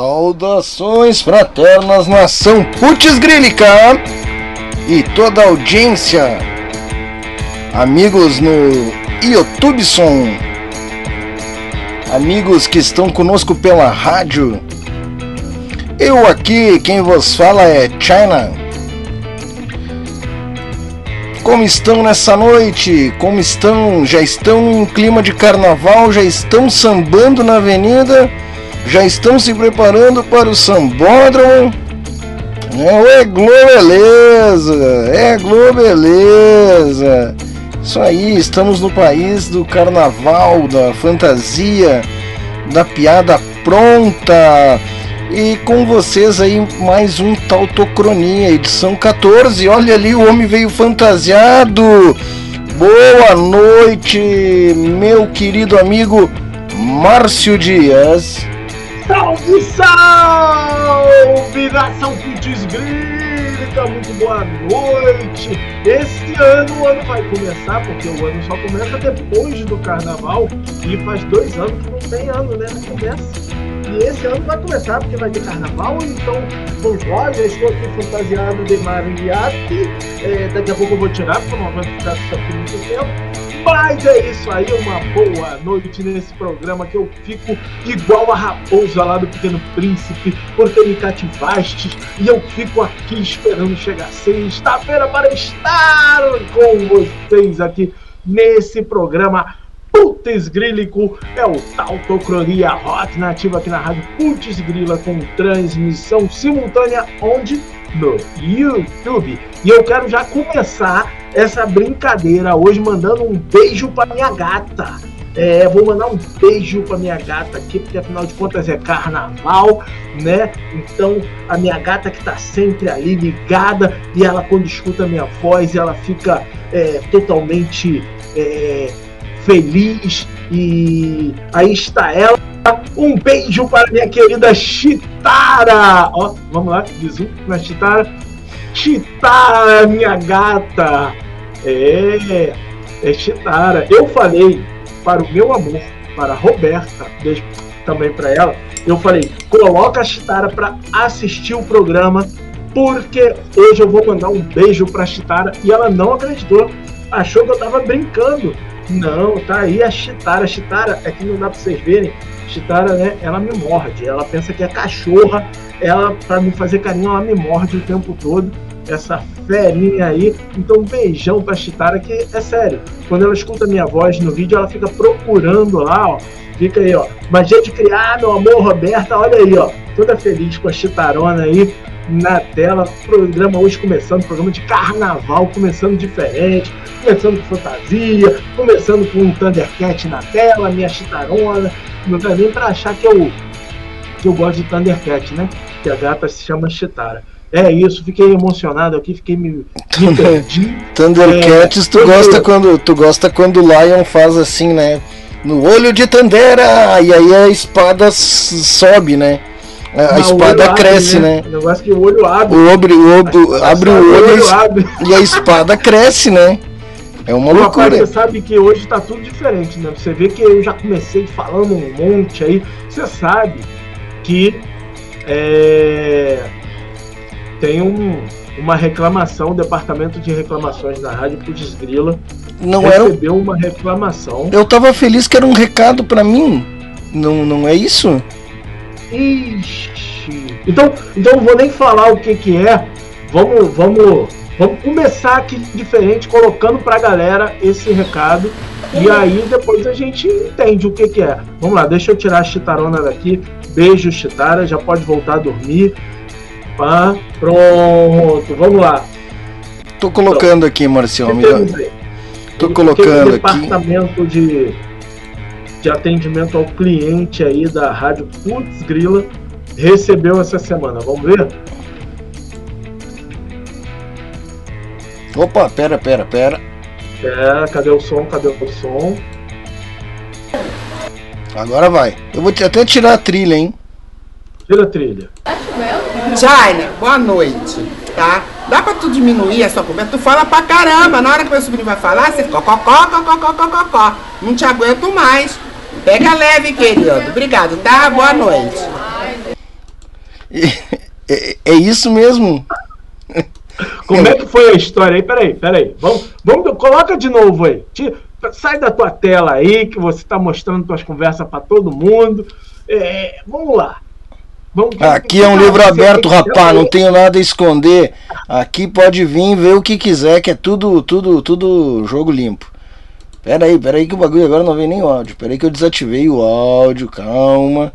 Saudações fraternas, nação Putz Grílica e toda a audiência, amigos no YouTube Som, amigos que estão conosco pela rádio. Eu aqui, quem vos fala é China. Como estão nessa noite? Como estão? Já estão em clima de carnaval? Já estão sambando na avenida? Já estão se preparando para o Sambódromo. É, é Globeleza, é Globeleza. Isso aí, estamos no país do carnaval, da fantasia, da piada pronta. E com vocês aí mais um Tautocronia, edição 14. Olha ali, o homem veio fantasiado. Boa noite, meu querido amigo Márcio Dias. Salve, salve, nação Putz Grita, muito boa noite. Esse ano o ano vai começar, porque o ano só começa depois do carnaval e faz dois anos que não tem ano, né? Não começa. E esse ano vai começar porque vai ter carnaval, então vamos lá, já estou aqui fantasiado de Mariachi. É, daqui a pouco eu vou tirar, porque não vai ficar isso aqui muito tempo. Mas é isso aí, uma boa noite nesse programa que eu fico igual a raposa lá do Pequeno Príncipe, porque me cativaste e eu fico aqui esperando chegar sexta-feira para estar com vocês aqui nesse programa Putz Grílico é o Tautocronia Hot nativa aqui na rádio Putz Grila com transmissão simultânea onde? No YouTube. E eu quero já começar essa brincadeira hoje mandando um beijo para minha gata. É, vou mandar um beijo para minha gata aqui, porque afinal de contas é carnaval, né? Então a minha gata que tá sempre ali ligada e ela quando escuta a minha voz ela fica é, totalmente é, feliz e aí está ela. Um beijo para minha querida Chitara. Ó, vamos lá, um na Chitara. Chitara, minha gata. É, é Chitara. Eu falei para o meu amor, para a Roberta, beijo também para ela. Eu falei, coloca a Chitara para assistir o programa, porque hoje eu vou mandar um beijo para a Chitara e ela não acreditou. Achou que eu tava brincando. Não, tá aí a Chitara. A Chitara é que não dá para vocês verem. Chitara, né? Ela me morde. Ela pensa que é cachorra. Ela, para me fazer carinho, ela me morde o tempo todo essa ferinha aí. Então, um beijão pra Chitara, que é sério. Quando ela escuta minha voz no vídeo, ela fica procurando lá, ó. Fica aí, ó. Magia de criar, meu amor, Roberta, olha aí, ó. Toda feliz com a Chitarona aí na tela. Programa hoje começando, programa de carnaval, começando diferente, começando com fantasia, começando com um Thundercat na tela, minha Chitarona. Não dá nem pra achar que eu, que eu gosto de Thundercat, né? Que a gata se chama Chitara. É isso, fiquei emocionado aqui, fiquei me, me perdi. Thundercats, é, tu gosta quando tu gosta quando o Lion faz assim, né? No olho de Tandera! E aí a espada sobe, né? A, a espada cresce, abre, né? né? O negócio que o olho abre. O, obre, o, abre o olho, olho abre. e a espada cresce, né? É uma Pô, loucura. Rapaz, você sabe que hoje tá tudo diferente, né? Você vê que eu já comecei falando um monte aí. Você sabe que é, tem um, uma reclamação, o departamento de reclamações da Rádio Putz Grila não recebeu era... uma reclamação. Eu tava feliz que era um recado para mim. Não, não é isso? Ixi. Então, então não vou nem falar o que que é. Vamos, vamos, vamos começar aqui diferente, colocando pra galera esse recado. E aí depois a gente entende o que que é. Vamos lá, deixa eu tirar a chitarona daqui. Beijo, Chitara, já pode voltar a dormir. Pá, pronto, vamos lá. Tô colocando aqui, Marcial. Tô colocando aqui. Departamento de, de atendimento ao cliente aí da Rádio Putz Grila recebeu essa semana. Vamos ver? Opa, pera, pera, pera. É, cadê o som? Cadê o som? Agora vai. Eu vou até tirar a trilha, hein? Tira a trilha. Jaine, boa noite, tá? Dá pra tu diminuir essa conversa? Tu fala pra caramba. Na hora que meu sobrinho vai falar, você fica cocó, cocó, cocó, cocó. Não te aguento mais. Pega leve, querido. Obrigado, tá? Boa noite. É, é isso mesmo? Como é que foi a história aí? Peraí, peraí. Vamos, vamos, coloca de novo aí. Sai da tua tela aí, que você está mostrando tuas conversas para todo mundo. É, vamos lá. Vamos, Aqui é um livro aberto, rapaz, não tenho nada a esconder. Aqui pode vir ver o que quiser, que é tudo, tudo, tudo jogo limpo. Pera aí, pera aí que o bagulho agora não vem nem áudio. Pera aí que eu desativei o áudio, calma.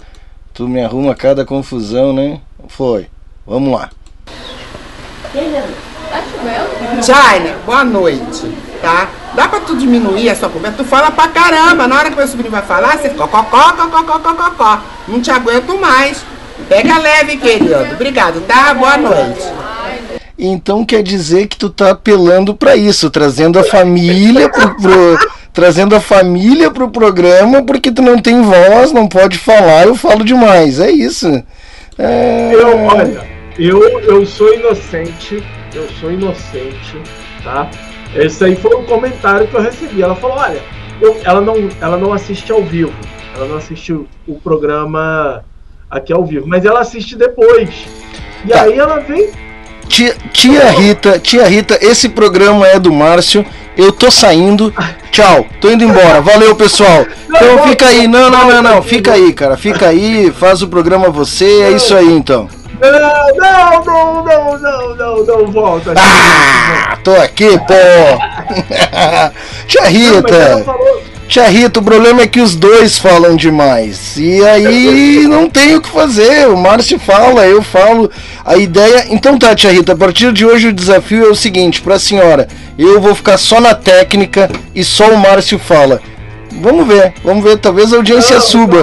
Tu me arruma cada confusão, né? Foi. Vamos lá. Jaina, boa noite, tá? Dá pra tu diminuir a sua conversa? Tu fala pra caramba. Na hora que meu sobrinho vai falar, você fica cocó, cocó, cocó, cocó. Não te aguento mais. Pega leve, querido. Obrigado, tá? Boa noite. Então quer dizer que tu tá apelando para isso, trazendo a família pro, pro trazendo a família pro programa porque tu não tem voz, não pode falar, eu falo demais. É isso. É... Eu, olha, eu, eu sou inocente, eu sou inocente, tá? Esse aí foi um comentário que eu recebi. Ela falou, olha, eu, ela, não, ela não assiste ao vivo, ela não assistiu o programa aqui ao vivo, mas ela assiste depois. E tá. aí ela vem. Tia, tia Rita, tia Rita, esse programa é do Márcio. Eu tô saindo. Tchau, tô indo embora. Valeu, pessoal. Então fica aí. Não, não, não, não. Fica aí, cara. Fica aí, faz o programa você. É isso aí, então. Não, não, não, não, não, não, volta. Ah, tô aqui, pô. tia Rita. Tia Rita, o problema é que os dois falam demais. E aí não tem o que fazer. O Márcio fala, eu falo. A ideia. Então tá, Tia Rita, a partir de hoje o desafio é o seguinte: pra senhora, eu vou ficar só na técnica e só o Márcio fala. Vamos ver, vamos ver, talvez a audiência não, suba.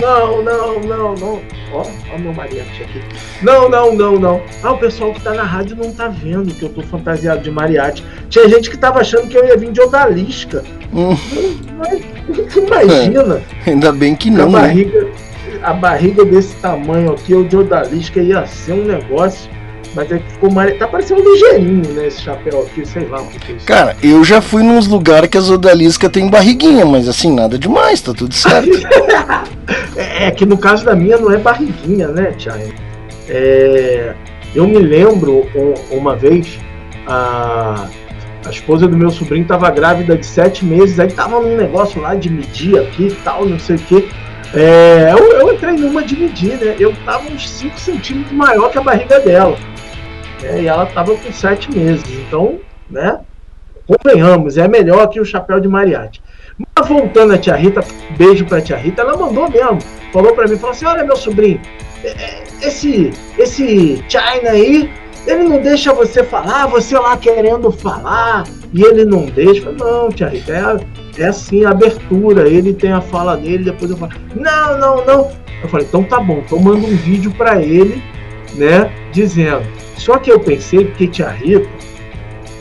Não, não, não, não, não. Ó, ó meu mariachi aqui. Não, não, não, não. Ah, o pessoal que tá na rádio não tá vendo que eu tô fantasiado de mariachi. Tinha gente que tava achando que eu ia vir de odalisca. Hum. Imagina. É, ainda bem que não. A né? barriga, né? a barriga desse tamanho aqui, o de odalisca ia ser um negócio. Mas é que ficou mais. Tá parecendo um ligeirinho, né? Esse chapéu aqui, sei lá o que é isso. Cara, eu já fui nos lugares que as odaliscas tem barriguinha, mas assim, nada demais, tá tudo certo. é, é, que no caso da minha não é barriguinha, né, Thiago? É, eu me lembro uma vez, a, a esposa do meu sobrinho estava grávida de sete meses, aí tava num negócio lá de medir aqui e tal, não sei o que. É, eu, eu, entrei numa de medir, né? Eu tava uns 5 centímetros maior que a barriga dela. É, e ela estava com sete meses. Então, né? Convenhamos, é melhor que o chapéu de mariachi. Mas voltando a tia Rita, beijo pra tia Rita, ela mandou mesmo. Falou para mim, falou assim, olha meu sobrinho, é, é, esse, esse China aí, ele não deixa você falar, você lá querendo falar, e ele não deixa. Não, tia Rita, é, é assim, abertura, ele tem a fala dele, depois eu falo, não, não, não. Eu falei, então tá bom, então manda um vídeo para ele, né, dizendo, só que eu pensei que Tia Rita,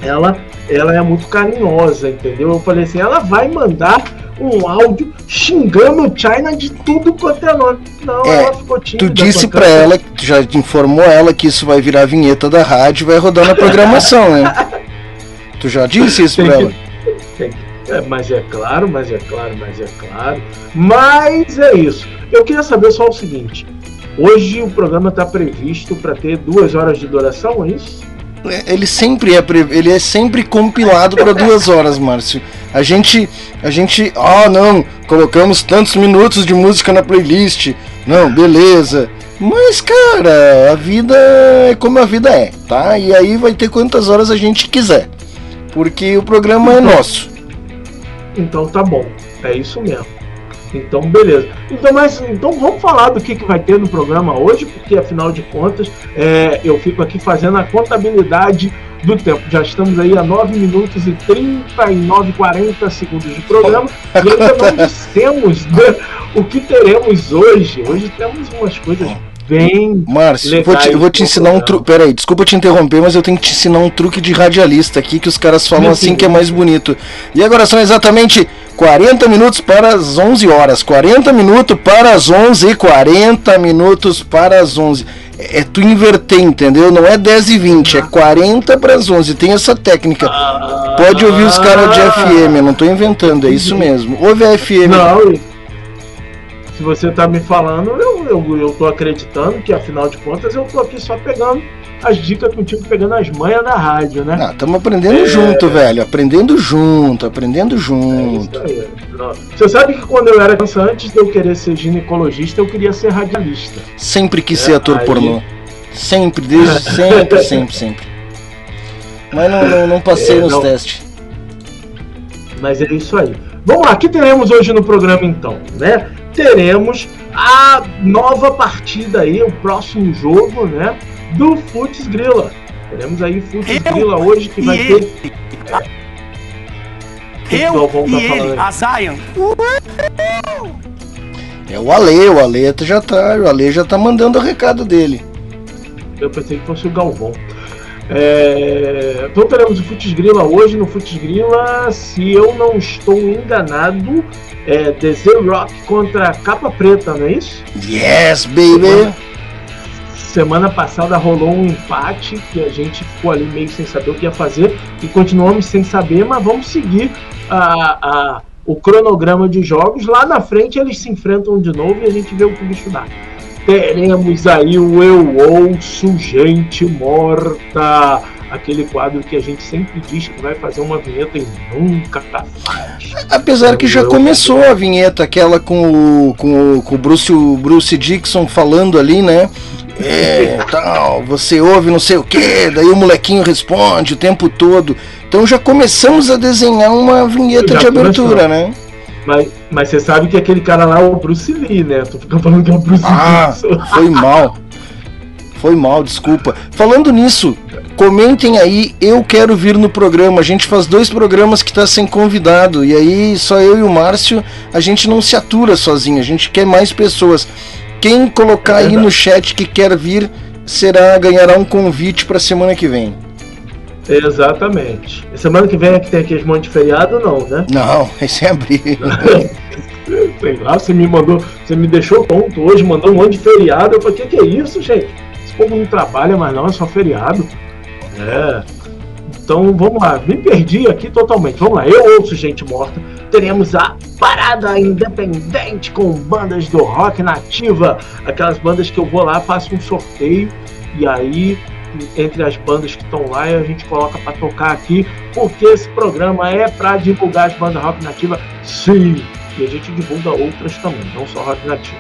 ela, ela é muito carinhosa, entendeu? Eu falei assim, ela vai mandar um áudio xingando o China de tudo quanto é nome. Não, é, ela ficou tímida. Tu disse pra ela, tu já informou ela que isso vai virar vinheta da rádio e vai rodar na programação, né? tu já disse isso pra ela? É, mas é claro, mas é claro, mas é claro. Mas é isso. Eu queria saber só o seguinte. Hoje o programa está previsto para ter duas horas de duração, é isso? É, ele sempre é ele é sempre compilado para duas horas, Márcio. A gente a gente, ah, não, colocamos tantos minutos de música na playlist. Não, beleza. Mas cara, a vida é como a vida é, tá? E aí vai ter quantas horas a gente quiser. Porque o programa é nosso. Então tá bom. É isso mesmo. Então, beleza. Então, mas, então vamos falar do que, que vai ter no programa hoje, porque afinal de contas é, eu fico aqui fazendo a contabilidade do tempo. Já estamos aí a 9 minutos e 39, 40 segundos de programa e ainda não dissemos né, o que teremos hoje. Hoje temos umas coisas bem. Márcio, vou te, eu vou te ensinar um truque. Peraí, desculpa te interromper, mas eu tenho que te ensinar um truque de radialista aqui que os caras falam assim que é mais bonito. E agora são exatamente 40 minutos para as 11 horas. 40 minutos para as 11 e 40 minutos para as 11. É, é tu inverter, entendeu? Não é 10 e 20, é 40 para as 11. Tem essa técnica. Pode ouvir os caras de FM, eu não estou inventando, é isso mesmo. Ouve a FM. Não, se você tá me falando, eu, eu, eu tô acreditando que, afinal de contas, eu tô aqui só pegando as dicas contigo, pegando as manhas da rádio, né? Ah, estamos aprendendo é... junto, velho. Aprendendo junto, aprendendo junto. É isso aí. Você sabe que quando eu era criança, antes de eu querer ser ginecologista, eu queria ser radialista. Sempre quis é, ser ator aí... pornô. Sempre, desde sempre, sempre, sempre. Mas não, não, não passei é, nos não. testes. Mas é isso aí. Vamos lá, o que teremos hoje no programa então, né? Teremos a nova partida aí, o próximo jogo, né? Do Futs Grilla. Teremos aí Futs Grilla hoje que vai ter. É, eu tá e ele, a Zion. É o Ale, o Ale já tá, o Ale já tá mandando o recado dele. Eu pensei que fosse o Galvão. É, então teremos o Futs Grila hoje. No Futs Grila, se eu não estou enganado, é The Z-Rock contra Capa Preta, não é isso? Yes, baby! Semana passada rolou um empate que a gente ficou ali meio sem saber o que ia fazer e continuamos sem saber, mas vamos seguir a, a, o cronograma de jogos. Lá na frente eles se enfrentam de novo e a gente vê o que o bicho dá teremos aí o Eu Ouço Gente Morta. Aquele quadro que a gente sempre diz que vai fazer uma vinheta e nunca faz. Apesar que já começou a vinheta, aquela com o, com o, com o Bruce, o Bruce Dixon falando ali, né? É, tal, você ouve não sei o que, daí o molequinho responde o tempo todo. Então já começamos a desenhar uma vinheta já de abertura, começou. né? Mas, mas você sabe que aquele cara lá é o Bruce Lee, né? Tu fica falando que é o Bruce ah, Lee. Foi mal. Foi mal, desculpa. Falando nisso, comentem aí, eu quero vir no programa. A gente faz dois programas que tá sem convidado. E aí, só eu e o Márcio, a gente não se atura sozinho, a gente quer mais pessoas. Quem colocar é aí no chat que quer vir será ganhará um convite para semana que vem. Exatamente. Semana que vem é que tem as mãos de feriado, não, né? Não, esse é abril. Sei lá, você me mandou, você me deixou tonto hoje, mandou um monte de feriado. Eu falei, o que, que é isso, gente? Esse povo não trabalha mais não, é só feriado. É. Então vamos lá, me perdi aqui totalmente. Vamos lá, eu ouço gente morta. Teremos a parada independente com bandas do rock nativa, aquelas bandas que eu vou lá, faço um sorteio e aí entre as bandas que estão lá a gente coloca para tocar aqui, porque esse programa é para divulgar as bandas rock nativa, sim, e a gente divulga outras também, não só rock nativa.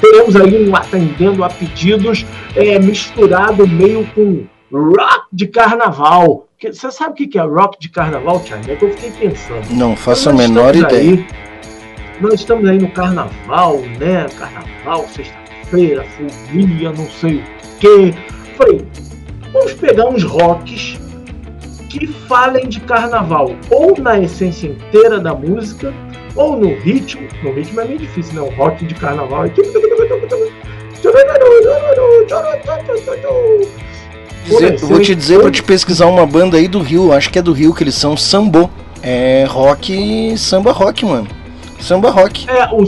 Teremos aí um atendendo a pedidos é, misturado meio com rock de carnaval. Você sabe o que é rock de carnaval, Thiago? É que eu fiquei pensando. Não faço a menor ideia. Aí, nós estamos aí no carnaval, né? Carnaval, sexta-feira, folia, não sei o quê. Falei, Vamos pegar uns rocks que falem de carnaval, ou na essência inteira da música, ou no ritmo. No ritmo é meio difícil, né? Um rock de carnaval é. Dizer, vou te dizer para te pesquisar uma banda aí do Rio, acho que é do Rio que eles são Sambo. É rock, samba rock, mano. Samba rock. É, o,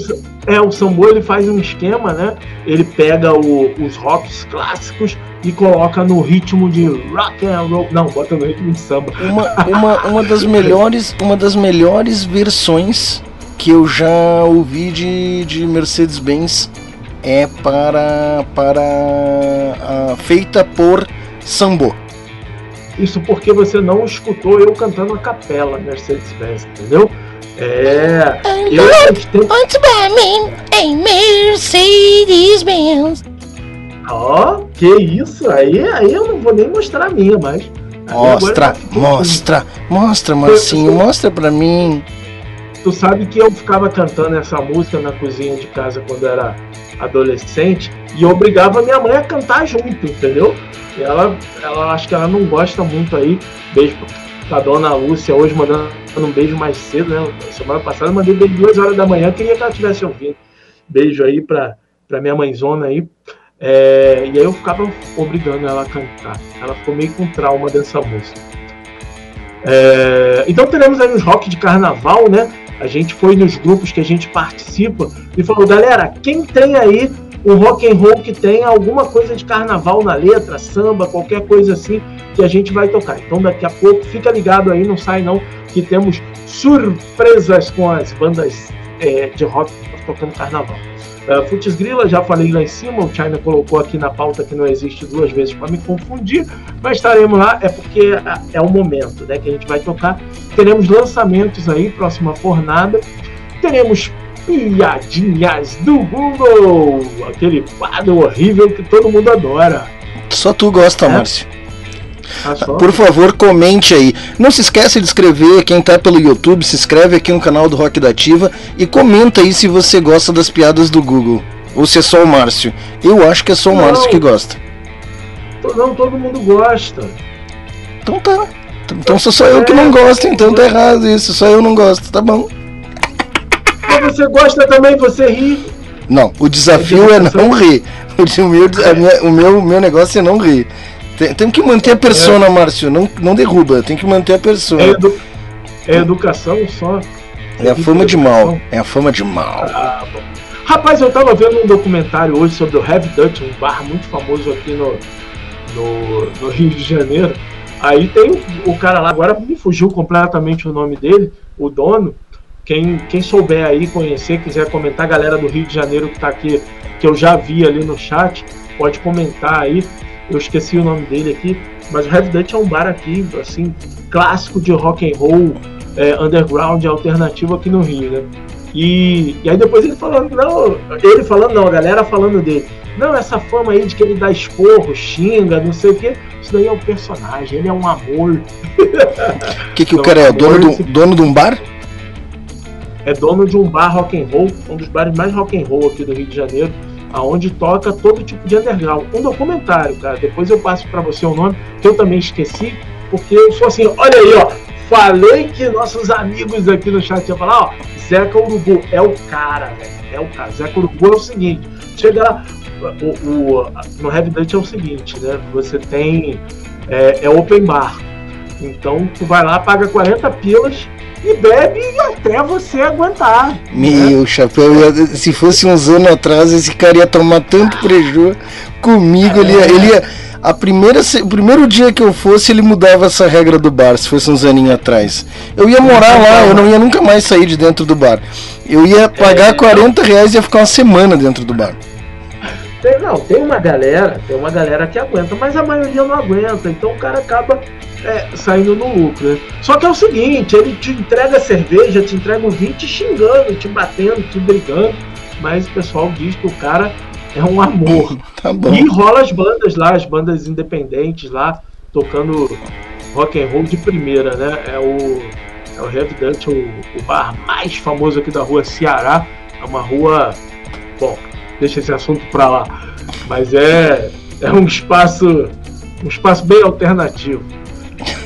é, o Sambo ele faz um esquema, né? Ele pega o, os rocks clássicos, e coloca no ritmo de rock and roll. Não, bota no ritmo de samba. Uma, uma, uma das melhores, uma das melhores versões que eu já ouvi de, de Mercedes-Benz é para para a, feita por Sambo. Isso porque você não escutou eu cantando a capela Mercedes-Benz, entendeu? É. Eu tenho... em Mercedes-Benz. Ó, oh, que isso? Aí, aí eu não vou nem mostrar a minha, mas. Mostra, mostra, mostra, Marcinho, mostra pra mim. Tu sabe que eu ficava cantando essa música na cozinha de casa quando era adolescente e obrigava minha mãe a cantar junto, entendeu? E ela, ela acho que ela não gosta muito aí. Beijo pra dona Lúcia hoje mandando um beijo mais cedo, né? Semana passada mandei beijo duas horas da manhã, queria que ela estivesse ouvindo. Beijo aí pra, pra minha mãezona aí. É, e aí eu ficava obrigando ela a cantar. Ela ficou meio com trauma dessa música. É, então teremos aí os rock de carnaval, né? A gente foi nos grupos que a gente participa e falou, galera, quem tem aí um rock and roll que tem alguma coisa de carnaval na letra, samba, qualquer coisa assim que a gente vai tocar. Então daqui a pouco fica ligado aí, não sai não, que temos surpresas com as bandas é, de rock tocando carnaval. Uh, Futs Grila, já falei lá em cima, o China colocou aqui na pauta que não existe duas vezes para me confundir, mas estaremos lá, é porque é, é o momento né, que a gente vai tocar. Teremos lançamentos aí, próxima fornada. Teremos piadinhas do Google, aquele quadro horrível que todo mundo adora. Só tu gosta, é? Márcio. Ah, Por favor, comente aí. Não se esqueça de escrever, quem tá pelo YouTube, se inscreve aqui no canal do Rock da Ativa e comenta aí se você gosta das piadas do Google. Ou se é só o Márcio. Eu acho que é só o não, Márcio que gosta. Não, todo mundo gosta. Então tá. Então sou só eu que não gosto, então tá errado isso. Só eu não gosto, tá bom. Mas você gosta também, você ri. Não, o desafio é não rir. O meu, minha, o meu, meu negócio é não rir. Tem, tem que manter a persona, é. Márcio. Não, não derruba, tem que manter a persona. É, edu é educação só. É a fama de mal. É a fama de mal. Ah, Rapaz, eu tava vendo um documentário hoje sobre o Heavy Dutch, um bar muito famoso aqui no, no, no Rio de Janeiro. Aí tem o, o cara lá, agora me fugiu completamente o nome dele, o dono. Quem, quem souber aí, conhecer, quiser comentar, galera do Rio de Janeiro que tá aqui, que eu já vi ali no chat, pode comentar aí eu esqueci o nome dele aqui, mas o Dutch é um bar aqui, assim, clássico de rock and roll, é, underground, alternativo aqui no Rio, né? E, e aí depois ele falando, não, ele falando, não, a galera falando dele, não, essa fama aí de que ele dá esporro, xinga, não sei o que, isso daí é um personagem, ele é um amor. O que, que o cara é? Dono, do, dono de um bar? É dono de um bar rock and roll, um dos bares mais rock and roll aqui do Rio de Janeiro aonde toca todo tipo de underground. Um documentário, cara. Depois eu passo para você o nome, que eu também esqueci, porque eu sou assim, olha aí, ó. Falei que nossos amigos aqui no chat iam falar, ó, Zeca Urubu é o cara, velho. É o cara. Zeca Urubu é o seguinte, chega lá, o, o, no Heavy Dutch é o seguinte, né? Você tem. É, é open bar. Então tu vai lá, paga 40 pilas e bebe até você aguentar. Meu né? chapéu, se fosse uns anos atrás, esse cara ia tomar tanto prejuízo comigo. É. Ele, ia, ele ia, a primeira, o primeiro dia que eu fosse, ele mudava essa regra do bar, se fosse uns aninhos atrás. Eu ia morar lá, eu não ia nunca mais sair de dentro do bar. Eu ia pagar é, 40 reais e ia ficar uma semana dentro do bar. Tem, não, tem uma galera, tem uma galera que aguenta, mas a maioria não aguenta. Então o cara acaba é, saindo no lucro. Né? Só que é o seguinte, ele te entrega cerveja, te entrega o vinho te xingando, te batendo, te brigando, mas o pessoal diz que o cara é um amor. Tá bom. E rola as bandas lá, as bandas independentes lá, tocando rock and roll de primeira, né? É o, é o Heavy Dutch, o, o bar mais famoso aqui da rua Ceará. É uma rua. Bom, deixa esse assunto pra lá. Mas é, é um espaço. Um espaço bem alternativo.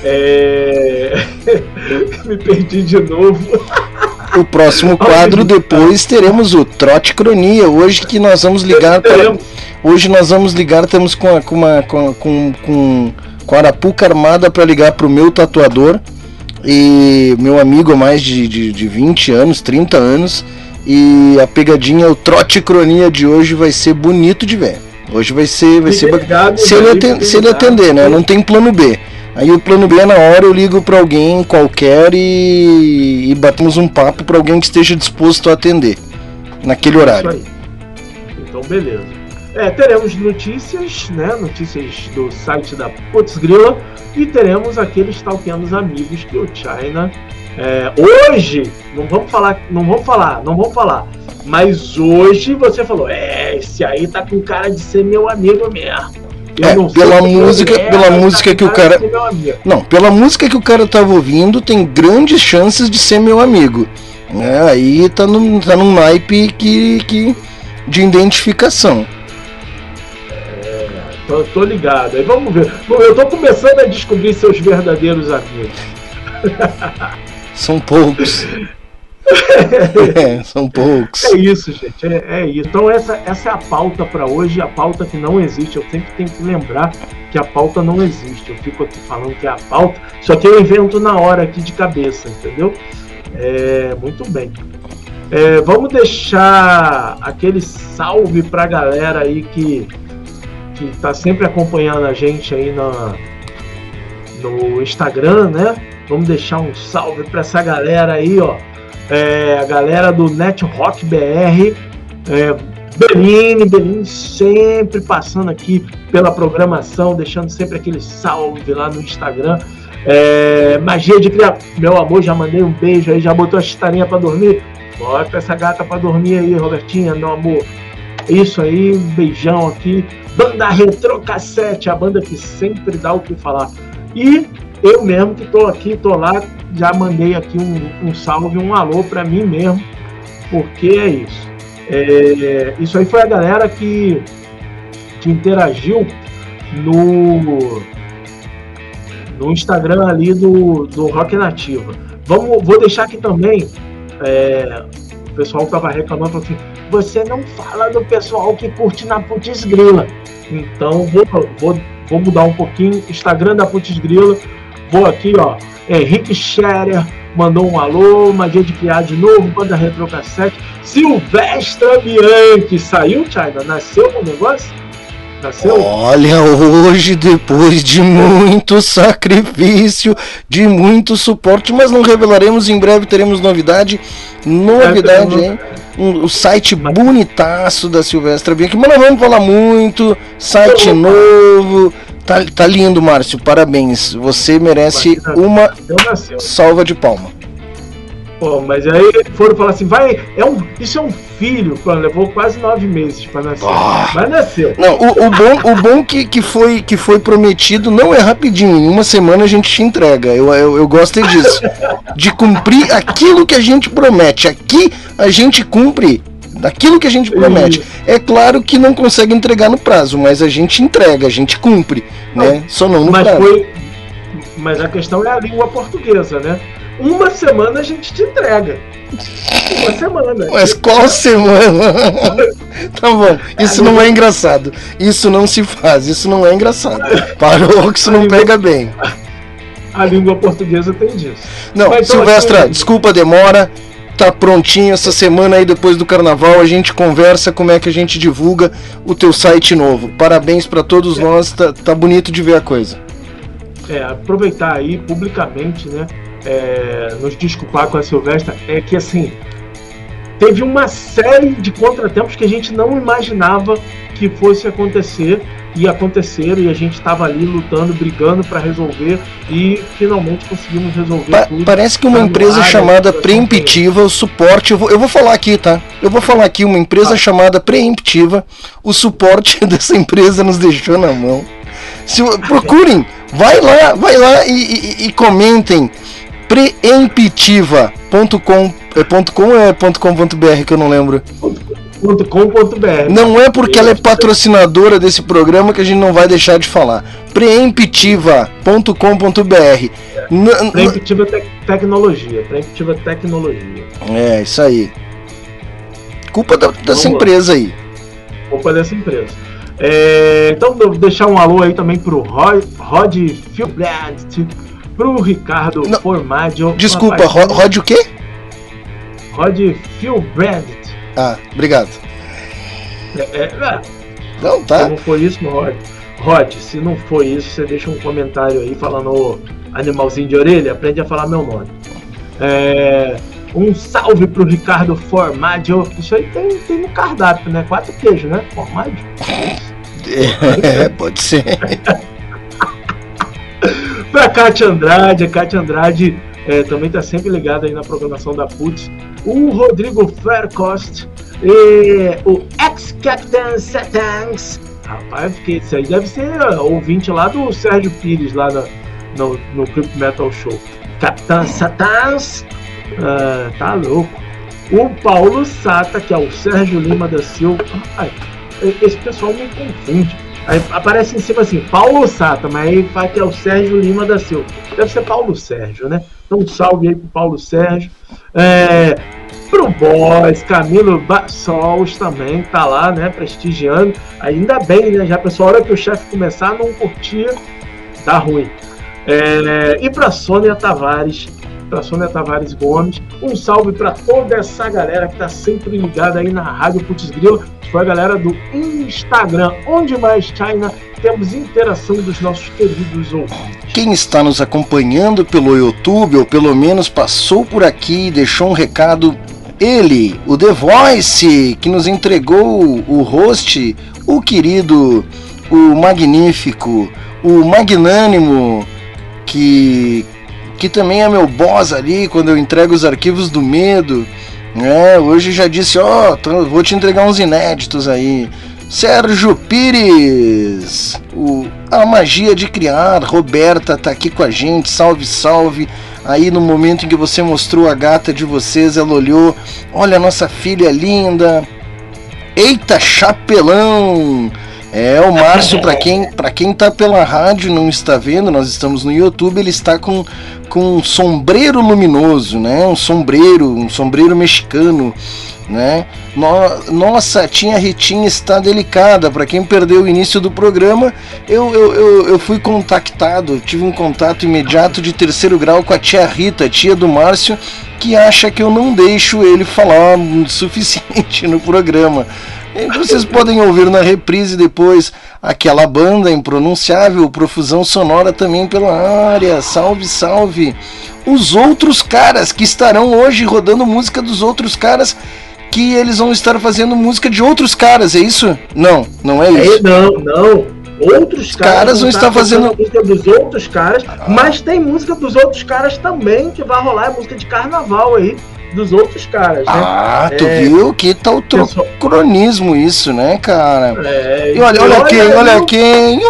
É... Me perdi de novo. O próximo quadro depois teremos o Trote Cronia. Hoje que nós vamos ligar para... Hoje nós vamos ligar, temos com, a, com uma com, com, com, Arapuca armada para ligar para o meu tatuador e meu amigo há mais de, de, de 20 anos, 30 anos. E a pegadinha, o Trote Cronia de hoje vai ser bonito de ver. Hoje vai ser. Vai ser se, ele atender, se ele atender, né? Não tem plano B. Aí o plano B é na hora eu ligo para alguém qualquer e, e batemos um papo para alguém que esteja disposto a atender naquele horário. Isso aí. Então beleza. É, teremos notícias, né? Notícias do site da Putz Grilla e teremos aqueles stalkeando amigos que o China é, hoje não vamos falar, não vamos falar, não vamos falar. Mas hoje você falou, é, esse aí tá com cara de ser meu amigo mesmo. É, pela música, é, pela música que o cara. Não, pela música que o cara tava ouvindo, tem grandes chances de ser meu amigo. É, aí tá num, tá num naipe que, que, de identificação. É, tô, tô ligado. Aí vamos ver. Eu tô começando a descobrir seus verdadeiros amigos. São poucos. é, são poucos. É isso, gente. É, é, isso. Então essa, essa é a pauta para hoje, a pauta que não existe. Eu sempre tenho que lembrar que a pauta não existe. Eu fico aqui falando que é a pauta, só que eu invento na hora aqui de cabeça, entendeu? É, muito bem. É, vamos deixar aquele salve para a galera aí que que está sempre acompanhando a gente aí na, no Instagram, né? Vamos deixar um salve para essa galera aí, ó é, a galera do Net Rock BR, é, Beline, sempre passando aqui pela programação, deixando sempre aquele salve lá no Instagram. É, magia de criar. Meu amor, já mandei um beijo aí, já botou a chistarinha para dormir? Bota essa gata para dormir aí, Robertinha, meu amor. Isso aí, um beijão aqui. Banda Retro Cassete, a banda que sempre dá o que falar. E eu mesmo que tô aqui, tô lá, já mandei aqui um, um salve, um alô para mim mesmo, porque é isso. É, isso aí foi a galera que, que interagiu no, no Instagram ali do, do Rock Nativa. Vamos, vou deixar aqui também. É, o pessoal estava reclamando assim: você não fala do pessoal que curte na Putz Grila. Então vou, vou, vou mudar um pouquinho. Instagram da Putz Grila. Vou aqui, ó. Henrique Scherer mandou um alô, Magia de Criar de novo, Banda Retro Cassete. Silvestre Bianchi saiu, China? Nasceu o negócio? Nasceu? Olha, hoje, depois de muito sacrifício, de muito suporte, mas não revelaremos, em breve teremos novidade. Novidade, é, hein? O site bonitaço da Silvestre Bianchi, mas não vamos falar muito. Site novo. Tá, tá lindo, Márcio. Parabéns. Você merece uma salva de palma. Pô, mas aí foram falar assim, vai, é um, isso é um filho, levou quase nove meses para nascer. Oh. Mas nasceu. Não, o, o bom, o bom que, que, foi, que foi prometido não é rapidinho, em uma semana a gente te entrega. Eu, eu, eu gosto disso. de cumprir aquilo que a gente promete. Aqui a gente cumpre daquilo que a gente promete. É claro que não consegue entregar no prazo, mas a gente entrega, a gente cumpre, né? Só não no mas prazo. Foi, mas a questão é a língua portuguesa, né? uma semana a gente te entrega. Uma semana. Mas qual semana? tá bom, isso não é engraçado. Isso não se faz, isso não é engraçado. Parou que isso não pega bem. A língua portuguesa tem disso. Não, Mas, então, Silvestra, assim, desculpa a demora. Tá prontinho essa semana aí depois do carnaval, a gente conversa como é que a gente divulga o teu site novo. Parabéns para todos é. nós, tá, tá bonito de ver a coisa. É, aproveitar aí publicamente, né? é, nos desculpar com a Silvestre é que assim teve uma série de contratempos que a gente não imaginava que fosse acontecer e aconteceram e a gente estava ali lutando, brigando para resolver e finalmente conseguimos resolver pa tudo. Parece que uma tá empresa chamada Preemptiva, o suporte, eu vou, eu vou falar aqui, tá? Eu vou falar aqui, uma empresa ah. chamada Preemptiva, o suporte dessa empresa nos deixou na mão. Se, procurem, vai lá, vai lá e, e, e comentem preemptiva.com é ponto .com ou é que eu não lembro? Não é porque ela é patrocinadora desse programa que a gente não vai deixar de falar. preemptiva.com.br. Preemptiva te Tecnologia. Preemptiva Tecnologia. É, isso aí. Culpa da, dessa empresa aí. Culpa dessa empresa. É, então, vou deixar um alô aí também pro Rod, Rod Philbrand pro Ricardo Não. Formaggio. Desculpa, Rod, Rod o quê? Rod Phil Brand. Ah, obrigado. É, é, é. Não, tá. Se não foi isso, Rod. Rod, se não foi isso, você deixa um comentário aí falando animalzinho de orelha, aprende a falar meu nome. É, um salve pro Ricardo Formaggio. Isso aí tem, tem no cardápio, né? Quatro queijos, né? Formaggio. É, pode ser. pra Kátia Andrade, a Kátia Andrade é, também está sempre ligada aí na programação da Putz. O Rodrigo Faircost, e o ex-Captain Satans. Rapaz, porque isso aí deve ser ouvinte lá do Sérgio Pires, lá no, no, no Clip Metal Show. Capitão Satans, uh, tá louco. O Paulo Sata, que é o Sérgio Lima da Silva. Ai, esse pessoal me confunde. Aí aparece em cima assim, Paulo Sata, mas aí fala que é o Sérgio Lima da Silva. Deve ser Paulo Sérgio, né? Um salve aí pro Paulo Sérgio. É, pro Boys, Camilo Bassols também tá lá, né? Prestigiando. Ainda bem, né? Já pessoal, a hora que o chefe começar a não curtir, tá ruim. É, e pra Sônia Tavares, para Sônia Tavares Gomes, um salve para toda essa galera que está sempre ligada aí na Rádio Putz Grilo, foi a galera do Instagram, onde mais China temos interação dos nossos queridos ouvintes. Quem está nos acompanhando pelo YouTube ou pelo menos passou por aqui e deixou um recado ele, o The Voice, que nos entregou o host, o querido, o magnífico, o magnânimo, que, que também é meu boss ali quando eu entrego os arquivos do medo. É, hoje já disse, ó, oh, vou te entregar uns inéditos aí. Sérgio Pires, o, a magia de criar, Roberta tá aqui com a gente, salve, salve. Aí no momento em que você mostrou a gata de vocês, ela olhou, olha a nossa filha linda. Eita, chapelão! É, o Márcio, para quem, pra quem tá pela rádio não está vendo, nós estamos no YouTube, ele está com, com um sombreiro luminoso, né? Um sombreiro, um sombreiro mexicano, né? No, nossa, a tia Ritinha está delicada. Para quem perdeu o início do programa, eu, eu, eu, eu fui contactado, tive um contato imediato de terceiro grau com a tia Rita, tia do Márcio, que acha que eu não deixo ele falar o suficiente no programa. Vocês podem ouvir na reprise depois aquela banda impronunciável, profusão sonora também pela área. Salve, salve! Os outros caras que estarão hoje rodando música dos outros caras que eles vão estar fazendo música de outros caras, é isso? Não, não é, é isso. É, não, não. Outros caras, caras vão estar fazendo música dos outros caras, ah. mas tem música dos outros caras também que vai rolar, é música de carnaval aí dos outros caras, né? Ah, tu é, viu que tá o cronismo isso, né, cara? É, e olha, olha, olha quem, olha quem.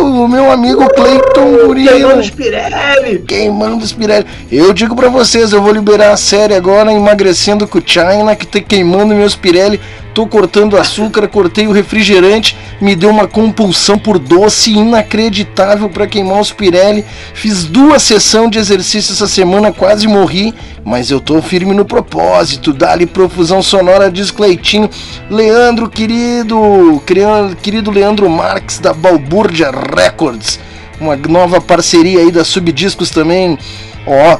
O meu amigo Cleiton Murilo. Queimando os Pirelli. Queimando os Pirelli. Eu digo para vocês, eu vou liberar a série agora, emagrecendo com o China, que tá queimando meus Pirelli tô cortando açúcar, cortei o refrigerante, me deu uma compulsão por doce inacreditável para queimar os Pirelli. Fiz duas sessões de exercício essa semana, quase morri, mas eu tô firme no propósito. Dali profusão sonora, diz Cleitinho. Leandro, querido, querido Leandro Marques da Balbúrdia Records, uma nova parceria aí da Subdiscos também. Ó,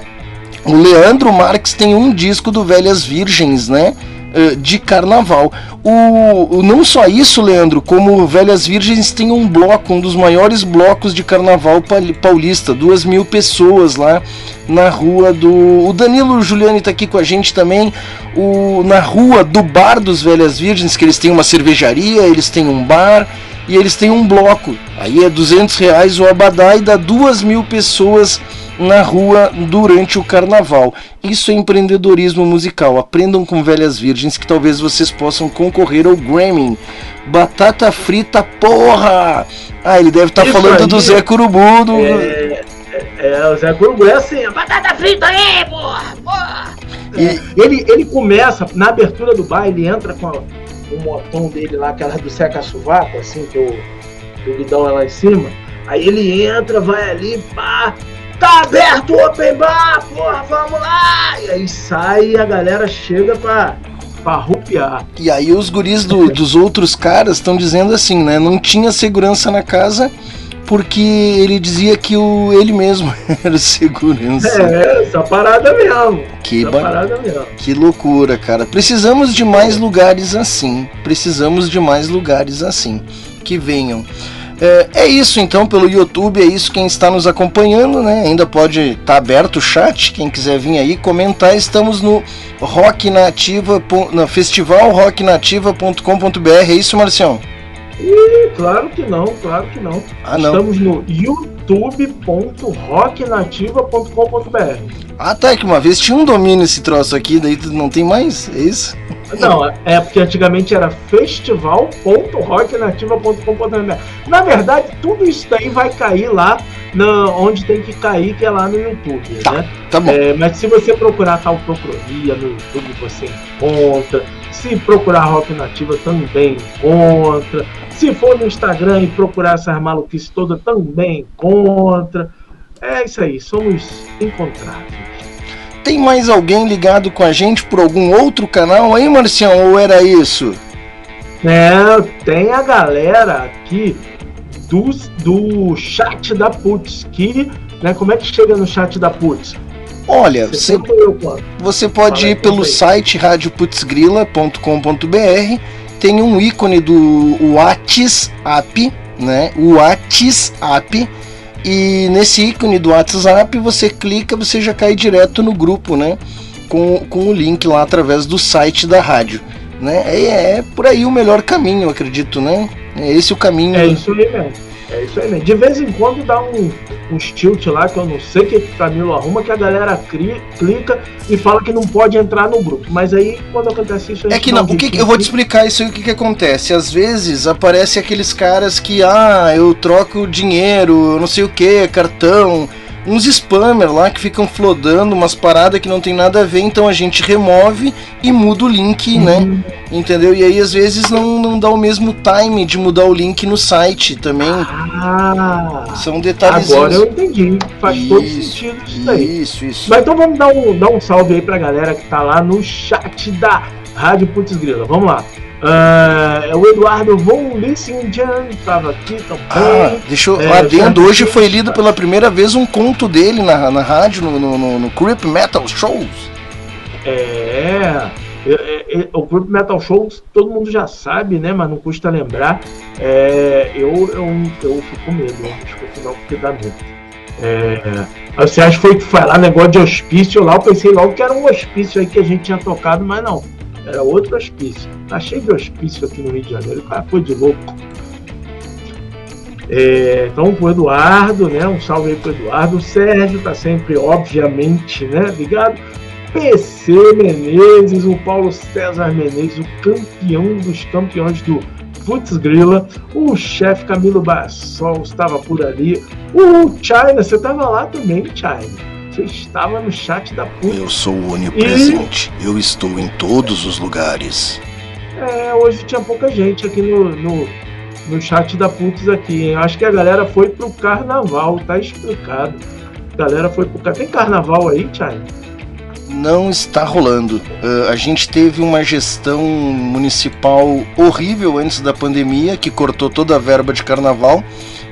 o Leandro Marques tem um disco do Velhas Virgens, né? Eh, de carnaval. O, não só isso, Leandro, como Velhas Virgens tem um bloco, um dos maiores blocos de carnaval paulista, duas mil pessoas lá na rua do. O Danilo Giuliani está aqui com a gente também, o, na rua do Bar dos Velhas Virgens, que eles têm uma cervejaria, eles têm um bar e eles têm um bloco. Aí é 200 reais o abadá e dá duas mil pessoas na rua durante o carnaval. Isso é empreendedorismo musical. Aprendam com velhas virgens que talvez vocês possam concorrer ao Grammy. Batata frita, porra! Ah, ele deve estar tá falando aí, do Zé Curubu. Do... É, é, é, o Zé Curubu é assim, batata frita aí, porra! porra. E... É, ele, ele começa, na abertura do bar, ele entra com a, o motão dele lá, aquela do seca sovaco, assim, que o, o guidão é lá em cima. Aí ele entra, vai ali, pá, Tá aberto o open bar, porra, vamos lá! E aí sai e a galera chega pra, pra rupiar. E aí os guris do, dos outros caras estão dizendo assim, né? Não tinha segurança na casa porque ele dizia que o, ele mesmo era segurança. É, essa parada mesmo. Que, essa parada mesmo. que loucura, cara. Precisamos de mais lugares assim. Precisamos de mais lugares assim. Que venham. É, é, isso então pelo YouTube, é isso quem está nos acompanhando, né? Ainda pode estar tá aberto o chat, quem quiser vir aí comentar. Estamos no Rock Nativa, no festival rocknativa.com.br. É isso, Marcião? Ih, claro que não, claro que não. Ah, não. Estamos no youtube.rocknativa.com.br. Ah, tá, que uma vez tinha um domínio esse troço aqui, daí não tem mais, é isso? Não, é porque antigamente era festival.rocknativa.com.br. Na verdade, tudo isso daí vai cair lá na, onde tem que cair, que é lá no YouTube, tá, né? Tá bom. É, mas se você procurar tal Procronia no YouTube, você encontra. Se procurar Rock Nativa, também encontra. Se for no Instagram e procurar essas maluquices todas, também encontra. É isso aí, somos encontrados. Tem mais alguém ligado com a gente por algum outro canal aí, Marcião? Ou era isso? É, tem a galera aqui do, do chat da Putz que né? Como é que chega no chat da Putz? Olha, você, você pode ir pelo site radioputzgrila.com.br, tem um ícone do WhatsApp, né? O WhatsApp e nesse ícone do WhatsApp você clica, você já cai direto no grupo, né? Com, com o link lá através do site da rádio. Né? É, é por aí o melhor caminho, acredito, né? É esse o caminho. É isso aí mesmo. É isso aí mesmo. De vez em quando dá um, um tilt lá, que eu não sei o que Camilo arruma, que a galera cria, clica e fala que não pode entrar no grupo. Mas aí, quando acontece isso... É que não, o que, que eu vou te explicar isso aí, o que, que acontece. Às vezes, aparece aqueles caras que, ah, eu troco dinheiro, não sei o que, cartão uns spammers lá que ficam flodando umas paradas que não tem nada a ver, então a gente remove e muda o link, né? uhum. né? Entendeu? E aí às vezes não, não dá o mesmo time de mudar o link no site também. Ah, São detalhes. Agora eu entendi. Faz isso, todo sentido isso daí. Isso, isso. Mas então vamos dar um, dar um salve aí pra galera que tá lá no chat da Rádio Putz Grila. Vamos lá. Uh, o Eduardo Von Lissingen estava aqui também. Ah, deixa eu. É, adendo, hoje foi lido pela primeira vez um conto dele na, na rádio, no, no, no Creep Metal Shows. É, é, é, o Creep Metal Shows todo mundo já sabe, né? Mas não custa lembrar. É, eu, eu, eu fico com medo, eu acho que final porque dá medo. É, você acha que foi, lá negócio de hospício lá? Eu pensei logo que era um hospício aí que a gente tinha tocado, mas não era outro hospício. Tá cheio de hospício aqui no Rio de Janeiro, o cara foi de louco. É, então, pro Eduardo, né? Um salve aí pro Eduardo. O Sérgio tá sempre, obviamente, né? Ligado? PC Menezes, o Paulo César Menezes, o campeão dos campeões do Putz Grila, o chefe Camilo Bassol estava por ali, o China, você estava lá também, China. Você estava no chat da PUC. Eu sou onipresente. E... Eu estou em todos os lugares. É, hoje tinha pouca gente aqui no, no, no chat da PUTS aqui. Hein? Acho que a galera foi pro carnaval, tá explicado. A galera foi pro carnaval. Tem carnaval aí, Thiago? Não está rolando. Uh, a gente teve uma gestão municipal horrível antes da pandemia, que cortou toda a verba de carnaval.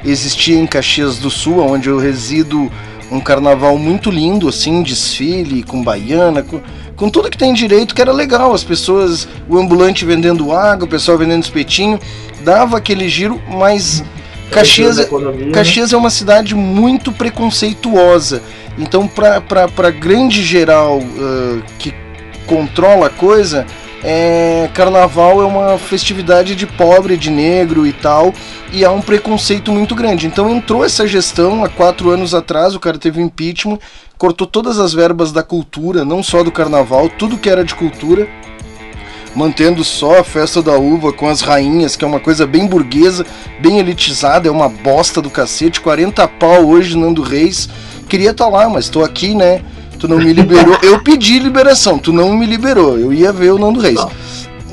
Existia em Caxias do Sul, onde eu resido um carnaval muito lindo, assim, desfile com baiana, com, com tudo que tem direito, que era legal. As pessoas, o ambulante vendendo água, o pessoal vendendo espetinho, dava aquele giro, mas Caxias, é, economia, né? Caxias é uma cidade muito preconceituosa. Então, para grande geral uh, que controla a coisa, é, carnaval é uma festividade de pobre, de negro e tal, e há um preconceito muito grande. Então entrou essa gestão há quatro anos atrás, o cara teve um impeachment, cortou todas as verbas da cultura, não só do carnaval, tudo que era de cultura, mantendo só a festa da uva com as rainhas, que é uma coisa bem burguesa, bem elitizada, é uma bosta do cacete, 40 pau hoje, Nando Reis. Queria estar tá lá, mas estou aqui, né? Tu não me liberou. Eu pedi liberação, tu não me liberou. Eu ia ver o Nando Reis. Não.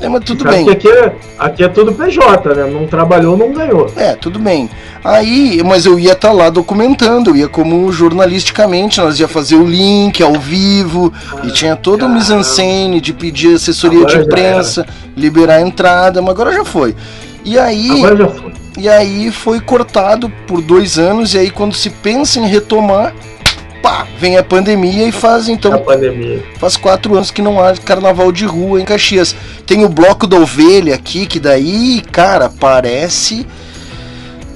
É, mas tudo bem. Aqui é, aqui é tudo PJ, né? Não trabalhou, não ganhou. É, tudo bem. Aí, mas eu ia estar tá lá documentando, eu ia como jornalisticamente, nós ia fazer o link ao vivo, ah, e tinha toda a mise-en-scène de pedir assessoria agora de imprensa, liberar a entrada, mas agora já foi. E aí. Agora já foi. E aí foi cortado por dois anos, e aí quando se pensa em retomar, pá, vem a pandemia e faz então. A pandemia. Faz quatro anos que não há carnaval de rua em Caxias. Tem o bloco da ovelha aqui, que daí, cara, parece.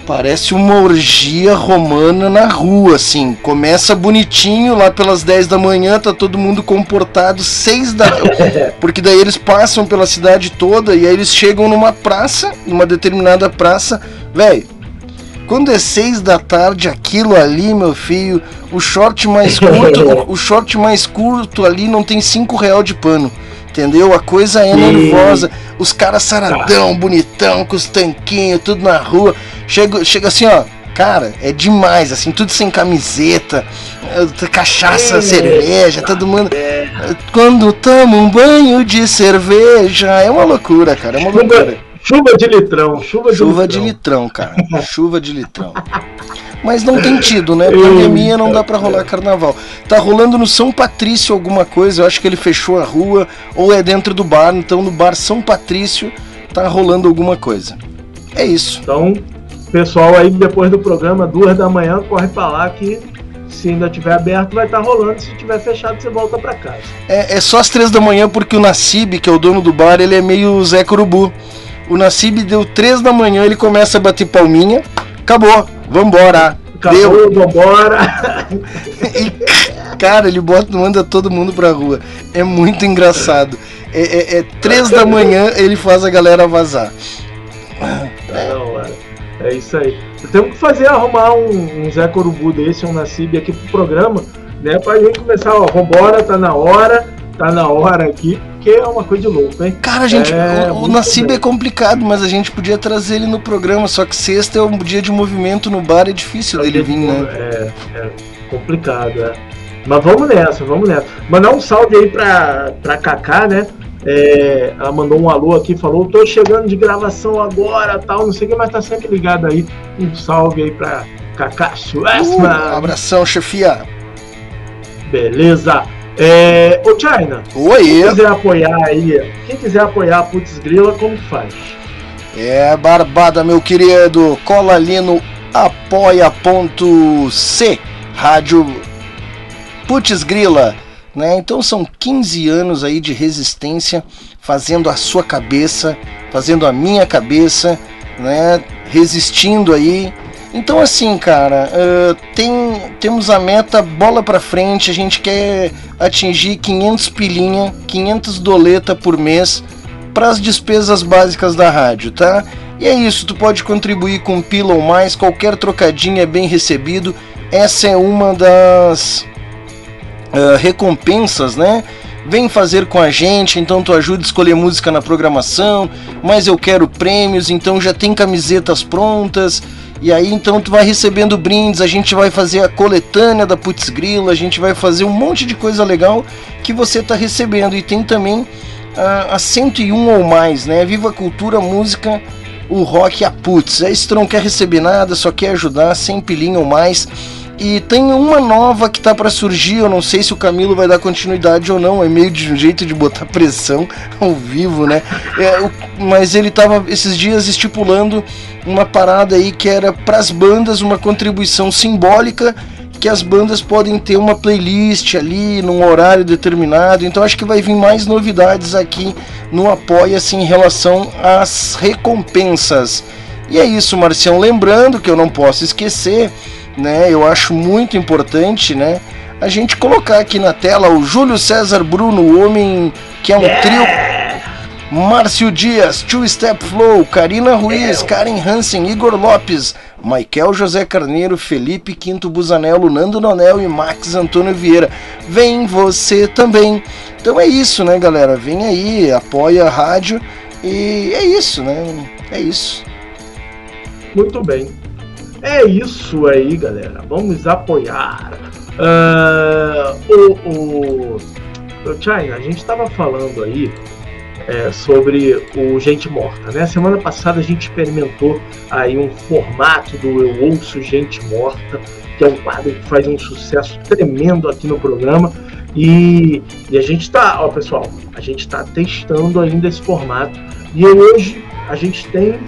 Parece uma orgia romana na rua, assim. Começa bonitinho, lá pelas 10 da manhã, tá todo mundo comportado, 6 da. Porque daí eles passam pela cidade toda e aí eles chegam numa praça, numa determinada praça. Velho, quando é seis da tarde, aquilo ali, meu filho, o short mais curto, o short mais curto ali não tem cinco real de pano. Entendeu? A coisa é nervosa. Os caras saradão, tá. bonitão, com os tanquinhos, tudo na rua. Chega, chega assim, ó. Cara, é demais, assim, tudo sem camiseta, eh, cachaça, cerveja, todo mundo. É. Quando toma um banho de cerveja, é uma loucura, cara, é uma loucura. Chuva de litrão, chuva de chuva litrão. de litrão, cara. chuva de litrão. Mas não tem tido, né? Pandemia não dá para rolar carnaval. Tá rolando no São Patrício alguma coisa, eu acho que ele fechou a rua, ou é dentro do bar, então no bar São Patrício tá rolando alguma coisa. É isso. Então, pessoal aí depois do programa, duas da manhã, corre pra lá que Se ainda tiver aberto, vai estar tá rolando. Se tiver fechado, você volta para casa. É, é, só às três da manhã porque o Nassib, que é o dono do bar, ele é meio Zé Corubu. O Nassib deu três da manhã, ele começa a bater palminha. Acabou, vambora. Acabou, deu. vambora. e, cara, ele bota, manda todo mundo pra rua. É muito engraçado. É, é, é três da manhã, ele faz a galera vazar. Não, é, é isso aí. Temos que fazer, arrumar um, um Zé Corubu desse, um Nassib aqui pro programa, né? Pra gente começar, ó, vambora, tá na hora, tá na hora aqui, que é uma coisa de louco, hein? Cara, a gente, é, o, o Nassib é complicado, mas a gente podia trazer ele no programa, só que sexta é um dia de movimento no bar, é difícil dele vir, né? É, é complicado, é. Mas vamos nessa, vamos nessa. Mandar um salve aí pra, pra Kaká, né? É, ela mandou um alô aqui, falou: tô chegando de gravação agora, tal, não sei o que, mas tá sempre ligado aí. Um salve aí pra Cacá Suessman. Uh, abração, chefia. Beleza. É, ô China, Oi. quem quiser apoiar aí, quem quiser apoiar a Putz Grila, como faz? É barbada, meu querido. Cola ali no apoia.c Rádio Putz Grila né? Então são 15 anos aí de resistência fazendo a sua cabeça, fazendo a minha cabeça, né? resistindo aí. Então assim, cara, uh, tem, temos a meta bola para frente, a gente quer atingir 500 pilinha, 500 doleta por mês para as despesas básicas da rádio, tá? E é isso, tu pode contribuir com pila ou mais, qualquer trocadinho é bem recebido. Essa é uma das uh, recompensas, né? Vem fazer com a gente, então tu ajuda a escolher música na programação, mas eu quero prêmios, então já tem camisetas prontas. E aí então tu vai recebendo brindes, a gente vai fazer a coletânea da Putz Grila, a gente vai fazer um monte de coisa legal que você tá recebendo. E tem também a, a 101 ou mais, né? Viva cultura, música, o rock e a Putz. Aí se tu não quer receber nada, só quer ajudar, 100 pilinha ou mais e tem uma nova que tá para surgir, eu não sei se o Camilo vai dar continuidade ou não, é meio de um jeito de botar pressão ao vivo, né? É, o, mas ele tava esses dias estipulando uma parada aí que era para as bandas uma contribuição simbólica que as bandas podem ter uma playlist ali num horário determinado. Então acho que vai vir mais novidades aqui no Apoia-se em relação às recompensas. E é isso, Marcião. Lembrando que eu não posso esquecer né? Eu acho muito importante, né? A gente colocar aqui na tela o Júlio César Bruno, o homem que é um yeah! trio. Márcio Dias, Two Step Flow, Karina Ruiz, Karen Hansen, Igor Lopes, Michael José Carneiro, Felipe Quinto Busanello, Nando Nonel e Max Antônio Vieira. Vem você também. Então é isso, né, galera? Vem aí, apoia a rádio e é isso, né? É isso. Muito bem. É isso aí, galera. Vamos apoiar. Uh, o, o, China, a gente estava falando aí é, sobre o Gente Morta, né? Semana passada a gente experimentou aí um formato do Eu Ouço Gente Morta, que é um quadro que faz um sucesso tremendo aqui no programa. E, e a gente está, ó pessoal, a gente está testando ainda esse formato. E hoje a gente tem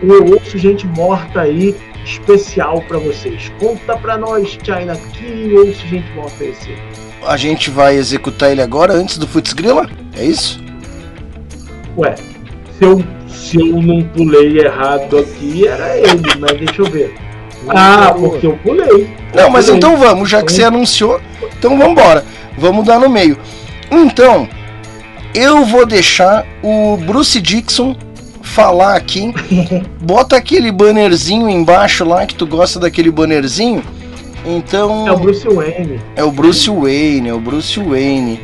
o Eu Ouço Gente Morta aí especial para vocês. Conta para nós, China, que ouço gente vai oferecer. A gente vai executar ele agora, antes do Futs Grilla? É isso? Ué, se eu, se eu não pulei errado aqui, era ele, mas deixa eu ver. Ah, porque eu pulei. Não, mas pulei. então vamos, já que você anunciou, então vamos embora. Vamos dar no meio. Então, eu vou deixar o Bruce Dixon falar aqui. Bota aquele bannerzinho embaixo lá que tu gosta daquele bannerzinho. Então. É o Bruce Wayne. É o Bruce Wayne, é o Bruce Wayne.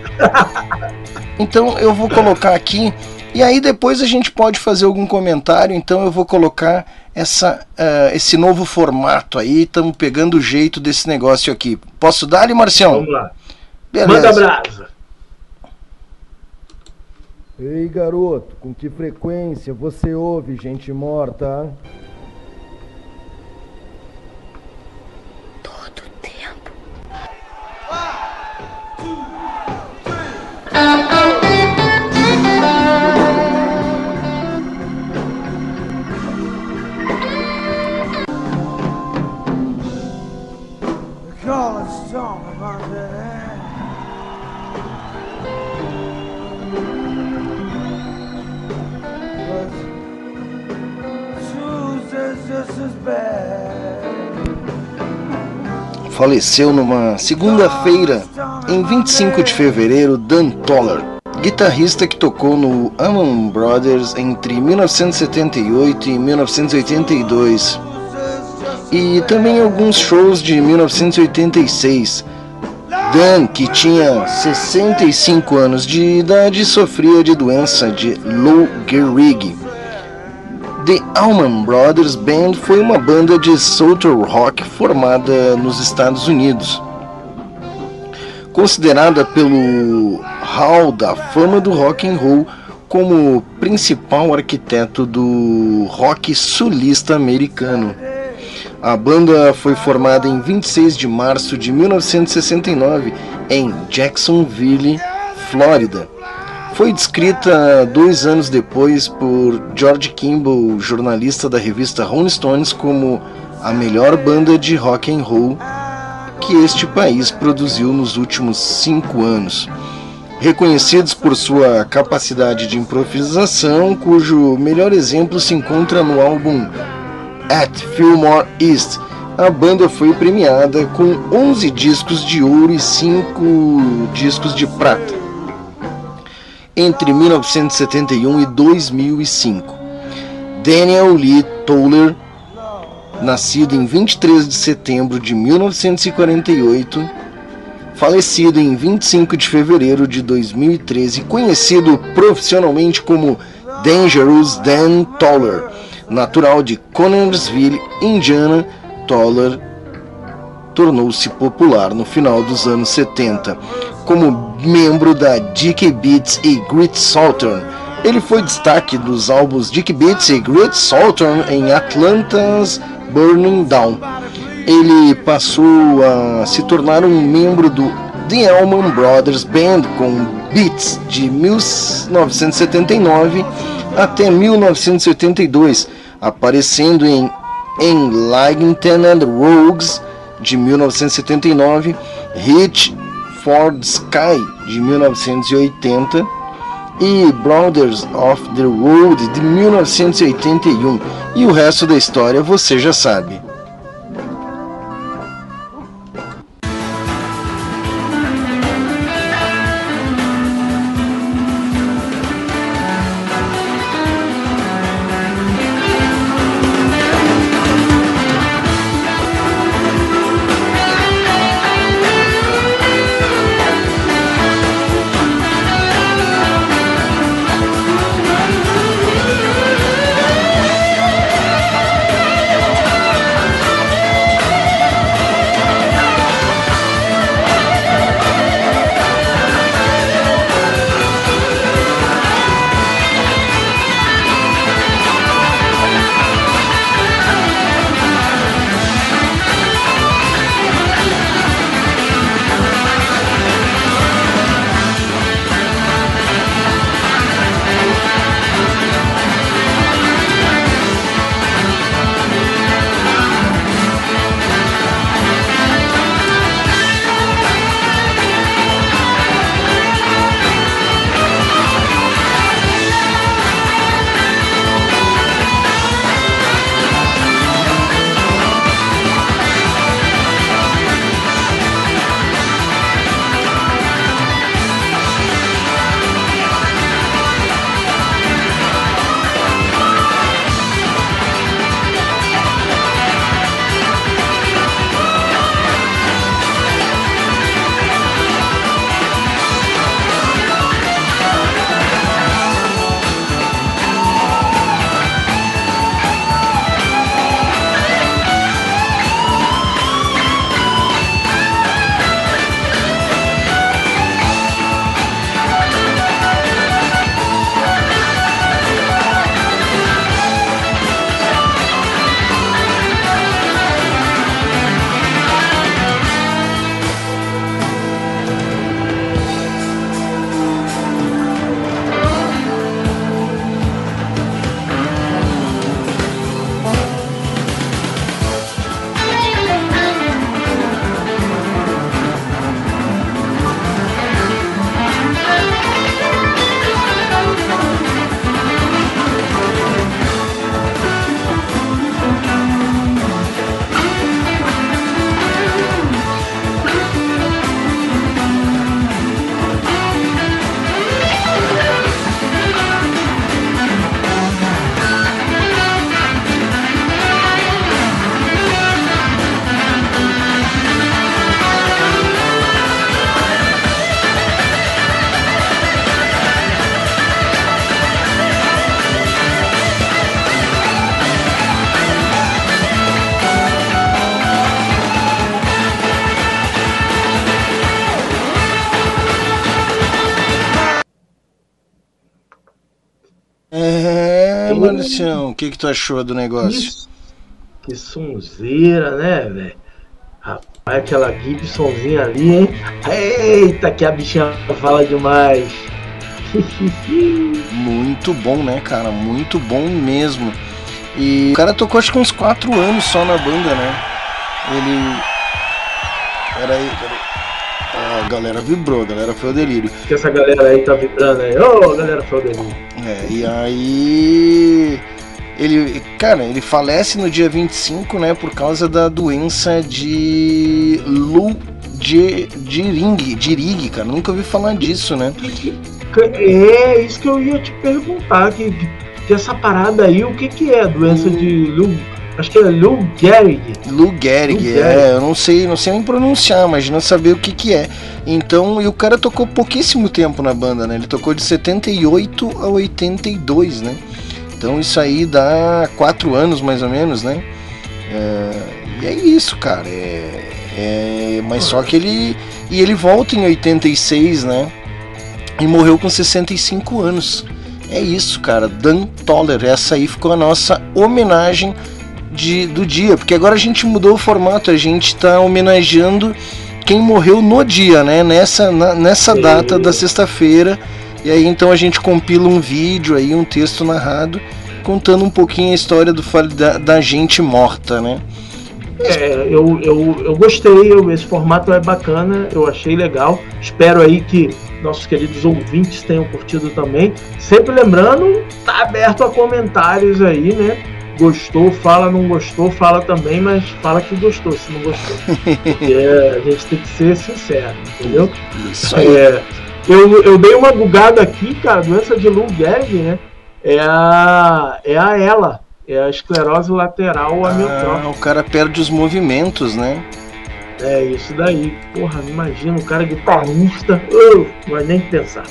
então eu vou colocar aqui. E aí depois a gente pode fazer algum comentário. Então eu vou colocar essa, uh, esse novo formato aí. Estamos pegando o jeito desse negócio aqui. Posso dar, ali, Marcião? Vamos lá. Beleza. Manda brasa. Ei, garoto, com que frequência você ouve gente morta? Todo tempo. Call us Faleceu numa segunda-feira, em 25 de fevereiro, Dan Toller, guitarrista que tocou no Amon Brothers entre 1978 e 1982, e também alguns shows de 1986. Dan, que tinha 65 anos de idade, sofria de doença de Lou Gehrig The Allman Brothers Band foi uma banda de soul rock formada nos Estados Unidos. Considerada pelo Hall da Fama do Rock and Roll como principal arquiteto do rock sulista americano. A banda foi formada em 26 de março de 1969 em Jacksonville, Flórida foi descrita dois anos depois por George Kimball, jornalista da revista Rolling Stones, como a melhor banda de rock and roll que este país produziu nos últimos cinco anos. Reconhecidos por sua capacidade de improvisação, cujo melhor exemplo se encontra no álbum At Fillmore East, a banda foi premiada com 11 discos de ouro e 5 discos de prata entre 1971 e 2005. Daniel Lee Toller, nascido em 23 de setembro de 1948, falecido em 25 de fevereiro de 2013, conhecido profissionalmente como Dangerous Dan Toller, natural de Connersville, Indiana, Toller tornou-se popular no final dos anos 70 como membro da Dick Beats e Grit Southern. Ele foi destaque dos álbuns Dick Beats e Grit Southern em Atlanta's Burning Down. Ele passou a se tornar um membro do The Allman Brothers Band com Beats de 1979 até 1982, aparecendo em Enlightened Rogues de 1979, Hit for the Sky de 1980 e Brothers of the Road de 1981. E o resto da história você já sabe. O que, que tu achou do negócio? Que, que sonzeira, né, velho? Rapaz, aquela Gibsonzinha ali, hein? Eita, que a bichinha fala demais. muito bom, né, cara? Muito bom mesmo. E o cara tocou acho que uns 4 anos só na banda, né? Ele. Peraí, peraí. A galera vibrou, a galera foi o delírio. Que essa galera aí tá vibrando aí. Ô, oh, galera foi o delírio. É, e aí. Ele, cara, ele falece no dia 25, né, por causa da doença de Lu de Diring, Dirig, cara. Nunca ouvi falar disso, né? É, isso que eu ia te perguntar, que, que essa parada aí, o que que é? Doença de Lu Acho que é Lou Gehrig. Lou Gehrig, é, eu não sei, não sei nem pronunciar, mas não saber o que que é. Então, e o cara tocou pouquíssimo tempo na banda, né? Ele tocou de 78 a 82, né? Então isso aí dá quatro anos mais ou menos, né? É, e é isso, cara. É, é, mas só que ele. E ele volta em 86, né? E morreu com 65 anos. É isso, cara. Dan Toller. Essa aí ficou a nossa homenagem de, do dia, porque agora a gente mudou o formato, a gente está homenageando quem morreu no dia, né? Nessa, na, nessa data da sexta-feira. E aí então a gente compila um vídeo aí, um texto narrado, contando um pouquinho a história do, da, da gente morta, né? É, eu, eu, eu gostei, eu, esse formato é bacana, eu achei legal. Espero aí que nossos queridos ouvintes tenham curtido também. Sempre lembrando, tá aberto a comentários aí, né? Gostou, fala, não gostou, fala também, mas fala que gostou, se não gostou. Porque a gente tem que ser sincero, entendeu? Isso aí. É, eu, eu dei uma bugada aqui, cara, doença de Lou Gehrig, né? É a, é a ela, é a esclerose lateral amiotrófica. Ah, o cara perde os movimentos, né? É, isso daí. Porra, imagina, o cara guitarrista, uh, não vai nem pensar.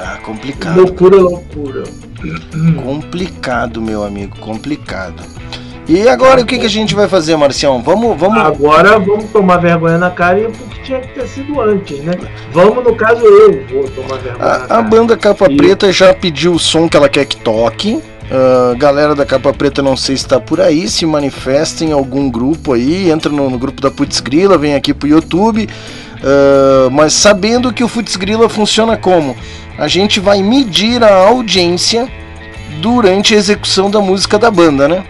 Ah, complicado. Loucura, loucura. Complicado, meu amigo, complicado. E agora o que, que a gente vai fazer, Marcião? Vamos, vamos. Agora vamos tomar vergonha na cara e porque tinha que ter sido antes, né? Vamos, no caso, eu vou tomar vergonha. A, na cara. a banda Capa e... Preta já pediu o som que ela quer que toque. Uh, galera da Capa Preta, não sei se está por aí, se manifesta em algum grupo aí, entra no, no grupo da Putz Grila, vem aqui pro YouTube. Uh, mas sabendo que o Putz Grila funciona como? A gente vai medir a audiência durante a execução da música da banda, né?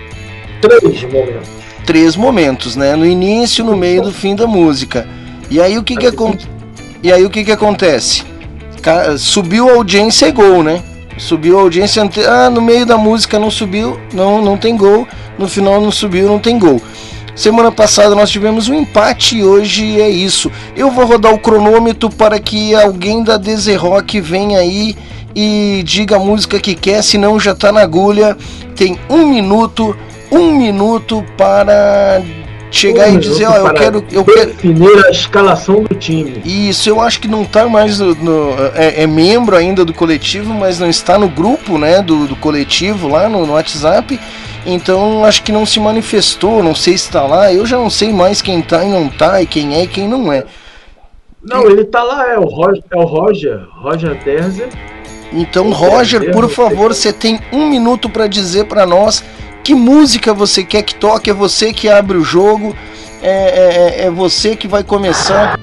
Três momentos. Três momentos, né? No início, no meio e no fim da música. E aí o que que, acon... e aí, o que, que acontece? Subiu a audiência é gol, né? Subiu a audiência, ah, no meio da música não subiu, não, não tem gol. No final não subiu, não tem gol. Semana passada nós tivemos um empate e hoje é isso. Eu vou rodar o cronômetro para que alguém da Rock venha aí e diga a música que quer, senão já está na agulha. Tem um minuto, um minuto para chegar um e dizer, ó, eu quero, eu quero definir a escalação do time. Isso, eu acho que não está mais no, no é, é, membro ainda do coletivo, mas não está no grupo, né, do, do coletivo lá no, no WhatsApp. Então acho que não se manifestou, não sei se está lá. Eu já não sei mais quem tá e não tá, e quem é e quem não é. Não, ele tá lá, é o Roger, é o Roger, Roger Terzer. Então, Roger, por favor, você tem um minuto para dizer para nós que música você quer que toque. É você que abre o jogo, é, é, é, é você que vai começar.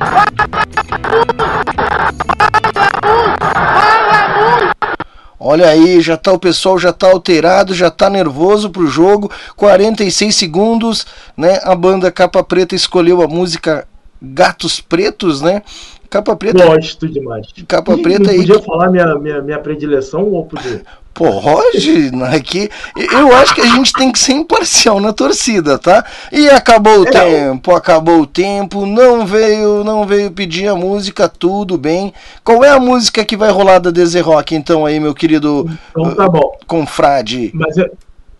Olha aí, já tá o pessoal já tá alterado, já tá nervoso pro jogo. 46 segundos, né? A banda Capa Preta escolheu a música Gatos Pretos, né? Capa Preta. Gosto demais. Capa Preta aí. Podia falar minha, minha, minha predileção ou podia? Pô, Roger, aqui, eu acho que a gente tem que ser imparcial na torcida, tá? E acabou o é, tempo, acabou o tempo, não veio, não veio pedir a música, tudo bem. Qual é a música que vai rolar da Deze Rock, então, aí, meu querido então, tá bom. confrade? Mas eu,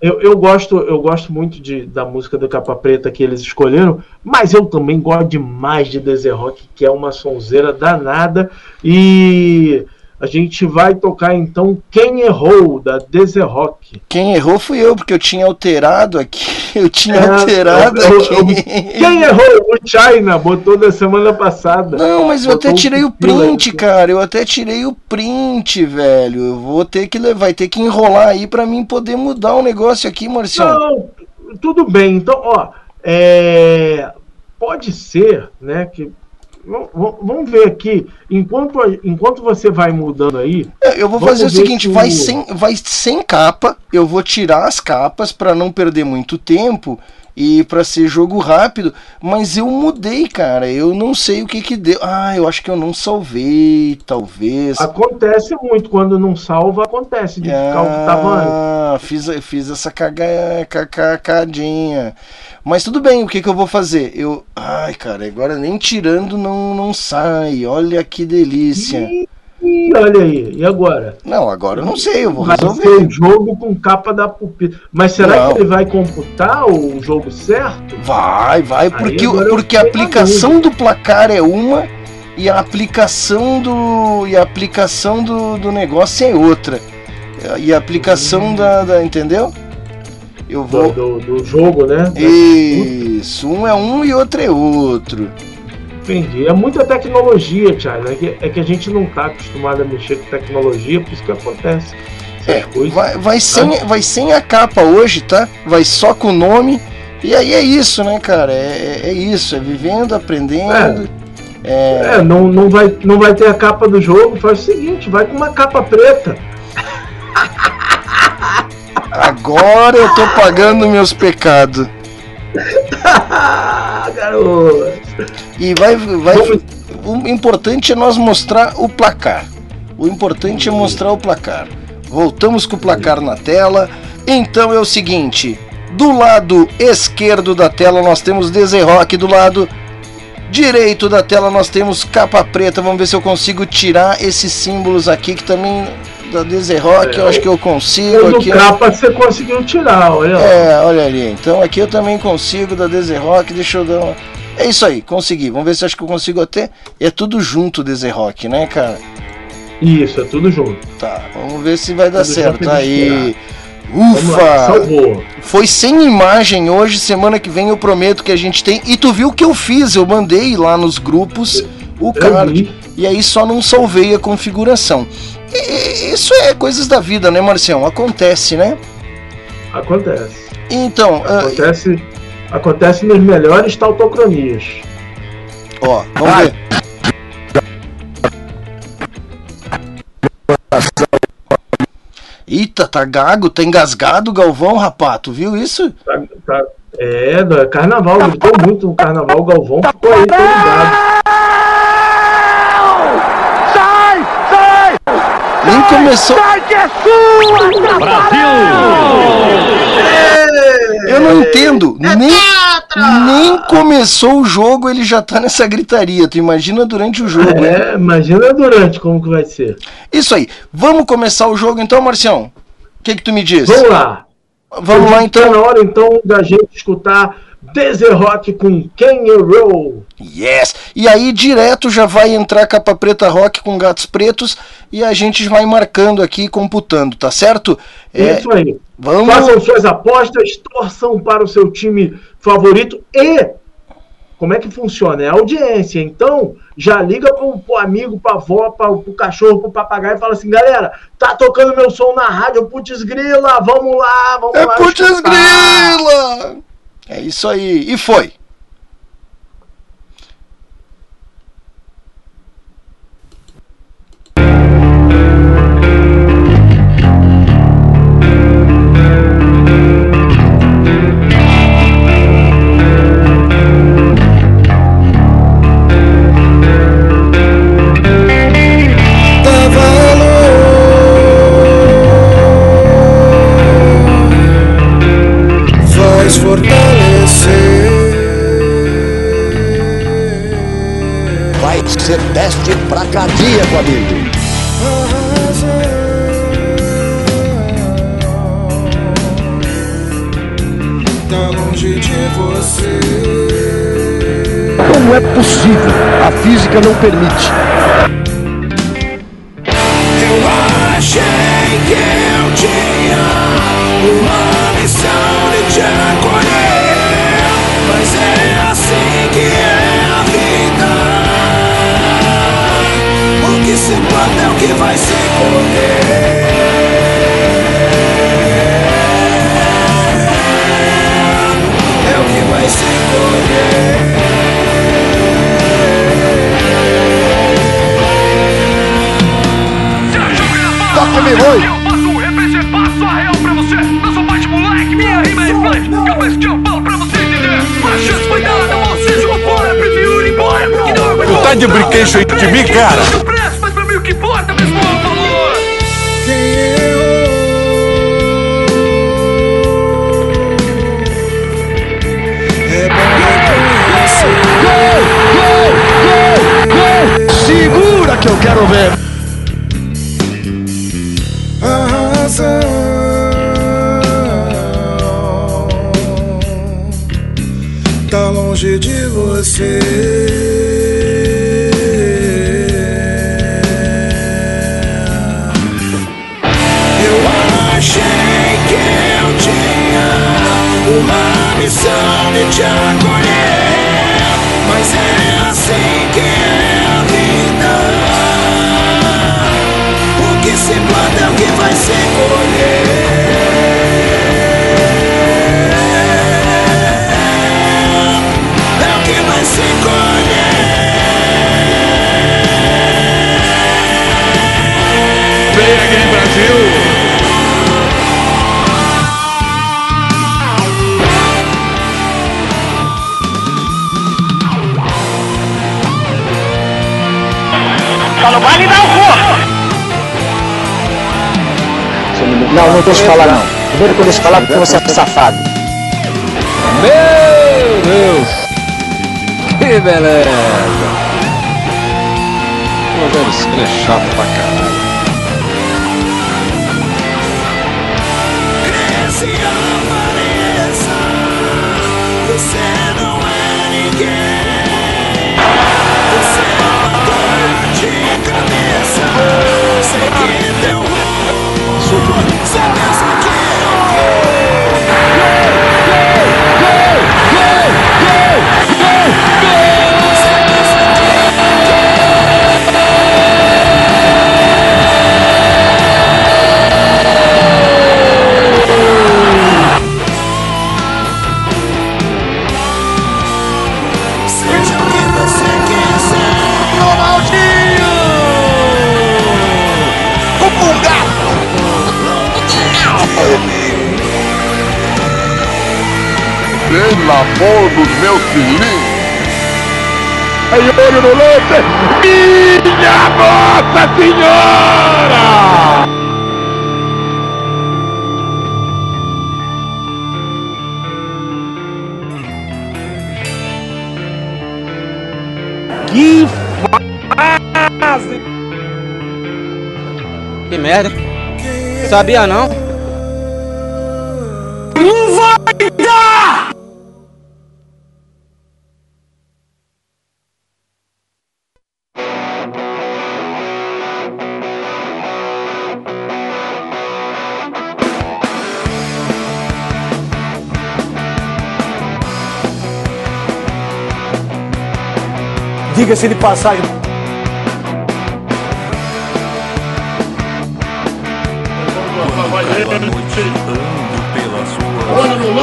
eu, eu, gosto, eu gosto muito de, da música do Capa Preta que eles escolheram, mas eu também gosto demais de Deze Rock, que é uma sonzeira danada. E A gente vai tocar então Quem Errou, da Rock. Quem errou fui eu, porque eu tinha alterado aqui. Eu tinha é, alterado eu, eu, aqui. Quem errou? O China botou da semana passada. Não, mas eu até tirei o print, cara. Eu até tirei o print, velho. Eu vou ter que levar, vai ter que enrolar aí para mim poder mudar o um negócio aqui, Marcião. Não, tudo bem. Então, ó, é... pode ser, né, que Vamos ver aqui, enquanto, enquanto você vai mudando aí. Eu vou fazer o seguinte: vai, sem, vai sem capa, eu vou tirar as capas para não perder muito tempo e para ser jogo rápido, mas eu mudei, cara. Eu não sei o que que deu. Ah, eu acho que eu não salvei, talvez. Acontece muito quando não salva, acontece de ah, ficar o que tava antes. Ah, fiz, fiz essa cagadinha. Mas tudo bem, o que, que eu vou fazer? Eu. Ai, cara, agora nem tirando não, não sai. Olha que delícia. Ih, olha aí, e agora? Não, agora eu não sei, eu vou vai resolver. Ser jogo com capa da pupila. Mas será não. que ele vai computar o jogo certo? Vai, vai, porque, porque a aplicação do placar é uma e a aplicação do. E a aplicação do, do negócio é outra. E a aplicação hum. da, da. Entendeu? Eu vou. Do, do, do, jogo, né? Isso, um é um e outro é outro. Entendi. É muita tecnologia, Charlie. É que, é que a gente não está acostumado a mexer com tecnologia, por isso que acontece. É, vai, vai, sem, vai sem a capa hoje, tá? Vai só com o nome. E aí é isso, né, cara? É, é, é isso, é vivendo, aprendendo. É, é... é, não, não, vai, não vai ter a capa do jogo. Faz o seguinte, vai com uma capa preta. Agora eu tô pagando meus pecados. Garoto. E vai, vai. O importante é nós mostrar o placar. O importante é mostrar o placar. Voltamos com o placar na tela. Então é o seguinte: do lado esquerdo da tela nós temos Rock, do lado direito da tela nós temos capa preta. Vamos ver se eu consigo tirar esses símbolos aqui que também da Rock, é, eu acho que eu consigo. Do aqui, capa você conseguiu tirar, olha. É, olha ali. Então aqui eu também consigo da Rock. Deixa eu dar uma. É isso aí, consegui. Vamos ver se acho que eu consigo até. É tudo junto o Rock, né, cara? Isso, é tudo junto. Tá, vamos ver se vai dar tudo certo. Aí. Ufa! Salvou. Foi sem imagem hoje, semana que vem eu prometo que a gente tem. E tu viu o que eu fiz? Eu mandei lá nos grupos o card. E aí só não salvei a configuração. E, isso é coisas da vida, né, Marcião? Acontece, né? Acontece. Então. Ah, Acontece. Uh, Acontece nos melhores tautocronias. Ó, vamos Vai. ver. Eita, tá gago, tá engasgado o Galvão, rapaz. Tu viu isso? Tá, tá, é, é carnaval, gritou muito no carnaval, o Galvão ficou aí, tá ligado. Sai, sai! Nem começou. Sai que é sua! Brasil! Eu não entendo. É nem, nem começou o jogo, ele já tá nessa gritaria. Tu imagina durante o jogo, É, imagina durante como que vai ser. Isso aí. Vamos começar o jogo então, Marcião? O que, que tu me diz? Vamos lá. Vamos lá então. Tá na hora então da gente escutar Desert Rock com Ken Roll. Yes! E aí direto já vai entrar capa preta rock com gatos pretos e a gente vai marcando aqui, computando, tá certo? É, Isso aí. Vamos... Façam suas apostas, torçam para o seu time favorito e como é que funciona? É audiência. Então, já liga pro, pro amigo, pra avó, pra, pro cachorro, pro papagaio e fala assim, galera, tá tocando meu som na rádio, putz grila, vamos lá, vamos é lá. Putz grila! É isso aí. E foi. É possível? A física não permite. Fala porque você é safado. Meu Deus! Que beleza! Meu Deus, ele é chato pra caralho. Aí Aí olho no lance. Minha Nossa Senhora! Que fase! Que merda! Sabia não? diga-se de passagem. Vai pela sua. Olha no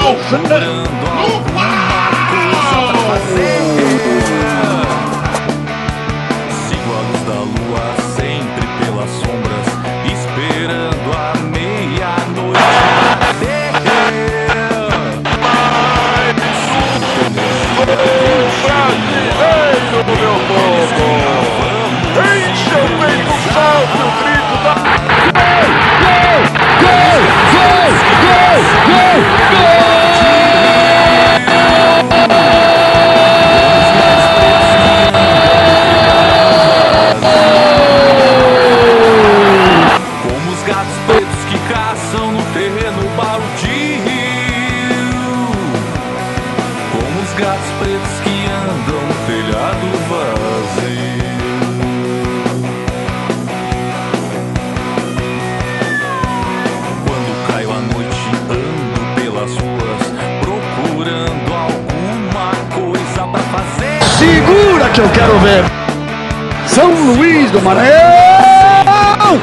que eu quero ver. São Luís do Maranhão!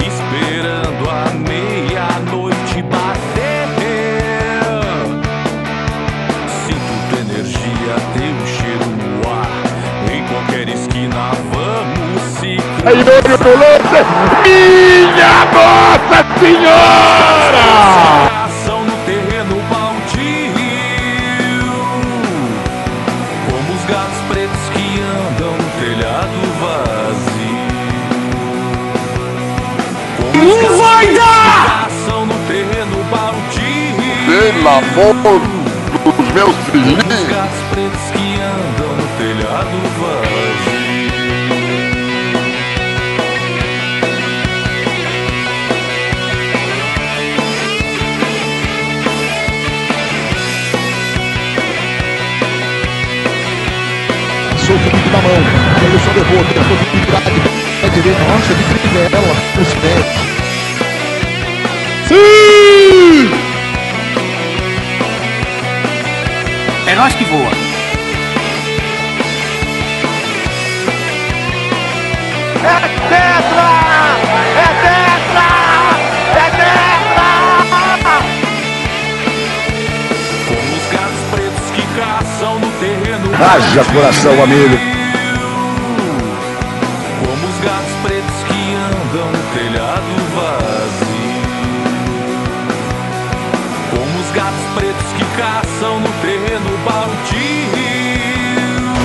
Esperando a meia-noite bater. Sinto energia, teu cheiro no ar. Em qualquer esquina vamos se. Aí veio o! Minha Nossa Senhora! Amor dos meus filhinhos. pretos que andam no telhado vazio o Felipe na mão. Anderson levou, tentou virar de pé direito. Nossa, de trivela, os pés. É nós que voa. Como os gatos pretos que caçam no terreno Haja coração, amigo.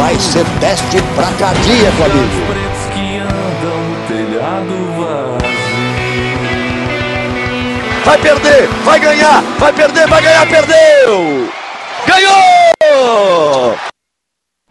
Vai ser teste pra cardíaco, amigo. Vai perder, vai ganhar, vai perder, vai ganhar, perdeu! Ganhou!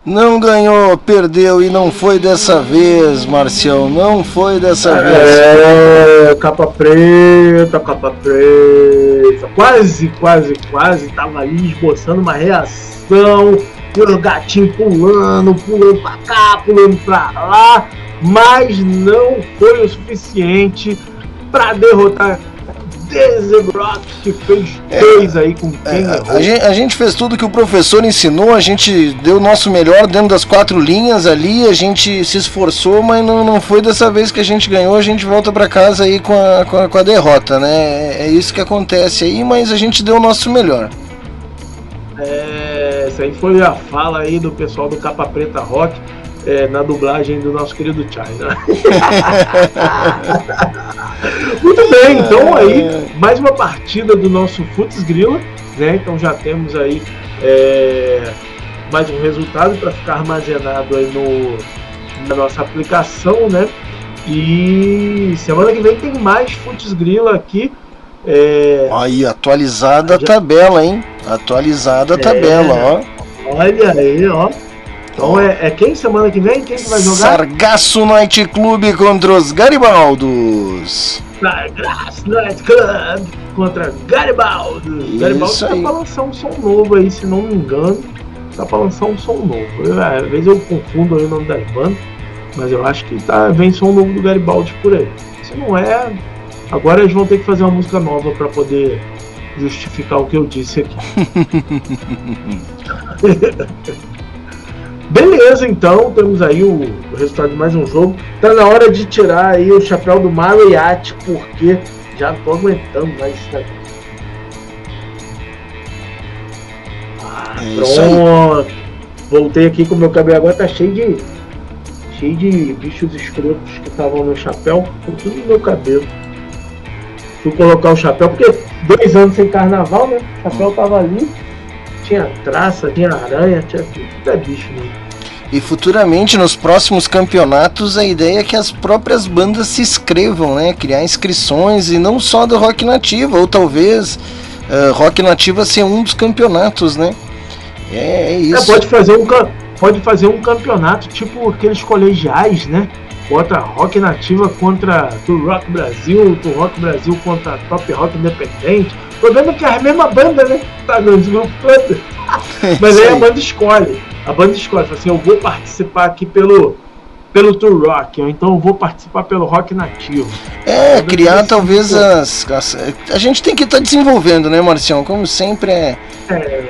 Não ganhou, perdeu e não foi dessa vez, Marcião. Não foi dessa vez. É, capa preta, capa preta. Quase, quase, quase tava ali esboçando uma reação. O gatinho pulando, pulando pra cá, pulando pra lá. Mas não foi o suficiente pra derrotar Dezebrot, que fez dois aí com quem É, a, gente, a gente fez tudo que o professor ensinou, a gente deu o nosso melhor dentro das quatro linhas ali, a gente se esforçou, mas não, não foi dessa vez que a gente ganhou, a gente volta pra casa aí com a, com a, com a derrota, né? É, é isso que acontece aí, mas a gente deu o nosso melhor. É, essa aí foi a fala aí do pessoal do Capa Preta Rock é, na dublagem do nosso querido China. Muito bem, então aí mais uma partida do nosso Futs Grilla, né? Então já temos aí é, mais um resultado para ficar armazenado aí no, na nossa aplicação, né? E semana que vem tem mais Futs Grilla aqui. É, Aí, atualizada a Já- tabela, hein? Atualizada a É. tabela, ó. olha aí, ó. Então é, é quem semana que vem? Quem que vai jogar? Sargaço Night Club contra os Garibaldos. Sargasso Night Club contra Garibaldi. Isso Garibaldi tá aí. pra lançar um som novo aí, se não me engano. Tá pra lançar um som novo. Eu, às vezes eu confundo aí o nome das bandas, mas eu acho que tá, vem som novo do Garibaldi por aí. Se não é, agora eles vão ter que fazer uma música nova pra poder justificar o que eu disse aqui. Beleza, então temos aí o, o resultado de mais um jogo. Tá na hora de tirar aí o chapéu do Mariachi, porque já não tô aguentando mais isso daqui. Ah, É pronto. Voltei aqui com o meu cabelo agora tá cheio de. cheio de bichos escrotos que estavam no chapéu. Tudo no meu cabelo. Fui colocar o chapéu, porque dois anos sem carnaval, né? O chapéu tava ali. Tinha traça, tinha aranha, tinha tudo. Tudo é bicho, né? E futuramente, nos próximos campeonatos, a ideia é que as próprias bandas se inscrevam, né? Criar inscrições e não só do Rock Nativa, ou talvez eh, Rock Nativa ser um dos campeonatos, né? É, é É, isso. pode fazer um pode fazer um campeonato tipo aqueles colegiais, né? Bota Rock Nativa contra do Rock Brasil, do Rock Brasil contra Top Rock Independente. O problema é que é a mesma banda, né? Tá nos grupos todos. Mas aí a banda escolhe. A banda escolhe, fala assim, eu vou participar aqui pelo pelo Tour Rock, ou então eu vou participar pelo Rock Nativo. É, criar talvez as, as- A gente tem que estar desenvolvendo, né, Marcião? Como sempre é, É,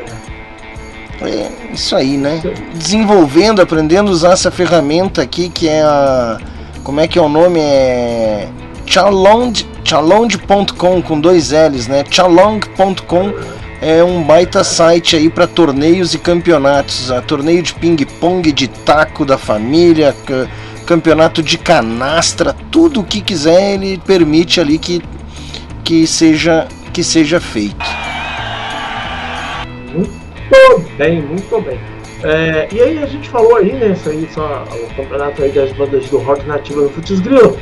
é isso aí, né? Desenvolvendo, aprendendo a usar essa ferramenta aqui que é a. Como é que é o nome? É. Chalong, chalong.com com dois L's, né? Chalong.com é um baita site aí para torneios e campeonatos. A torneio de ping-pong, de taco da família, ca- campeonato de canastra, tudo o que quiser ele permite ali que, que, seja, que seja feito. Muito bem, muito bem. É, e aí a gente falou aí, né? Isso aí, só o campeonato aí das bandas do rock nativa no Futs Grilo.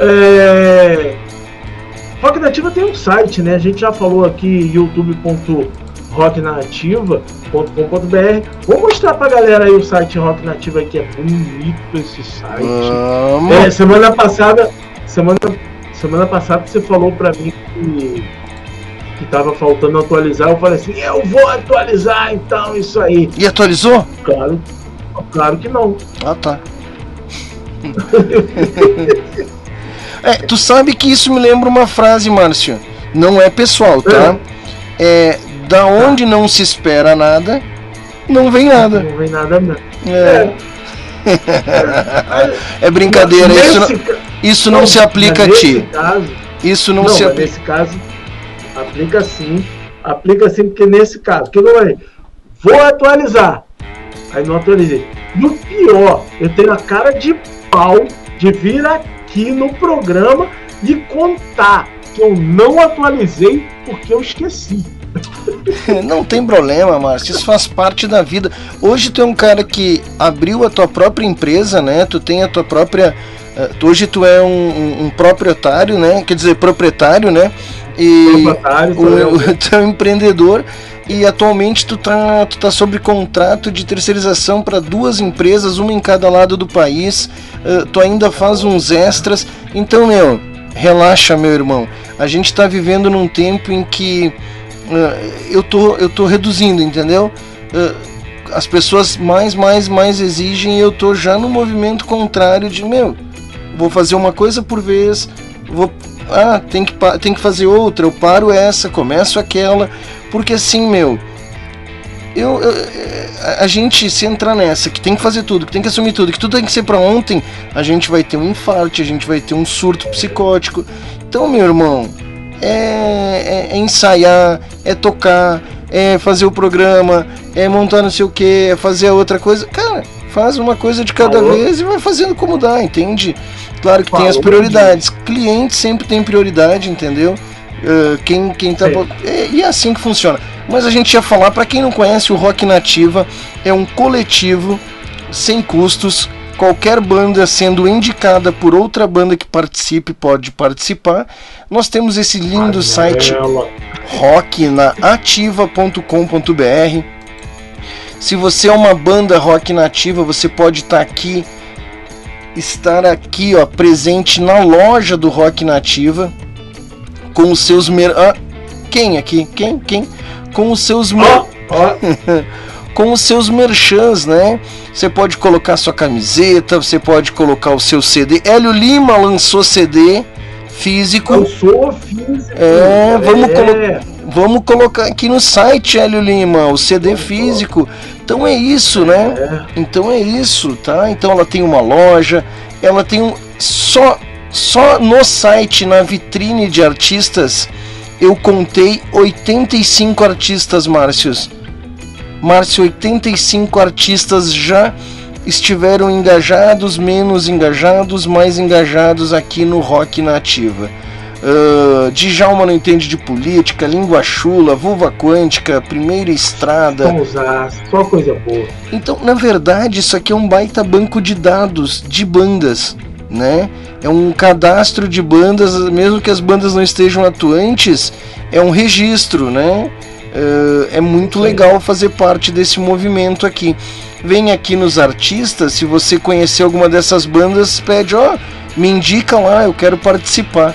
É, rock Nativa tem um site, né? A gente já falou aqui youtube.rocknativa.com.br. Vou mostrar pra galera aí o site Rock Nativa que é bonito esse site. É, semana passada, semana, semana passada você falou pra mim que que tava faltando atualizar, eu falei assim, eu vou atualizar então isso aí. E atualizou? Claro, claro que não. Ah, tá. é, tu sabe que isso me lembra uma frase, Márcio. Não é pessoal, tá? É, da onde não se espera nada, não vem nada. Não vem nada mesmo. É. É brincadeira, isso não, isso não se aplica a ti. Caso, Isso não, não, se aplica. nesse caso, aplica sim. Aplica sim, porque nesse caso, que eu falei? Vou atualizar. Aí não atualizei. E o pior, eu tenho a cara de pau de vir aqui no programa e contar que eu não atualizei porque eu esqueci. Não tem problema, Márcio. Isso faz parte da vida. Hoje tu é um cara que abriu a tua própria empresa, né? Tu tem a tua própria. eh, Hoje tu é um, um- um proprietário, né? Quer dizer, proprietário, né? E o, o- tu é um empreendedor e atualmente tu tá, tu tá sob contrato de terceirização para duas empresas, uma em cada lado do país. Eh, tu ainda faz uns extras. Então, meu, relaxa, meu irmão. A gente tá vivendo num tempo em que eh, eu tô, eu tô reduzindo, entendeu? Eh, as pessoas mais, mais, mais exigem e eu tô já no movimento contrário de, meu, vou fazer uma coisa por vez, vou, ah, tem que, tem que fazer outra, eu paro essa, começo aquela, porque assim, meu, eu, eu- eh, a- gente se entrar nessa, que tem que fazer tudo, que tem que assumir tudo, que tudo tem que ser pra ontem, a gente vai ter um infarto, a gente vai ter um surto psicótico. Então, meu irmão, é, é- é ensaiar, é tocar, é fazer o programa, é montar não sei o que, é fazer a outra coisa. Cara, faz uma coisa de cada Falou. vez e vai fazendo como dá, entende? Claro que tem as prioridades. Cliente sempre tem prioridade, entendeu? Uh, quem, quem tá. É, e é assim que funciona. Mas a gente ia falar, para quem não conhece, o Rock Nativa é um coletivo sem custos. Qualquer banda sendo indicada por outra banda que participe pode participar. Nós temos esse lindo site Ela. Se você é uma banda rock nativa, você pode estar aqui, estar aqui, ó, presente na loja do Rock Nativa com os seus mer... ah, quem aqui? Quem? Quem? Com os seus mer... Com os seus merchans, né? Você pode colocar sua camiseta, você pode colocar o seu CD. Hélio Lima lançou CD físico. sou físico. É, vamos é. colocar. Vamos colocar aqui no site, Hélio Lima, o CD físico. Então é isso, né? Então é isso, tá? Então ela tem uma loja, ela tem um. Só, só no site, na vitrine de artistas, eu contei 85 artistas, Márcios. Márcio, 85 artistas já estiveram engajados, menos engajados, mais engajados aqui no Rock Nativa. Uh, Djalma não entende de política, língua chula, vulva quântica, primeira estrada. Vamos usar, só coisa boa. Então, na verdade, isso aqui é um baita banco de dados de bandas, né? É um cadastro de bandas, mesmo que as bandas não estejam atuantes, é um registro, né? Uh, é muito legal fazer parte desse movimento aqui. Vem aqui nos artistas, se você conhecer alguma dessas bandas, pede, ó, me indica lá, eu quero participar.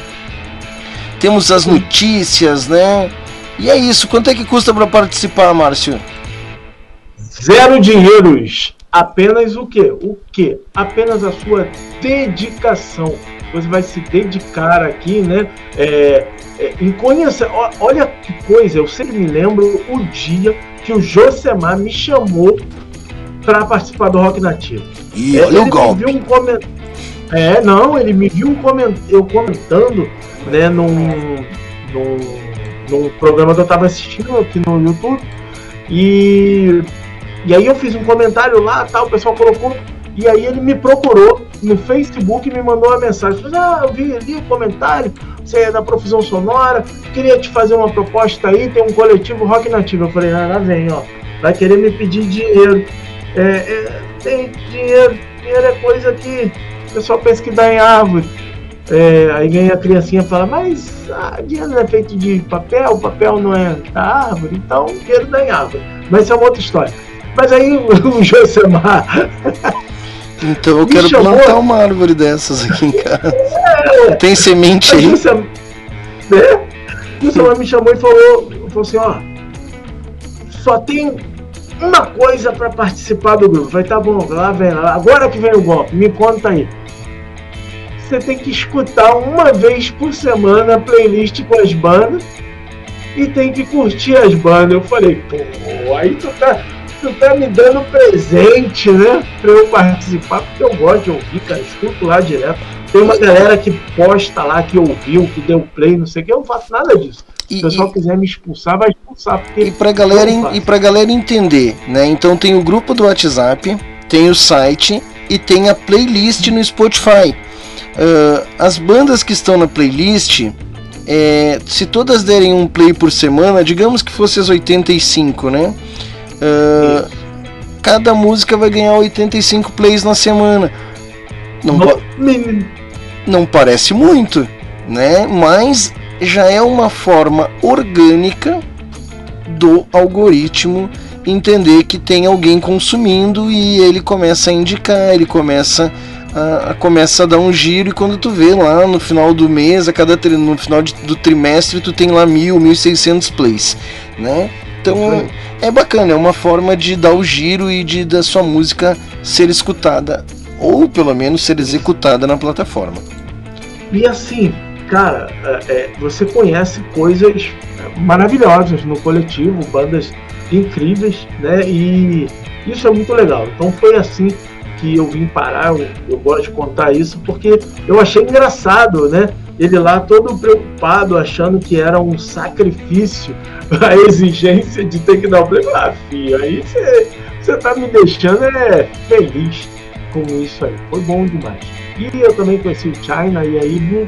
Temos as notícias, né? E é isso. Quanto é que custa para participar, Márcio? Zero dinheiros. Apenas o quê? O quê? Apenas a sua dedicação. Você vai se dedicar aqui, né? É, é, em conhecer. Olha que coisa, eu sempre me lembro o dia que o Josemar me chamou para participar do Rock Nativo. E É, olha o ele me golpe. um comen- É, não, ele me viu coment... eu comentando, né, num, num, num programa que eu tava assistindo aqui no YouTube. E, e aí eu fiz um comentário lá, tal, o pessoal colocou. E aí ele me procurou no Facebook e me mandou uma mensagem. Falou, ah, eu vi ali o comentário, você é da profissão sonora, queria te fazer uma proposta aí, tem um coletivo rock nativo. Eu falei, ah, lá vem, ó, vai querer me pedir dinheiro. É, é, tem dinheiro, dinheiro é coisa que o pessoal pensa que dá em árvore. É, aí vem a criancinha e fala, mas ah, dinheiro é feito de papel, papel não é da árvore, então dinheiro dá em árvore. Mas isso é uma outra história. Mas aí o Josemar. Então eu quero chamou- plantar uma árvore dessas aqui em casa. É, Tem semente aí o Josemar, né? O Josemar me chamou e falou, falou assim, ó, só tem uma coisa pra participar do grupo. Vai tá bom, lá vem, lá. agora que vem o golpe, me conta aí. Você tem que escutar uma vez por semana a playlist com as bandas e tem que curtir as bandas. Eu falei, pô, aí tu tá, tu tá me dando presente, né? Pra eu participar, porque eu gosto de ouvir, cara, escuto lá direto. Tem uma galera que posta lá, que ouviu, que deu play, não sei o que, eu não faço nada disso. Se E- o pessoal quiser me expulsar, vai expulsar. Porque E pra galera, e pra galera entender, né? Então tem o grupo do WhatsApp, tem o site e tem a playlist no Spotify. Ah, as bandas que estão na playlist, é, se todas derem um play por semana, digamos que fosse as 85, né? Ah, cada música vai ganhar 85 plays na semana. Não, pa- não parece muito, né? Mas já é uma forma orgânica do algoritmo entender que tem alguém consumindo e ele começa a indicar, ele começa a, a- começa a dar um giro e quando tu vê lá no final do mês, a cada tri- no final de- do trimestre tu tem lá mil, mil seiscentos plays, né? Então é bacana, é uma forma de dar o giro e de da sua música ser escutada ou pelo menos ser executada na plataforma. E assim, cara, é, é, você conhece coisas maravilhosas no coletivo, bandas incríveis, né? E isso é muito legal. Então foi assim que eu vim parar. Eu, eu gosto de contar isso porque eu achei engraçado, né? Ele lá todo preocupado, achando que era um sacrifício a exigência de ter que dar o play. Ah, filho, aí você tá me deixando é, feliz com isso aí. Foi bom demais. E eu também conheci o China, e aí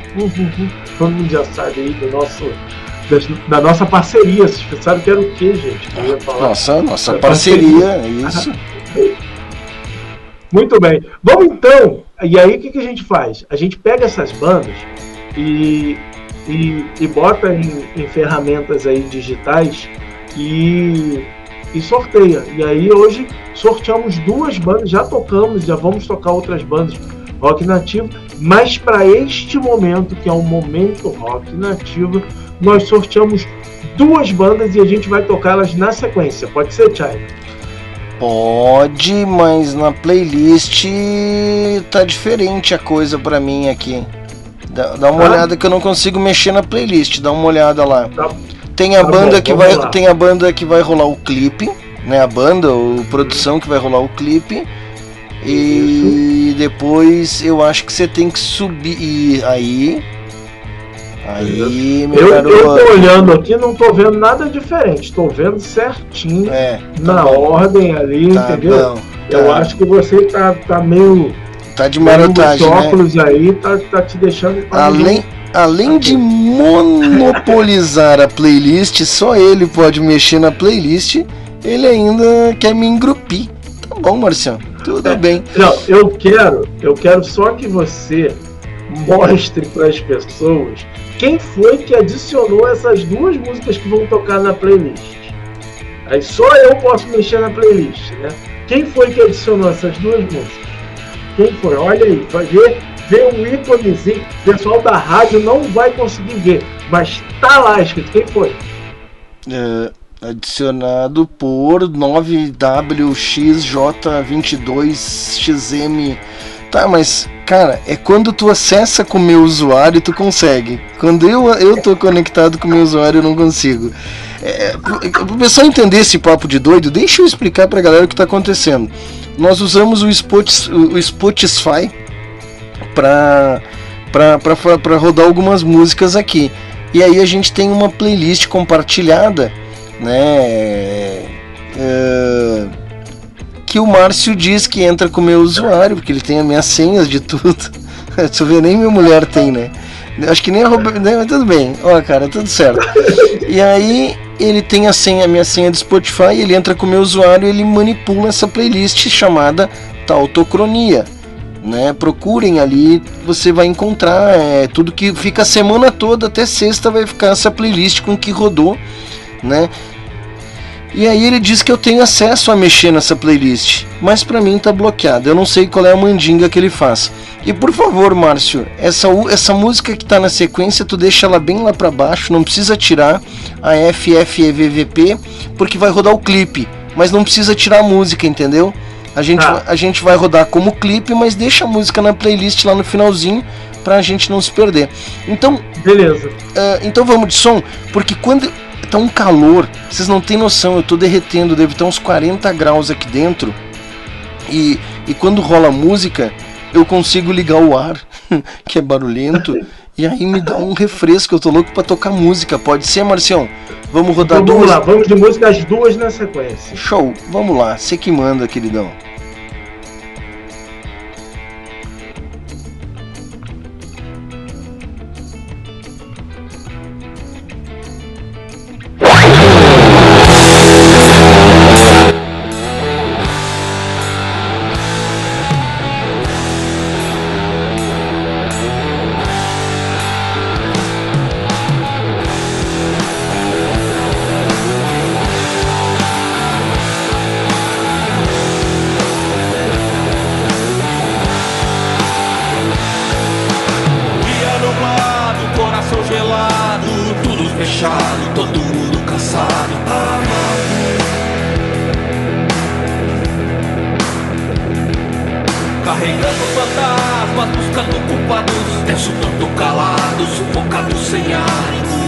todo mundo já sabe aí do nosso, das- da, nossa parceria. Vocês sabe que era o que, gente? que? Nossa, nossa É parceria, é isso. Muito bem. Vamos então. E aí o que, que a gente faz? A gente pega essas bandas e, e, e bota em, em ferramentas aí digitais e, e sorteia. E aí hoje sorteamos duas bandas, já tocamos, já vamos tocar outras bandas rock nativo, mas para este momento, que é um momento rock nativo, nós sorteamos duas bandas e a gente vai tocá-las na sequência. Pode ser, Chay? Pode, mas na playlist tá diferente a coisa pra mim aqui. Dá, dá uma Ah. olhada que eu não consigo mexer na playlist, dá uma olhada lá. Tá. Tem a Tá banda bom, que vai lá. tem a banda que vai rolar o clipe, né? A banda, ou produção que vai rolar o clipe. E depois eu acho que você tem que subir aí aí meu Eu, eu garoto. tô olhando aqui, não tô vendo nada diferente. Tô vendo certinho, É, na bom. ordem ali, tá entendeu? bom. Eu tá. acho que você tá, tá meio. Tá de Os marotagem, né? óculos aí tá, tá te deixando. Além, além de monopolizar a playlist, só ele pode mexer na playlist, ele ainda quer me engrupir. Tá bom, Marcião, tudo É. bem. Não, eu quero, eu quero só que você mostre para as pessoas quem foi que adicionou essas duas músicas que vão tocar na playlist. Aí só eu posso mexer na playlist, né? Quem foi que adicionou essas duas músicas? Quem foi? Olha aí, vai ver, ver um íconezinho. O pessoal da rádio não vai conseguir ver, mas tá lá escrito. Quem foi? É, adicionado por 9WXJ22XM. Tá, mas, cara, é quando tu acessa com o meu usuário, tu consegue. Quando eu, eu tô conectado com o meu usuário, eu não consigo. É, pro pessoal entender esse papo de doido, deixa eu explicar pra galera o que tá acontecendo. Nós usamos o Spotis- o Spotify pra, pra, pra, pra rodar algumas músicas aqui. E aí a gente tem uma playlist compartilhada, né? é, que o Márcio diz que entra com o meu usuário, porque ele tem as minhas senhas de tudo. Deixa eu ver, nem minha mulher tem, né? Acho que nem a Roberta. Mas tudo bem. Ó, cara, tudo certo. E aí ele tem a senha, a minha senha do Spotify, ele entra com o meu usuário e ele manipula essa playlist chamada Tautocronia. Né? Procurem ali, você vai encontrar é, tudo que fica a semana toda até sexta vai ficar essa playlist com que rodou, né? E aí ele diz que eu tenho acesso a mexer nessa playlist, mas para mim tá bloqueado. Eu não sei qual é a mandinga que ele faz. E por favor, Márcio, essa, essa música que tá na sequência, tu deixa ela bem lá para baixo, não precisa tirar a FFEVVP, porque vai rodar o clipe, mas não precisa tirar a música, entendeu? A gente, Tá. a gente vai rodar como clipe, mas deixa a música na playlist lá no finalzinho pra gente não se perder. Então, Beleza. ah, então vamos de som, porque quando tá um calor, vocês não têm noção, eu tô derretendo, deve estar uns 40 graus aqui dentro. E, e quando rola música, eu consigo ligar o ar, que é barulhento, e aí me dá um refresco, eu tô louco pra tocar música. Pode ser, Marcião? Vamos rodar Então vamos duas? lá, vamos de música as duas na sequência. Show, vamos lá, você que manda, queridão. Carregando fantasmas, buscando culpados, tenso tanto calado, sufocado sem ar,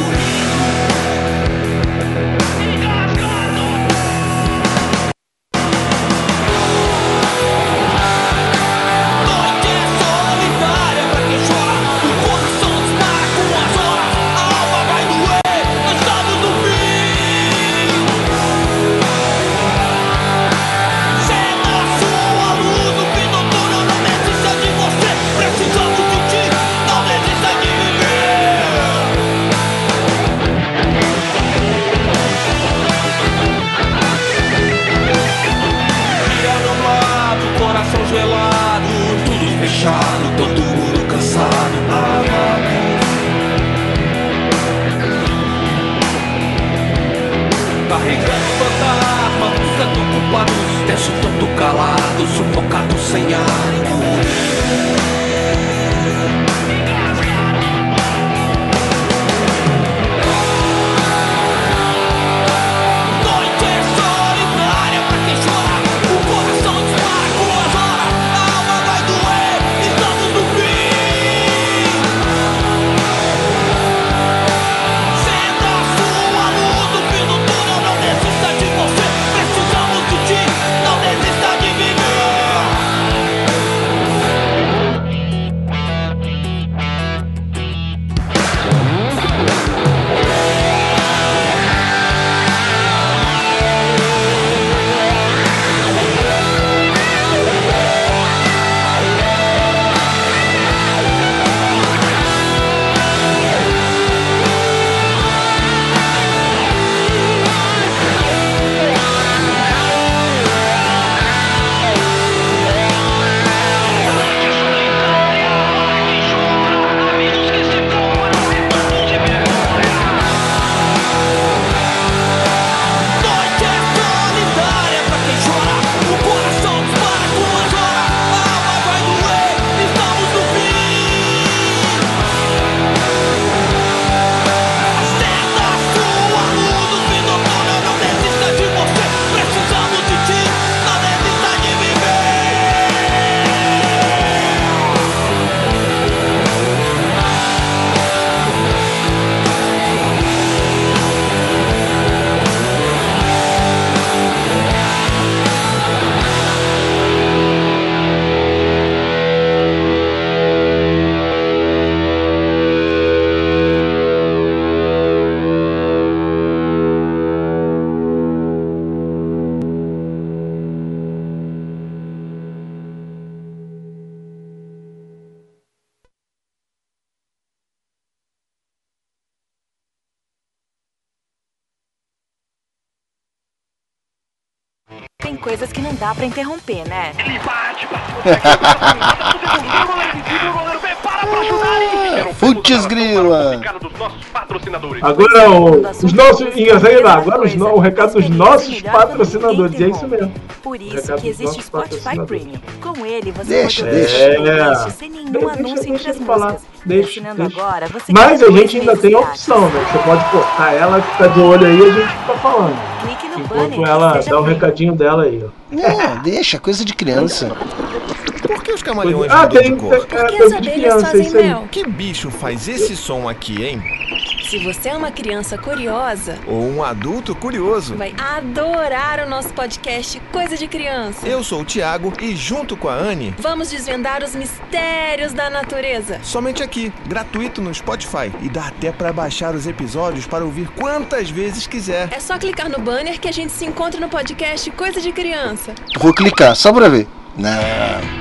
interromper, né? Ele bate, pra e... Um Putz grila. Agora o- os nossos. E aí, agora os o recado dos nossos patrocinadores. E é isso mesmo. Por isso que existe Spotify. Premium. Com ele você Deixa, pode deixa. É. sem nenhum Deixa, anúncio deixa entre as músicas. Deixa, deixa. agora, você Mas a gente ainda tem a opção, né? Você pode cortar ela, fica de olho aí e a gente fica falando. Clique no Enquanto banner ela dá o premium. recadinho dela aí, ó. Deixa, coisa de criança. Por que os camaleões Ah, mudam tem. de cor? é, Porque coisa as abelhas fazem mel. Que bicho faz esse som aqui, hein? Se você é uma criança curiosa, Ou um adulto curioso? vai adorar o nosso podcast Coisa de Criança. Eu sou o Thiago e junto com a Anne, Vamos desvendar os mistérios da natureza. somente aqui, gratuito no Spotify. E dá até pra baixar os episódios para ouvir quantas vezes quiser. É só clicar no banner que a gente se encontra no podcast Coisa de Criança. Vou clicar, só pra ver. Não.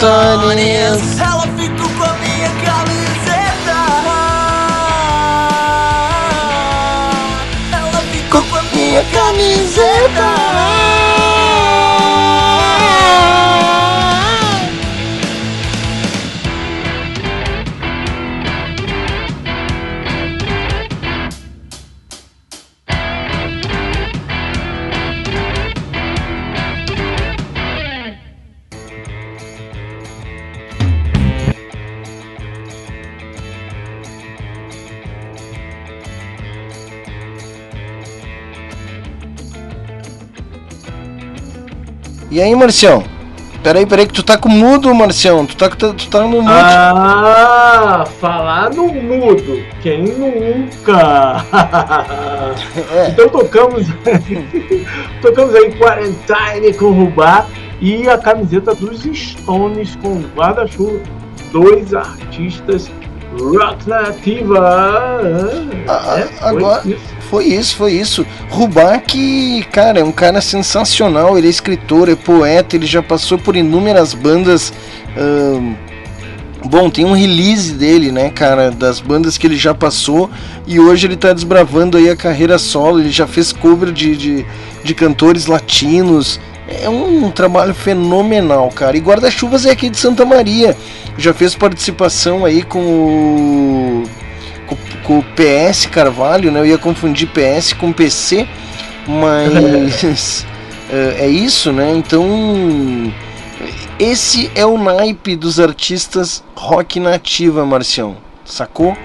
Dos Marcião? Peraí, peraí, que tu tá com mudo, Marcião. Tu tá, tu, tu tá no mudo. Ah, falar no mudo. Quem nunca? Então tocamos, tocamos aí Quarantine com Rubá e a camiseta dos Stones com guarda-chuva. Dois artistas rock nativa. Ah, É, agora isso. Foi isso, foi isso. Que, cara, é um cara sensacional. Ele é escritor, é poeta, ele já passou por inúmeras bandas. ahn, Bom, tem um release dele, né, cara, das bandas que ele já passou e hoje ele tá desbravando aí a carreira solo. Ele já fez cover de, de, de cantores latinos. É um, trabalho fenomenal, cara. E Guarda-Chuvas é aqui de Santa Maria. Já fez participação aí com o com, com o PS Carvalho, né? Eu ia confundir PS com PC, mas é, é isso, né? Então esse é o naipe dos artistas rock nativa, Marcião. Sacou?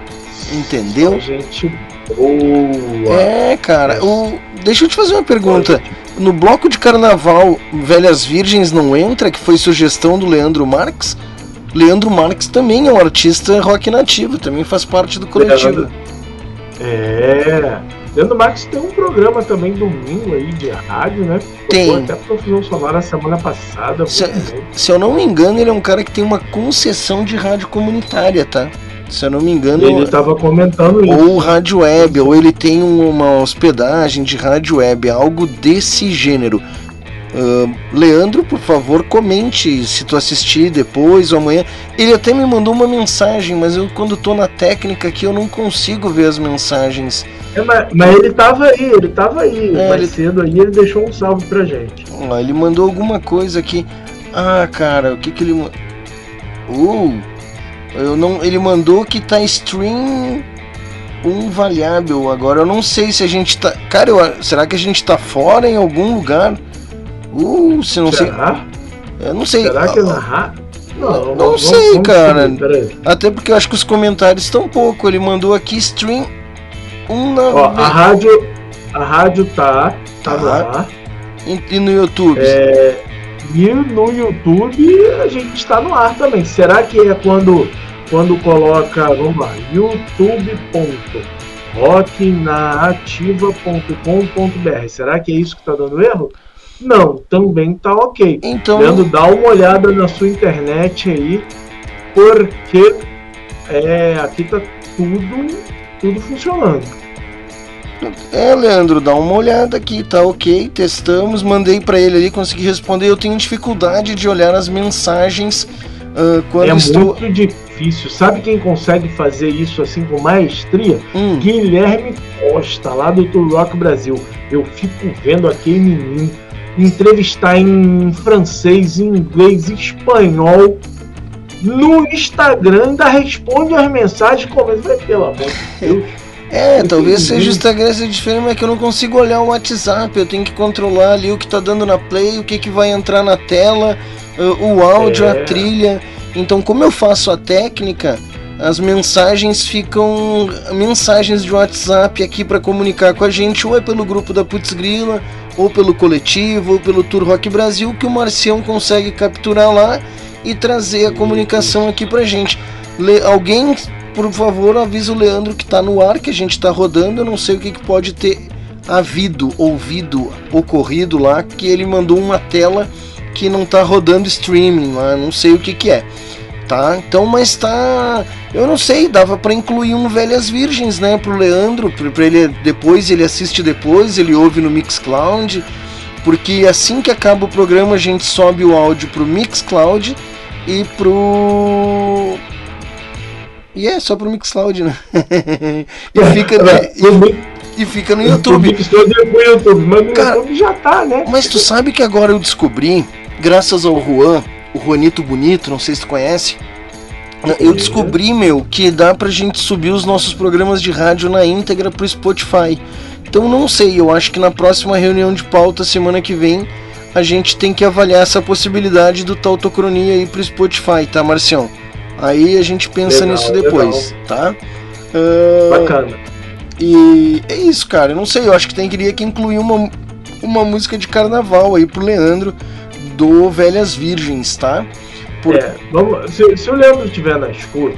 Entendeu? Gente boa. É, cara. O... Deixa eu te fazer uma pergunta. No bloco de carnaval, Velhas Virgens não entra, que foi sugestão do Leandro Marques? Leandro Marques também é um artista rock nativo, também faz parte do coletivo. É. Leandro Marques tem um programa também domingo aí de rádio, né? Tem. Tocou Até profusão sonora semana passada. Se, se eu não me engano, ele é um cara que tem uma concessão de rádio comunitária, tá? Se eu não me engano. Ele tava comentando isso. Ou rádio web, ou ele tem um- uma hospedagem de rádio web, algo desse gênero. Leandro, por favor, comente se tu assistir depois ou amanhã. Ele até me mandou uma mensagem, mas eu quando tô na técnica aqui eu não consigo ver as mensagens. É, mas, mas ele tava aí, ele tava aí. É, ele- cedo aí, ele deixou um salve pra gente. Ó, ele mandou alguma coisa aqui. Ah, cara, o que que ele Uh, eu não, ele mandou que tá stream um variável agora. Eu não sei se a gente tá, cara, eu- será que a gente tá fora em algum lugar? Uh, se não Será? sei. Eu não sei. Será que é Ah, na rádio? Não, Não vamos- sei, vamos cara. seguir. Até porque eu acho que os comentários estão pouco. Ele mandou aqui stream um na Ó, a rádio, a rádio tá, tá no Ah. ar. e, e no YouTube. É, e no YouTube a gente está no ar também. Será que é quando, quando coloca, vamos lá, youtube.rocknaativa.com.br. Será que é isso que está dando erro? Não, também tá ok. Então- Leandro, dá uma olhada na sua internet aí, porque é, aqui tá tudo, tudo funcionando. É, Leandro, dá uma olhada aqui, tá ok, testamos, mandei pra ele ali, consegui responder. Eu tenho dificuldade de olhar as mensagens ah, quando é estou. muito difícil. Sabe quem consegue fazer isso assim com maestria? Hum. Guilherme Costa, lá do Tour Rock Brasil. Eu fico vendo aquele menino entrevistar em francês, em inglês, em espanhol. No Instagram ainda responde as mensagens como vai pelo amor de Deus. É, talvez seja o Instagram seja diferente, mas é que eu não consigo olhar o WhatsApp. Eu tenho que controlar ali o que tá dando na play, o que, que vai entrar na tela, ah, o áudio, É. a trilha. Então, como eu faço a técnica, as mensagens ficam mensagens de WhatsApp aqui para comunicar com a gente, ou é pelo grupo da Putz Grila, ou pelo coletivo, ou pelo Tour Rock Brasil, que o Marcião consegue capturar lá e trazer a comunicação aqui pra gente. Le- alguém, por favor, avisa o Leandro que tá no ar, que a gente tá rodando. Eu não sei o que, que pode ter havido, ouvido, ocorrido lá, que ele mandou uma tela que não tá rodando streaming lá, não sei o que que é. Tá? Então, mas tá, eu não sei, dava pra incluir um Velhas Virgens, né, pro Leandro, pra ele depois ele assiste depois, ele ouve no Mixcloud, porque assim que acaba o programa a gente sobe o áudio pro Mixcloud e pro e é só pro Mixcloud, né? e fica e, e fica no YouTube. É pro YouTube, mas no Cara, YouTube já tá, né? Mas tu sabe que agora eu descobri, graças ao Juan, o Juanito Bonito, não sei se tu conhece, eu descobri, meu, que dá pra gente subir os nossos programas de rádio na íntegra pro Spotify. Então não sei, eu acho que na próxima reunião de pauta semana que vem a gente tem que avaliar essa possibilidade do Tautocronia aí pro Spotify, tá, Marcião? Aí a gente pensa Legal, nisso depois, tá? Ah, Bacana. E é isso, cara. Eu não sei, eu acho que tem queria que incluir uma, uma música de carnaval aí pro Leandro do Velhas Virgens, tá? Por- É, vamos, se, se o Leandro estiver na escuta,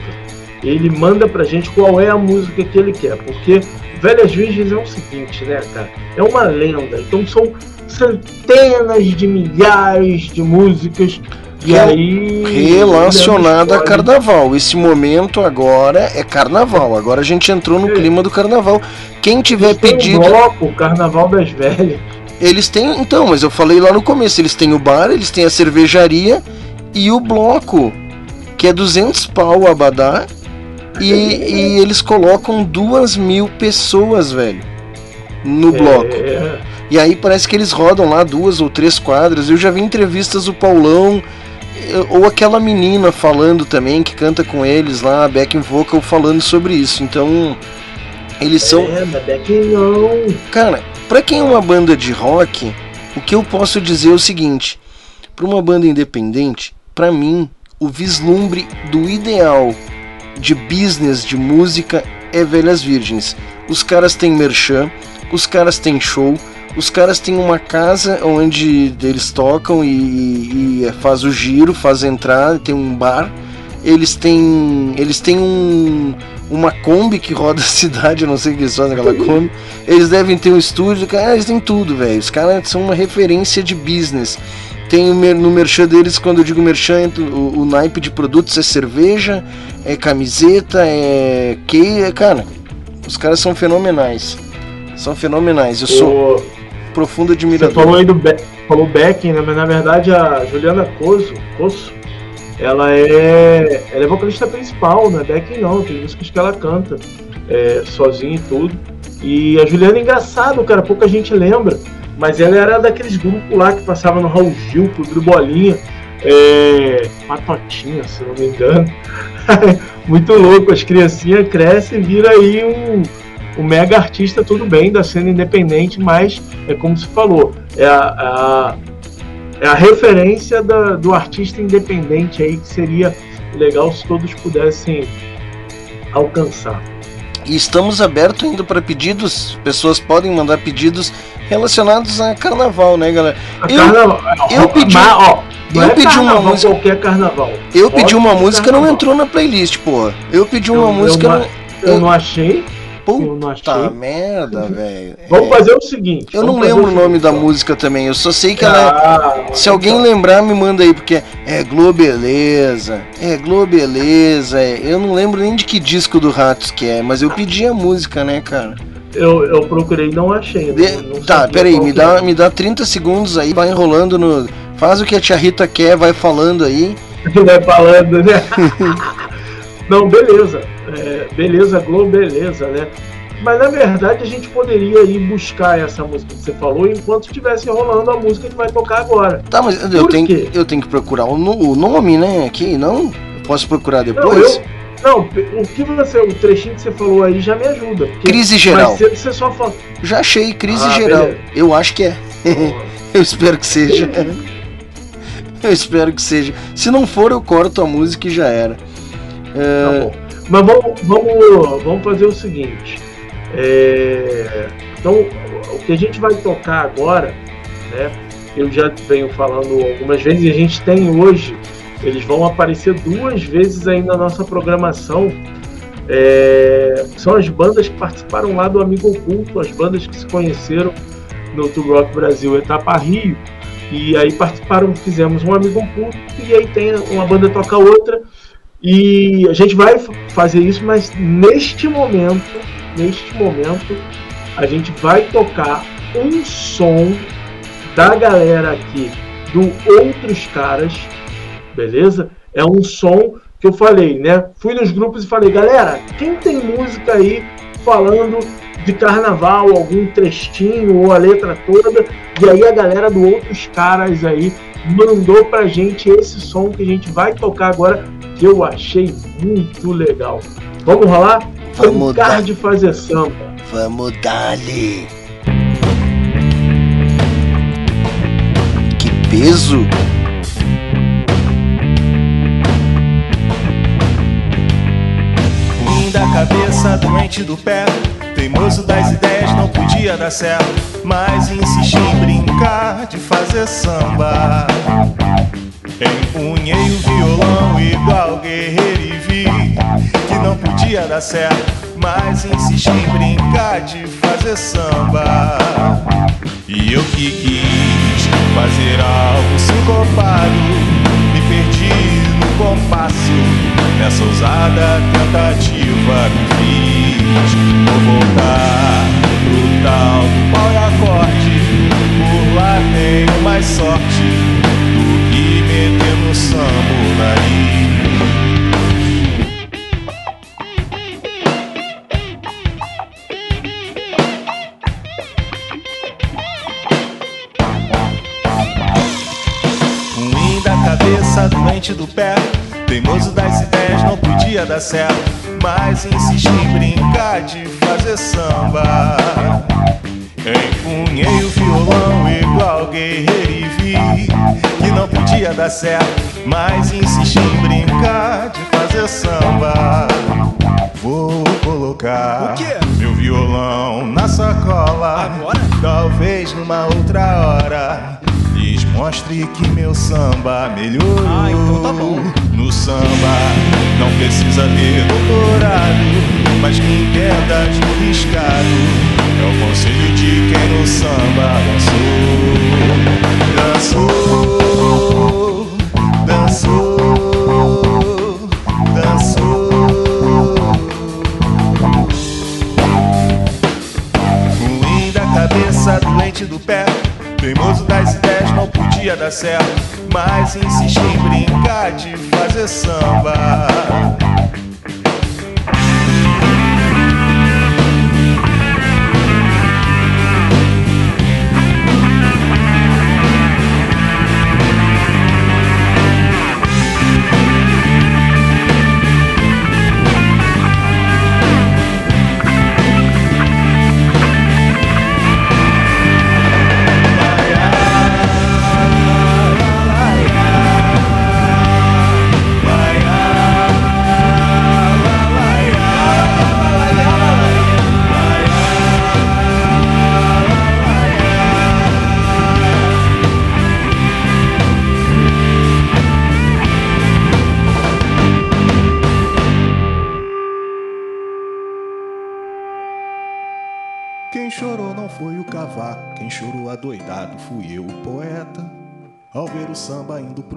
ele manda pra gente qual é a música que ele quer, porque Velhas Virgens é o seguinte, né, cara? É uma lenda, então são centenas de milhares de músicas e Rel- aí relacionado a carnaval. Esse momento agora é carnaval. Agora a gente entrou no clima do carnaval. Quem tiver Tem um pedido. bloco, Carnaval das Velhas. Eles têm, então, mas eu falei lá no começo, eles têm o bar, eles têm a cervejaria e o bloco, que é 200 pau o abadá, e, e eles colocam duas mil pessoas, velho, no bloco. É, E aí parece que eles rodam lá duas ou três quadras. Eu já vi entrevistas do Paulão, eh, ou aquela menina falando também, que canta com eles lá, a backing vocal, falando sobre isso. Então, eles são... é, mas não. Cara, pra quem é uma banda de rock, o que eu posso dizer é o seguinte: pra uma banda independente, pra mim, o vislumbre do ideal de business de música é Velhas Virgens. Os caras têm merchan, os caras têm show, os caras têm uma casa onde eles tocam e, e faz o giro, faz entrar, tem um bar. Eles têm, eles têm um, uma Kombi que roda a cidade, eu não sei o que eles fazem aquela Kombi. Eles devem ter um estúdio, cara, eles têm tudo, velho. Os caras são uma referência de business. Tem no merchan deles, quando eu digo merchan, entra o, o naipe de produtos é cerveja, é camiseta, é que, é, cara, os caras são fenomenais. São fenomenais. Eu sou O- profundo Você admirador. falou aí do Be falou Beck, né? Mas na verdade a Juliana Coso, Cosso, ela é, ela é vocalista principal, não é Beck não, tem músicas que ela canta é, sozinha e tudo. E a Juliana é engraçado, cara, pouca gente lembra, mas ela era daqueles grupos lá que passava no Raul Gil, Clube Bolinha, é, Patotinha, se não me engano. Muito louco, as criancinhas crescem e vira aí um, um mega artista, tudo bem, da cena independente, mas é como se falou, é a, a- é a referência da- do artista independente aí que seria legal se todos pudessem alcançar. E estamos abertos ainda para pedidos. Pessoas podem mandar pedidos relacionados a carnaval, né, galera? A Eu, carnaval- eu pedi, Mas, ó, não eu é pedi uma música. qualquer carnaval. Eu Pode pedi uma música não carnaval. entrou na playlist, porra. Eu pedi uma Eu- música não- não. Eu não. Eu não achei. Tá merda, velho. Vamos fazer o seguinte. Eu não lembro o nome da música também. Eu só sei que ela Ah, é. Se alguém lembrar, me manda aí, porque é Globeleza. É Globeleza. É... Eu não lembro nem de que disco do Ratos que é, mas eu pedi a música, né, cara? Eu, eu procurei e não achei. Não- não Tá, peraí, me dá, me dá 30 segundos aí, vai enrolando no. Faz o que a tia Rita quer, vai falando aí. vai falando, né? Não, beleza. É, beleza, Globo, beleza, né? Mas na verdade a gente poderia ir buscar essa música que você falou enquanto estivesse rolando a música que vai tocar agora. Tá, mas eu Por tenho, quê? eu tenho que procurar o, no- o nome, né? Aqui, não? Eu Posso procurar Não, depois? eu, não, o que você, o trechinho que você falou aí já me ajuda. Crise geral. Mais cedo você só fala. Já achei, crise Ah, geral. beleza. Eu acho que é. eu espero que seja. eu espero que seja. Se não for, eu corto a música e já era. É, Tá. Mas vamos, vamos, vamos fazer o seguinte. É, então, o que a gente vai tocar agora, né? Eu já venho falando algumas vezes e a gente tem hoje, eles vão aparecer duas vezes aí na nossa programação. É, são as bandas que participaram lá do Amigo Oculto, as bandas que se conheceram no Tour Rock Brasil Etapa Rio. E aí participaram, fizemos um Amigo Oculto e aí tem uma banda toca outra. E a gente vai fazer isso, mas neste momento, neste momento, a gente vai tocar um som da galera aqui do Outros Caras, beleza? É um som que eu falei, né? Fui nos grupos e falei, galera, quem tem música aí falando de carnaval, algum trechinho ou a letra toda? E aí a galera do Outros Caras aí mandou pra gente esse som que a gente vai tocar agora, que eu achei muito legal. Vamos rolar? Vamos dar. de fazer samba. Vamos dali. Que peso. Da cabeça, doente do pé. Teimoso das ideias não podia dar certo, mas insisti em brincar de fazer samba. Empunhei o violão igual guerreiro e vi que não podia dar certo, mas insisti em brincar de fazer samba. E eu que quis fazer algo sincopado, me perdi no compasso, nessa ousada tentativa me Vou voltar pro tal do pau e por lá tenho mais sorte do que meter no samurai. Ruim da cabeça, doente do pé, teimoso das ideias, não podia dar certo, mas insisti em brincar de fazer samba. Empunhei o violão igual guerreiro e vi que não podia dar certo, mas insisti em brincar de fazer samba. Vou colocar meu violão na sacola, Agora? talvez numa outra hora. Mostre que meu samba melhorou. Ah, então tá bom. No samba não precisa ter doutorado, mas quem quer dar de riscado é o conselho de quem no samba dançou. Dançou, dançou, dançou. Ruim da cabeça, doente do pé, teimoso das ideias, não podia dar certo, mas insisti em brincar de fazer samba.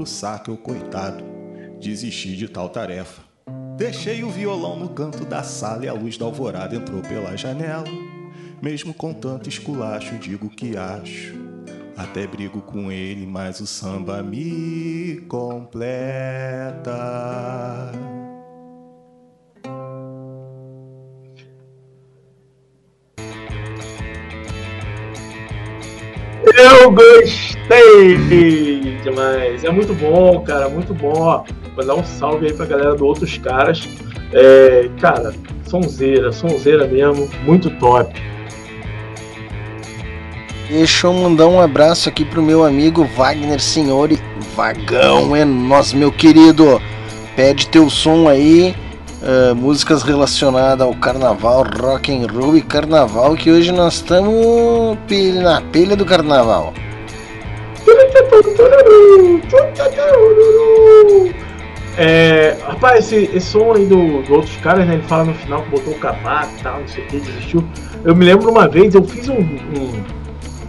Pro saco, eu, coitado, desisti de tal tarefa. Deixei o violão no canto da sala e a luz da alvorada entrou pela janela. Mesmo com tanto esculacho, digo que acho. Até brigo com ele, mas o samba me completa. Eu gostei demais. É muito bom, cara, muito bom. Vou dar um salve aí pra galera do Outros Caras. É, cara, sonzeira, sonzeira mesmo, muito top. Deixa eu mandar um abraço aqui pro meu amigo Wagner Senhori. Vagão é nós, meu querido. Pede teu som aí. ah, músicas relacionadas ao carnaval, rock and roll e carnaval, que hoje nós estamos na pilha do carnaval. É, rapaz, esse, esse som aí do, do Outros Caras, né? Ele fala no final que botou o cavaco e tal, não sei o que, desistiu. Eu me lembro uma vez, eu fiz um. um-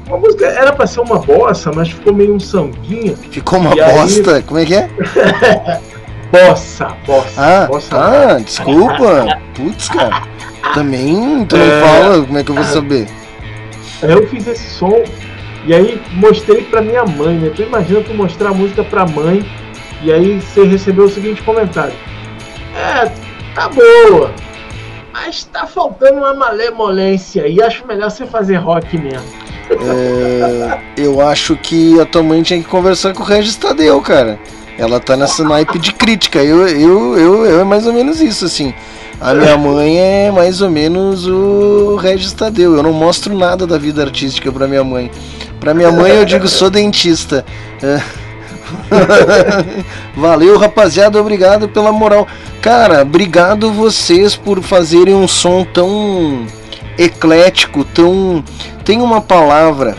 uma música, era pra ser uma bossa, mas ficou meio um sambinha. Ficou uma aí- bosta? Como é que é? Bossa, bossa. Ah, bossa. ah, desculpa. Putz, cara. Também tu não É. fala, como é que eu vou saber? Eu fiz esse som e aí mostrei pra minha mãe, né? Tu imagina tu mostrar a música pra mãe e aí você recebeu o seguinte comentário. É, tá boa, mas tá faltando uma malemolência e acho melhor você fazer rock mesmo. É, eu acho que a tua mãe tinha que conversar com o Regis Tadeu, cara. Ela tá nessa naipe de crítica. Eu, eu, eu, eu é mais ou menos isso, assim. A minha mãe é mais ou menos o Regis Tadeu. Eu não mostro nada da vida artística pra minha mãe. Pra minha mãe eu digo sou dentista. É. Valeu, rapaziada. Obrigado pela moral. Cara, obrigado vocês por fazerem um som tão eclético, tão tem uma palavra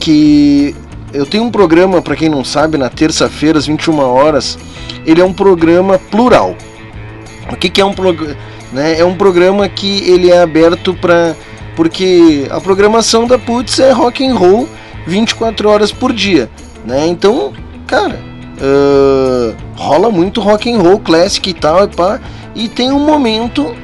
que eu tenho um programa para quem não sabe na terça-feira às 21 horas. Ele é um programa plural. O que, que é um programa? Né? É um programa que ele é aberto para porque a programação da Putz é rock and roll 24 horas por dia, né? Então, cara, uh, rola muito rock and roll classic e tal e pá, e tem um momento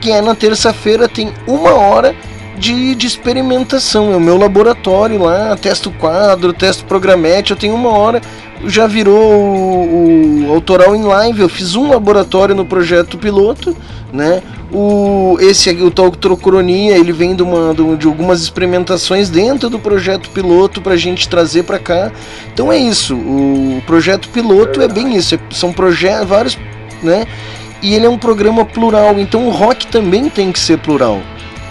que é na terça-feira tem uma hora de, de experimentação. É o meu laboratório lá, testo quadro, testo programete. Eu tenho uma hora, já virou o, o autoral em live. Eu fiz um laboratório no projeto piloto, né? O, esse o Tocrocronia, ele vem de, uma, de algumas experimentações dentro do projeto piloto para a gente trazer para cá. Então é isso. O projeto piloto é bem isso. São projetos, vários, né? E ele é um programa plural. Então o rock também tem que ser plural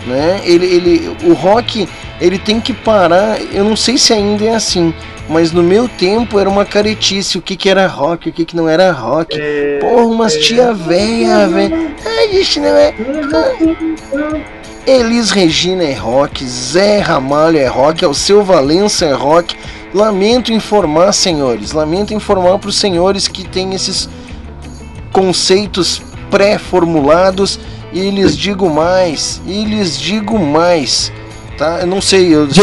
né? Ele, ele, o rock ele tem que parar. Eu não sei se ainda é assim, mas no meu tempo era uma caretice. O que, que era rock, o que, que não era rock. É, Porra, umas é, tia velha, velho. Ah, isso não é. Elis Regina é rock, Zé Ramalho é rock, Alceu Valença é rock. Lamento informar, senhores, lamento informar para os senhores que têm esses conceitos pré-formulados e lhes digo mais, e lhes digo mais. Tá? Eu não sei, eu, só,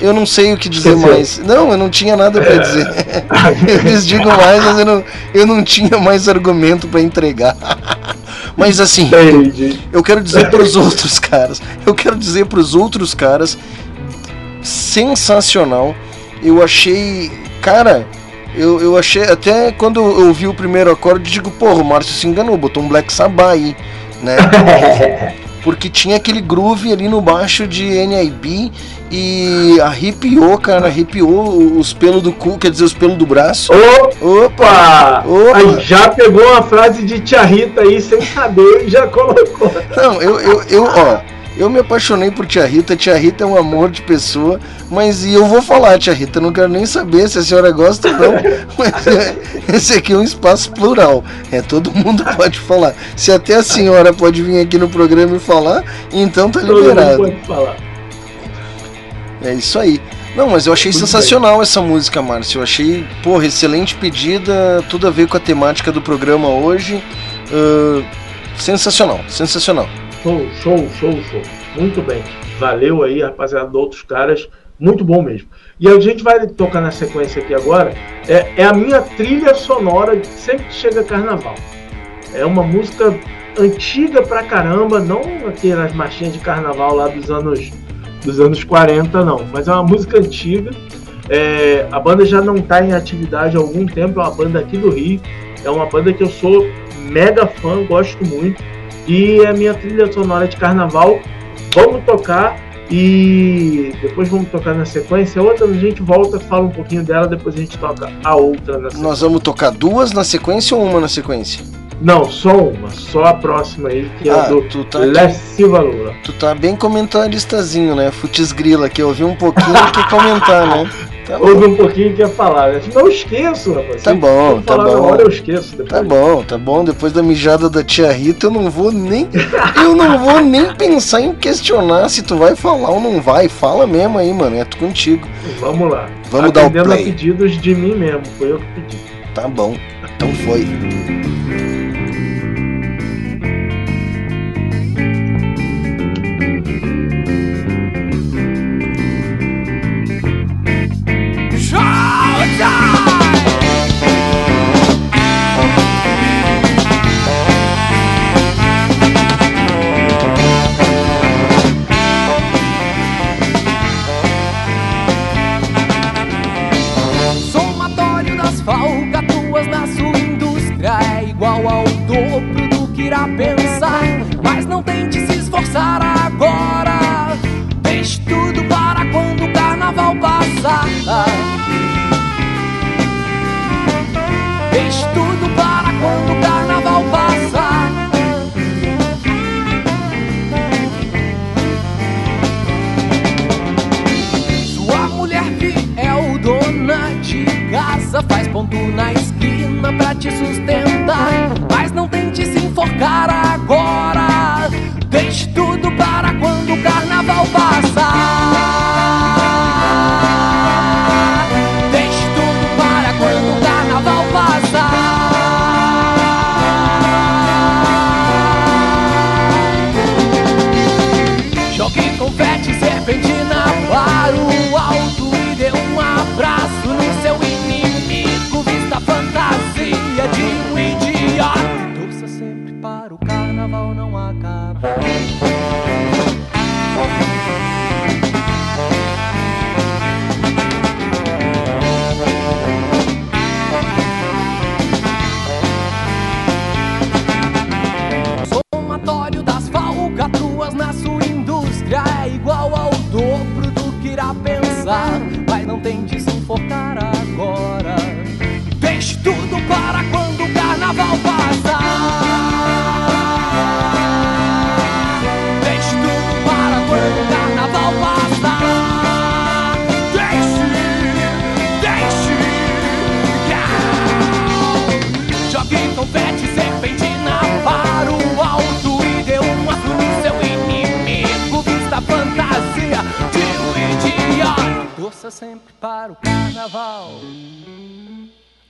eu não sei o que dizer mais. Não, eu não tinha nada para dizer. eu lhes digo mais, mas eu não, eu não tinha mais argumento para entregar. mas assim, eu quero dizer para os outros caras, eu quero dizer para os outros caras, sensacional. Eu achei, cara, eu, eu achei até quando eu vi o primeiro acorde, digo, porra, o Márcio se enganou, botou um Black Sabbath aí né? Porque tinha aquele groove ali no baixo de NIB e arrepiou, cara, arrepiou os pelos do cu, quer dizer, os pelos do braço. Opa! Opa! Aí já pegou uma frase de Tia Rita aí sem saber e já colocou. Não, eu, eu, eu ó, eu me apaixonei por Tia Rita. Tia Rita é um amor de pessoa. Mas e eu vou falar, Tia Rita, não quero nem saber se a senhora gosta ou não. Mas é, esse aqui é um espaço plural. É, todo mundo pode falar. Se até a senhora pode vir aqui no programa e falar, então tá liberado. Todo mundo pode falar. É isso aí. Não, mas eu achei sensacional bem. essa música, Márcio. Eu achei, porra, excelente pedida, tudo a ver com a temática do programa hoje. Uh, sensacional, sensacional. Show, show, show, show. Muito bem. Valeu aí, rapaziada, outros caras. Muito bom mesmo. E a gente vai tocar na sequência aqui agora. É, é a minha trilha sonora de sempre que chega carnaval. É uma música antiga pra caramba, não aquelas marchinhas de carnaval lá dos anos dos anos 40, não. Mas é uma música antiga. É, a banda já não está em atividade há algum tempo, é uma banda aqui do Rio. É uma banda que eu sou mega fã, gosto muito e a minha trilha sonora de carnaval. Vamos tocar e depois vamos tocar na sequência. Outra a gente volta, fala um pouquinho dela, depois a gente toca a outra na sequência. Nós vamos tocar duas na sequência ou uma na sequência? Não, só uma, só a próxima aí, que é ah, é do tu tá Silva Lula. Tu tá bem comentaristazinho, né? Futis Grila, que eu vi um pouquinho que comentar, né? Tá Ouve um pouquinho que ia falar, né? Não esqueço, rapaz. Tá bom, tá bom. Hora, eu esqueço. Depois. Tá bom, tá bom. Depois da mijada da tia Rita, eu não vou nem. eu não vou nem pensar em questionar se tu vai falar ou não vai. Fala mesmo aí, mano. É tu contigo. Vamos lá. Vamos Atendendo dar o play. a pedidos de mim mesmo. Foi eu que pedi. Tá bom. Então foi. Enforcar agora.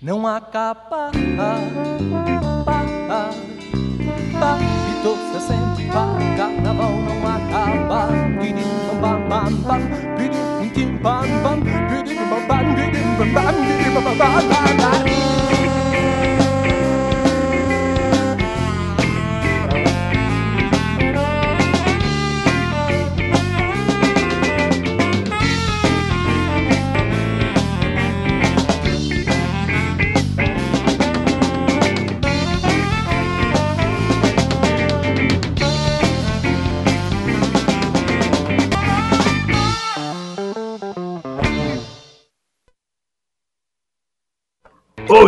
Não acabar. Pa, pa, pa, e torça sempre o carnaval não acabar. Pidim, bam, bam, bam, pidim, tim, bam, bam, pidim, bam, bam, pidim, bam, bam, pidim, bam, bam, bam, bam.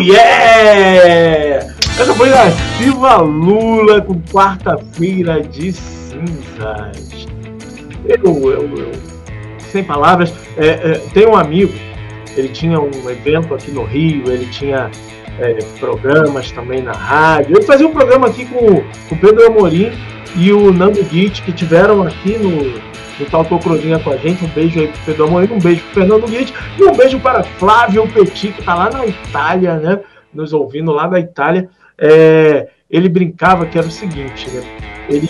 Yeah! Essa foi a Silva Lula com quarta-feira de cinzas. Eu, eu, eu sem palavras, é, é, tem um amigo, ele tinha um evento aqui no Rio, ele tinha é, programas também na rádio. Ele fazia um programa aqui com o Pedro Amorim e o Nando Guit, que tiveram aqui no, no Talco Cruzinha com a gente. Um beijo aí pro Pedro Amorim, um beijo pro Fernando Guit e um beijo para Flávio Petit, que tá lá na Itália, né? Nos ouvindo lá da Itália. É, ele brincava que era o seguinte, né? Ele,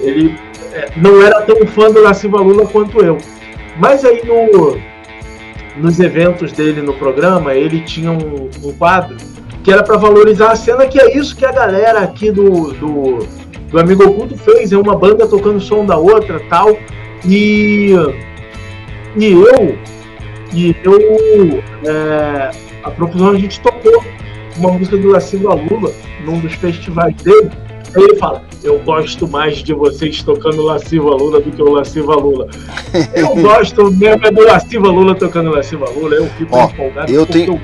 ele é, não era tão fã do Nasciva Lula quanto eu. Mas aí no, nos eventos dele no programa, ele tinha um, um quadro que era para valorizar a cena, que é isso que a galera aqui do, do, do Amigo Oculto fez, é uma banda tocando o som da outra tal. E, e eu, e eu, é, a profusão a gente tocou uma música do Lasciva Lula num dos festivais dele. Aí ele fala: Eu gosto mais de vocês tocando Lasciva Lula do que o Lasciva Lula. Eu gosto mesmo é do Lasciva Lula tocando Lasciva Lula. Eu fico Ó, empolgado. eu tenho-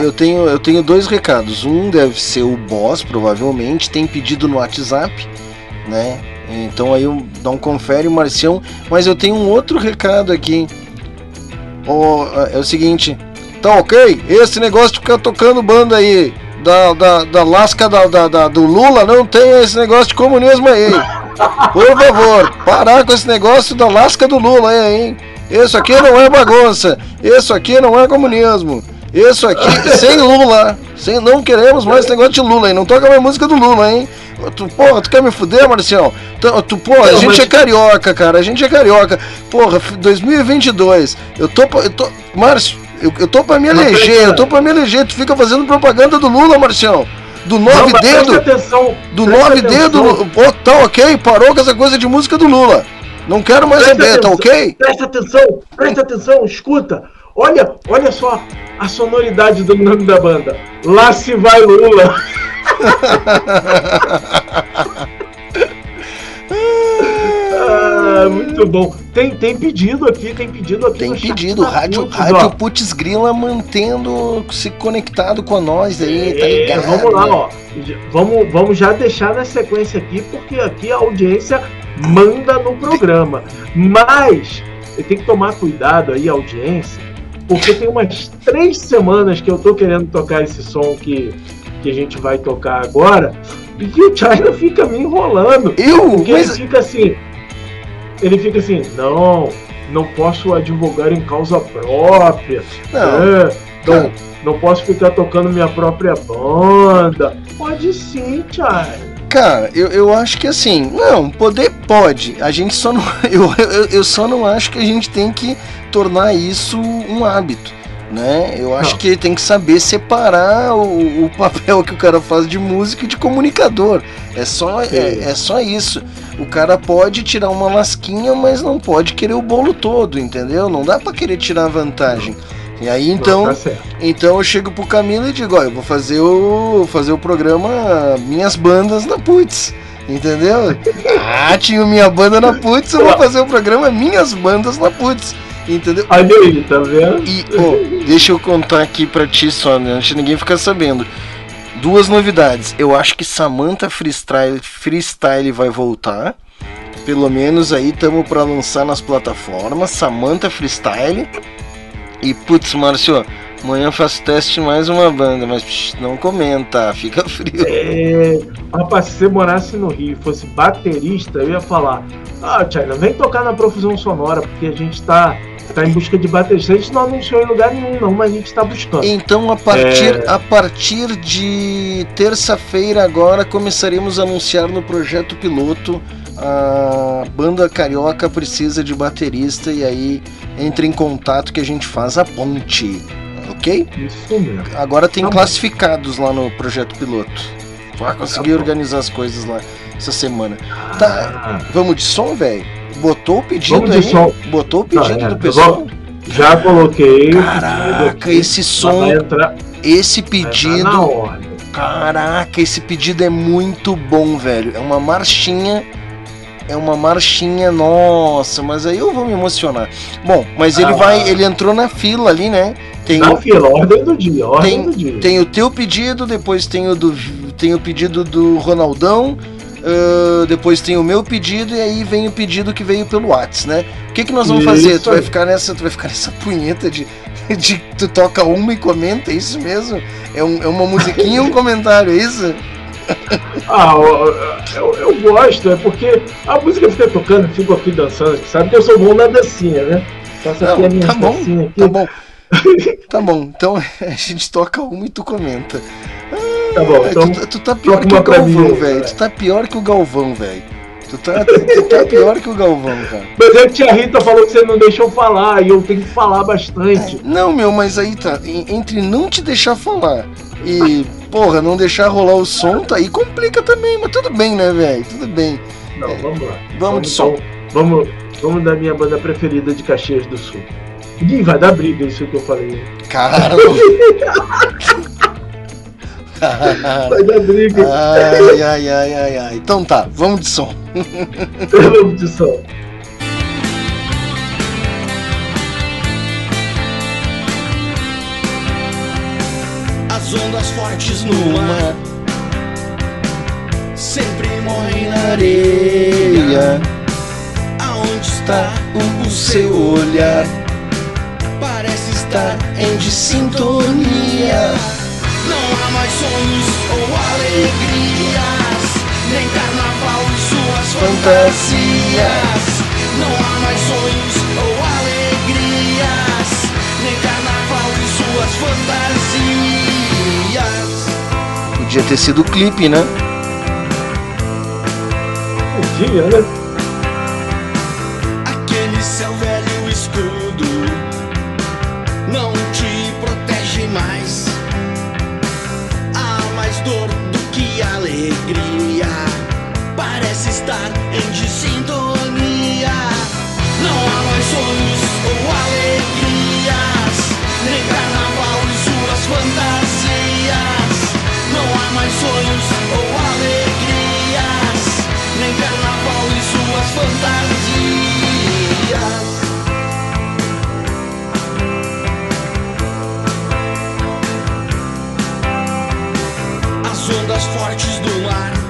Eu tenho, eu tenho dois recados. Um deve ser o boss, provavelmente, tem pedido no WhatsApp, né? Então aí dá um confere, Marcião. Mas eu tenho um outro recado aqui. Ó, é o seguinte, tá ok? Esse negócio de ficar tocando banda aí da, da, da lasca da, da- da- do Lula não tem esse negócio de comunismo aí. Por favor, parar com esse negócio da lasca do Lula aí, hein? Isso aqui não é bagunça. Isso aqui não é comunismo. Isso aqui sem Lula. Sem, não queremos mais esse negócio de Lula aí. Não toca mais música do Lula, hein? Tu, porra, tu quer me fuder, Marcião? Tu, tu, porra, a Não, gente mas- é carioca, cara. A gente é carioca. Porra, f- 2022. Eu tô. Eu tô Márcio, eu, eu tô pra me Não, eleger. Eu tô pra me eleger. Tu fica fazendo propaganda do Lula, Marcião. Do Não, nove mas presta dedo. atenção, Do nove atenção. dedo. Tá ok. Parou com essa coisa de música do Lula. Não quero mais saber, tá ok? Presta atenção, presta atenção, escuta. Olha, olha só a sonoridade do nome da banda. Lá se vai Lula. ah, muito bom. Tem, tem pedido aqui, tem pedido aqui. Tem pedido, da rádio, Putz, rádio. Putz Grila mantendo se conectado com nós aí, tá É, ligado? vamos lá, ó. Vamos, vamos já deixar na sequência aqui, porque aqui a audiência manda no programa. Mas tenho que tomar cuidado aí, audiência, porque tem umas três semanas que eu tô querendo tocar esse som que, que a gente vai tocar agora, e o China fica me enrolando. Eu? Porque Mas- ele fica assim. Ele fica assim, não, não posso advogar em causa própria. Não. É, não, não posso ficar tocando minha própria banda. Pode sim, Charlie. Cara, eu, eu acho que assim, não, poder pode. A gente só não. Eu, eu, eu só não acho que a gente tem que tornar isso um hábito. Né? Eu acho Não. que tem que saber separar o, o papel que o cara faz de músico e de comunicador. É só, é, é só isso. O cara pode tirar uma lasquinha, mas não pode querer o bolo todo, entendeu? Não dá pra querer tirar vantagem. E aí então. tá. Então eu chego pro Camilo e digo, ó, eu vou fazer o fazer o programa Minhas Bandas na Putz. Entendeu? Ah, tinha minha banda na Putz, eu vou fazer o programa Minhas Bandas na Putz. Entendeu? Olha aí, tá vendo? E, pô, deixa eu contar aqui pra ti só, né? Antes de ninguém ficar sabendo. Duas novidades. Eu acho que Samantha Freestyle, Freestyle vai voltar. Pelo menos aí estamos pra lançar nas plataformas. Samantha Freestyle. E putz, Márcio, amanhã eu faço teste de mais uma banda, mas psh, não comenta, fica frio. É, rapaz, se você morasse no Rio e fosse baterista, eu ia falar: Ah, China, vem tocar na profusão sonora, porque a gente tá Tá em busca de baterista. A gente não anunciou em lugar nenhum, não, mas a gente tá buscando. Então, a partir, É. a partir de terça-feira agora começaremos a anunciar no projeto piloto a banda carioca precisa de baterista e aí entre em contato que a gente faz a ponte, ok? Isso mesmo. Agora tem Tá bom. classificados lá no projeto piloto. Vai conseguir Tá bom. organizar as coisas lá essa semana. Tá, vamos de som, velho? Botou o pedido Vamos de aí? som. Botou o pedido Tá, é, do eu pessoal? Já coloquei. o Caraca, esse som, Vai entrar- esse pedido. Caraca, esse pedido é muito bom, velho. É uma marchinha. É uma marchinha, nossa, mas aí eu vou me emocionar. Bom, mas ele Ah. vai, ele entrou na fila ali, né? Tem Na o- fila, ordem do dia, ordem tem, do dia. tem o teu pedido, depois tem o do tem o pedido do Ronaldão, ah, depois tem o meu pedido e aí vem o pedido que veio pelo Whats, né? O que que nós vamos Isso fazer? Tu vai ficar nessa, tu vai ficar nessa punheta de de tu toca uma e comenta, é isso mesmo? É, um- é uma musiquinha e um comentário, é isso? Ah, eu, eu- gosto, é porque a música fica tocando, eu fico aqui dançando, sabe que eu sou bom na dancinha, né? Faço aqui Não, a minha tá bom, dancinha aqui. tá bom. Tá bom, então a gente toca uma e tu comenta. Tá bom, Ah, então tu, tu tá pior que o Galvão, aí, velho. Tu tá pior que o Galvão, velho. Tu tá, tu, tá pior que o Galvão, cara. Mas a tia Rita falou que você não deixou falar e eu tenho que falar bastante. Não, meu, mas aí tá. en- Entre não te deixar falar e, porra, não deixar rolar o som, tá aí complica também, mas tudo bem, né, velho? Tudo bem. Não, vamos lá. Vamos de som. então, vamos, vamos da minha banda preferida de Caxias do Sul. Ih, vai dar briga isso que eu falei. Cara. Vai dar briga. Ai, ai, ai, ai, ai. Então tá, vamos de som. Vamos de som. As ondas fortes no mar sempre morrem na areia. Aonde está o seu olhar? Parece estar em sintonia. Não há mais sonhos ou alegrias, nem carnaval e suas fantasias. Não há mais sonhos ou alegrias, nem carnaval e suas fantasias. Podia ter sido o clipe, né? Podia, né? Aquele seu velho escudo não te protege mais. Há mais dor do que alegria. Parece estar em desintonia. Fortes do mar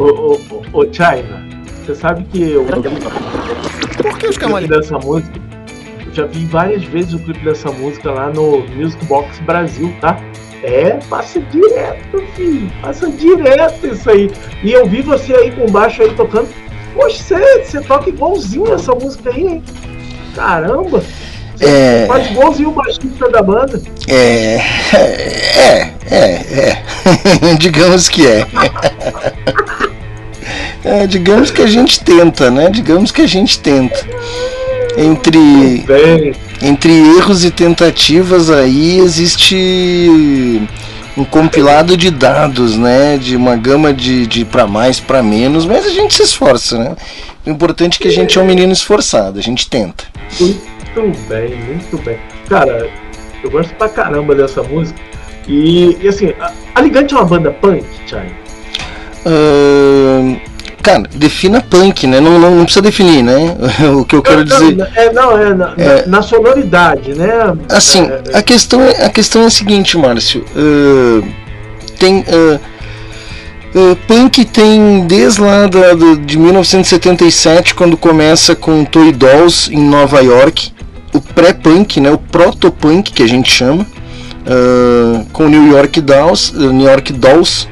Ô, ô, ô, ô, China, você sabe que eu. Por que os clipe dessa música? Eu já vi várias vezes o clipe dessa música lá no Music Box Brasil, tá? É, passa direto, filho. Passa direto isso aí. E eu vi você aí com baixo aí tocando. Poxa, você, você toca igualzinho essa música aí, hein? Caramba! É. faz igualzinho o baixista da banda. É. É, é, é. digamos que é. É, Digamos que a gente tenta, né? Digamos que a gente tenta. Entre, entre erros e tentativas aí existe um compilado de dados, né? De uma gama de, de para mais, para menos, mas a gente se esforça, né? O importante é que a gente é um menino esforçado, a gente tenta. Muito bem, muito bem. Cara, eu gosto pra caramba dessa música. E, e assim, a, a Ligante é uma banda punk, Charlie? Ahn, cara, defina punk, né? Não, não, não precisa definir, né? o que eu quero Não, dizer. não, é, não, é na, É. na sonoridade, né? Assim, É, a questão é, a questão é a seguinte, Márcio. ah, tem. ah, ah, punk tem desde lá da, do- de 1977, quando começa com Toy Dolls em Nova York, o pré-punk, né, o proto-punk que a gente chama, ah, com New York Dolls, New York Dolls,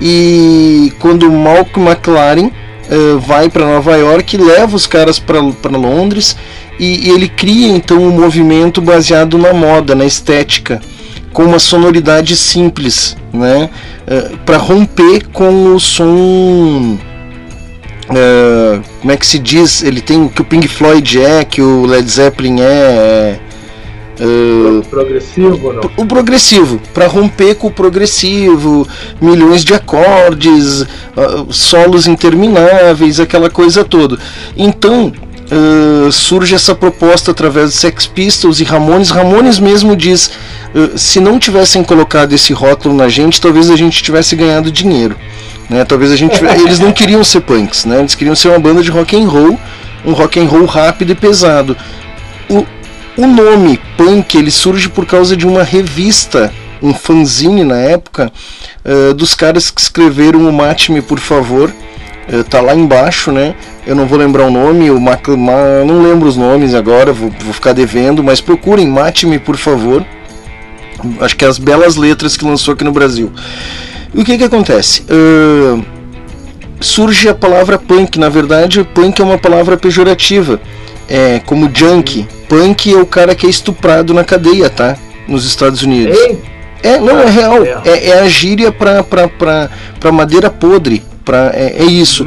e quando o Malcolm McLaren eh, vai para Nova York, leva os caras para Londres e, e ele cria então um movimento baseado na moda, na estética, com uma sonoridade simples, né, para romper com o som eh, como é que se diz? Ele tem que o Pink Floyd é, que o Led Zeppelin é. Eh, progressivo, não? o progressivo, para romper com o progressivo, milhões de acordes, ah, solos intermináveis, aquela coisa toda. Então ah, surge essa proposta através de Sex Pistols e Ramones. Ramones mesmo diz: ah, se não tivessem colocado esse rótulo na gente, talvez a gente tivesse ganhado dinheiro. Né? Talvez a gente eles não queriam ser punks, né? Eles queriam ser uma banda de rock and roll, um rock and roll rápido e pesado. O, o nome punk ele surge por causa de uma revista, um fanzine na época, eh, dos caras que escreveram o Mate-me por favor. Eh, tá lá embaixo, né? Eu não vou lembrar o nome, o Mac, não lembro os nomes agora, vou, vou ficar devendo, mas procurem Mate-me por favor. Acho que é as belas letras que lançou aqui no Brasil. E o que que acontece? Ahn, surge a palavra punk. Na verdade, punk é uma palavra pejorativa. É como junk. Punk é o cara que é estuprado na cadeia, tá? Nos Estados Unidos. É, não, é real. É, é a gíria pra, pra, pra, pra madeira podre. Pra, é, é isso.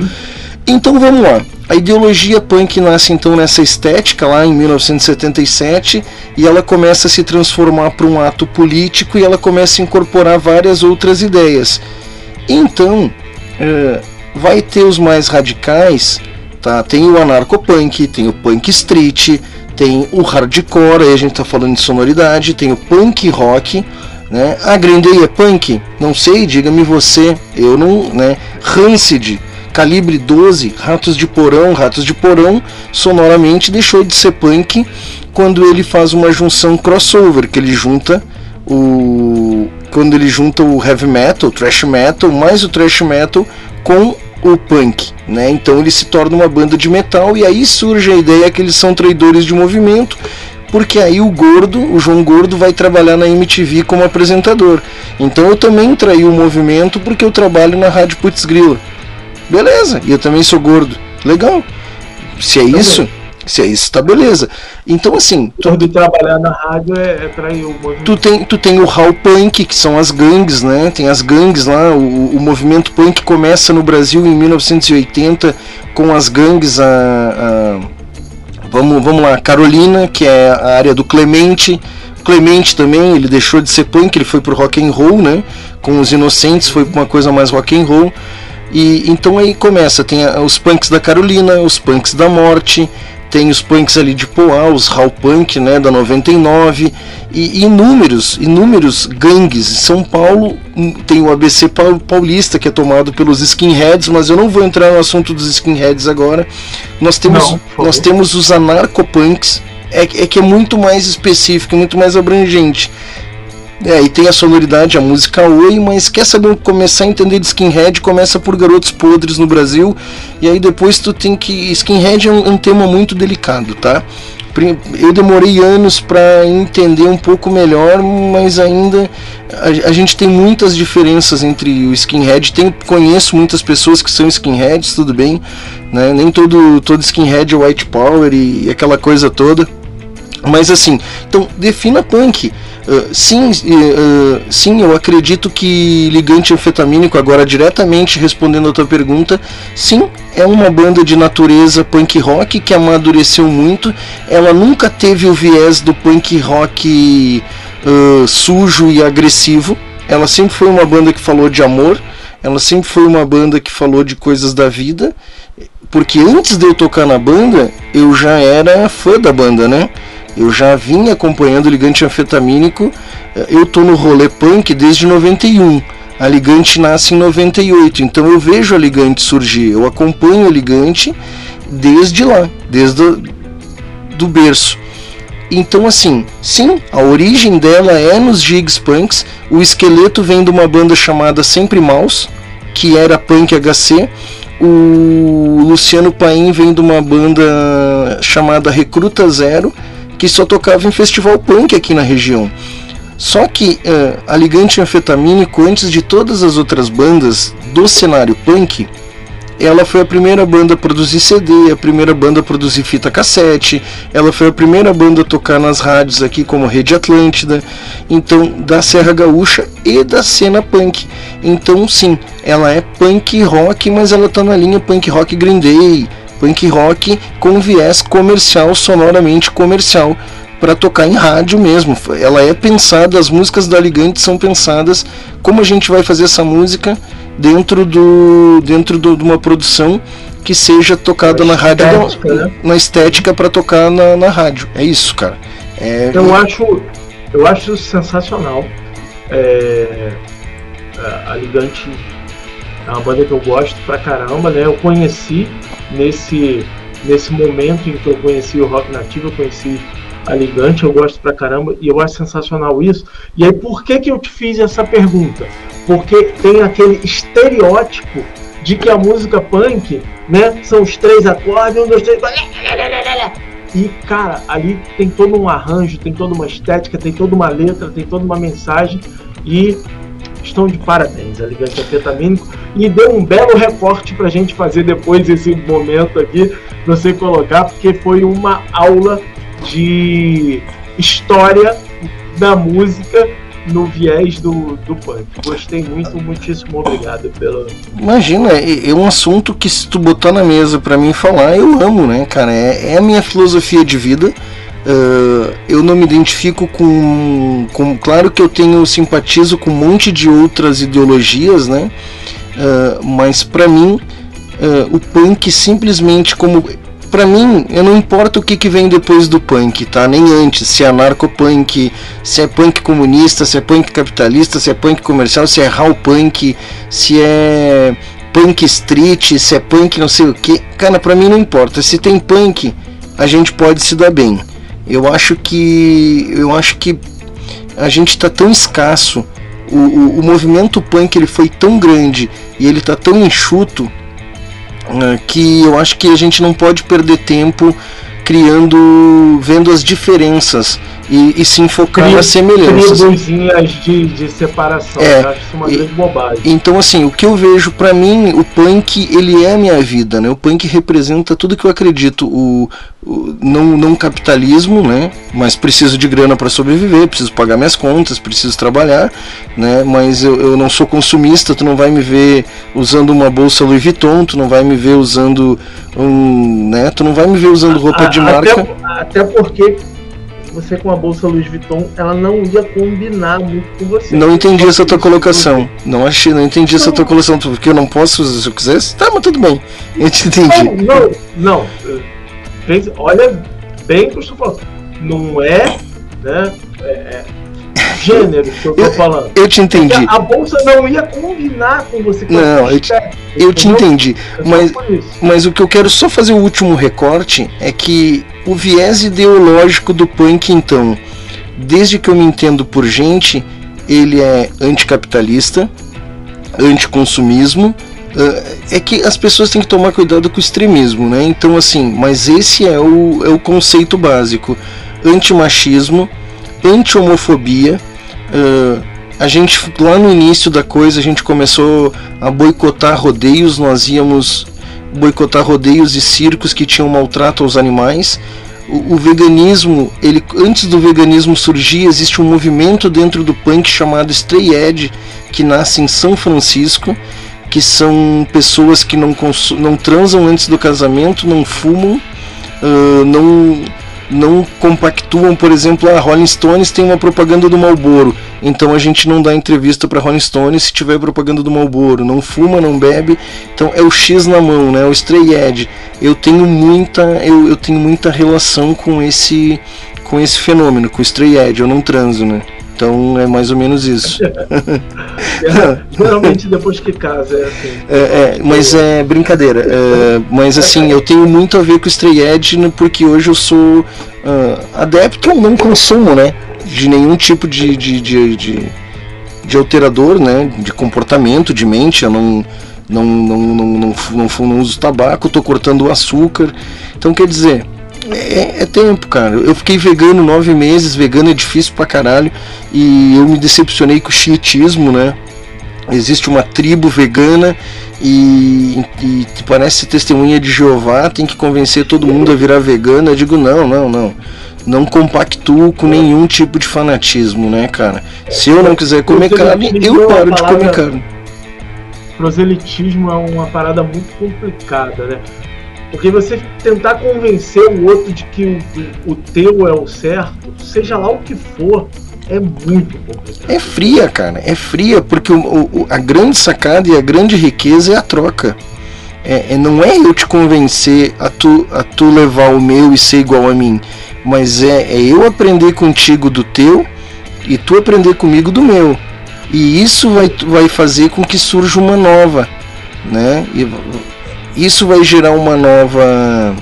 Então vamos lá. A ideologia punk nasce então nessa estética lá em 1977 e ela começa a se transformar para um ato político e ela começa a incorporar várias outras ideias. Então, eh, vai ter os mais radicais, tá? Tem o anarcopunk, tem o punk street, tem o hardcore, aí a gente tá falando de sonoridade, tem o punk rock, né? A Green Day é punk? Não sei, diga-me você. Eu não, né? Rancid, calibre 12, Ratos de Porão, Ratos de Porão, sonoramente deixou de ser punk quando ele faz uma junção crossover, que ele junta o quando ele junta o heavy metal, o thrash metal, mais o thrash metal com o punk, né? Então ele se torna uma banda de metal e aí surge a ideia que eles são traidores de movimento, porque aí o Gordo, o João Gordo vai trabalhar na MTV como apresentador. Então eu também traí o movimento porque eu trabalho na Rádio Putz Grila. Beleza, e eu também sou gordo. Legal. Se é isso, se é isso, tá beleza. Então assim, Tudo trabalhar na rádio é, é trair o movimento. Tu tem, tu tem o Hall Punk, que são as gangues, né? Tem as gangues lá. O, o movimento punk começa no Brasil em 1980 com as gangues. A, a- vamos, vamos lá, Carolina, que é a área do Clemente. Clemente também, ele deixou de ser punk, ele foi pro rock and roll, né? Com os Inocentes foi uma coisa mais rock and roll. E então aí começa, tem os punks da Carolina, os punks da Morte, tem os punks ali de Poá, os Hall Punk, né, da 99, e, inúmeros, inúmeros gangues. Em São Paulo hum, tem o ABC pau- paulista, que é tomado pelos skinheads, mas eu não vou entrar no assunto dos skinheads agora. Nós temos, Não, nós temos os anarcopunks, é, é que é muito mais específico, muito mais abrangente. É, e tem a sonoridade, a música Oi, mas quer saber começar a entender de skinhead, começa por Garotos Podres no Brasil, e aí depois tu tem que. Skinhead é um, um tema muito delicado, tá? eu demorei anos para entender um pouco melhor, mas ainda a, a gente tem muitas diferenças entre o skinhead. Tem, conheço muitas pessoas que são skinheads, tudo bem, né? Nem todo, todo skinhead é white power e, e aquela coisa toda. Mas assim, então defina punk. Uh, sim, uh, sim, eu acredito que Ligante Anfetamínico, agora diretamente respondendo a tua pergunta, sim, é uma banda de natureza punk rock que amadureceu muito. Ela nunca teve o viés do punk rock uh, sujo e agressivo. Ela sempre foi uma banda que falou de amor. Ela sempre foi uma banda que falou de coisas da vida. Porque antes de eu tocar na banda, eu já era fã da banda, né? Eu já vinha acompanhando o Ligante Anfetamínico. Eu tô no rolê punk desde 91. A Ligante nasce em 98, então eu vejo a Ligante surgir. Eu acompanho a Ligante desde lá, desde o, do berço. Então assim, sim, a origem dela é nos gigs punks. O esqueleto vem de uma banda chamada Sempre Maus, que era punk HC. O Luciano Paim vem de uma banda chamada Recruta Zero, que só tocava em festival punk aqui na região. Só que uh, Ligante Anfetamínico, antes de todas as outras bandas do cenário punk, ela foi a primeira banda a produzir CD, a primeira banda a produzir fita cassete, ela foi a primeira banda a tocar nas rádios aqui como Rede Atlântida, então da Serra Gaúcha e da cena punk. Então sim, ela é punk rock, mas ela tá na linha punk rock Green Day, punk rock com viés comercial, sonoramente comercial, para tocar em rádio mesmo. Ela é pensada, as músicas da Ligante são pensadas como a gente vai fazer essa música dentro do dentro do, de uma produção que seja tocada na rádio estética, na, né? na estética para tocar na, na rádio. É isso, cara. É, Eu acho, eu acho sensacional. É, a Ligante é uma banda que eu gosto pra caramba, né? Eu conheci nesse, nesse momento em que eu conheci o rock nativo, eu conheci a Ligante, eu gosto pra caramba e eu acho sensacional isso. E aí, por que que eu te fiz essa pergunta? Porque tem aquele estereótipo de que a música punk, né, são os três acordes, um, dois, três, e cara, ali tem todo um arranjo, tem toda uma estética, tem toda uma letra, tem toda uma mensagem e estão de parabéns, a Ligante Anfetamínico e deu um belo recorte pra gente fazer depois esse momento aqui, você colocar, porque foi uma aula de história da música no viés do, do punk. Gostei muito, muitíssimo obrigado pelo. Imagina, é, é um assunto que se tu botar na mesa para mim falar, eu amo, né, cara? É, é a minha filosofia de vida. Uh, eu não me identifico com, com. Claro que eu tenho simpatizo com um monte de outras ideologias, né? Uh, mas para mim, uh, o punk simplesmente como. Pra mim, eu não importa o que, que vem depois do punk, tá? Nem antes, se é anarcopunk, se é punk comunista, se é punk capitalista, se é punk comercial, se é raw punk, se é punk street, se é punk não sei o que. Cara, pra mim não importa. Se tem punk, a gente pode se dar bem. Eu acho que eu acho que a gente está tão escasso. O, o, o, movimento punk ele foi tão grande e ele está tão enxuto uh, que eu acho que a gente não pode perder tempo criando, vendo as diferenças e, e se enfocar Tri- nas semelhanças. tribuzinhas de, de separação. É, Eu acho isso uma e- grande bobagem. Então assim, o que eu vejo pra mim, o punk ele é a minha vida, né? O punk representa tudo que eu acredito, o, o- não não capitalismo, né? Mas preciso de grana para sobreviver, preciso pagar minhas contas, preciso trabalhar, né? Mas eu, eu não sou consumista, tu não vai me ver usando uma bolsa Louis Vuitton, tu não vai me ver usando um, né? Tu não vai me ver usando roupa de A- marca. Até, até porque você com a bolsa Louis Vuitton, ela não ia combinar muito com você. Não entendi essa tua colocação. Não achei, não entendi essa tua colocação. Porque eu não posso, se eu quisesse. Tá, mas tudo bem. Eu te entendi. Não, não, não. Olha bem o que eu estou falando. Não é, né? É, é gênero que eu tô falando. Eu te entendi. Porque A bolsa não ia combinar com você. com Não, eu te, eu te entendi. É só Mas, mas o que eu quero só fazer o último recorte é que o viés ideológico do punk, então, desde que eu me entendo por gente, ele é anticapitalista, anticonsumismo, Uh, é que as pessoas têm que tomar cuidado com o extremismo, né? Então, assim, mas esse é o, é o conceito básico: antimachismo, anti-homofobia. Uh, a gente, lá no início da coisa, a gente começou a boicotar rodeios, nós íamos boicotar rodeios e circos que tinham maltrato aos animais. O, o, veganismo, ele, antes do veganismo surgir, existe um movimento dentro do punk chamado Stray Edge, que nasce em São Francisco que são pessoas que não, não transam antes do casamento, não fumam, uh, não, não compactuam. Por exemplo, a Rolling Stones tem uma propaganda do Marlboro, então a gente não dá entrevista para Rolling Stones se tiver propaganda do Marlboro. Não fuma, não bebe, então é o X na mão, né? O Stray Edge. Eu tenho muita, eu, eu tenho muita relação com esse, com esse fenômeno, com o Stray Edge. Eu não transo, né? Então é mais ou menos isso. Geralmente depois que casa é assim. É, é mas é brincadeira. É, mas assim, eu tenho muito a ver com o Stray Edge porque hoje eu sou uh, adepto ao não consumo, né? De nenhum tipo de, de, de, de, de alterador, né? De comportamento, de mente. Eu não, não, não, não, não, não, não, não uso tabaco, estou cortando o açúcar. Então quer dizer é, é, tempo, cara. Eu fiquei vegano nove meses, vegano é difícil pra caralho. E eu me decepcionei com o chiitismo, né? Existe uma tribo vegana e, e parece testemunha de Jeová, tem que convencer todo mundo a virar vegano. Eu digo, não, não, não. Não compactuo com nenhum tipo de fanatismo, né, cara? Se eu não quiser comer carne, eu paro de comer carne. Proselitismo é uma parada muito complicada, né? Porque você tentar convencer o outro de que o, o teu é o certo, seja lá o que for, é muito complicado. É fria, cara. É fria, porque o, o, a grande sacada e a grande riqueza é a troca. É, é, não é eu te convencer a tu, a tu levar o meu e ser igual a mim, mas é, é eu aprender contigo do teu e tu aprender comigo do meu. E isso vai, vai fazer com que surja uma nova, né? E isso vai gerar uma nova.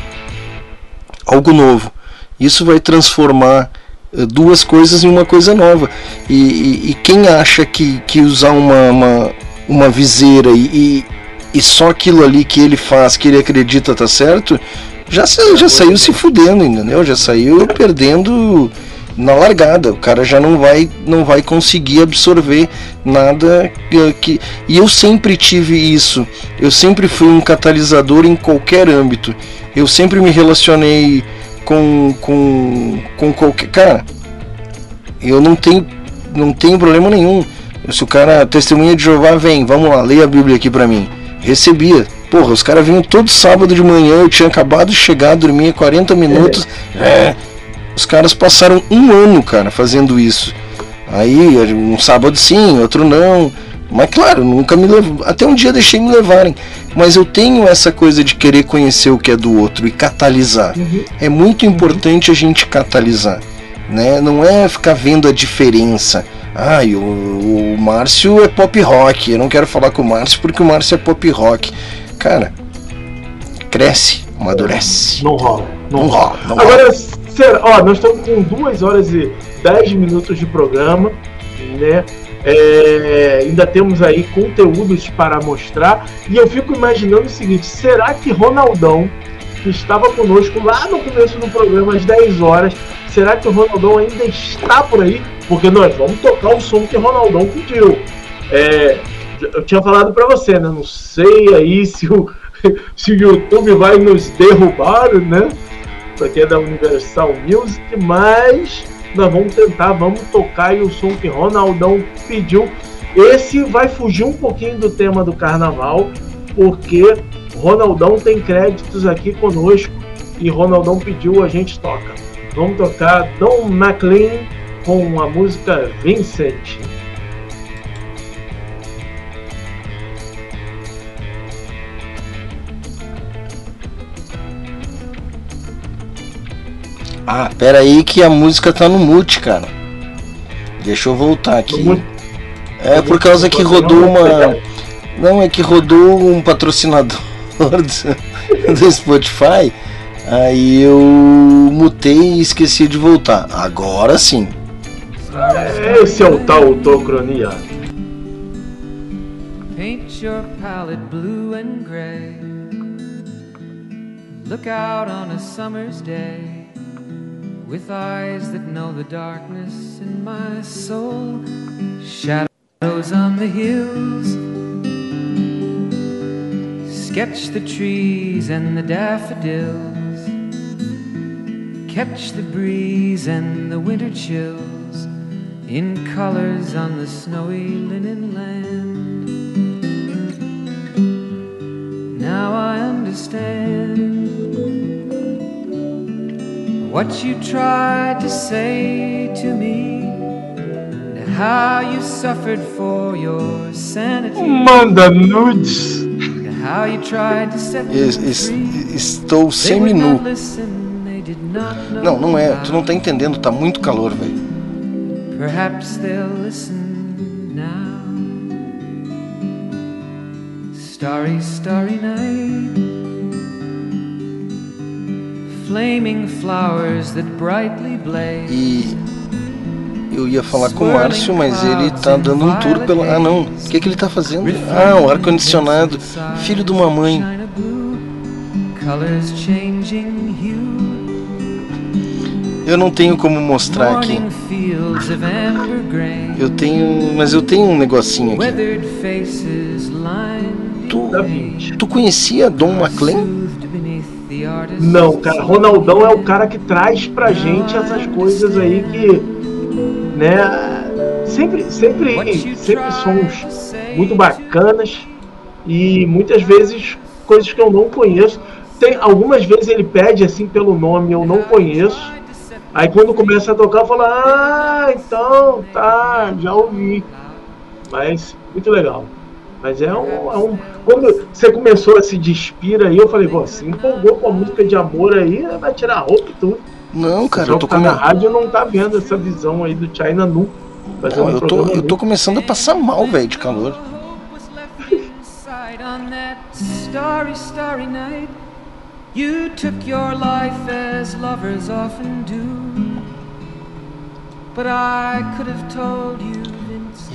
algo novo. Isso vai transformar eh, duas coisas em uma coisa nova. E, e, e quem acha que, que usar uma, uma, uma viseira e, e, só aquilo ali que ele faz, que ele acredita tá certo, já, já saiu se fudendo, entendeu? Já saiu perdendo na largada. O cara já não vai não vai conseguir absorver nada que e eu sempre tive isso. Eu sempre fui um catalisador em qualquer âmbito. Eu sempre me relacionei com com com qualquer cara. Eu não tenho não tenho problema nenhum. Se o cara testemunha de Jeová vem, vamos lá, leia a Bíblia aqui para mim. Recebia. Porra, os caras vinham todo sábado de manhã, eu tinha acabado de chegar, dormia 40 minutos. É. Os caras passaram um ano, cara, fazendo isso. Aí, um sábado sim, outro não. Mas claro, nunca me levou. Até um dia deixei me levarem. Mas eu tenho essa coisa de querer conhecer o que é do outro e catalisar. Uhum. É muito importante a gente catalisar. Né? Não é ficar vendo a diferença. Ah, o, o Márcio é pop rock. Eu não quero falar com o Márcio porque o Márcio é pop rock. Cara, cresce, amadurece. Não rola. Não, não rola. Não Agora, rola. Será, ó, nós estamos com 2 horas e 10 minutos de programa, né? É, ainda temos aí conteúdos para mostrar. E eu fico imaginando o seguinte: será que Ronaldão, que estava conosco lá no começo do programa, às 10 horas, será que o Ronaldão ainda está por aí? Porque nós vamos tocar o som que Ronaldão pediu. É, eu tinha falado para você, né? Não sei aí se o, se o YouTube vai nos derrubar, né? Isso aqui é da Universal Music, mas nós vamos tentar, vamos tocar e o som que Ronaldão pediu. Esse vai fugir um pouquinho do tema do carnaval, porque Ronaldão tem créditos aqui conosco e Ronaldão pediu, a gente toca. Vamos tocar Don McLean com a música Vincent. Ah, pera aí que a música tá no mute, cara. Deixa eu voltar aqui. É por causa que rodou uma. Não, é que rodou um patrocinador do, do Spotify. Aí eu mutei e esqueci de voltar. Agora sim. Esse é o tal Tocronia. Paint paint your palette blue and gray. Look out on a summer's day with eyes that know the darkness in my soul. Shadows on the hills. Sketch the trees and the daffodils. Catch the breeze and the winter chills in colors on the snowy linen land. Now I understand what you tried to say to me, and how you suffered for your sanity. Manda nudes. How you tried to set Es- estou semi-nu. Não, não é. Tu não tá entendendo, tá muito calor, velho. Perhaps they'll listen now. Starry, starry night. Flaming flowers that brightly blaze. E eu ia falar com o Márcio, mas ele tá dando um tour pela. Ah, não. O que, que ele tá fazendo? Ah, o ar-condicionado. Filho de uma mãe. China blue, colors changing hue. Eu não tenho como mostrar aqui. Morning fields of amber grain. Eu tenho. Mas eu tenho um negocinho aqui. Tu, tu conhecia Don McLean? Não, cara, Ronaldão é o cara que traz pra gente essas coisas aí que, né, sempre, sempre, sempre sons muito bacanas e muitas vezes coisas que eu não conheço. Tem algumas vezes ele pede assim pelo nome, eu não conheço. Aí quando começa a tocar, eu falo, ah, então, tá, já ouvi. Mas muito legal. Mas é um, é um- Quando você começou a se despir aí, eu falei, pô, se empolgou com a música de amor aí, vai tirar a roupa e tudo. Não, cara, Só eu tô tá na come- rádio não tá vendo essa visão aí do China nu. Não, eu tô, eu tô começando a passar mal, velho, de calor. sight on that starry, starry night. You took your life as lovers often do. But I could have told you.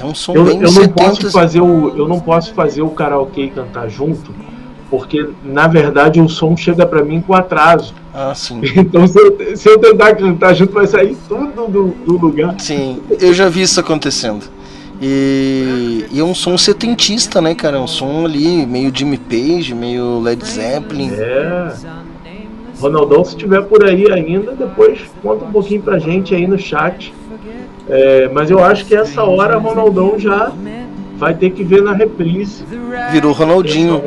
É um som Eu, bem eu não 70. posso fazer o eu não posso fazer o karaokê e cantar junto, porque na verdade o som chega pra mim com atraso. Ah, sim. Então se eu, se eu tentar cantar junto vai sair tudo do, do lugar. Sim, eu já vi isso acontecendo. E, e é um som setentista, né, cara? É um som ali meio Jimmy Page, meio Led Zeppelin. É. Ronaldão, se estiver por aí ainda, depois conta um pouquinho pra gente aí no chat. É, mas eu acho que essa hora Ronaldão já vai ter que ver na reprise. Virou Ronaldinho.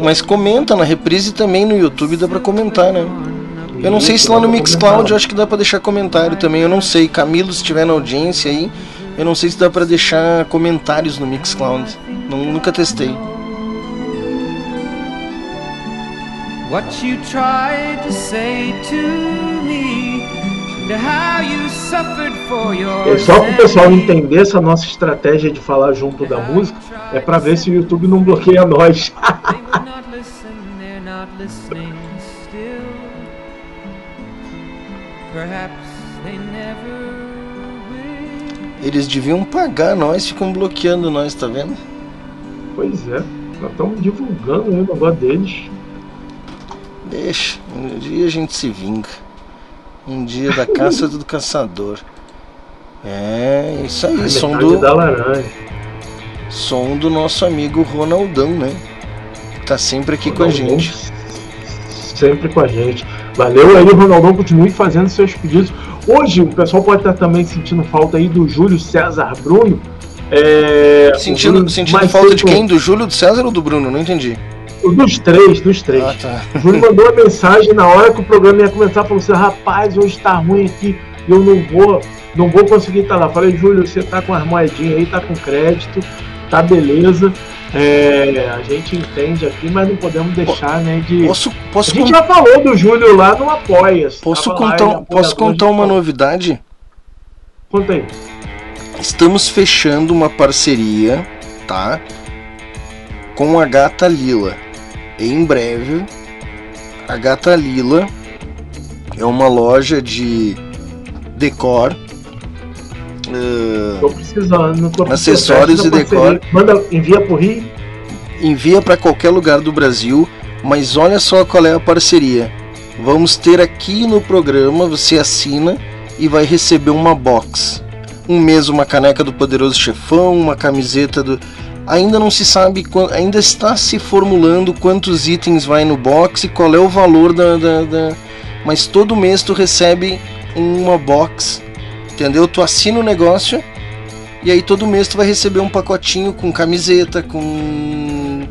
Mas comenta na reprise também no YouTube, dá pra comentar, né? Eu não sei se lá no Mixcloud eu acho que dá pra deixar comentário também, eu não sei. Camilo, se tiver na audiência aí, eu não sei se dá pra deixar comentários no Mixcloud. Não, nunca testei. What you tried to say to É só para o pessoal entender essa nossa estratégia de falar junto da música, é para ver se o YouTube não bloqueia nós. They would not listen, they're not listening still. Perhaps they never will. Eles deviam pagar nós, ficam bloqueando nós, tá vendo? Pois é, nós estamos divulgando o negócio deles. Deixa, um dia a gente se vinga. Um dia da caça do caçador. É, isso aí, A som do, da laranja. som do nosso amigo Ronaldão, né? Tá sempre aqui com a Ronaldão, gente. Sempre com a gente. Valeu aí, Ronaldão, continue fazendo seus pedidos. Hoje o pessoal pode estar também sentindo falta aí do Júlio César Bruno. É, Sentindo, Bruno sentindo falta de quem? Do Júlio, do César ou do Bruno? Não entendi. Dos três, dos três. Ah, tá. O Júlio mandou uma mensagem na hora que o programa ia começar, falou assim, rapaz, hoje tá ruim aqui, eu não vou, não vou conseguir estar lá. Falei, Júlio, você tá com as moedinhas aí, tá com crédito, tá beleza. É, a gente entende aqui, mas não podemos deixar, né, de... Posso, posso a gente con- já falou do Júlio lá no Apoia. Posso lá, contar, é posso contar de- uma novidade? Conta aí. Estamos fechando uma parceria, tá? Com a Gata Lila. Em breve, a Gata Lila é uma loja de decor. eh, Tô precisando. Tô Acessórios e decor. Manda, envia pro Rio. envia para qualquer lugar do Brasil, mas olha só qual é a parceria. Vamos ter aqui no programa, você assina e vai receber uma box. Um mês uma caneca do Poderoso Chefão, uma camiseta do. Ainda não se sabe, ainda está se formulando quantos itens vai no box e qual é o valor da, da, da- Mas todo mês tu recebe uma box, entendeu? Tu assina o negócio e aí todo mês tu vai receber um pacotinho com camiseta, com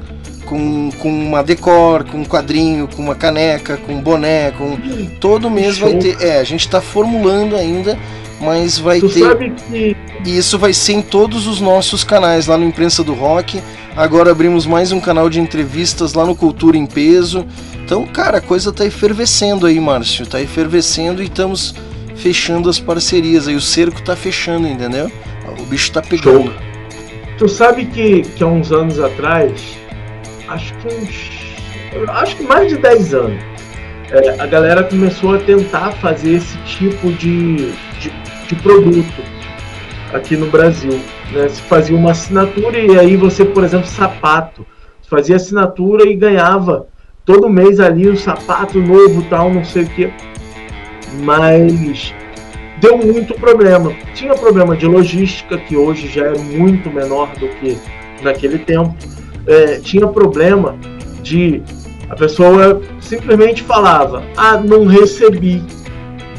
com, com uma decor, com um quadrinho, com uma caneca, com um boné, com todo mês vai ter. É, a gente tá formulando ainda, mas vai Tu ter. que E isso vai ser em todos os nossos canais, lá no Imprensa do Rock. Agora abrimos mais um canal de entrevistas lá no Cultura em Peso. Então, cara, a coisa tá efervescendo aí, Márcio. Tá efervescendo e estamos fechando as parcerias aí. O cerco tá fechando, entendeu? O bicho tá pegando. Tu sabe que, que há uns anos atrás, acho que uns. Acho que mais de 10 anos, é, a galera começou a tentar fazer esse tipo de, de, de produto aqui no Brasil. Né? Se fazia uma assinatura e aí você, por exemplo, sapato. Você fazia assinatura e ganhava todo mês ali um sapato novo, tal, não sei o que. Mas deu muito problema. Tinha problema de logística, que hoje já é muito menor do que naquele tempo. É, tinha problema de a pessoa simplesmente falava, ah, não recebi.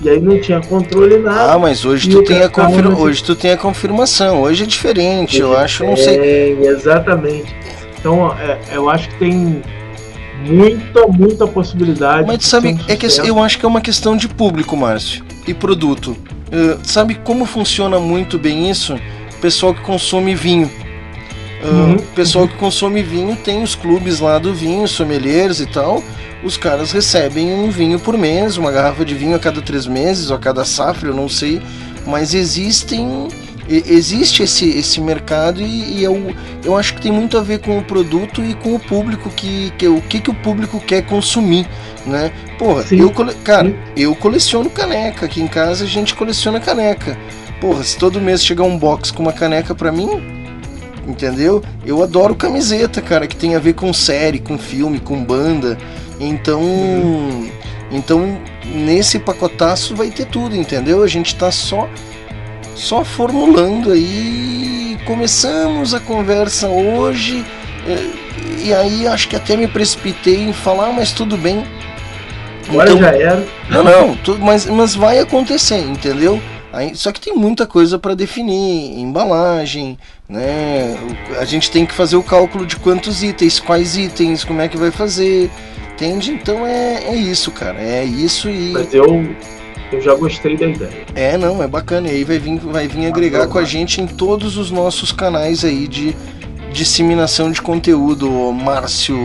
E aí não tinha controle nada. Ah, mas hoje tu o tem a nesse- hoje tu tem a confirmação. Hoje é diferente, eu acho, não sei. É, exatamente. Então, é, eu acho que tem muita, muita possibilidade. Mas sabe, um é que eu acho que é uma questão de público, Márcio, e produto. Eh, sabe como funciona muito bem isso? Pessoal que consome vinho. Uhum. Pessoal que consome vinho tem os clubes lá do vinho, sommeliers e tal. Os caras recebem um vinho por mês, uma garrafa de vinho a cada três meses ou a cada safra, eu não sei. Mas existem existe esse, esse mercado e, e eu, eu acho que tem muito a ver com o produto e com o público que, que o que, que o público quer consumir, né? Porra, eu cole- cara, eu coleciono caneca aqui em casa a gente coleciona caneca. Porra, se todo mês chegar um box com uma caneca pra mim, entendeu? Eu adoro camiseta, cara, que tem a ver com série, com filme, com banda. Então, então nesse pacotaço vai ter tudo, entendeu? A gente tá só só formulando aí. Começamos a conversa hoje. eh, E aí acho que até me precipitei em falar, mas tudo bem. Agora já era. Não, não, mas, mas vai acontecer, entendeu? Aí, só que tem muita coisa para definir, embalagem, né? A gente tem que fazer o cálculo de quantos itens, quais itens, como é que vai fazer, entende? Então é, é isso, cara, é isso e. Mas eu, eu já gostei da ideia. É, não, é bacana. E aí vai vir, vai vir agregar com a gente em todos os nossos canais aí de disseminação de conteúdo, Márcio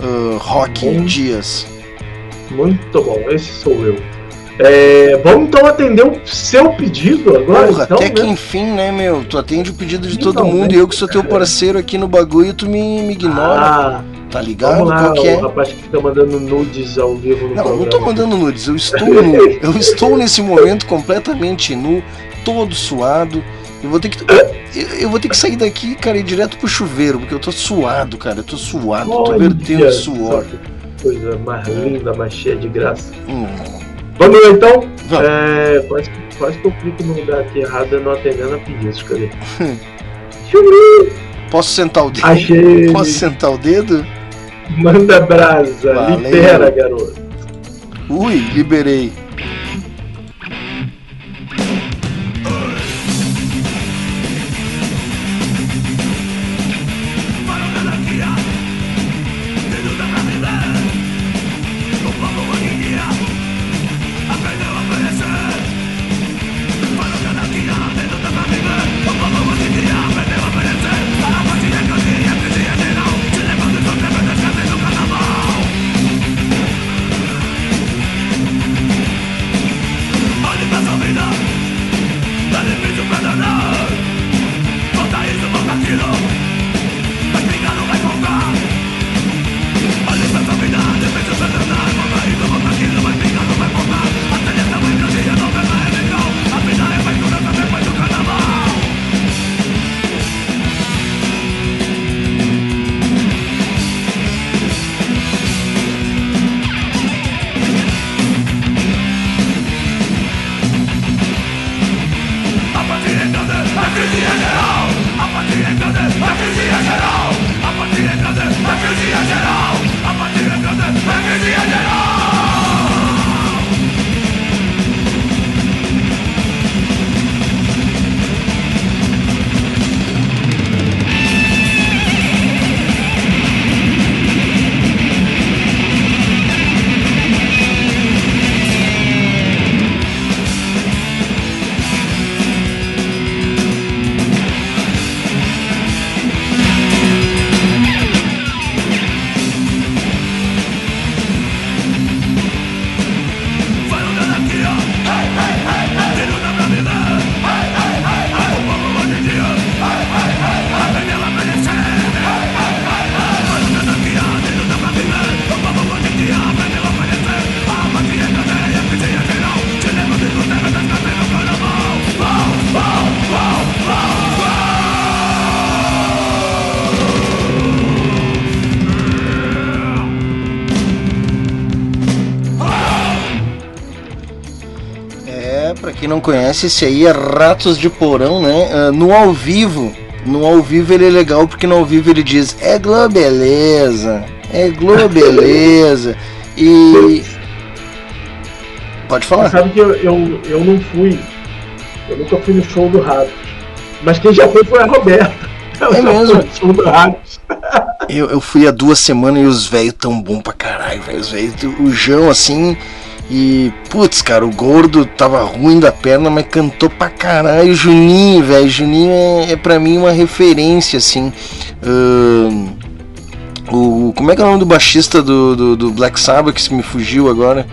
ah, Rock. Dias. Muito bom, esse sou eu. É, vamos então atender o seu pedido agora? Porra, então, até né? que enfim, né, meu? Tu atende o pedido de todo Então, mundo né? e eu que sou teu parceiro aqui no bagulho, tu me, me ignora. Ah, tá ligado? Vamos lá, Qual que é? o rapaz que fica mandando nudes ao vivo no Não, eu programa. não tô mandando nudes, eu estou nu. Eu estou nesse momento completamente nu, todo suado. Eu vou ter que. Eu, eu vou ter que sair daqui, cara, e ir direto pro chuveiro, porque eu tô suado, cara. Eu tô suado, tô Olha vertendo só suor. Coisa mais linda, mais cheia de graça. Hum. Vamos lá então? É, quase, que- quase que eu clico no lugar aqui errado não atendendo a pedidos. Cadê? Posso sentar o dedo? Achei. Posso sentar o dedo? Manda brasa, Valeu. libera, garoto. Ui, liberei. Não conhece, esse aí é Ratos de Porão, né? Ah, no ao vivo, no ao vivo ele é legal porque no ao vivo ele diz é Globeleza, é Globeleza. e. Pode falar. Sabe que eu, eu, eu não fui. Eu nunca fui no show do Ratos. Mas quem já foi foi a Roberta. Ela É mesmo? no show do Ratos. Eu, eu fui há duas semanas e os velhos tão bom pra caralho, velho. Os velhos, o João assim. E, putz, cara, o gordo tava ruim da perna, mas cantou pra caralho. Juninho, velho. Juninho é, é pra mim uma referência, assim. Ahn, o, como é que é o nome do baixista do, do, do Black Sabbath que se me fugiu agora?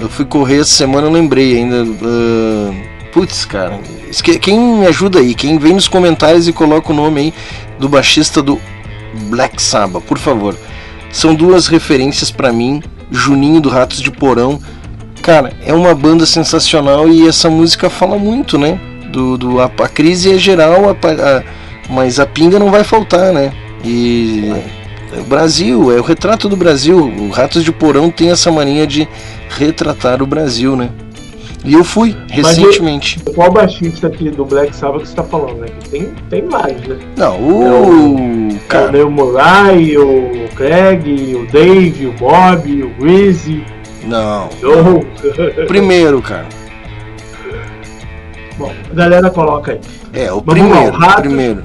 Eu fui correr essa semana, eu lembrei ainda. Ahn, putz, cara. Quem me ajuda aí? Quem vem nos comentários e coloca o nome aí do baixista do Black Sabbath, por favor. São duas referências pra mim. Juninho do Ratos de Porão. Cara, é uma banda sensacional e essa música fala muito, né? Do, do, a, a crise é geral, a a- mas a pinga não vai faltar, né? E é o Brasil, é o retrato do Brasil. O Ratos de Porão tem essa mania de retratar o Brasil, né? E eu fui Mas recentemente. e- Qual baixista aqui do Black Sabbath que você tá falando, né? Que tem, tem vários, né? Não, É o. Cara, o Murray, o Craig, o Dave, o Bob, o Greasy. Não. Primeiro, cara. Bom, a galera coloca aí. É, o Vamos lá, primeiro, o primeiro.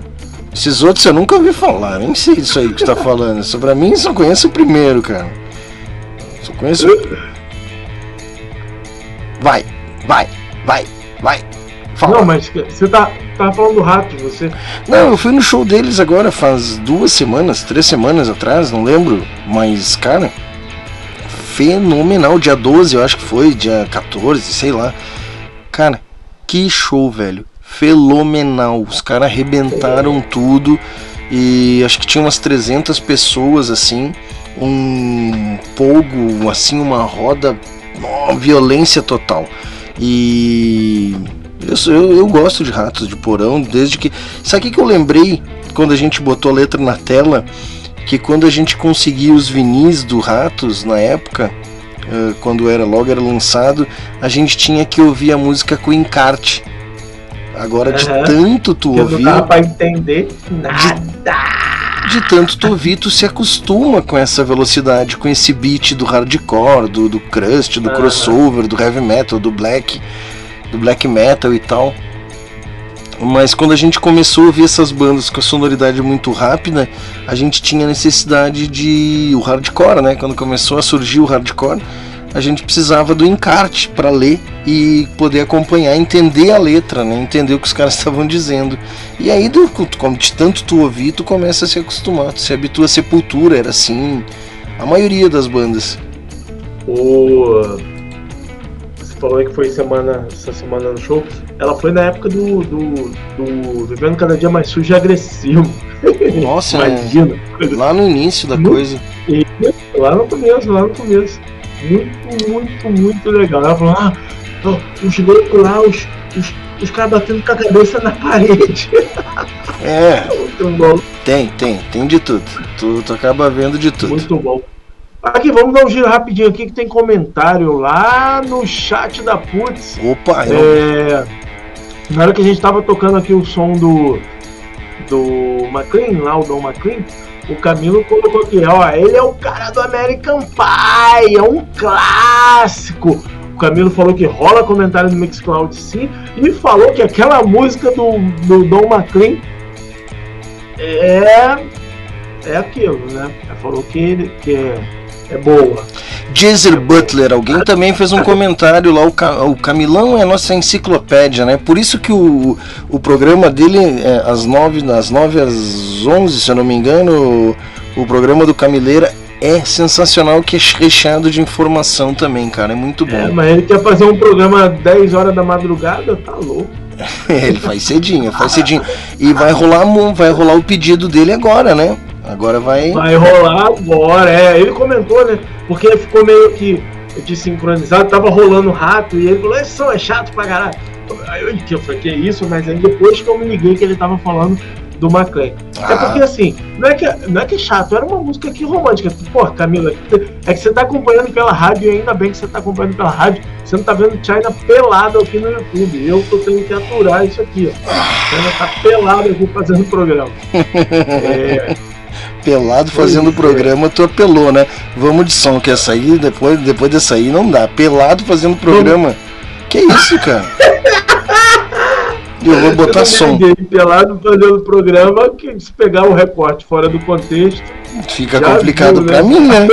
Esses outros eu nunca ouvi falar, nem sei disso aí que você tá falando. Isso pra mim só conheço o primeiro, cara. Só conheço. Vai, vai, vai, vai. Fala. Não, mas você tá, tá falando do rato, você. Não, eu fui no show deles agora faz duas semanas, três semanas atrás, não lembro. Mas, cara, fenomenal. Dia 12, eu acho que foi, dia 14, sei lá. Cara, que show, velho. Fenomenal. Os caras arrebentaram tudo. E acho que tinha umas 300 pessoas assim. Um polgo, assim, uma roda. ó, violência total. E. Eu, eu, eu gosto de ratos de porão, desde que. Sabe o que, eu lembrei quando a gente botou a letra na tela? Que quando a gente conseguia os vinis do Ratos na época, eh, quando era logo era lançado, a gente tinha que ouvir a música com encarte. Agora, de Aham. tanto tu que não ouvir, dava pra entender nada. de tanto tu ouvir, tu se acostuma com essa velocidade, com esse beat do hardcore, do, do crust, do Aham. crossover, do heavy metal, do black, do black metal e tal. Mas quando a gente começou a ouvir essas bandas com a sonoridade muito rápida, a gente tinha necessidade de o hardcore, né? Quando começou a surgir o hardcore, a gente precisava do encarte para ler e poder acompanhar, entender a letra, né? Entender o que os caras estavam dizendo. E aí, do, como de tanto tu ouvir, tu começa a se acostumar, tu se habitua a Sepultura, era assim, a maioria das bandas. O. Você falou aí que foi semana, essa semana no show. Ela foi na época do. do, do Vivendo Cada Dia Mais Sujo e Agressivo. Nossa, Imagina. lá no início da Muito- coisa. E lá no começo, lá no começo. Muito, muito, muito legal. Ela falou, ah, os loucos lá, os, os, os caras batendo com a cabeça na parede. É, Muito bom, tem, tem, tem de tudo. Tu, tu acaba vendo de tudo. muito bom. Aqui, vamos dar um giro rapidinho aqui que tem comentário lá no chat da Putz. Opa, eu, É, na hora que a gente tava tocando aqui o som do do McLean, lá o Don McLean, o Camilo colocou aqui, ó, ele é o cara do American Pie, é um clássico. O Camilo falou que rola comentário no Mixcloud sim, e falou que aquela música do, do Don McLean é é aquilo, né? Falou que, que é, é boa. Jazer Butler, alguém também fez um comentário lá, o, Ca- o Camilão é a nossa enciclopédia, né? Por isso que o, o programa dele, é, às 9, das 9 às 11, se eu não me engano, o, o programa do Camileira é sensacional, que é recheado de informação também, cara, é muito É, bom. mas ele quer fazer um programa 10 horas da madrugada, tá louco. Ele faz cedinho, faz cedinho. E vai rolar, vai rolar o pedido dele agora, né? Agora vai... Vai rolar agora, é. Ele comentou, né? Porque ele ficou meio que desincronizado, tava rolando rato e ele falou: esse som é chato pra caralho. Aí eu, eu falei: que isso? Mas aí depois que eu me liguei que ele tava falando do McLean. É porque assim, não é, que, não é que é chato, era uma música que romântica. Pô, Camila, é que você tá acompanhando pela rádio e ainda bem que você tá acompanhando pela rádio. Você não tá vendo China pelado aqui no YouTube. Eu tô tendo que aturar isso aqui, ó. China tá pelado aqui fazendo o programa. É, Pelado fazendo o programa, tu apelou, né? Vamos de som, que essa aí, depois, depois dessa aí não dá. Pelado fazendo programa. Que isso, cara? Eu vou botar eu som. pelado fazendo o programa que se pegar o recorte fora do contexto. Fica complicado viu, pra mim, né?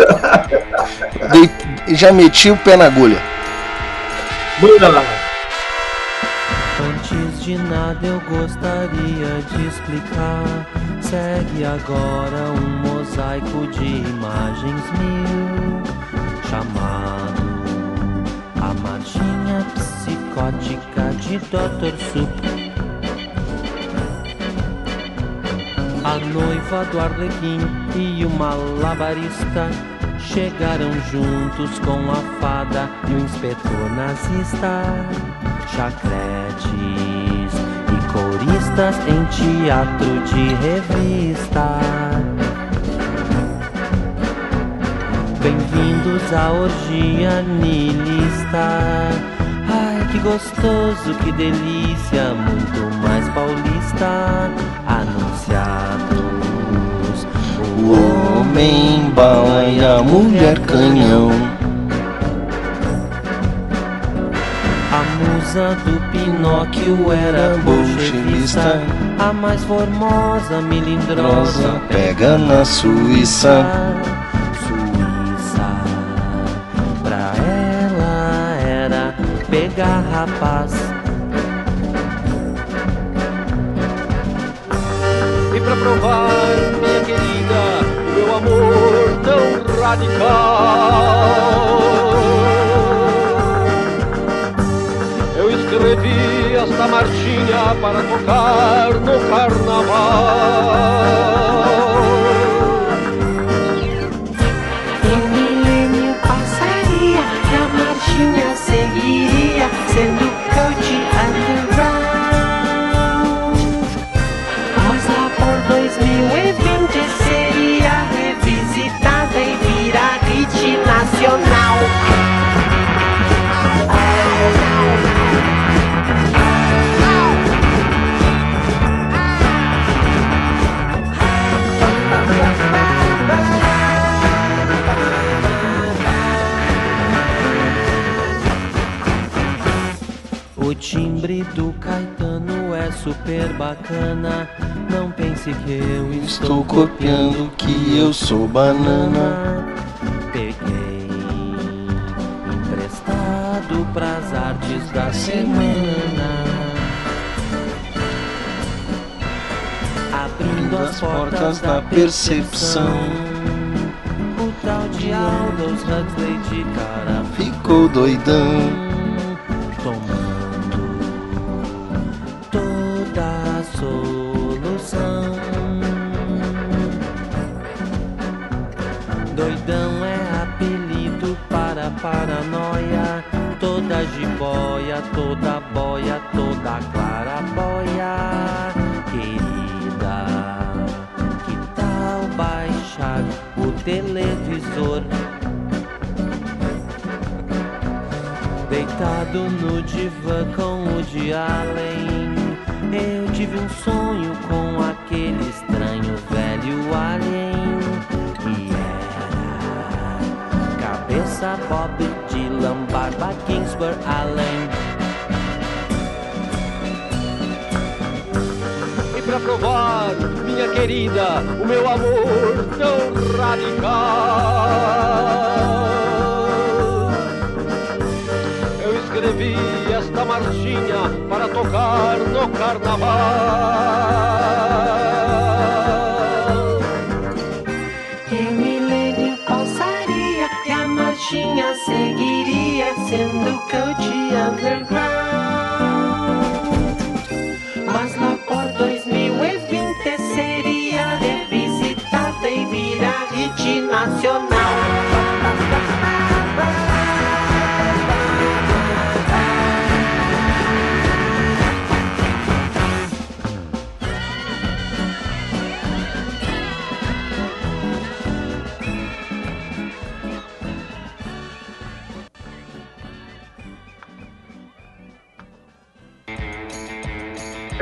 Dei- já meti o pé na agulha. Manda lá. De nada eu gostaria de explicar. Segue agora um mosaico de imagens mil, chamado A Marchinha Psicótica de Dr. Sup. A noiva do Arlequim e o malabarista chegaram juntos com a fada e o inspetor nazista. Chacretes e coristas em teatro de revista. Bem-vindos à orgia nilista. Ai, que gostoso, que delícia, muito mais paulista. Anunciados. O homem bala e a mulher canhão. A musa do Pinóquio era bolchevista. A mais formosa, melindrosa, Rosa pega na Suíça. Suíça. Pra ela era pegar rapaz. E pra provar, radical. Eu escrevi esta marchinha para tocar no carnaval. O milênio passaria e a marchinha seguiria timbre do Caetano é super bacana. Não pense que eu Estou copiando que eu sou banana. Peguei emprestado pras artes da semana. Abrindo as portas da percepção. O tal de Aldous Huxley de cara Ficou doidão. Jiboia, toda boia, toda clarabóia. Querida, que tal baixar o televisor? Deitado no divã com o de Allen Eu tive um sonho com aquele estranho velho alien E era Cabeça Bob Dylan, barba Kingsburg Allen E pra provar, minha querida, o meu amor tão radical. Eu escrevi esta marchinha para tocar no carnaval. Coach underground. Mas lá por 2020 seria revisitada e virar hit nacional.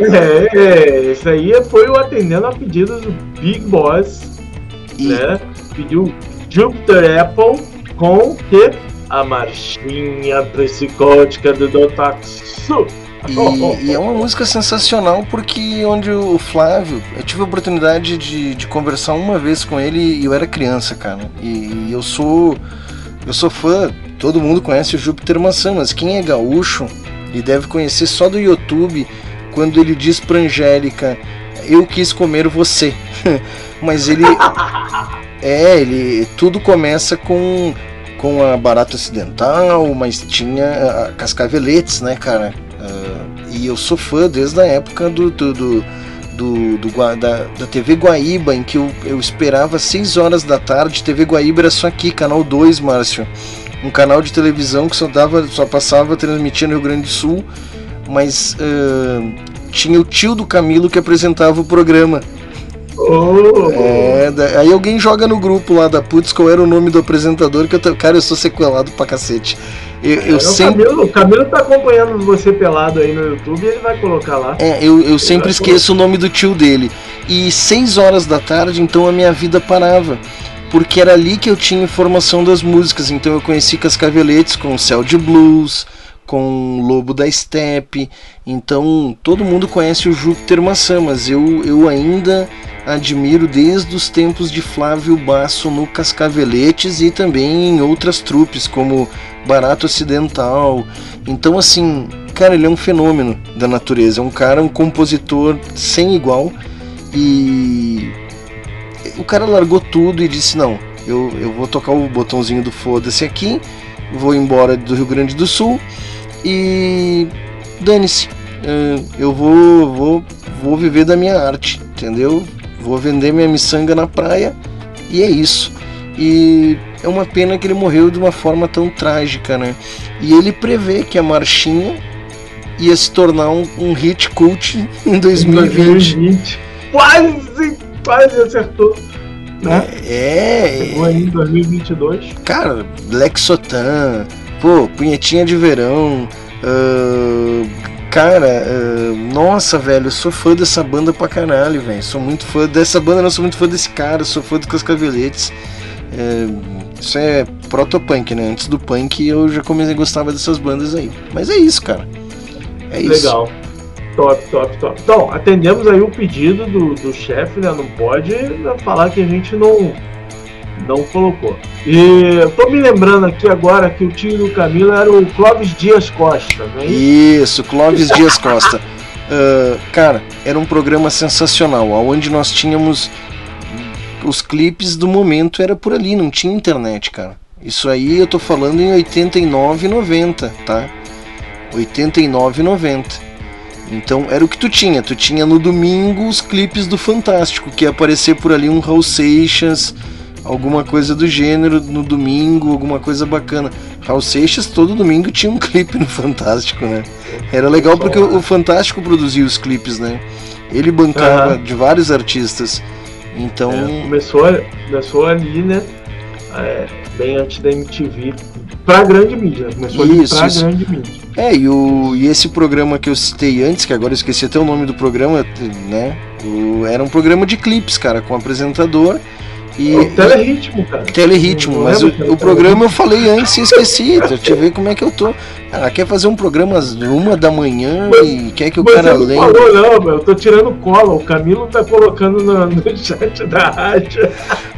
É, é, esse aí foi o atendendo a pedido do Big Boss, né? Pediu Jupiter Apple com que a marchinha psicótica do Dotaxu. E, e é uma música sensacional porque onde o Flávio, eu tive a oportunidade de, de conversar uma vez com ele e eu era criança, cara. E, eu sou eu sou fã, todo mundo conhece o Júpiter Maçã, mas quem é gaúcho e deve conhecer só do YouTube quando ele diz pra Angélica, eu quis comer você. mas ele é, ele tudo começa com com a barata ocidental, mas tinha a cascaveletes, né, cara? Uh, e eu sou fã desde a época do, do, do, do, do da, da, TV Guaíba, em que eu, eu esperava 6 horas da tarde. TV Guaíba era só aqui, canal 2, Márcio. Um canal de televisão que só, dava, só passava transmitindo no Rio Grande do Sul, mas uh, tinha o tio do Camilo que apresentava o programa. Oh. É, da, aí alguém joga no grupo lá da Putz qual era o nome do apresentador, que eu tô, cara, eu sou sequelado pra cacete. Eu, eu É, sempre. o, Camilo, o Camilo tá acompanhando você pelado aí no YouTube e ele vai colocar lá. É, eu, eu sempre esqueço o nome do tio dele. E 6 horas da tarde, então a minha vida parava. Porque era ali que eu tinha informação das músicas. Então eu conheci Cascaveletes com Céu de Blues, com Lobo da Steppe. Então todo mundo conhece o Júpiter Maçã, mas eu, eu ainda admiro desde os tempos de Flávio Basso no Cascaveletes e também em outras trupes, como Barato Ocidental. Então, assim, cara, ele é um fenômeno da natureza. É um cara, um compositor sem igual. E o cara largou tudo e disse: Não, eu, eu vou tocar o botãozinho do foda-se aqui, vou embora do Rio Grande do Sul e dane-se. eh, Eu vou, vou, vou viver da minha arte, entendeu? Vou vender minha miçanga na praia e é isso. E é uma pena que ele morreu de uma forma tão trágica, né? E ele prevê que a marchinha ia se tornar um, um hit cult em 2020. 2020. Quase, quase acertou. Né? É, Chegou aí em 2022. Cara, Black Sotan, pô, Punhetinha de Verão, ah, cara, ah, nossa, velho, eu sou fã dessa banda pra caralho, velho. Sou muito fã dessa banda, não sou muito fã desse cara, sou fã do Cascaveletes. É, isso é protopunk, né? Antes do punk eu já comecei a gostar dessas bandas aí. Mas é isso, cara. É isso. Legal. Top, top, top. Então, atendemos aí o pedido do, do chefe, né? Não pode falar que a gente não, não colocou. E tô me lembrando aqui agora que o tio do Camilo era o Clóvis Dias Costa, não é isso? Clóvis Dias Costa. Ah, cara, era um programa sensacional, onde nós tínhamos os clipes do momento, era por ali, não tinha internet, cara. Isso aí eu tô falando em 89 e 90, tá? 89 e 90. Então era o que tu tinha, tu tinha no domingo os clipes do Fantástico, que ia aparecer por ali um Raul Seixas, alguma coisa do gênero no domingo, alguma coisa bacana. Raul Seixas todo domingo tinha um clipe no Fantástico, né? Era legal porque o, Fantástico produzia os clipes, né? Ele bancava Aham. de vários artistas. Então, É, começou, começou ali, né? É, bem antes da MTV. Pra grande mídia. né? Começou ali Isso, pra isso. grande mídia. É, e, o, e esse programa que eu citei antes, que agora eu esqueci até o nome do programa, né? O- era um programa de clipes, cara, com apresentador e. O Teleritmo, cara. Teleritmo, Não mas o, que era o programa eu falei antes e esqueci, pra te ver como é que eu tô. Ah, quer fazer um programa às uma da manhã e quer que o Mas cara você não falou não, meu. Eu tô tirando cola. O Camilo tá colocando no, no chat da rádio.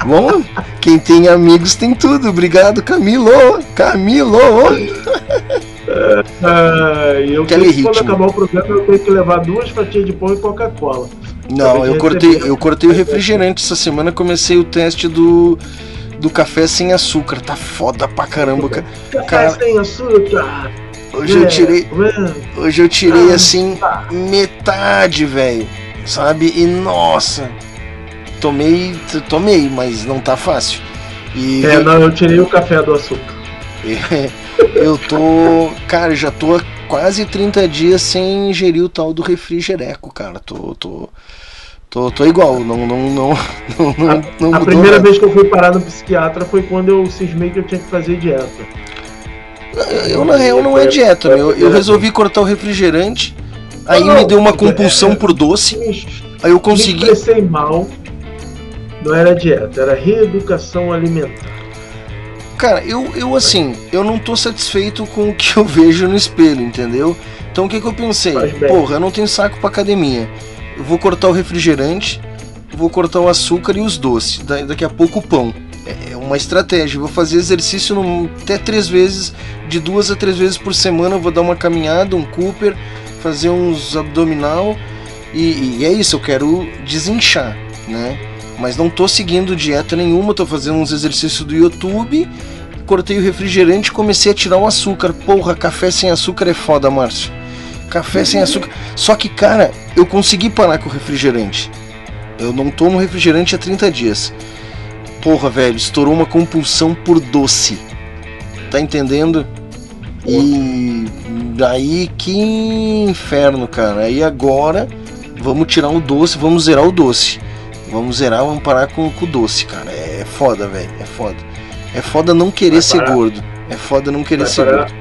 Bom, quem tem amigos tem tudo. Obrigado, Camilo! Camilo! Ah, eu Teleritmo. quando acabar o programa eu tenho que levar duas fatias de pão e Coca-Cola. Não, eu cortei, eu cortei o refrigerante essa semana, comecei o teste do, do café sem açúcar. Tá foda pra caramba, cara. Café sem açúcar. hoje eu É, tirei. é. Hoje eu tirei Ah, assim metade, velho. Sabe? E nossa, tomei, tomei, mas não tá fácil. E É, não, eu tirei o café do açúcar. eu tô, cara, já tô quase 30 dias sem ingerir o tal do refrigereco, cara. Tô, tô, tô, tô igual, não, não, não, não, não, não A primeira nada. vez que eu fui parar no psiquiatra foi quando eu cismei que eu tinha que fazer dieta. Eu, na real, não é dieta, meu. Eu resolvi cortar o refrigerante Aí Não, me deu uma é- compulsão é- por doce. Aí eu Me consegui. expressei mal. Não era dieta, era reeducação alimentar. Cara, eu, eu assim, eu não tô satisfeito com o que eu vejo no espelho, entendeu? Então o que, que eu pensei? Porra, eu não tenho saco pra academia. Eu vou cortar o refrigerante, vou cortar o açúcar e os doces. Da- daqui a pouco o pão. É é uma estratégia. Eu vou fazer exercício no- até três vezes, de duas a três vezes por semana. Eu vou dar uma caminhada, um Cooper, fazer uns abdominal. E, e é isso, eu quero desinchar, né? Mas não tô seguindo dieta nenhuma, tô fazendo uns exercícios do YouTube. Cortei o refrigerante comecei a tirar o açúcar. Porra, café sem açúcar é foda, Márcio. Café sem açúcar. Só que, cara, eu consegui parar com o refrigerante. Eu não tomo refrigerante há 30 dias. Porra, velho, estourou uma compulsão por doce. Tá entendendo? E daí que inferno, cara. Aí agora vamos tirar o doce, vamos zerar o doce. Vamos zerar, vamos parar com, com o doce, cara. É foda, velho. É foda. É foda não querer ser gordo. É foda não querer Vai ser parar, gordo.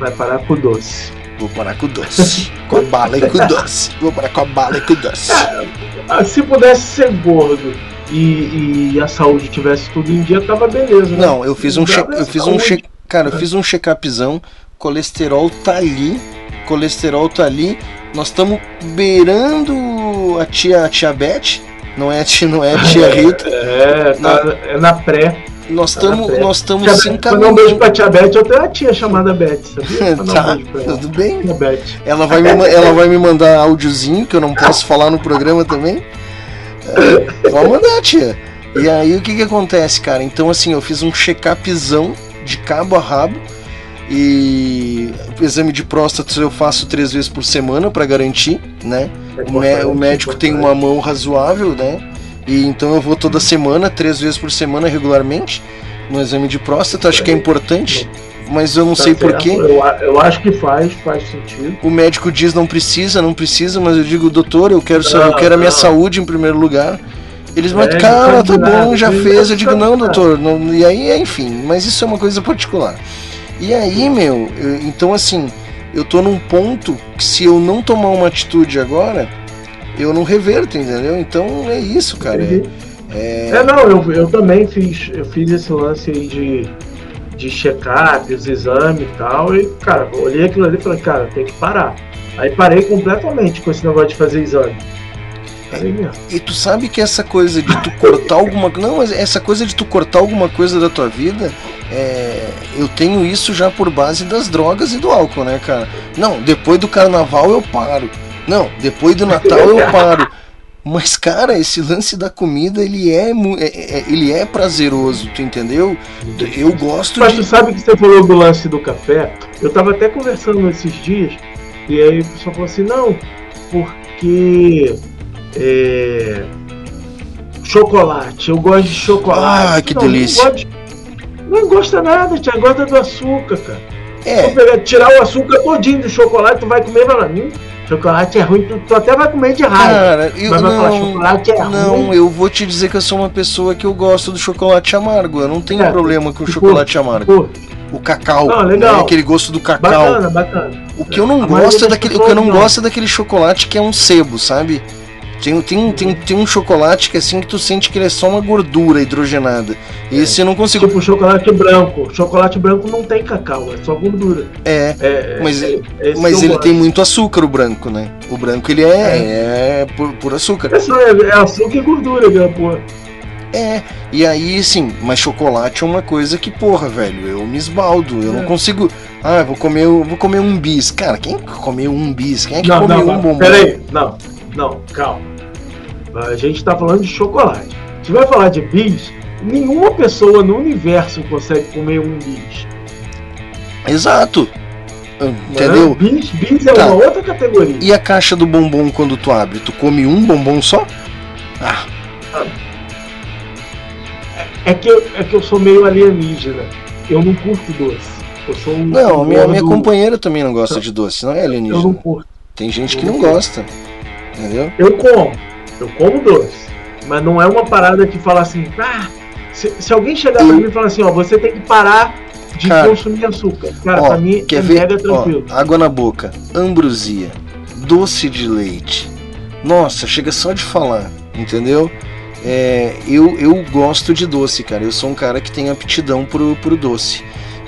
vai parar com o doce. Vou parar com o doce. com a bala e com o doce. Vou parar com a bala e com o doce. Ah, Se pudesse ser gordo e, e a saúde tivesse tudo em dia, tava beleza. né? Não, eu fiz um check, eu fiz um check, cara, eu fiz um check-upzão, colesterol tá ali, colesterol tá ali. Nós estamos beirando a tia, a tia Beth, não é tia, não é tia Rita. É, tá, é na pré. Nós Tá estamos, pré. nós estamos se Beth, Mandar um beijo pra tia Beth, eu tenho uma tia chamada Beth, sabia? Um Tá, ela. tudo bem. Tia Beth. Ela vai, me, ela vai me mandar áudiozinho que eu não posso falar no programa também. É, Vou mandar, tia. E aí o que que acontece, cara? Então assim, eu fiz um check-upzão de cabo a rabo. E o exame de próstata eu faço três vezes por semana para garantir, né? O, mé- o médico tem uma mão razoável, né? E então eu vou toda semana, três vezes por semana regularmente, no exame de próstata. Acho que é importante, mas eu não Tá sei porquê. Eu, eu acho que faz, faz sentido. O médico diz não precisa, não precisa, mas eu digo, doutor, eu quero eu Não, quero a minha saúde em primeiro lugar. Eles, mas É, cara, tá bom, já fez. Eu digo, não, doutor, não, e aí, enfim, mas isso é uma coisa particular. E aí, meu, eu- então assim, eu tô num ponto que se eu não tomar uma atitude agora, eu não reverto, entendeu? Então é isso, cara. Entendi. É, É, não, eu, eu também fiz, eu fiz esse lance aí de, de check-up, os exames e tal, e, cara, olhei aquilo ali e falei, cara, tem que parar. Aí parei completamente com esse negócio de fazer exame. E tu sabe que essa coisa de tu cortar alguma não, mas essa coisa de tu cortar alguma coisa da tua vida, é, eu tenho isso já por base das drogas e do álcool, né, cara? Não, depois do carnaval eu paro. Não, depois do Natal eu paro. Mas, cara, esse lance da comida, ele é, mu- é- é- ele é prazeroso, tu entendeu? Eu gosto Mas de. tu sabe que você falou do lance do café? Eu tava até conversando esses dias, e aí o pessoal falou assim, não, porque é, chocolate, eu gosto de chocolate. Ah, que Não, delícia. Não, gosto de- não gosta nada, tia, gosta do açúcar, cara. É. Pegar, tirar o açúcar todinho do chocolate, tu vai comer vai falar, hum, chocolate é ruim, tu, tu até vai comer de raiva. Cara, eu mas vai falar, não, chocolate é não, ruim. eu vou te dizer que eu sou uma pessoa que eu gosto do chocolate amargo. Eu não tenho É, problema com o tu chocolate amargo. O cacau, Não, legal. né, aquele gosto do cacau. Bacana, bacana. O que eu não gosto é daquele, o que eu não. gosto é daquele chocolate que é um sebo, sabe? Tem, tem, tem, tem um chocolate que é assim que tu sente que ele é só uma gordura hidrogenada. Esse eu não consigo. Tipo chocolate branco. Chocolate branco não tem cacau, é só gordura. É, É, mas, é- é mas ele gosto. tem muito açúcar, o branco, né? O branco ele é, é. por, por açúcar. É só é, é açúcar e gordura, aquela porra. É, e aí sim, mas chocolate é uma coisa que, porra, velho, eu me esbaldo, eu não É. consigo. Ah, vou comer, vou comer um bis. Cara, quem que comeu um bis? Quem é que Não, comeu não, um não, bombom? peraí, não, não, calma. A gente tá falando de chocolate. Se vai falar de bis, nenhuma pessoa no universo consegue comer um bis. Exato. Entendeu? Né? Bis, bis é Tá. uma outra categoria. E a caixa do bombom quando tu abre? Tu come um bombom só? Ah, É que, eu, é que eu sou meio alienígena. Eu não curto doce. Eu sou um. não, um minha, minha companheira também não gosta de doce, não é Eu não alienígena. curto. Tem gente que não gosta. Entendeu? Eu como. Eu como doce. Mas não é uma parada que fala assim, ah, se, se alguém chegar pra mim e falar assim, ó, você tem que parar de Cara, consumir açúcar. Cara, Ó, pra mim quer é ver? mega Ó, tranquilo. água na boca, ambrosia, doce de leite. Nossa, chega só de falar, entendeu? É, eu, eu gosto de doce, cara. Eu sou um cara que tem aptidão pro, pro doce.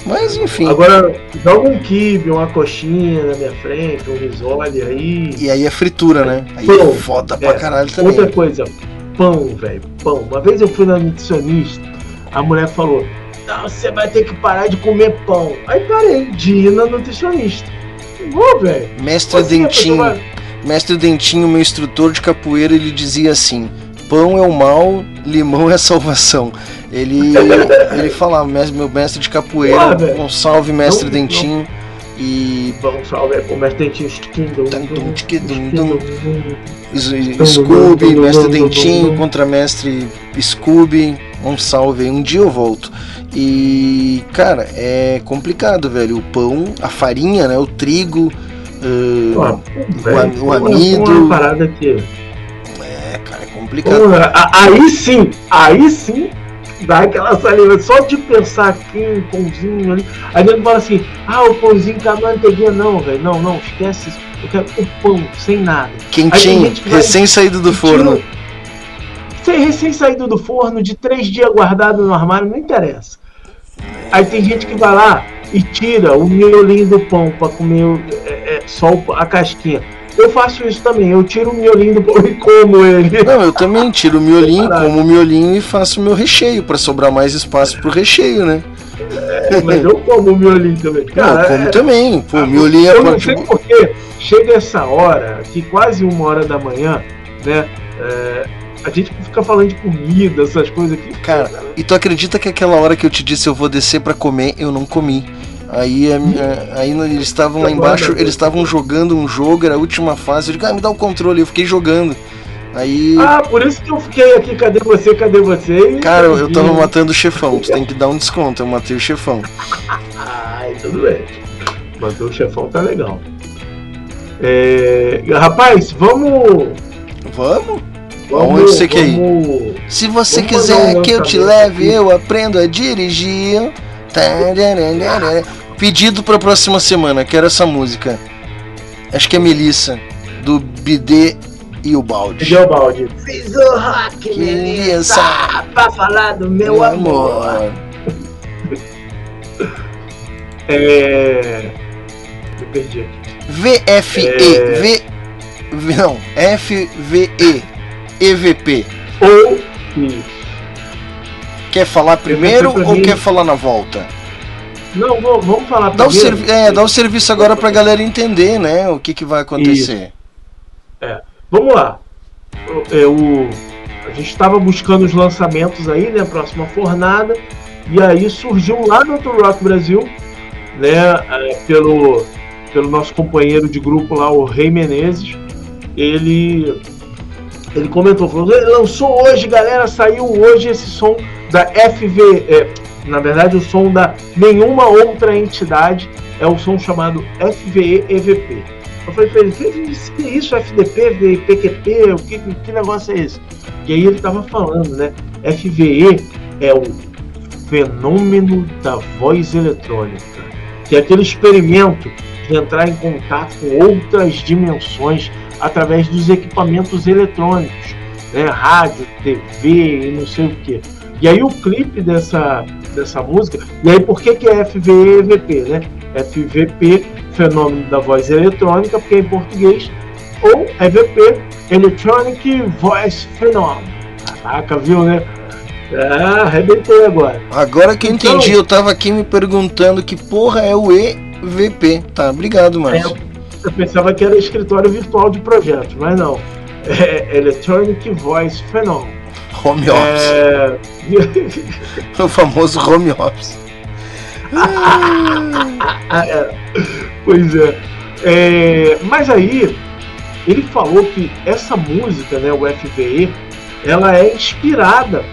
Mas enfim. Agora, joga um kibe, uma coxinha na minha frente, um risole aí. E aí é fritura, né? Aí Pão. é foda pra É, caralho também. Outra coisa, pão, velho, pão. Uma vez eu fui na nutricionista, a mulher falou: Não, você vai ter que parar de comer pão. Aí parei de ir na nutricionista. Ô, velho. Mestre Você, Dentinho, Mestre Dentinho, meu instrutor de capoeira, ele dizia assim: pão é o mal, limão é a salvação. Ele, ele falava, mestre- meu mestre de capoeira, Ah, um salve, mestre Dentinho. E. Bom, salve, o mestre Dentinho, Scooby, mestre Dentinho contra mestre Scooby. Um salve aí, um dia eu volto. E, cara, é complicado, velho. O pão, a farinha, né? O trigo, uh, velho, o, o amido. Uma parada que. É, cara, é complicado. Aí sim, aí sim dá aquela saliva. Só de pensar aqui um pãozinho ali. Aí ele fala assim: ah, o pãozinho com a manteiguinha. Não, velho, não, não, esquece isso. Eu quero o pão, sem nada. Quentinho, gente recém saído do forno. Sem recém saído do forno, de três dias guardado no armário, não interessa. Aí tem gente que vai lá e tira o miolinho do pão para comer é, é, só a casquinha. Eu faço isso também, eu tiro o miolinho do pão e como ele. Não, eu também tiro o miolinho, como o miolinho e faço o meu recheio, pra sobrar mais espaço pro recheio, né? É, mas eu como o miolinho também. Não, Cara, eu como é- também. Pô, o miolinho é Eu não sei porque chega essa hora, que quase uma hora da manhã, né? é, a gente fica falando de comida, essas coisas aqui. Cara, e tu acredita que aquela hora que eu te disse eu vou descer pra comer, eu não comi. Aí, a minha- aí eles estavam lá embaixo, eles estavam jogando um jogo, era a última fase. Eu digo, ah, me dá o controle, eu fiquei jogando. Aí, Ah, por isso que eu fiquei aqui, cadê você, cadê você? Cara, eu tava matando o chefão, tu tem que dar um desconto, eu matei o chefão. Ai, tudo bem. Mas o chefão tá legal. É, rapaz, vamos. Vamos? Vamos, Aonde você quer ir? Se você vamos quiser um que eu te leve, aqui. eu aprendo a dirigir. Pedido pra próxima semana, quero essa música. Acho que é Melissa, do Bidê e o Balde. E o Balde. Fiz o rock, Que Melissa, pra falar do meu Meu amor. amor. É. Me perdi aqui. VFE, É. V, V- não, FVE, EVP. Ou isso. Quer falar primeiro ou mim- quer falar na volta? Não, vamos, vamos falar Dá o, primeiro. servi é, dá o serviço agora pra galera entender, né, o que, que vai acontecer. É, vamos lá. O- é, o- a gente estava buscando os lançamentos aí, né? Próxima fornada. E aí surgiu lá no Outro Rock Brasil, né? é, pelo, pelo nosso companheiro de grupo lá, o Rei Menezes. Ele, ele comentou, falou, "Ele lançou hoje, galera, saiu hoje esse som da FV. é, na verdade, o som da nenhuma outra entidade é o som chamado FVE EVP. Eu falei pra ele, "Que- que isso, FDP, V- PQP, o que, que negócio é esse? E aí ele tava falando, né? FVE é o fenômeno da voz eletrônica, que é aquele experimento de entrar em contato com outras dimensões através dos equipamentos eletrônicos, né? Rádio, TV e não sei o que. E aí o clipe dessa, dessa música, e aí por que, que é FVE e EVP, né? FVP, fenômeno da voz eletrônica, porque é em português, ou EVP, Electronic Voice Phenomenon. Caraca, viu, né? Ah, arrebentou agora. Agora que eu Então- entendi, eu tava aqui me perguntando que porra é o EVP. Tá, obrigado, Márcio. Eu pensava que era escritório virtual de projetos, mas não. É Electronic Voice Phenomenon. Home office. É... O famoso home office. Ah, é. Pois é. É, Mas aí, ele falou que essa música, né, o FVE, ela é inspirada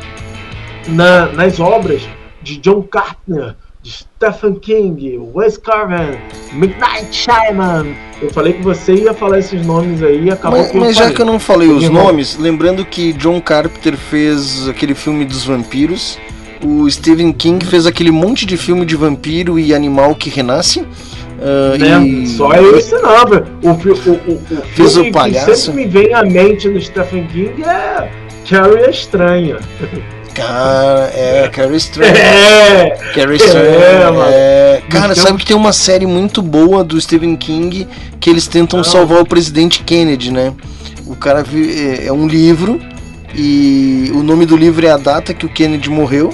na- nas obras de John Carpenter, de Stephen King, Wes Craven, Midnight Shyamalan. Eu falei que você ia falar esses nomes aí e acabou Mas, que eu mas já falei. que eu não falei os Irmão, nomes, lembrando que John Carpenter fez aquele filme dos vampiros, o Stephen King fez aquele monte de filme de vampiro e animal que renasce. Né? e Só esse não, velho. o, o, o, o filme o palhaço. que sempre me vem à mente no Stephen King é Carrie a Estranha. Cara, é, Carrie Estranha. É, Carrie Estranha. é, é. Cara, Então- sabe que tem uma série muito boa do Stephen King que eles tentam Ah. salvar o presidente Kennedy, né? O cara é, é um livro e o nome do livro é a data que o Kennedy morreu.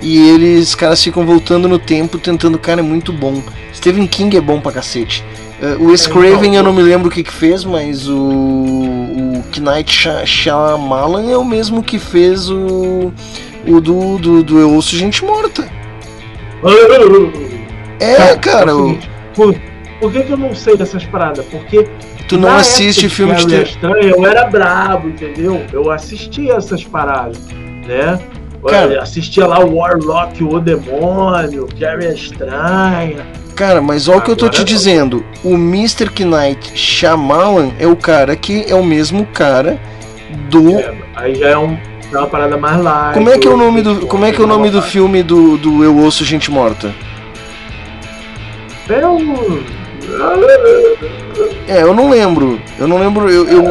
E eles, caras ficam voltando no tempo, tentando, cara, é muito bom. Stephen King é bom pra cacete. Eh, o Wes É, Craven então. eu não me lembro o que que fez, mas o, o Knight Shyamalan é o mesmo que fez o, o do, do, do Eu Ouço Gente Morta. É, cara, é o o- seguinte, por, por que, que eu não sei dessas paradas? Porque Tu não assiste filme de Carrie a ter- Estranha, eu era brabo, entendeu? Eu assistia essas paradas, né? Eu Cara- assistia lá o Warlock, o Demônio, Carrie Estranha. Cara, mas olha o que eu tô te Agora- dizendo. O Mr. Knight Shyamalan é o cara que é o mesmo cara do. Aí já é, um, é uma parada mais light. Como é que é o nome do, como é que é o nome do filme do, do Eu Ouço Gente Morta? É um. É, eu não lembro. Eu não lembro. Eu, eu,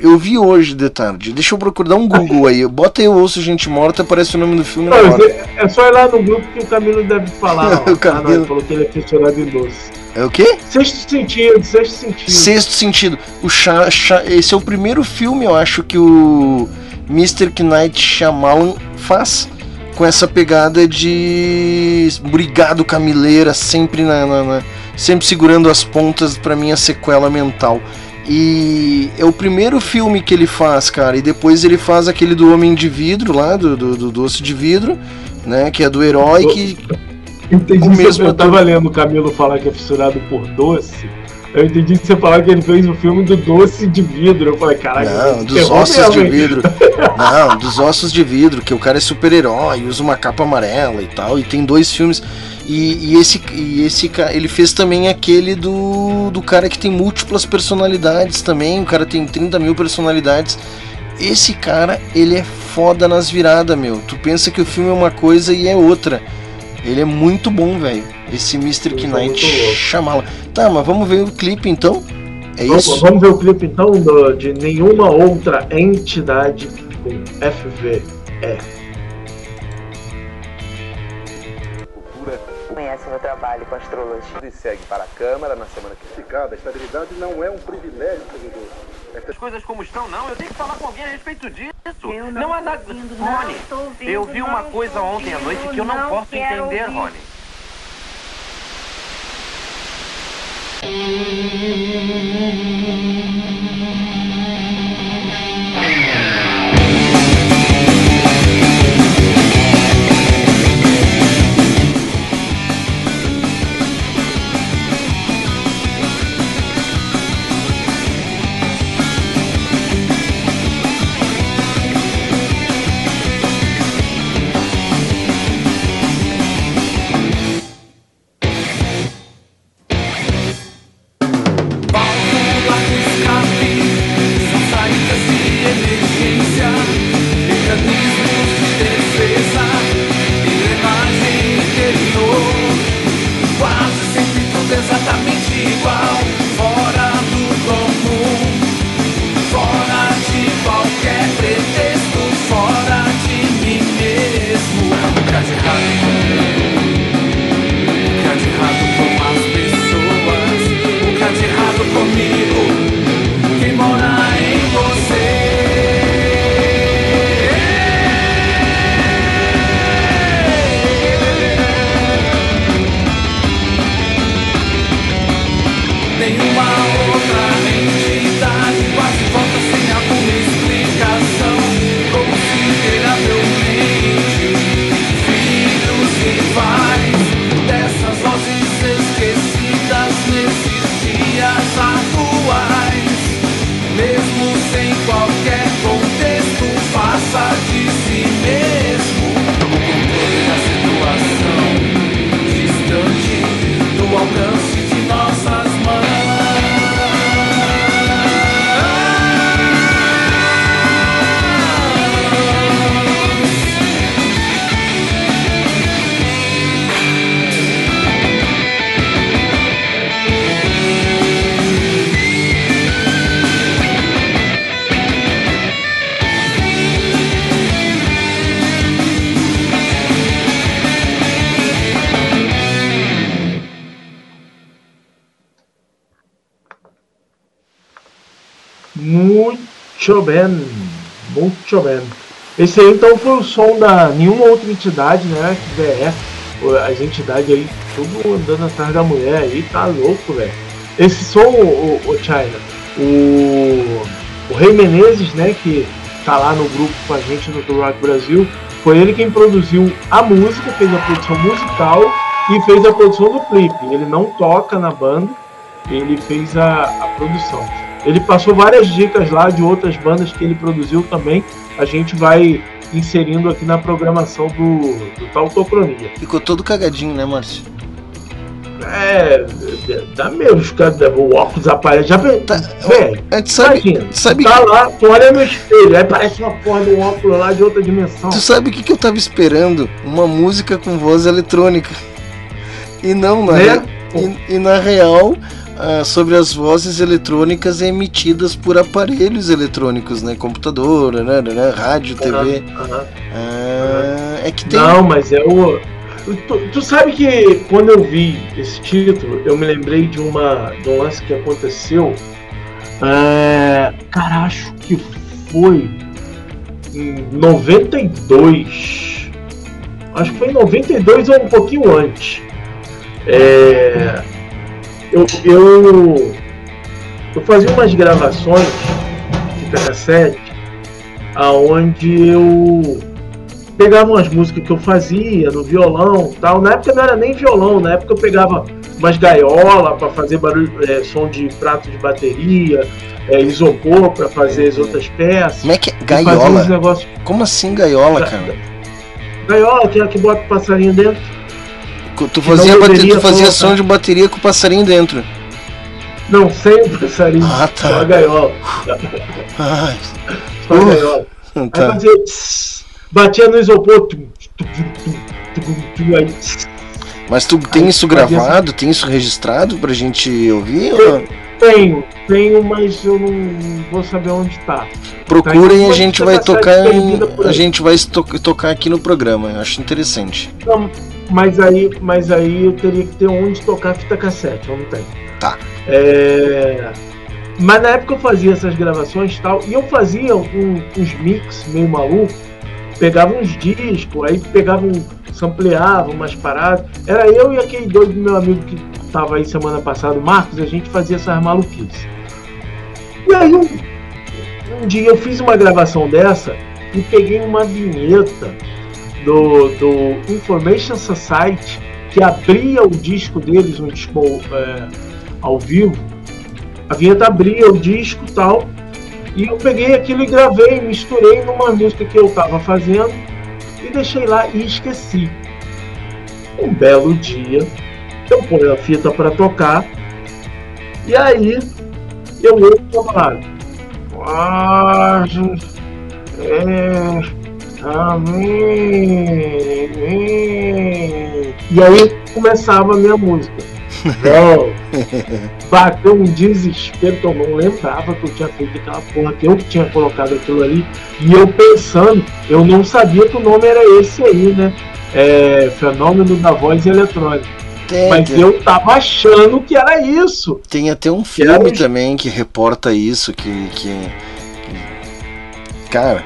eu vi hoje de tarde. Deixa eu procurar um Google aí. Bota Eu Ouço Gente Morta, aparece o nome do filme Não, é, só ir lá no grupo que o Camilo deve falar. O Camilo. Ah, não, falou que ele é em doce. É o quê? Sexto sentido, sexto sentido. Sexto sentido. O Sha- esse é o primeiro filme, eu acho, que o Mr. Knight Shyamalan faz com essa pegada de brigado camileira, sempre na, na- na- sempre segurando as pontas pra minha sequela mental. E é o primeiro filme que ele faz, cara. E depois ele faz aquele do Homem de Vidro lá, do, do, do Doce de Vidro, né? Que é do herói que Entendi o mesmo eu tava lendo o Camilo falar que é fissurado por doce. Eu entendi que você falou que ele fez o filme do doce de vidro. Eu falei, caralho, Não, dos ossos mesmo, de hein? vidro. Não, dos ossos de vidro, que o cara é super-herói, usa uma capa amarela e tal, e tem dois filmes. E, e esse, e esse ele fez também aquele do, do cara que tem múltiplas personalidades também, o cara tem 30 mil personalidades. Esse cara, ele é foda nas viradas, meu. Tu pensa que o filme é uma coisa e é outra. Ele é muito bom, velho. Esse Mr. é Knight Shyamalan. Tá, mas vamos ver o clipe então? É Vamos, isso? vamos ver o clipe então do- de nenhuma outra entidade com FV. Trabalho com astrologia. E segue para a Câmara na semana que vem. A estabilidade não é um privilégio, servidor. As coisas como estão, não. Eu tenho que falar com alguém a respeito disso. Eu não, não há nada. tô ouvindo, não Rony, tô ouvindo, eu vi uma coisa tô ontem à noite ouvindo, que eu não, não posso entender, ouvir. Rony. Válvula Muito bem. Muito bem. Esse aí então foi o som da nenhuma outra entidade, né? Que é as entidades aí, tudo andando atrás da mulher aí, tá louco, velho. Esse som, o, o China, o, o Rei Menezes, né, que tá lá no grupo com a gente no Tour Rock Brasil, foi ele quem produziu a música, fez a produção musical e fez a produção do clipe. Ele não toca na banda, ele fez a, a produção. Ele passou várias dicas lá de outras bandas que ele produziu também. A gente vai inserindo aqui na programação do, do Tautocronia. Ficou todo cagadinho, né, Márcio? É, dá mesmo, os caras, o óculos aparece. Já tá, velho, sabe, imagina, sabe tá lá, tu olha no espelho, aí parece uma porra de um óculos lá de outra dimensão. Tu sabe o que, que eu tava esperando? Uma música com voz eletrônica. E não, na, Né? e, e na real, ah, sobre as vozes eletrônicas emitidas por aparelhos eletrônicos, né? Computador, né? né, rádio, TV. Aham. Ah, é que tem. Não, mas é o. Tu, tu sabe que quando eu vi esse título, eu me lembrei de uma de um lance que aconteceu. É, cara, acho que foi em 92. Acho que foi em 92 ou um pouquinho antes. É, eu, eu, eu fazia umas gravações de cassete aonde eu pegava umas músicas que eu fazia no violão tal. Na época não era nem violão, na época eu pegava umas gaiola para fazer barulho, é, som de prato de bateria, é, isopor para fazer as outras peças. Como é que é? Gaiola? negócios- Como assim gaiola, cara? Gaiola, que é a que bota o passarinho dentro. Tu fazia, bate- deveria tu fazia colocar. som de bateria com o passarinho dentro. Não, sem o passarinho, Ah, tá. só a gaiola. Ai. Só a Uh, gaiola. Aí tá. fazia tss, batia no isopor, tum, tum, tum, aí tss, Mas tu tem isso fazia gravado? Tem isso registrado pra gente ouvir? ou não? Tenho, tenho, mas eu não vou saber onde tá. Procurem, Tá, a gente vai tocar em, a aí. gente vai esto- tocar aqui no programa. Eu acho interessante. Não, mas aí, mas aí eu teria que ter onde tocar fita cassete, eu não tenho. Tá. É, Mas na época eu fazia essas gravações e tal, e eu fazia um- uns mix meio maluco, pegava uns discos, aí pegava um. sampleava umas paradas. Era eu e aquele doido meu amigo que tava aí semana passada, o Marcos, a gente fazia essas maluquices. E aí um, um dia eu fiz uma gravação dessa e peguei uma vinheta do, do Information Society que abria o disco deles, um disco é, ao vivo. A vinheta abria o disco tal. E eu peguei aquilo e gravei, misturei numa música que eu tava fazendo e deixei lá e esqueci. Um belo dia, eu ponho a fita para tocar e aí eu ouço falar. Ah, é, amém. E aí começava a minha música. Não. Bateu um desespero que eu não lembrava que eu tinha feito aquela porra, que eu que tinha colocado aquilo ali. E eu pensando, eu não sabia que o nome era esse aí, né? É, Fenômeno da Voz Eletrônica. Mas tem. eu tava achando que era isso. Tem até um filme também que reporta isso, que- que- Cara,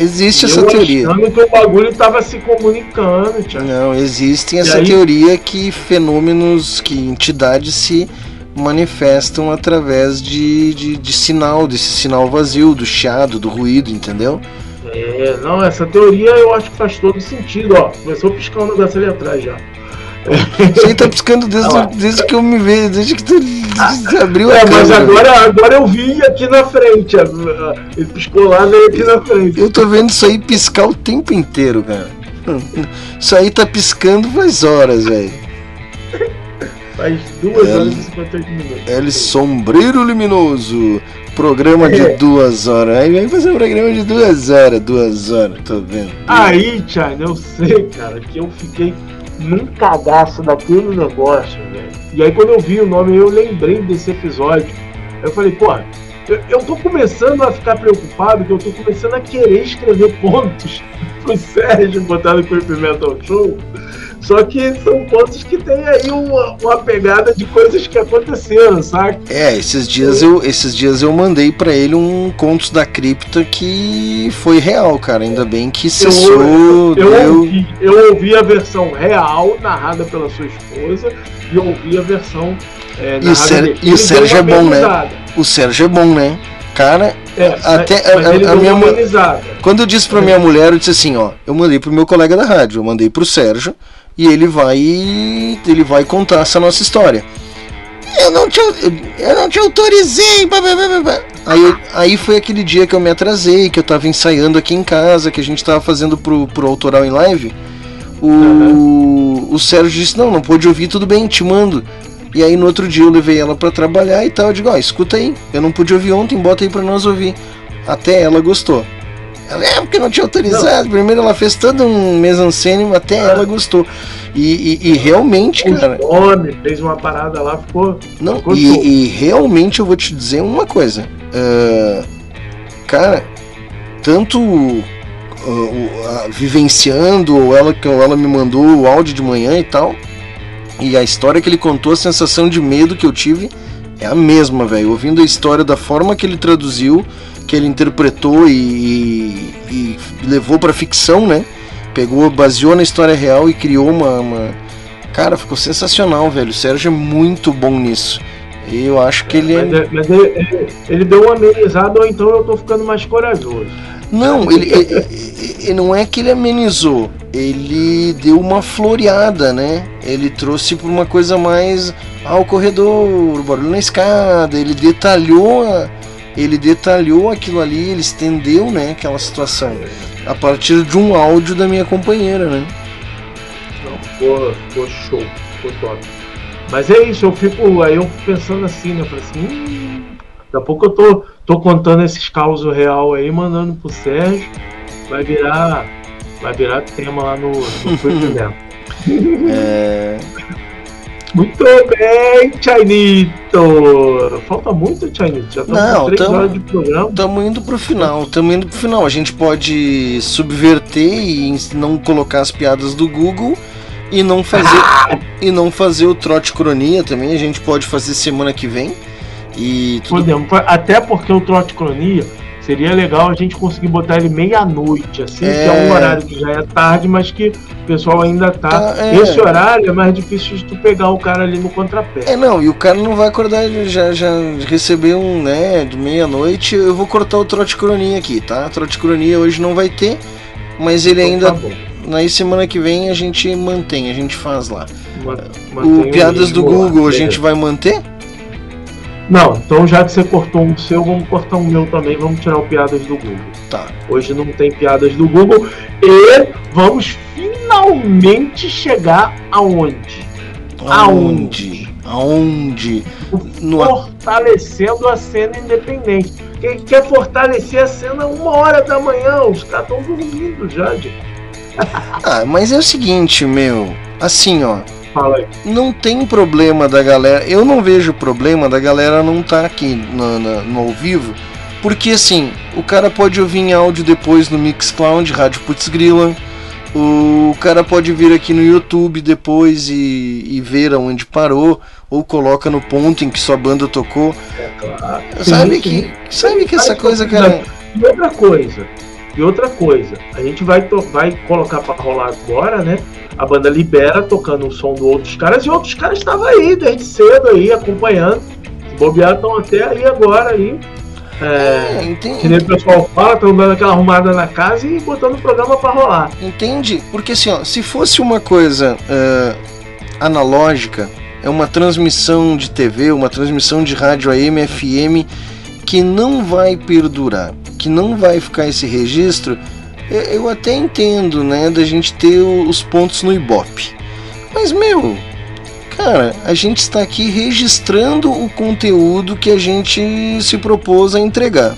existe essa eu teoria. achando que o bagulho tava se comunicando, Thiago. Não, existe E essa aí- teoria que fenômenos, que entidades se manifestam através de, de, de sinal, desse sinal vazio, do chiado, do ruído, entendeu? É, não, essa teoria eu acho que faz todo sentido, ó. Começou a piscar um negócio ali atrás já. Isso aí tá piscando desde, Ah desde que eu me vejo, desde que tu abriu a É, mas câmera. agora, agora eu vi aqui na frente. Ele piscou lá veio aqui na frente. Eu tô vendo isso aí piscar o tempo inteiro, cara. Isso aí tá piscando faz horas, velho. Faz duas É. horas e 58 minutos. El Sombreiro Luminoso. Programa de É. duas horas. Aí vem fazer um programa de duas horas, duas horas, tô vendo. Aí, Thiago, eu sei, cara, que eu fiquei num cagaço daquele negócio, velho. E aí quando eu vi o nome, eu lembrei desse episódio. Eu falei, pô, eu, eu tô começando a ficar preocupado, que eu tô começando a querer escrever pontos pro Sérgio botar no Creep Metal Show. Só que são contos que tem aí uma, uma pegada de coisas que aconteceram, sabe? É, esses dias eu, esses dias eu mandei pra ele um Contos da Cripta que foi real, cara. Ainda bem que cessou. Eu, eu, deu- ouvi, eu ouvi a versão real, narrada pela sua esposa, e ouvi a versão é, E o, dele. e o Sérgio é bom, né? O Sérgio é bom, né? Cara, É, até a- a- a minha uma mu- amenizada. Quando eu disse pra minha mulher, eu disse assim, ó, eu mandei pro meu colega da rádio, eu mandei pro Sérgio e ele vai ele vai contar essa nossa história. Eu não te, eu, não te autorizei. blá, blá, blá, blá. Aí, aí foi aquele dia que eu me atrasei, que eu tava ensaiando aqui em casa, que a gente tava fazendo pro, pro autoral em live. O, o Sérgio disse, não, não pôde ouvir, tudo bem, te mando. E aí no outro dia eu levei ela pra trabalhar e tal. Eu digo, ó, escuta aí, eu não pude ouvir ontem, bota aí pra nós ouvir. Até ela gostou. É porque não tinha autorizado. Primeiro ela fez todo um mas até ela gostou. E, e- e realmente, cara. O nome, fez uma parada lá, ficou. Não, ficou e, e realmente eu vou te dizer uma coisa. Ah, cara, tanto ah, o- a- vivenciando, ou ela, que ela me mandou o áudio de manhã e tal, e a história que ele contou, a sensação de medo que eu tive é a mesma, velho. Ouvindo a história da forma que ele traduziu, que ele interpretou e, e- levou pra ficção, né? Pegou, baseou na história real e criou uma, uma- Cara, ficou sensacional, velho. O Sérgio é muito bom nisso. Eu acho que ele é. Mas, é- mas ele, ele- deu uma amenizada, ou então eu tô ficando mais corajoso. Não, ele, ele- ele- não é que ele amenizou, ele deu uma floreada, né? Ele trouxe para uma coisa mais ao corredor, o barulho na escada, ele detalhou, a- ele detalhou aquilo ali, ele estendeu, né, aquela situação a partir de um áudio da minha companheira, né? Não, ficou, ficou show, ficou top. Mas é isso, eu fico. Aí eu fico pensando assim, né? Eu falei assim, hum, daqui a pouco eu tô, tô contando esses causos real aí, mandando pro Sérgio. Vai virar. Vai virar tema lá no, no. É, Muito bem, Chainito! Falta muito, Chainito. Já estamos três tamo- horas de programa. Estamos indo pro final, estamos indo pro final. A gente pode subverter e não colocar as piadas do Google e não fazer e não fazer o trote cronia também. A gente pode fazer semana que vem. E tudo Podemos, até porque o Trote Cronia seria legal a gente conseguir botar ele meia-noite, assim, que é É. um horário que já é tarde, mas que o pessoal ainda tá. Tá, é. Esse horário é mais difícil de tu pegar o cara ali no contrapé. É não, e o cara não vai acordar, já já recebeu um, né, de meia-noite. Eu vou cortar o trote cronia aqui, tá? Trote cronia hoje não vai ter, mas ele Então ainda tá bom. na semana que vem a gente mantém, a gente faz lá. Ma- O mantém piadas do ritmo lá, Google a gente vai manter? Não, então já que você cortou um seu, vamos cortar um meu também, vamos tirar o piadas do Google. Tá. Hoje não tem piadas do Google e vamos finalmente chegar aonde? Aonde? Aonde? No, Fortalecendo a cena independente. Quem quer fortalecer a cena uma hora da manhã? Os caras estão dormindo já, gente. Ah, mas é o seguinte, meu. Assim, ó. Fala aí. Não tem problema da galera. Eu não vejo problema da galera não estar aqui no, no, no ao vivo. Porque assim, o cara pode ouvir em áudio depois no Mixcloud, Rádio Putz Grila. O cara pode vir aqui no YouTube depois e, e ver aonde parou. Ou coloca no ponto em que sua banda tocou. Sabe Sim, que, sim. sabe que essa coisa, cara. E outra coisa, e outra coisa, a gente vai, vai colocar pra rolar agora, né? A banda Libera tocando o som do outros caras e outros caras estavam aí desde cedo aí, acompanhando. Se bobear estão até aí agora aí. É, que nem o pessoal fala, estão dando aquela arrumada na casa e botando o programa pra rolar. Entende? Porque assim, ó, se fosse uma coisa eh, analógica, é uma transmissão de TV, uma transmissão de rádio AM, FM, que não vai perdurar, que não vai ficar esse registro, eu, eu até entendo, né, da gente ter os pontos no Ibope. Mas, meu, cara, a gente está aqui registrando o conteúdo que a gente se propôs a entregar.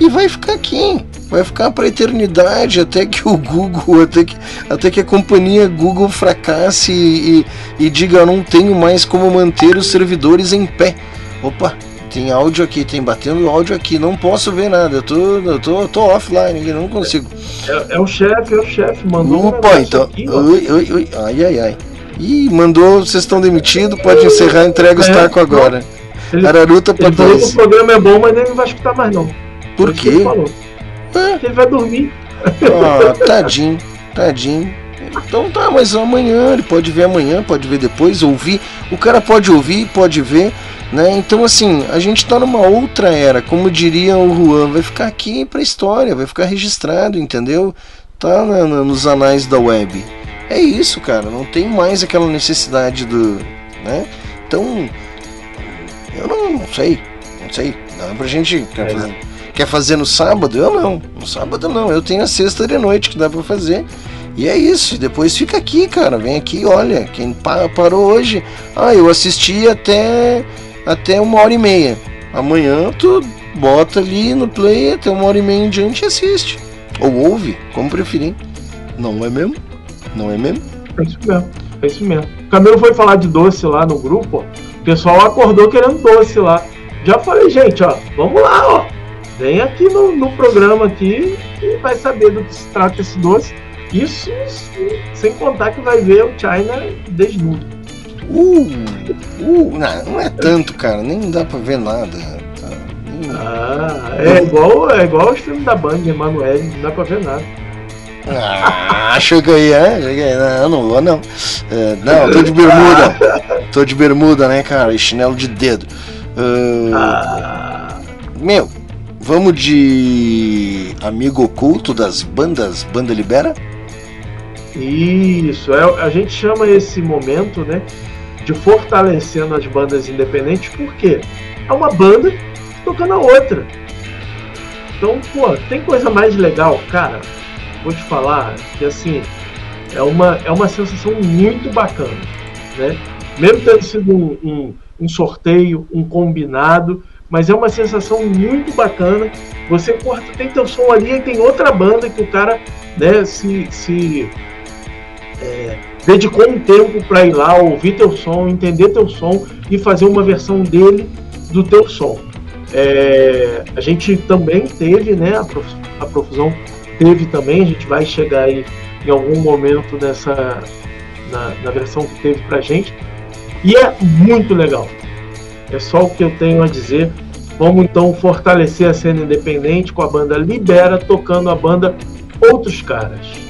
E vai ficar aqui. Vai ficar para eternidade até que o Google, até que, até que a companhia Google fracasse e, e, diga não tenho mais como manter os servidores em pé. Opa, tem áudio aqui, tem batendo áudio aqui, não posso ver nada, eu tô, eu tô, eu tô offline aqui, não consigo. É, é o chefe, é o chefe, mandou Opa, então. aqui. Ui, ui, ui, ai, ai, ai. Ih, mandou, vocês estão demitidos, pode encerrar, entrega os É, tacos agora. Ele- Araruta pra Ele falou que o programa é bom, mas ele não vai escutar mais não. Por quê? Ele falou. Ele vai dormir. Ah, tadinho, tadinho. Então tá, mas amanhã, ele pode ver amanhã, pode ver depois, ouvir. O cara pode ouvir, pode ver, né? Então assim, a gente tá numa outra era, como diria o Juan, vai ficar aqui pra história, vai ficar registrado, entendeu? Tá na- na- nos anais da web. É isso, cara, não tem mais aquela necessidade do. né? Então. Eu não, não sei, não sei. Dá pra gente. Quer fazer, quer fazer no sábado? Eu não. No sábado não. Eu tenho a sexta de noite que dá pra fazer. E é isso. Depois fica aqui, cara. Vem aqui, olha. Quem pa- parou hoje. Ah, eu assisti até, até uma hora e meia. Amanhã tu bota ali no play até uma hora e meia em diante e assiste. Ou ouve, como preferir. Não é mesmo? Não é mesmo? É isso mesmo, é isso mesmo. O Camilo foi falar de doce lá no grupo, ó. o pessoal acordou querendo doce lá. Já falei, gente, ó, vamos lá, ó. Vem aqui no, no programa aqui e vai saber do que se trata esse doce. Isso sem contar que vai ver o China desnudo. Uh, uh, não, não é tanto, cara. Nem dá pra ver nada. tá? Ah, é igual, é igual os filmes da Band, Emanuele, não dá pra ver nada. Ah, cheguei, é? Cheguei. Não, não vou, não. É, não, tô de bermuda. Tô de bermuda, né, cara? E chinelo de dedo. Ah, Meu, vamos de amigo oculto das bandas Banda Libera? Isso, é, a gente chama esse momento, né, de fortalecendo as bandas independentes, porque é uma banda tocando a outra. Então, pô, tem coisa mais legal, cara. Vou te falar que assim é uma, é uma sensação muito bacana, né? Mesmo tendo sido um, um, um sorteio, um combinado, mas é uma sensação muito bacana. Você corta, tem teu som ali e tem outra banda que o cara, né, se, se é, dedicou um tempo para ir lá ouvir teu som, entender teu som e fazer uma versão dele do teu som. É, a gente também teve, né? A, prof, a profusão teve também. A gente vai chegar aí em algum momento nessa na, na versão que teve pra gente e é muito legal. É só o que eu tenho a dizer. Vamos então fortalecer a cena independente com a banda Libera tocando a banda Outros Caras.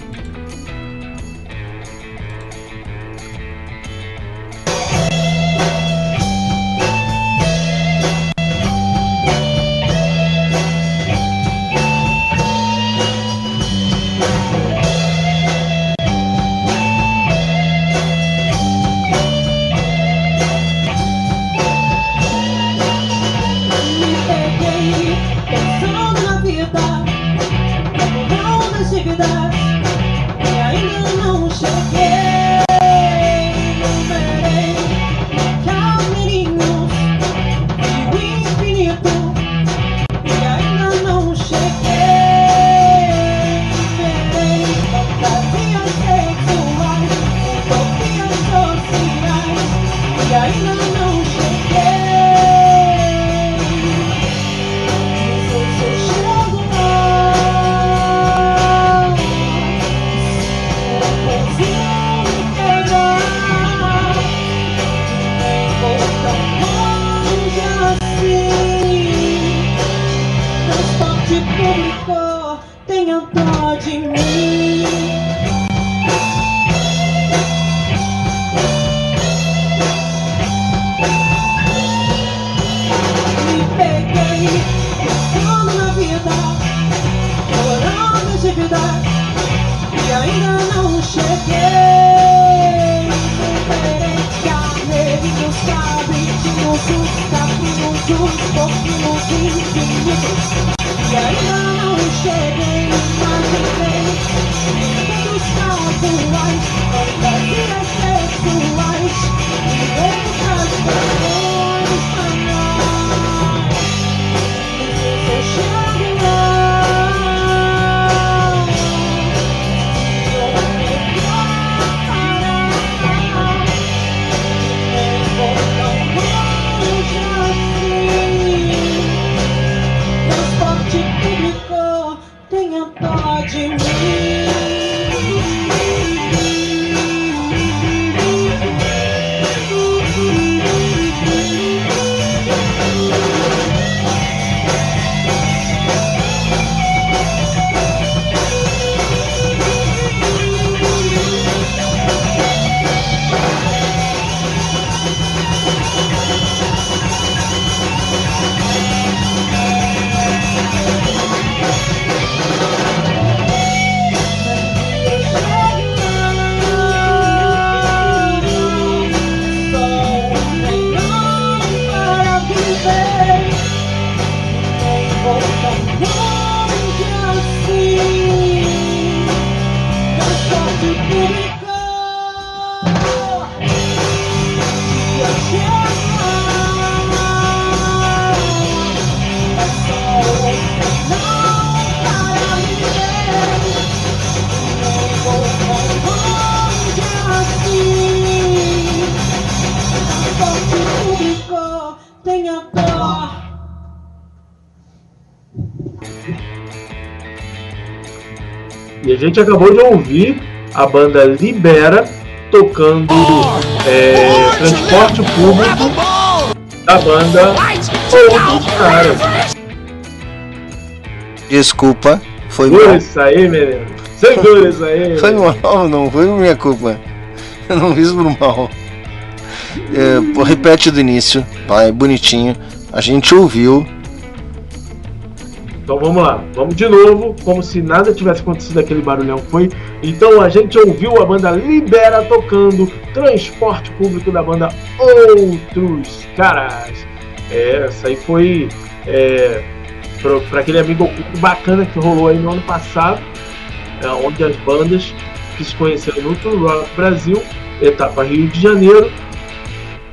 Gente acabou de ouvir a banda Libera tocando é, transporte público da banda Outros Caras. Desculpa, foi Segura mal. isso aí, menino. Segura isso aí. Foi mal, não foi minha culpa. Eu não fiz por mal. É, repete do início, vai, bonitinho. A gente ouviu. Então vamos lá, vamos de novo, como se nada tivesse acontecido aquele barulhão foi. Então a gente ouviu a banda Libera tocando transporte público da banda Outros Caras. É, essa aí foi é, para aquele amigo bacana que rolou aí no ano passado, é, onde as bandas que se conheceram no Tour Rock Brasil, etapa Rio de Janeiro,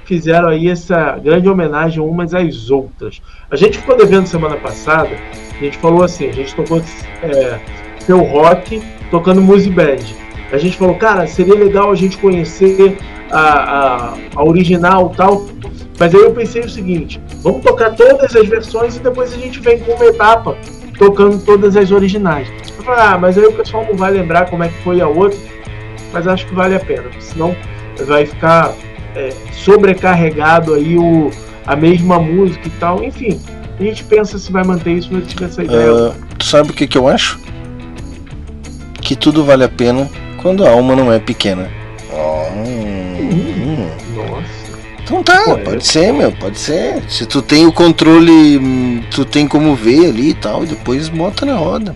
fizeram aí essa grande homenagem umas às outras. A gente ficou devendo semana passada, a gente falou assim, a gente tocou é, seu rock tocando music band. A gente falou, cara, seria legal a gente conhecer a, a, a original tal. Mas aí eu pensei o seguinte, vamos tocar todas as versões e depois a gente vem com uma etapa tocando todas as originais. Eu falei, ah, mas aí o pessoal não vai lembrar como é que foi a outra, mas acho que vale a pena, senão vai ficar é, sobrecarregado aí o, a mesma música e tal. Enfim, a gente pensa se vai manter isso, mas tive essa ideia. Tu sabe o que, que eu acho? Que tudo vale a pena quando a alma não é pequena. hum. Nossa. Então tá, Pô, pode é. ser, meu, pode ser. Se tu tem o controle, hum, tu tem como ver ali e tal, e depois bota na roda.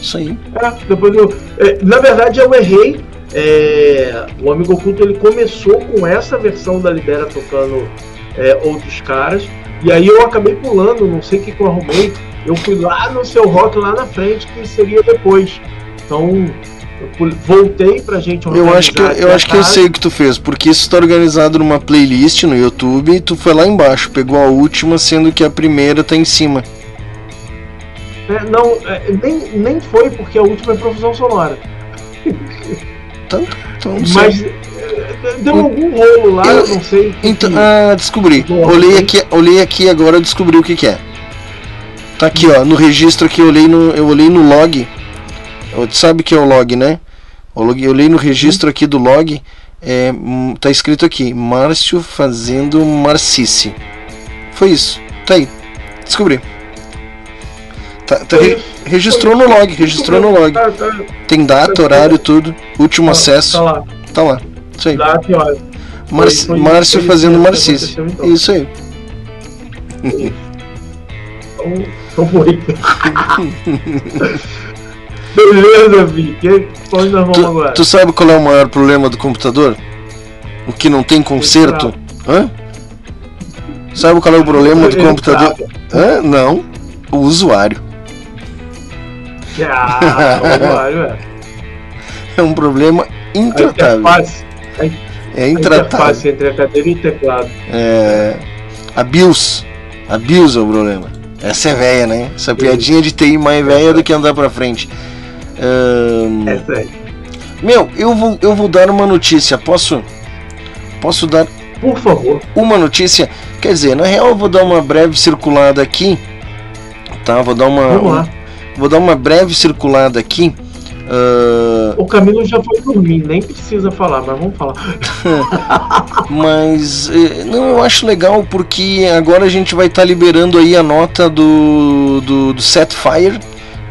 Isso aí. É, depois eu, é, na verdade eu errei. É, o Amigo Oculto ele começou com essa versão da Libera tocando é, outros caras. E aí eu acabei pulando, não sei o que, que eu arrumei. Eu fui lá no seu rock lá na frente, que seria depois. Então voltei pra gente Eu acho que, organizar eu, acho que eu sei o que tu fez, porque isso tá organizado numa playlist no YouTube e tu foi lá embaixo, pegou a última, sendo que a primeira tá em cima. É, não, é, nem, nem foi porque a última é profusão sonora. Então, então não sei. Mas é, deu algum rolo lá, eu, não sei. Então, ah, descobri. Olhei aqui, olhei aqui agora, descobri o que, que é. Tá aqui, ó, no registro aqui, eu olhei no, eu olhei no log. Tu sabe o que é o log, né? Eu olhei no registro aqui do log, é, hum, tá escrito aqui, Márcio fazendo Marcice. Foi isso. Tá aí. Descobri. Tá, tá re- registrou no log, registrou no log. Tá, tá. Tem data, horário, tudo. Último Tá- acesso. tá lá. Tá lá. Isso aí. Marci- Foi- foi- Márcio fazendo aconteceu, então. Isso aí. Então, então foi. Beleza, Vi. Onde nós vamos agora? Tu sabe qual é o maior problema do computador? O que não tem conserto? Hã? Sabe qual é o problema do Ele computador? Hã? Não. O usuário. Ah, é. É um problema A intratável. a, in- É a intratável. interface entre a cadeira e o teclado. É. A BIOS. A BIOS é o problema. Essa é velha, né? Essa piadinha de TI mais velha do que andar pra frente. Ahn, Essa aí. Meu, eu vou, eu vou dar uma notícia. Posso? Posso dar Por favor. uma notícia? Quer dizer, na real eu vou dar uma breve circulada aqui. Tá? Vou dar uma. Vamos lá. Vou dar uma breve circulada aqui. Ah, O Camilo já foi dormir, nem precisa falar, mas vamos falar. Mas eh, não, eu acho legal porque agora a gente vai estar liberando aí a nota do, do, do Setfire.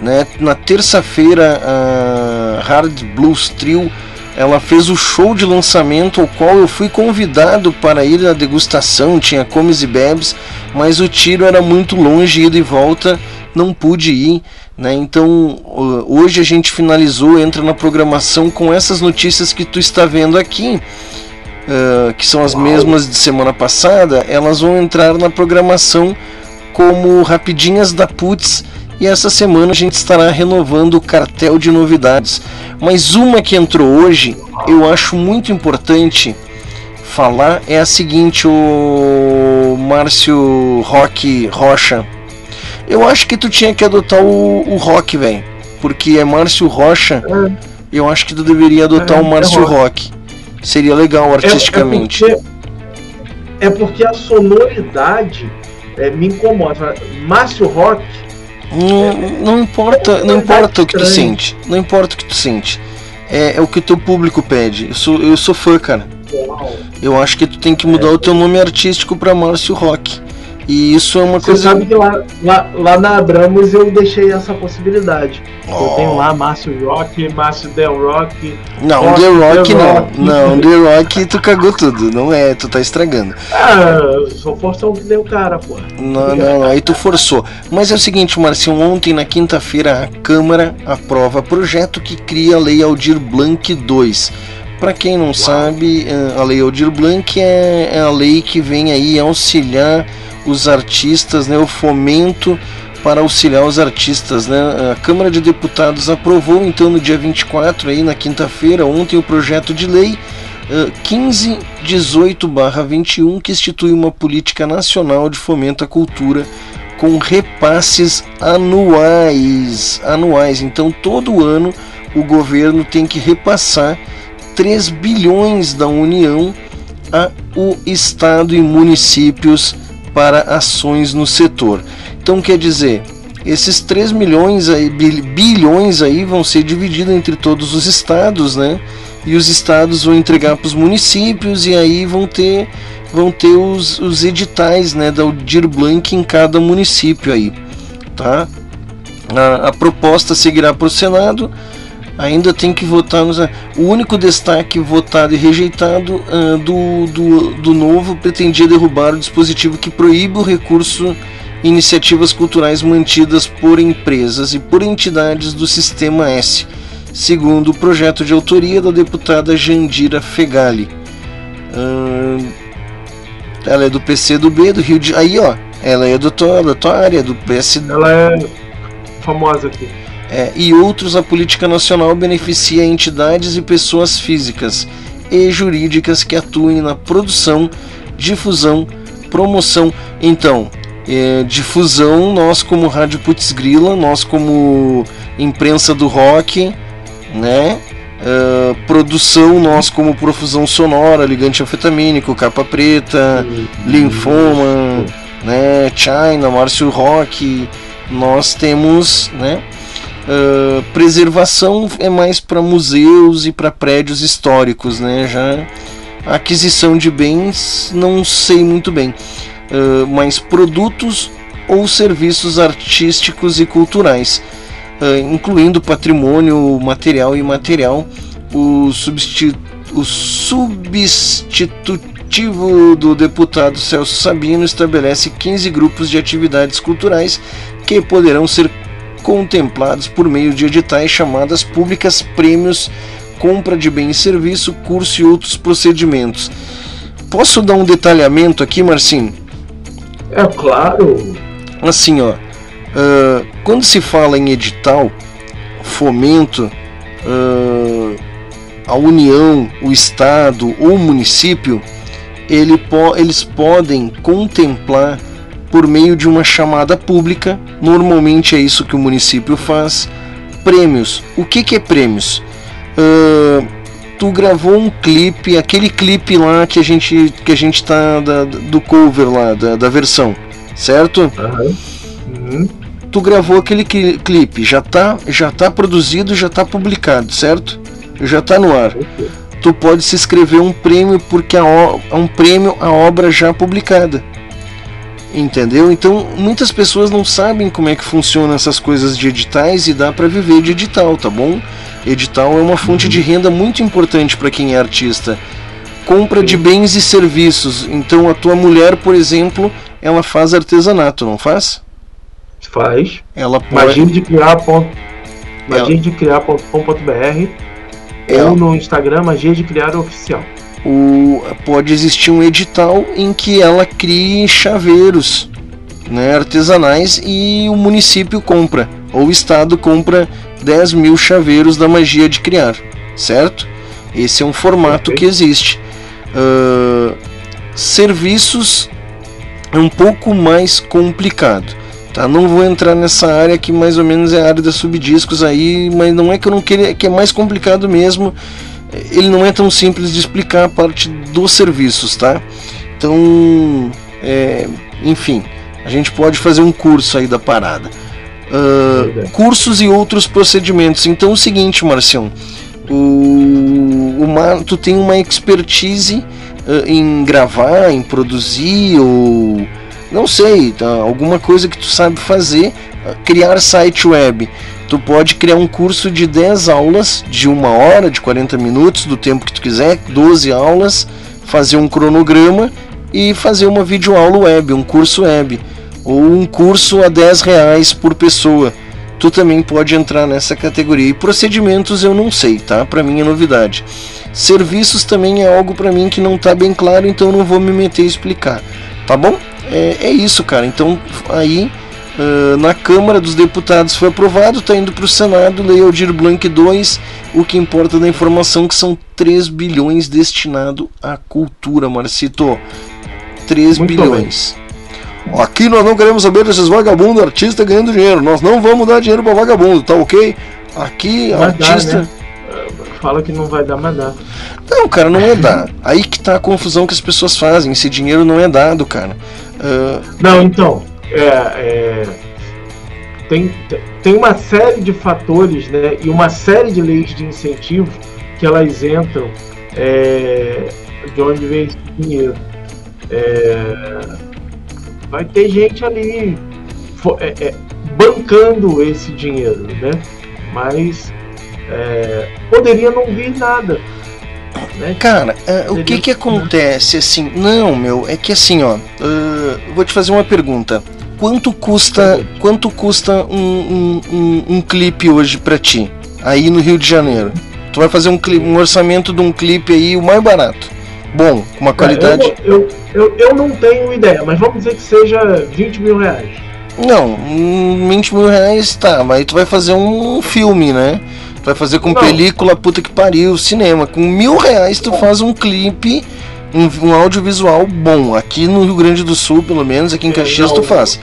Né? Na terça-feira a Hard Blues Trio ela fez o show de lançamento ao qual eu fui convidado para ir à degustação, tinha comes e bebes, mas o tiro era muito longe, ida e volta, não pude ir. Né? Então ho- hoje a gente finalizou, entra na programação com essas notícias que tu está vendo aqui. Uh, que são as mesmas de semana passada, elas vão entrar na programação como rapidinhas da Putz E essa semana a gente estará renovando o cartel de novidades. Mas uma que entrou hoje, eu acho muito importante falar é a seguinte, o Márcio Roque Rocha. Eu acho que tu tinha que adotar o, o Rock, velho. Porque é Márcio Rocha. Eu acho que tu deveria adotar É, o Márcio é Rock. Rock. Seria legal artisticamente. É, é, porque, é porque a sonoridade é, me incomoda. Márcio Rock. Não, não importa, não É importa o que tu estranho. sente. Não importa o que tu sente. É, é o que o teu público pede. Eu sou, eu sou fã, cara. Eu acho que tu tem que É. mudar o teu nome artístico pra Márcio Rock. E isso é uma Você coisa. sabe que lá, lá, lá na Abramos eu deixei essa possibilidade. Eu Oh. tenho lá Márcio Rock, Márcio Del Rock. Não, Rock, The Rock não. Rock. Não, The Rock tu cagou tudo. Não é, tu tá estragando. Ah, eu sou forção que deu cara, pô. Não, não, aí tu forçou. Mas é o seguinte, Marcinho, ontem na quinta-feira a Câmara aprova projeto que cria a Lei Aldir Blanc 2. Para quem não sabe, eh, a Lei Aldir Blanc é, é a lei que vem aí auxiliar os artistas, né, o fomento para auxiliar os artistas, né? A Câmara de Deputados aprovou então no dia 24 aí na quinta-feira, ontem o projeto de lei eh, 1518/21 que institui uma política nacional de fomento à cultura com repasses anuais, anuais. Então todo ano o governo tem que repassar 3 bilhões da União a o estado e municípios para ações no setor. Então quer dizer, esses 3 milhões aí, bil- bilhões aí vão ser divididos entre todos os estados, né? E os estados vão entregar para os municípios e aí vão ter vão ter os, os editais, né, da Aldir Blanc em cada município aí, tá? A, a proposta seguirá para o Senado. Ainda tem que votar nos. O único destaque votado e rejeitado ah, do, do, do novo pretendia derrubar o dispositivo que proíbe o recurso iniciativas culturais mantidas por empresas e por entidades do Sistema S, segundo o projeto de autoria da deputada Jandira Fegali. Ah, ela é do PC do B, do Rio de Aí, ó. Ela é do tua, da tua área, do PSD. Ela é famosa aqui. É, e outros, a política nacional beneficia entidades e pessoas físicas e jurídicas que atuem na produção, difusão, promoção. Então, é, difusão, nós como Rádio Putz Grila, nós como imprensa do rock, né? É, produção, nós como profusão sonora, ligante anfetamínico, capa preta, linfoma, né? China, Márcio Rock, nós temos, né? Uh, preservação é mais para museus e para prédios históricos, né? Já a aquisição de bens não sei muito bem, Uh, mas produtos ou serviços artísticos e culturais, uh, incluindo patrimônio material e imaterial, o, substi o substitutivo do deputado Celso Sabino estabelece 15 grupos de atividades culturais que poderão ser contemplados por meio de editais chamadas públicas, prêmios, compra de bem e serviço, curso e outros procedimentos. Posso dar um detalhamento aqui, Marcinho? É claro. Assim, ó, ah, quando se fala em edital, fomento, ah, a União, o Estado ou o município, ele po eles podem contemplar por meio de uma chamada pública, normalmente é isso que o município faz, prêmios. O que, que é prêmios? Ah, tu gravou um clipe, aquele clipe lá que a gente que a gente tá da- do cover lá, da, da versão, certo? Tu gravou aquele cli- clipe, já tá, já tá produzido, já tá publicado, certo? Já tá no ar. Tu pode se inscrever um prêmio porque a um prêmio a obra já publicada. Entendeu? Então, muitas pessoas não sabem como é que funcionam essas coisas de editais e dá para viver de edital, tá bom? Edital é uma fonte de renda muito importante para quem é artista. Compra de bens e serviços. Então, a tua mulher, por exemplo, ela faz artesanato, não faz? Faz. Ela pode. Magia de criar. ponto- Magia de criar.com.br ou no Instagram Magia de Criar Oficial. O, pode existir um edital em que ela crie chaveiros, né, artesanais e o município compra, ou o estado compra 10 mil chaveiros da magia de criar, certo? Esse é um formato que existe. Uh, serviços é um pouco mais complicado. Tá? Não vou entrar nessa área que mais ou menos é a área dos subdiscos aí, mas não é que eu não queria, é que é mais complicado mesmo. Ele não é tão simples de explicar a parte dos serviços, tá? Então, é, enfim, a gente pode fazer um curso aí da parada. Uh, cursos e outros procedimentos. Então, é o seguinte, Marcião, o, o Mar, tu tem uma expertise uh, em gravar, em produzir ou não sei, tá, alguma coisa que tu sabe fazer, criar site web. Tu pode criar um curso de 10 aulas, de uma hora, de 40 minutos, do tempo que tu quiser, 12 aulas, fazer um cronograma e fazer uma videoaula web, um curso web, ou um curso a 10 reais por pessoa. Tu também pode entrar nessa categoria. E procedimentos eu não sei, tá? Para mim é novidade. Serviços também é algo para mim que não tá bem claro, então não vou me meter a explicar, tá bom? é, é isso, cara. Então aí uh, na Câmara dos Deputados foi aprovado, está indo para o Senado, Lei Aldir Blanc 2. O que importa da informação que são 3 bilhões destinado à cultura, Marcito. 3 Muito bilhões. Bem. Aqui nós não queremos saber desses vagabundos artistas ganhando dinheiro. Nós não vamos dar dinheiro para vagabundo, tá ok? Aqui, Vai artista. Dar, né? Fala que não vai dar, mas dá. Não, cara, não é dar. Aí que tá a confusão que as pessoas fazem. Esse dinheiro não é dado, cara. Uh... Não, então. É, é, tem, tem uma série de fatores né, e uma série de leis de incentivo que elas entram é, de onde vem esse dinheiro. É, vai ter gente ali é, é, bancando esse dinheiro, né? Mas poderia não vir nada. Né? Cara, uh, o que que acontece assim? Não, meu, é que assim, ó, uh, vou te fazer uma pergunta. Quanto custa, quanto custa um, um, um, um clipe hoje para ti? Aí no Rio de Janeiro. Tu vai fazer um, clipe, um orçamento de um clipe aí o mais barato. Bom, com uma qualidade. Eu, eu, eu, eu não tenho ideia, mas vamos dizer que seja 20 mil reais. Não, 20 mil reais tá, mas tu vai fazer um filme, né? Tu vai fazer com não. película, puta que pariu, cinema. Com mil reais tu faz um clipe, um, um audiovisual bom. Aqui no Rio Grande do Sul, pelo menos, aqui em Caxias, não, tu faz.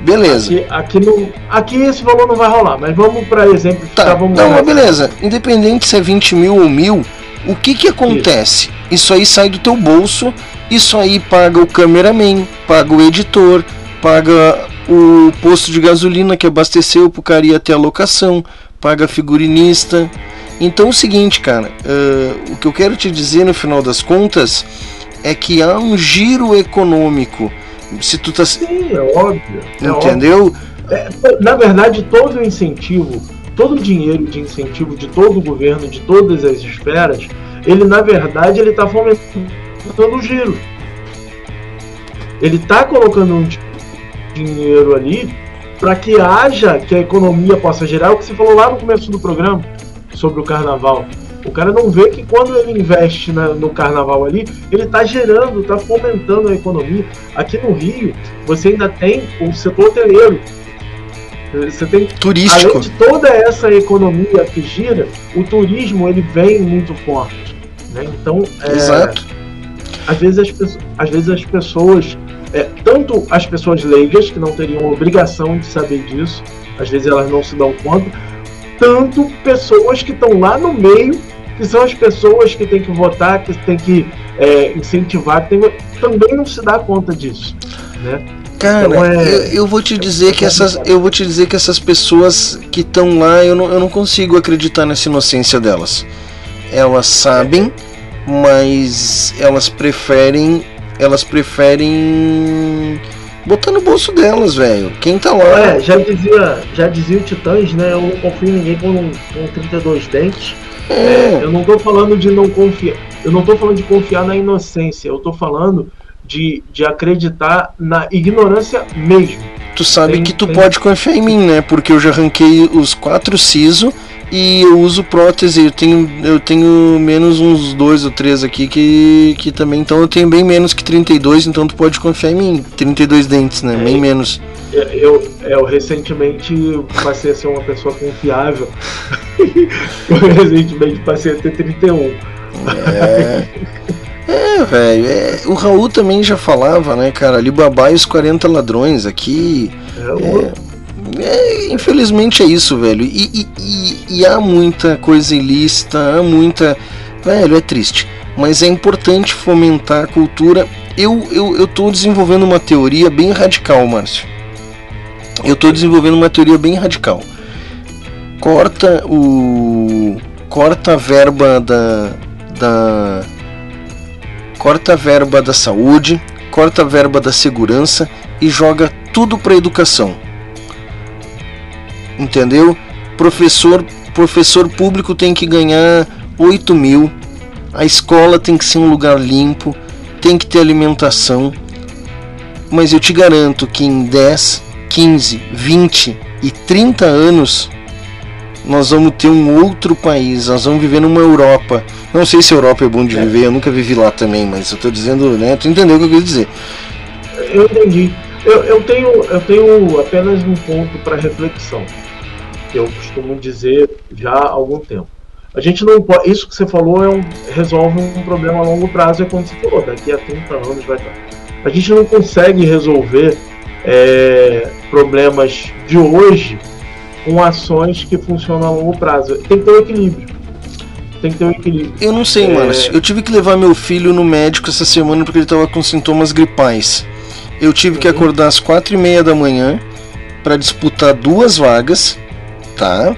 Beleza. Aqui, aqui, aqui esse valor não vai rolar, mas vamos para exemplo. Tá, vamos não, mas beleza. Independente se é 20 mil ou mil, o que que acontece? Isso. isso aí sai do teu bolso, isso aí paga o cameraman, paga o editor, paga o posto de gasolina que abasteceu pro cara ir até a locação, paga figurinista. Então é o seguinte, cara, uh, o que eu quero te dizer no final das contas é que há um giro econômico. Se tu tá. Sim, é óbvio. É Entendeu? É, na verdade, todo o incentivo, todo o dinheiro de incentivo de todo o governo, de todas as esferas, ele na verdade ele está fomentando o giro. Ele está colocando um dinheiro ali para que haja, que a economia possa gerar, o que você falou lá no começo do programa sobre o carnaval. O cara não vê que quando ele investe na, no carnaval ali, ele está gerando, está fomentando a economia. Aqui no Rio, você ainda tem o setor hoteleiro. Você tem turístico. Além de toda essa economia que gira, o turismo ele vem muito forte. Né? Então, é, Exato. Às vezes as, às vezes as pessoas é, tanto as pessoas leigas, que não teriam obrigação de saber disso, às vezes elas não se dão conta, tanto pessoas que estão lá no meio, que são as pessoas que têm que votar, que têm que é, incentivar, que tem, também não se dá conta disso. Né? Cara, então, é... eu, eu, vou te dizer que essas, eu vou te dizer que essas pessoas que estão lá, eu não, eu não consigo acreditar nessa inocência delas. Elas sabem, mas elas preferem elas preferem botar no bolso delas, velho. Quem tá lá. É, já dizia, já dizia o Titãs, né? Eu não confio em ninguém com, com 32 dentes. É. É, eu não tô falando de não confiar. Eu não tô falando de confiar na inocência. Eu tô falando de, de acreditar na ignorância mesmo. Tu sabe Tem- que tu tem- pode confiar em mim, né? Porque eu já arranquei os quatro siso e eu uso prótese. Eu tenho, eu tenho menos uns dois ou três aqui que, que também. Então eu tenho bem menos que 32, então tu pode confiar em mim. 32 dentes, né? Bem menos. Eu, eu, eu recentemente passei a ser uma pessoa confiável. eu recentemente passei a ter 31. É. É, velho. é, o Raul também já falava, né, cara? Alibaba e os 40 ladrões aqui. É, é, infelizmente é isso, velho. E, e- e- há muita coisa ilícita, há muita. Velho, é triste. Mas é importante fomentar a cultura. Eu, eu, tô desenvolvendo uma teoria bem radical, Márcio. Eu tô desenvolvendo uma teoria bem radical. Corta o. Corta a verba da. da corta a verba da saúde, corta a verba da segurança e joga tudo para educação. Entendeu? Professor, professor público tem que ganhar 8 mil, a escola tem que ser um lugar limpo, tem que ter alimentação. Mas eu te garanto que em 10, 15, 20 e 30 anos nós vamos ter um outro país, nós vamos viver numa Europa. Não sei se a Europa é bom de viver, eu nunca vivi lá também, mas eu tô dizendo, né? Tu entendeu o que eu quis dizer? Eu entendi. Eu, eu, tenho, eu tenho apenas um ponto para reflexão, que eu costumo dizer já há algum tempo. A gente não pode. Isso que você falou é um, resolve um problema a longo prazo, é quando você falou, daqui a 30 anos vai estar. A gente não consegue resolver é, problemas de hoje com ações que funcionam a longo prazo. Tem que ter um equilíbrio. Tem que ter um equilíbrio. Eu não sei, É, Márcio. Eu tive que levar meu filho no médico essa semana porque ele tava com sintomas gripais. Eu tive que acordar às quatro e meia da manhã para disputar duas vagas, tá?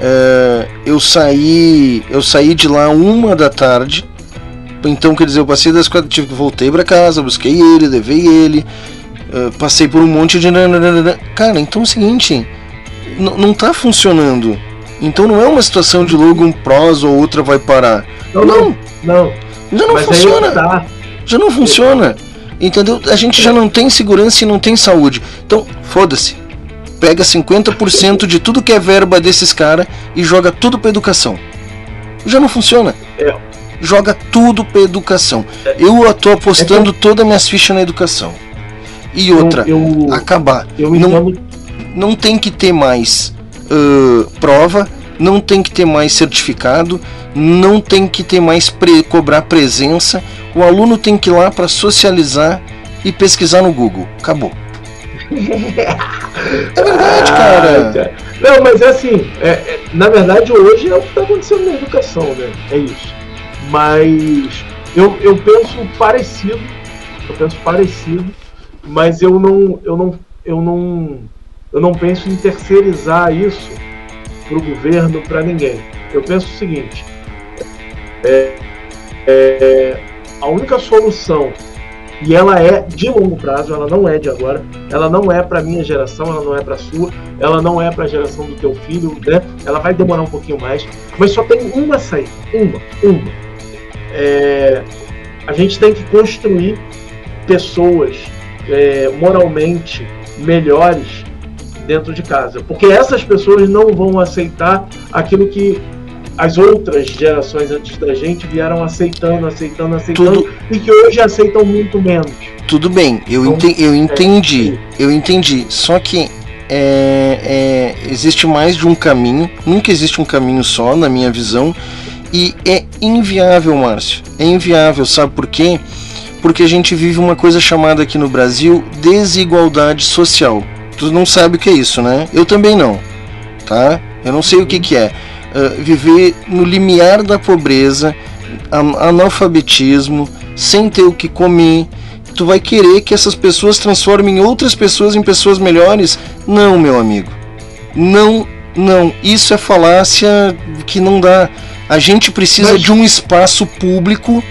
É, eu saí, eu saí de lá uma da tarde. Então, quer dizer, eu passei das quatro, tive que voltei para casa, busquei ele, levei ele, é, passei por um monte de cara. Então é o seguinte, não tá funcionando. Então não é uma situação de logo um prós ou outra vai parar. Não, não, não. Já não Mas funciona. tá. Já não funciona. Entendeu? A gente já não tem segurança e não tem saúde. Então, foda-se. Pega 50% de tudo que é verba desses caras e joga tudo pra educação. Já não funciona. É. Joga tudo pra educação. Eu tô apostando todas minhas fichas na educação. E outra, acabar. não, não tem que ter mais ãh, prova, não tem que ter mais certificado, não tem que ter mais pre- cobrar presença. O aluno tem que ir lá para socializar e pesquisar no Google. Acabou. É verdade, cara. Não, mas é assim, é- é- na verdade hoje é o que está acontecendo na educação, né? É isso. Mas eu, eu penso parecido, eu penso parecido, mas eu não, eu não, eu não, eu não penso em terceirizar isso para o governo, para ninguém. Eu penso o seguinte: é, é, a única solução e ela é de longo prazo, ela não é de agora, ela não é para minha geração, ela não é para sua, ela não é para a geração do teu filho, né? Ela vai demorar um pouquinho mais, mas só tem uma saída, uma, uma. É, a gente tem que construir pessoas é, moralmente melhores dentro de casa, porque essas pessoas não vão aceitar aquilo que as outras gerações antes da gente vieram aceitando, aceitando, aceitando e que hoje aceitam muito menos. Tudo bem, eu, Então, ente- eu é, entendi, eu entendi. Só que é, é, existe mais de um caminho, nunca existe um caminho só, na minha visão, e é inviável, Márcio. É inviável, sabe por quê? Porque a gente vive uma coisa chamada aqui no Brasil desigualdade social. Tu não sabe o que é isso, né? Eu também não, tá? Eu não sei o que, que é. Ah, viver no limiar da pobreza, an- analfabetismo, sem ter o que comer. Tu vai querer que essas pessoas transformem outras pessoas em pessoas melhores? Não, meu amigo. Não, não. Isso é falácia que não dá. A gente precisa de um espaço público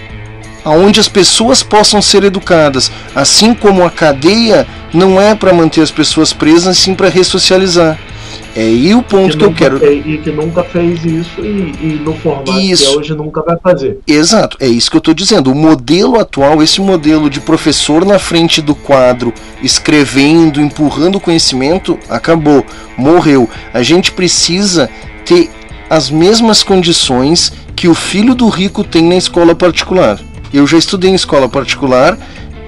onde as pessoas possam ser educadas, assim como a cadeia não é para manter as pessoas presas, sim para ressocializar. É aí o ponto que, eu nunca quero. fez- e que nunca fez isso e, e no formato Isso. que é hoje nunca vai fazer. Exato, é isso que eu estou dizendo. O modelo atual, esse modelo de professor na frente do quadro, escrevendo, empurrando conhecimento, acabou, morreu. A gente precisa ter as mesmas condições que o filho do rico tem na escola particular. Eu já estudei em escola particular,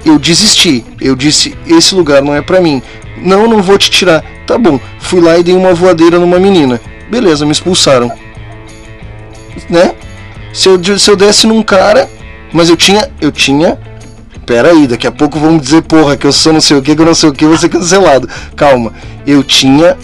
eu desisti. Eu disse: esse lugar não é para mim. Não, não vou te tirar. Tá bom. Fui lá e dei uma voadeira numa menina. Beleza, me expulsaram. Né? Se eu, se eu desse num cara, mas eu tinha, eu tinha. Pera aí, daqui a pouco vamos dizer, porra, que eu sou não sei o que, que eu não sei o que, vou ser cancelado. Calma, eu tinha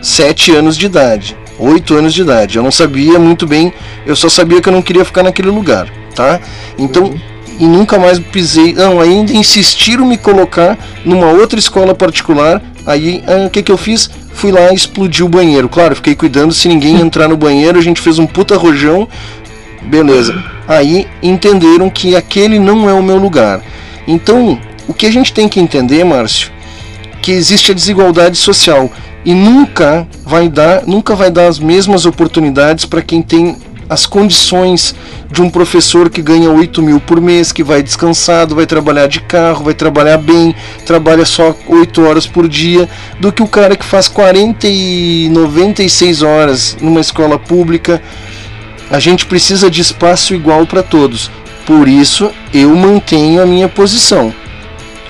7 anos de idade, 8 anos de idade. Eu não sabia muito bem, eu só sabia que eu não queria ficar naquele lugar, tá? Então, e nunca mais pisei. Não, ainda insistiram me colocar numa outra escola particular. Aí, ah, o que que eu fiz? Fui lá e explodi o banheiro. Claro, fiquei cuidando se ninguém entrar no banheiro. A gente fez um puta rojão. Beleza. Aí entenderam que aquele não é o meu lugar. Então, o que a gente tem que entender, Márcio, que existe a desigualdade social e nunca vai dar, nunca vai dar as mesmas oportunidades para quem tem as condições de um professor que ganha 8 mil por mês, que vai descansado, vai trabalhar de carro, vai trabalhar bem, trabalha só 8 horas por dia, do que o cara que faz 40 e 96 horas numa escola pública. A gente precisa de espaço igual para todos. Por isso eu mantenho a minha posição.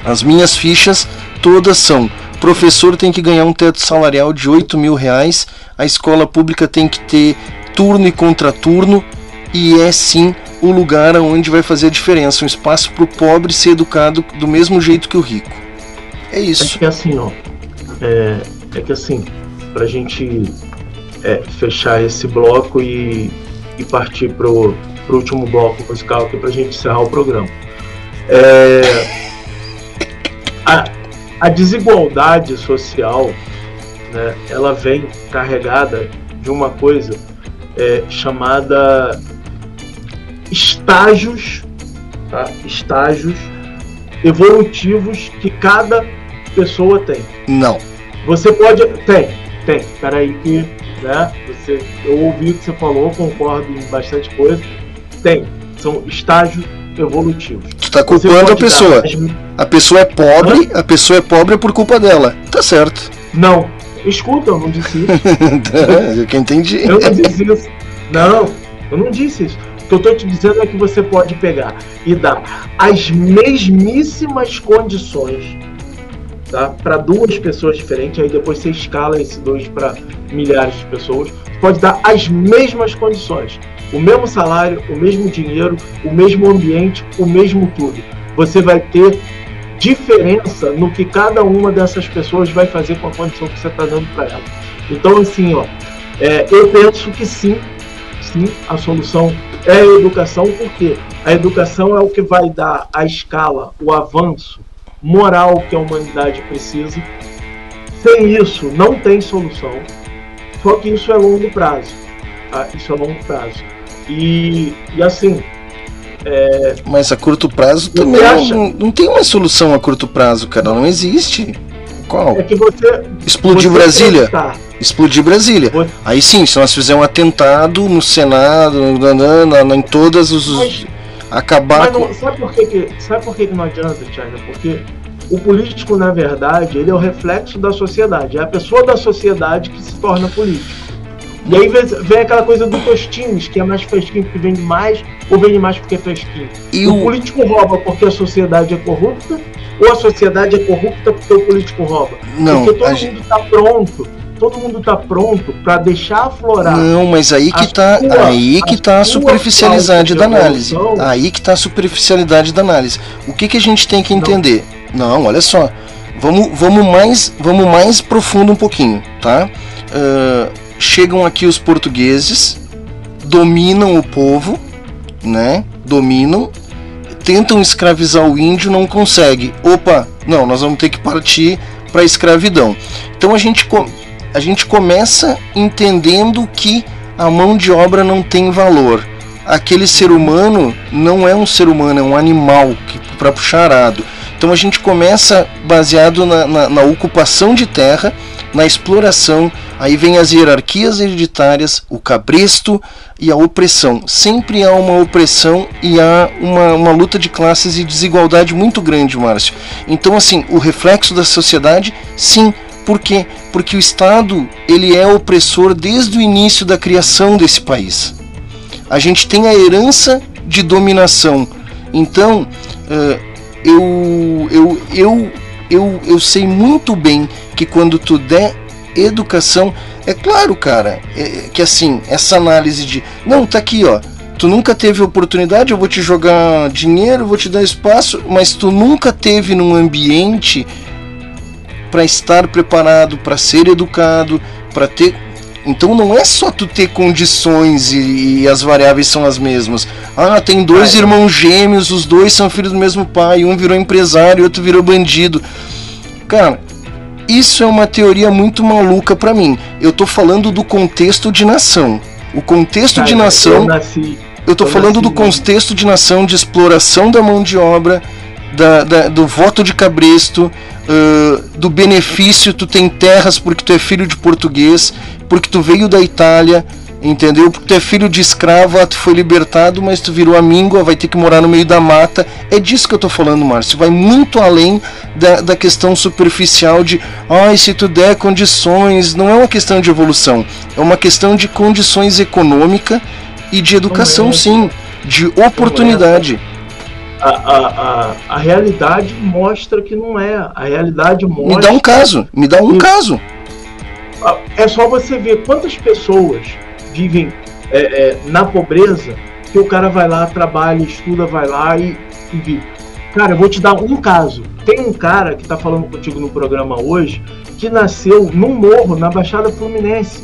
As minhas fichas todas são: professor tem que ganhar um teto salarial de 8 mil reais, a escola pública tem que ter turno e contraturno, e é sim o lugar onde vai fazer a diferença um espaço para o pobre ser educado do mesmo jeito que o rico. É isso. É que assim, ó. É, é que assim, pra gente é, fechar esse bloco e, e partir pro, pro último bloco musical aqui pra gente encerrar o programa. É, a, a desigualdade social, né, ela vem carregada de uma coisa é, chamada estágios, tá? estágios evolutivos que cada pessoa tem. Não. Você pode. Tem, tem. Peraí que. Né, você, eu ouvi o que você falou, concordo em bastante coisa. Tem. São estágios evolutivos. Tu tá culpando a pessoa. as- A pessoa é pobre, a pessoa é pobre por culpa dela. Tá certo. Não. Escuta, eu não disse isso. eu que entendi. Eu não disse isso. Não, eu não disse isso. O que eu tô te dizendo é que você pode pegar e dar as mesmíssimas condições tá? para duas pessoas diferentes, aí depois você escala esse dois para milhares de pessoas. Você pode dar as mesmas condições, o mesmo salário, o mesmo dinheiro, o mesmo ambiente, o mesmo tudo. Você vai ter diferença no que cada uma dessas pessoas vai fazer com a condição que você está dando para ela. Então, assim, ó, é, eu penso que sim, sim, a solução é a educação, porque a educação é o que vai dar a escala, o avanço moral que a humanidade precisa. Sem isso, não tem solução. Só que isso é longo prazo. tá? Isso é longo prazo. E, e assim, é, Mas a curto prazo Você também acha? não, não tem uma solução a curto prazo, cara. Não existe. Qual? é que você. Explodir você Brasília? Explodir Brasília. Aí sim, se nós fizermos um atentado no Senado, na- na- na- na- em todas os. Mas- acabar Mas não- com. sabe por que, que, sabe por que, que não adianta, Thiago? Porque o político, na verdade, ele é o reflexo da sociedade. É a pessoa da sociedade que se torna político. E aí vem, aquela coisa do tostines, que é mais fresquinho porque vende mais, ou vende mais porque é fresquinho. E o o- político rouba porque a sociedade é corrupta, ou a sociedade é corrupta porque o político rouba. Não, porque todo gente- mundo está pronto. Todo mundo está pronto para deixar aflorar. Não, mas aí que a tá, aí que tá a superficialidade da análise. evolução. Aí que tá a superficialidade da análise. O que que a gente tem que entender? Não, olha só. Vamos, vamos mais, vamos mais profundo um pouquinho, tá? Ah, chegam aqui os portugueses, dominam o povo, né? Dominam, tentam escravizar o índio, não consegue. Opa, não, nós vamos ter que partir para a escravidão. Então a gente, a gente começa entendendo que a mão de obra não tem valor. Aquele ser humano não é um ser humano, é um animal para puxar arado. Então a gente começa baseado na, na, na ocupação de terra, na exploração, aí vem as hierarquias hereditárias, o cabresto e a opressão. Sempre há uma opressão e há uma, uma luta de classes e desigualdade muito grande, Márcio. Então, assim, o reflexo da sociedade, sim. Por quê? Porque o Estado ele é opressor desde o início da criação desse país. A gente tem a herança de dominação. Então, uh, eu, eu, eu, eu, eu sei muito bem que quando tu der educação, é claro, cara, é, que assim, essa análise de, não, tá aqui, ó, tu nunca teve oportunidade, eu vou te jogar dinheiro, vou te dar espaço, mas tu nunca teve num ambiente para estar preparado, para ser educado, para ter então não é só tu ter condições e, e, as variáveis são as mesmas. Ah, tem dois irmãos gêmeos, os dois são filhos do mesmo pai, um virou empresário, outro virou bandido. Cara, isso é uma teoria muito maluca para mim. Eu tô falando do contexto de nação. O contexto Cara, de nação. Eu, nasci, eu tô eu falando nasci, do contexto de nação de exploração da mão de obra, da, da do voto de cabresto, uh, do benefício, tu tem terras porque tu é filho de português, porque tu veio da Itália, entendeu? Porque tu é filho de escravo, tu foi libertado, mas tu virou amíngua, vai ter que morar no meio da mata. É disso que eu tô falando, Márcio. Vai muito além da, da questão superficial de, ai, se tu der condições. Não é uma questão de evolução, é uma questão de condições econômica e de educação, é. sim, de oportunidade. A, a, a, a, realidade mostra que não é. A realidade mostra. Me dá um caso, me dá um caso. É só você ver quantas pessoas vivem é, é, na pobreza que o cara vai lá, trabalha, estuda, vai lá e, e vive. Cara, eu vou te dar um caso. Tem um cara que está falando contigo no programa hoje que nasceu num morro na Baixada Fluminense.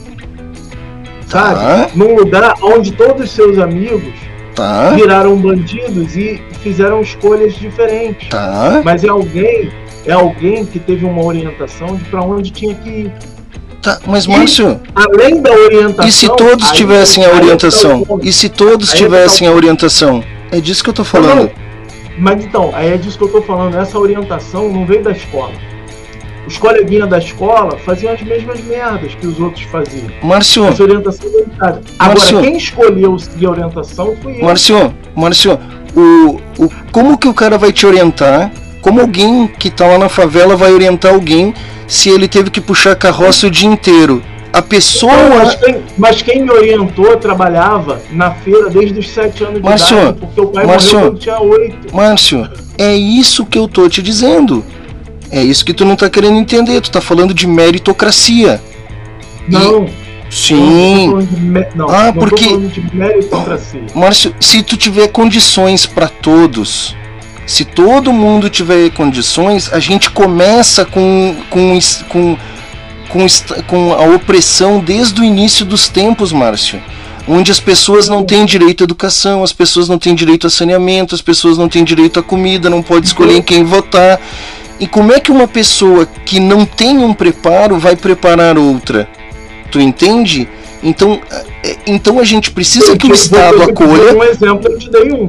Sabe? Tá. Num lugar onde todos os seus amigos tá. viraram bandidos e fizeram escolhas diferentes. Tá. Mas é alguém, é alguém que teve uma orientação de para onde tinha que ir. Tá, mas Márcio. além da orientação. E se todos tivessem a orientação? E se todos tivessem a orientação? É disso que eu tô falando. Não, mas então, aí é disso que eu tô falando. Essa orientação não veio da escola. Os coleguinhas da escola faziam as mesmas merdas que os outros faziam. Márcio. Essa orientação Agora, Márcio, quem escolheu seguir a orientação foi eu. Márcio, Márcio, o, o, como que o cara vai te orientar? Como alguém que tá lá na favela vai orientar alguém se ele teve que puxar carroça o dia inteiro. A pessoa. Mas quem, mas quem me orientou trabalhava na feira desde os 7 anos de Márcio, idade, porque o pai Márcio, morreu quando tinha 8. Márcio, é isso que eu tô te dizendo. É isso que tu não tá querendo entender. Tu tá falando de meritocracia. Não. E... Sim. Não, ah, não porque. Márcio, se tu tiver condições para todos, se todo mundo tiver condições, a gente começa com, com, com, com, com a opressão desde o início dos tempos, Márcio. Onde as pessoas não têm direito à educação, as pessoas não têm direito a saneamento, as pessoas não têm direito à comida, não pode escolher em quem votar. E como é que uma pessoa que não tem um preparo vai preparar outra? Tu entende? Então, é, então a gente precisa que o Estado acolha. Um exemplo, eu te dei um.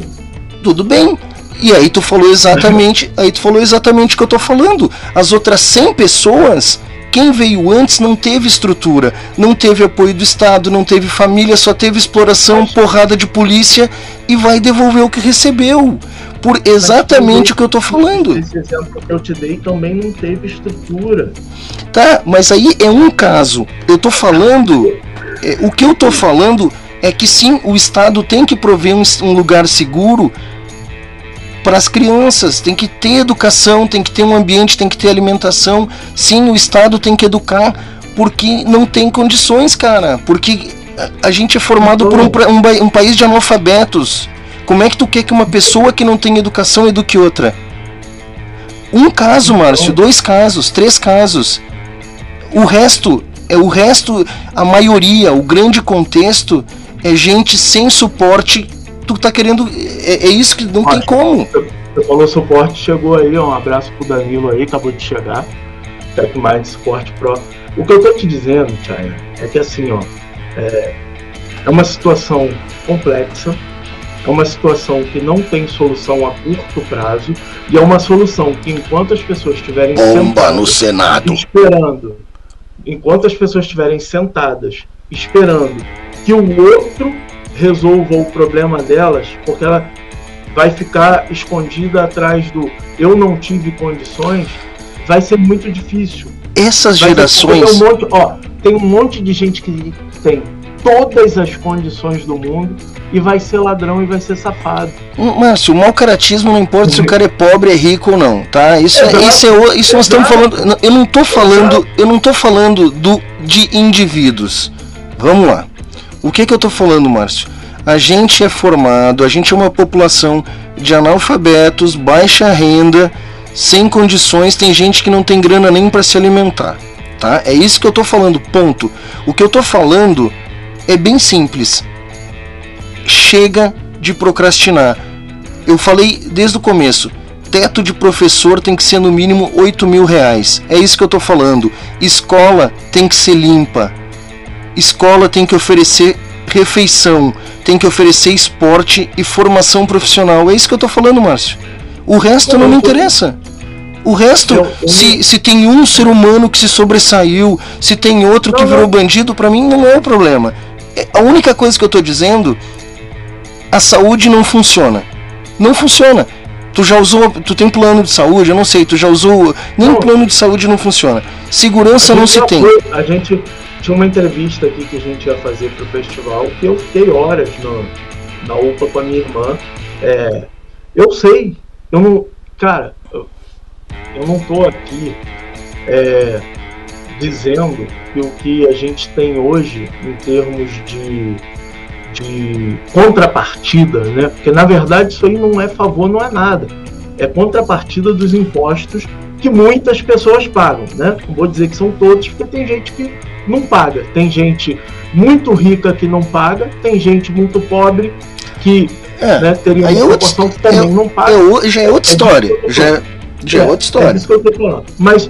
Tudo bem, e aí tu falou exatamente, aí tu falou exatamente o que eu tô falando. As outras 100 pessoas, quem veio antes não teve estrutura, não teve apoio do Estado, não teve família, só teve exploração, porrada de polícia e vai devolver o que recebeu. Por exatamente o que eu tô falando. Esse exemplo que eu te dei também não teve estrutura. Tá, mas aí é um caso. Eu tô falando. É, o que eu tô falando é que sim, o Estado tem que prover um, um lugar seguro para as crianças, tem que ter educação, tem que ter um ambiente, tem que ter alimentação. Sim, o Estado tem que educar, porque não tem condições, cara. Porque a gente é formado por um, um, um país de analfabetos. Como é que tu quer que uma pessoa que não tem educação eduque outra? Um caso, Márcio, dois casos, três casos. O resto, é o resto, a maioria, o grande contexto é gente sem suporte tu tá querendo. É, é isso que não tem como. Você falou suporte, chegou aí, um abraço pro Danilo aí, acabou de chegar. TechMind Suporte Pro. O que eu tô te dizendo, Chaya, é que assim, ó, é, é uma situação complexa, É uma situação que não tem solução a curto prazo e é uma solução que enquanto as pessoas estiverem Bomba no Senado. esperando, enquanto as pessoas estiverem sentadas esperando que o outro resolva o problema delas, porque ela vai ficar escondida atrás do eu não tive condições, vai ser muito difícil. Essas Vai ter- gerações. Tem um, monte, ó, tem um monte de gente que tem todas as condições do mundo e vai ser ladrão e vai ser safado. Márcio, o mau caratismo não importa se o cara é pobre, é rico ou não, tá? Isso, é, Exato. isso, é, isso nós estamos falando. Eu não tô falando, eu não tô falando do, de indivíduos. Vamos lá. O que que eu tô falando, Márcio? A gente é formado, a gente é uma população de analfabetos, baixa renda, sem condições, tem gente que não tem grana nem para se alimentar, tá? É isso que eu tô falando, ponto. O que eu tô falando é bem simples chega de procrastinar. Eu falei desde o começo. Teto de professor tem que ser no mínimo 8 mil reais. É isso que eu tô falando. Escola tem que ser limpa. Escola tem que oferecer refeição. Tem que oferecer esporte e formação profissional. É isso que eu tô falando, Márcio. O resto não me interessa. O resto, se, se tem um ser humano que se sobressaiu, se tem outro que virou bandido, pra mim não é o problema. É, A única coisa que eu tô dizendo a saúde não funciona. Não funciona. Tu já usou, tu tem plano de saúde, eu não sei, tu já usou, nem plano de saúde não funciona. Segurança não se tem. foi- a gente tinha uma entrevista aqui que a gente ia fazer pro festival que eu fiquei horas no, na UPA com a minha irmã. É, eu sei, eu não. Cara, eu, eu não tô aqui é, dizendo que o que a gente tem hoje em termos de, de contrapartida, né? Porque na verdade isso aí não é favor, não é nada. É contrapartida dos impostos que muitas pessoas pagam, né? Não vou dizer que são todos, porque tem gente que não paga. Tem gente muito rica que não paga, tem gente muito pobre que né, teria uma é proporção que também não paga. é já é outra história, já é- já é outra história. É disso que eu tô falando. Mas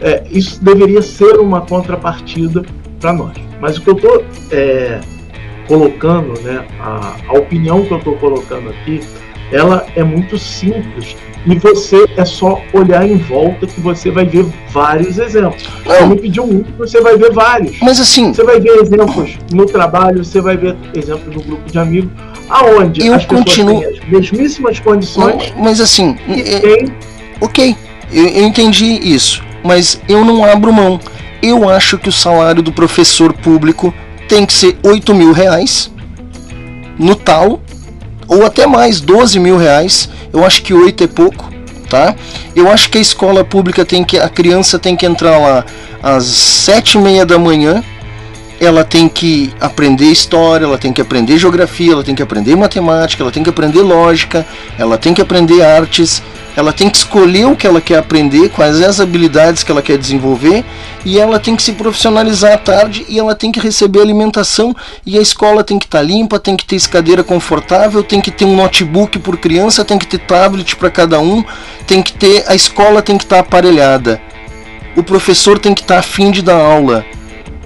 é, isso deveria ser uma contrapartida para nós. Mas o que eu tô é, colocando, né, a, a opinião que eu tô colocando aqui, ela é muito simples. E você é só olhar em volta que você vai ver vários exemplos. Eu me pediu um, você vai ver vários. Mas assim. Você vai ver exemplos no trabalho, você vai ver exemplos no grupo de amigos, aonde Eu as pessoas continuo- têm as mesmíssimas condições. Não, mas assim, é- ok, eu, eu entendi isso, mas eu não abro mão. Eu acho que o salário do professor público tem que ser 8 mil reais no tal, ou até mais, 12 mil reais. Eu acho que 8 é pouco, tá? Eu acho que a escola pública tem que. A criança tem que entrar lá às sete e meia da manhã. Ela tem que aprender história, ela tem que aprender geografia, ela tem que aprender matemática, ela tem que aprender lógica, ela tem que aprender artes, ela tem que escolher o que ela quer aprender, quais as habilidades que ela quer desenvolver, e ela tem que se profissionalizar à tarde e ela tem que receber alimentação e a escola tem que estar limpa, tem que ter escadeira confortável, tem que ter um notebook por criança, tem que ter tablet para cada um, tem que ter a escola tem que estar aparelhada. O professor tem que estar afim de dar aula.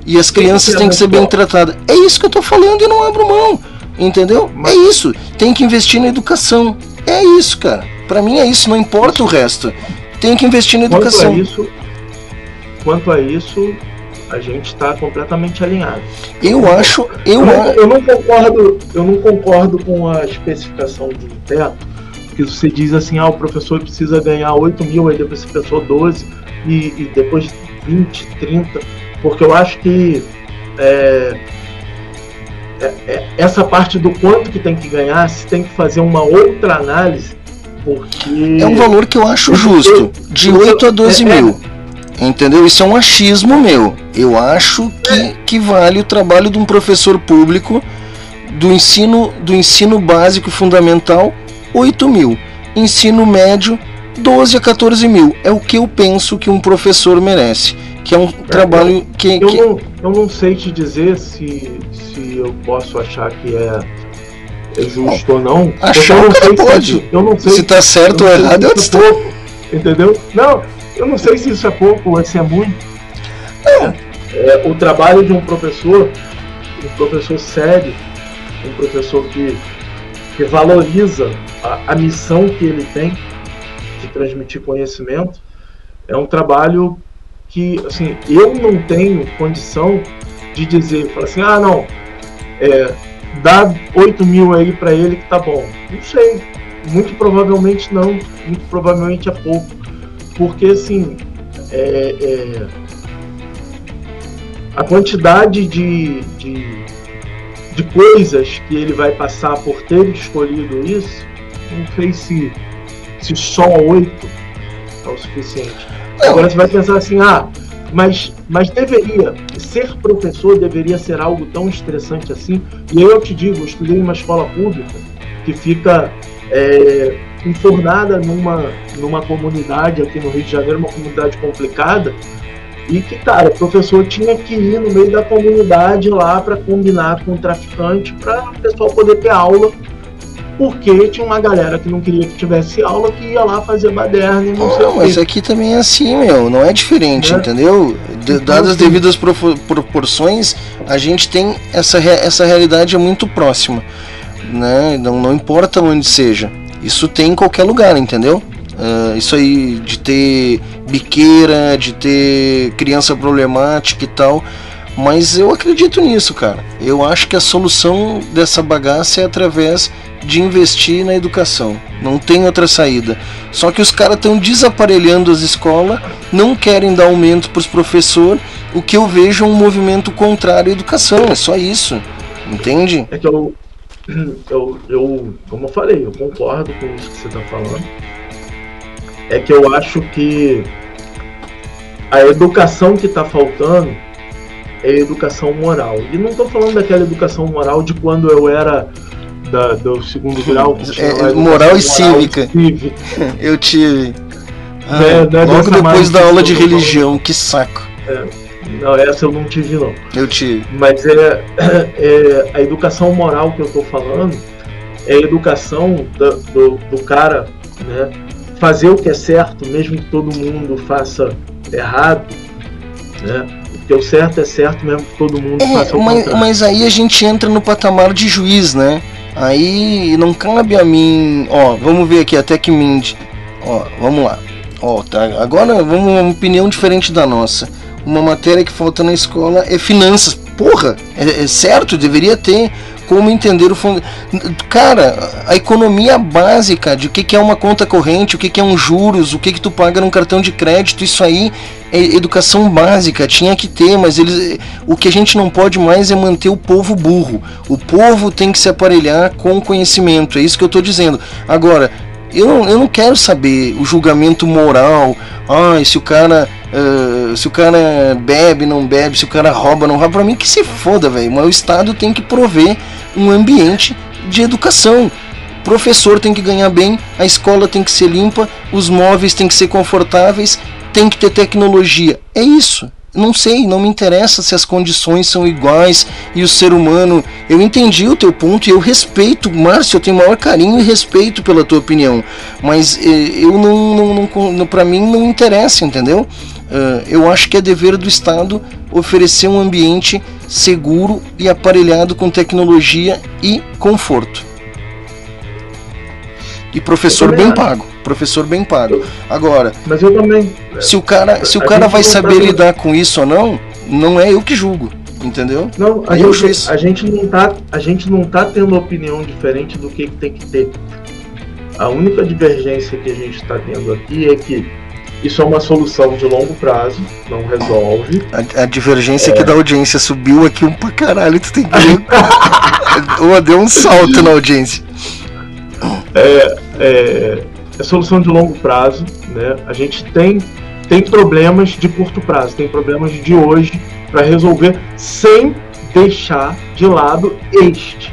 E as crianças têm que ser bem tratadas. É isso que eu tô falando e não abro mão. Entendeu? É isso. Tem que investir na educação. É isso, cara. Pra mim é isso, não importa o resto. Tem que investir na Quanto a educação. isso, quanto a isso, a gente está completamente alinhado. Eu acho, eu, não, a- eu não concordo, eu não concordo com a especificação de teto, que você diz assim, ah, o professor precisa ganhar 8 mil, aí depois esse professor 12 e, e depois 20, 30, porque eu acho que é, é- é- essa parte do quanto que tem que ganhar, se tem que fazer uma outra análise, porque É um valor que eu acho justo, de 8 a 12 É, mil. Entendeu? Isso é um achismo meu. Eu acho que, que vale o trabalho de um professor público do ensino, do ensino básico e fundamental, 8 mil. Ensino médio, 12 a 14 mil. É o que eu penso que um professor merece. Que é um trabalho que. eu, que- não, eu não sei te dizer se, se eu posso achar que é, é justo ou não. achar eu não sei pode. Se, eu não sei Se tá certo eu ou errado, se é pouco, Entendeu? Não, eu não sei se isso é pouco ou se é muito. É, o trabalho de um professor, um professor sério, um professor que que valoriza a, a missão que ele tem de transmitir conhecimento, é um trabalho que, assim, eu não tenho condição de dizer, falar assim, ah, não, é, dá 8 mil aí para ele que tá bom. Não sei, muito provavelmente não, muito provavelmente é pouco, porque, assim, é, é, a quantidade de, de, de coisas que ele vai passar por ter escolhido isso, não sei se, se só oito é o suficiente. Agora você vai pensar assim, ah, mas, mas deveria, ser professor deveria ser algo tão estressante assim. E eu te digo, eu estudei em uma escola pública que fica é, numa, numa comunidade aqui no Rio de Janeiro, uma comunidade complicada, e que, cara, o professor tinha que ir no meio da comunidade lá para combinar com o traficante para o pessoal poder ter aula, porque tinha uma galera que não queria que tivesse aula que ia lá fazer baderna e não sei Não, o mas aqui também é assim, meu, não é diferente, É. entendeu? De- dadas as devidas proporções, a gente tem essa, re- essa realidade é muito próxima, né? Não, não importa onde seja, isso tem em qualquer lugar, entendeu? Ah, isso aí de ter biqueira, de ter criança problemática e tal, mas eu acredito nisso, cara. Eu acho que a solução dessa bagaça é através de investir na educação. Não tem outra saída. Só que os caras estão desaparelhando as escolas, não querem dar aumento para os professores, o que eu vejo é um movimento contrário à educação. É só isso. Entende? É que eu, eu, eu, como eu falei, eu concordo com isso que você está falando. É que eu acho que a educação que está faltando é educação moral. E não estou falando daquela educação moral de quando eu era da- do segundo grau. É, educação moral e cívica. cívica. Eu tive. Ah, Né, né, logo depois da aula de religião, que saco. É, não, essa eu não tive não. Eu tive. Mas é, é a educação moral que eu estou falando é a educação da- do, do cara né, fazer o que é certo, mesmo que todo mundo faça errado. Né? Porque o certo é certo, mesmo que todo mundo É, faça o mas, contrário. mas aí a gente entra no patamar de juiz, né? Aí não cabe a mim. Ó, vamos ver aqui até que Mind. Ó, vamos lá. Ó, tá, agora vamos uma opinião diferente da nossa. Uma matéria que falta na escola é finanças. Porra, é, é certo, deveria ter como entender o fundo. Cara, a economia básica de o que, que é uma conta corrente, o que, que é um juros, o que, que tu paga num cartão de crédito, isso aí é educação básica, tinha que ter, mas eles, o que a gente não pode mais é manter o povo burro. O povo tem que se aparelhar com conhecimento, é isso que eu estou dizendo. Agora, eu não, eu não quero saber o julgamento moral. Ah, se o cara. ah, se o cara bebe, não bebe, se o cara rouba, não rouba. Pra mim que se foda, velho. Mas o Estado tem que prover um ambiente de educação. O professor tem que ganhar bem, a escola tem que ser limpa, os móveis têm que ser confortáveis, tem que ter tecnologia. É isso. Não sei, não me interessa se as condições são iguais e o ser humano. Eu entendi o teu ponto e eu respeito, Márcio, eu tenho o maior carinho e respeito pela tua opinião. Mas eh, eu não, não, não, não para mim não interessa, entendeu? Ah, eu acho que é dever do Estado oferecer um ambiente seguro e aparelhado com tecnologia e conforto. E professor também bem pago, professor bem pago. Agora, Mas eu também. se o cara, se o cara vai tá saber vendo- lidar com isso ou não, não é eu que julgo, entendeu? Não, a o gente, juiz. a gente não tá, a gente não tá tendo opinião diferente do que, que tem que ter. A única divergência que a gente está tendo aqui é que isso é uma solução de longo prazo, não resolve. A, a divergência É. aqui da audiência subiu aqui um pra caralho, tu tem que ver. Deu um salto na audiência. É, é, é solução de longo prazo, né? A gente tem, tem problemas de curto prazo, tem problemas de hoje para resolver sem deixar de lado este.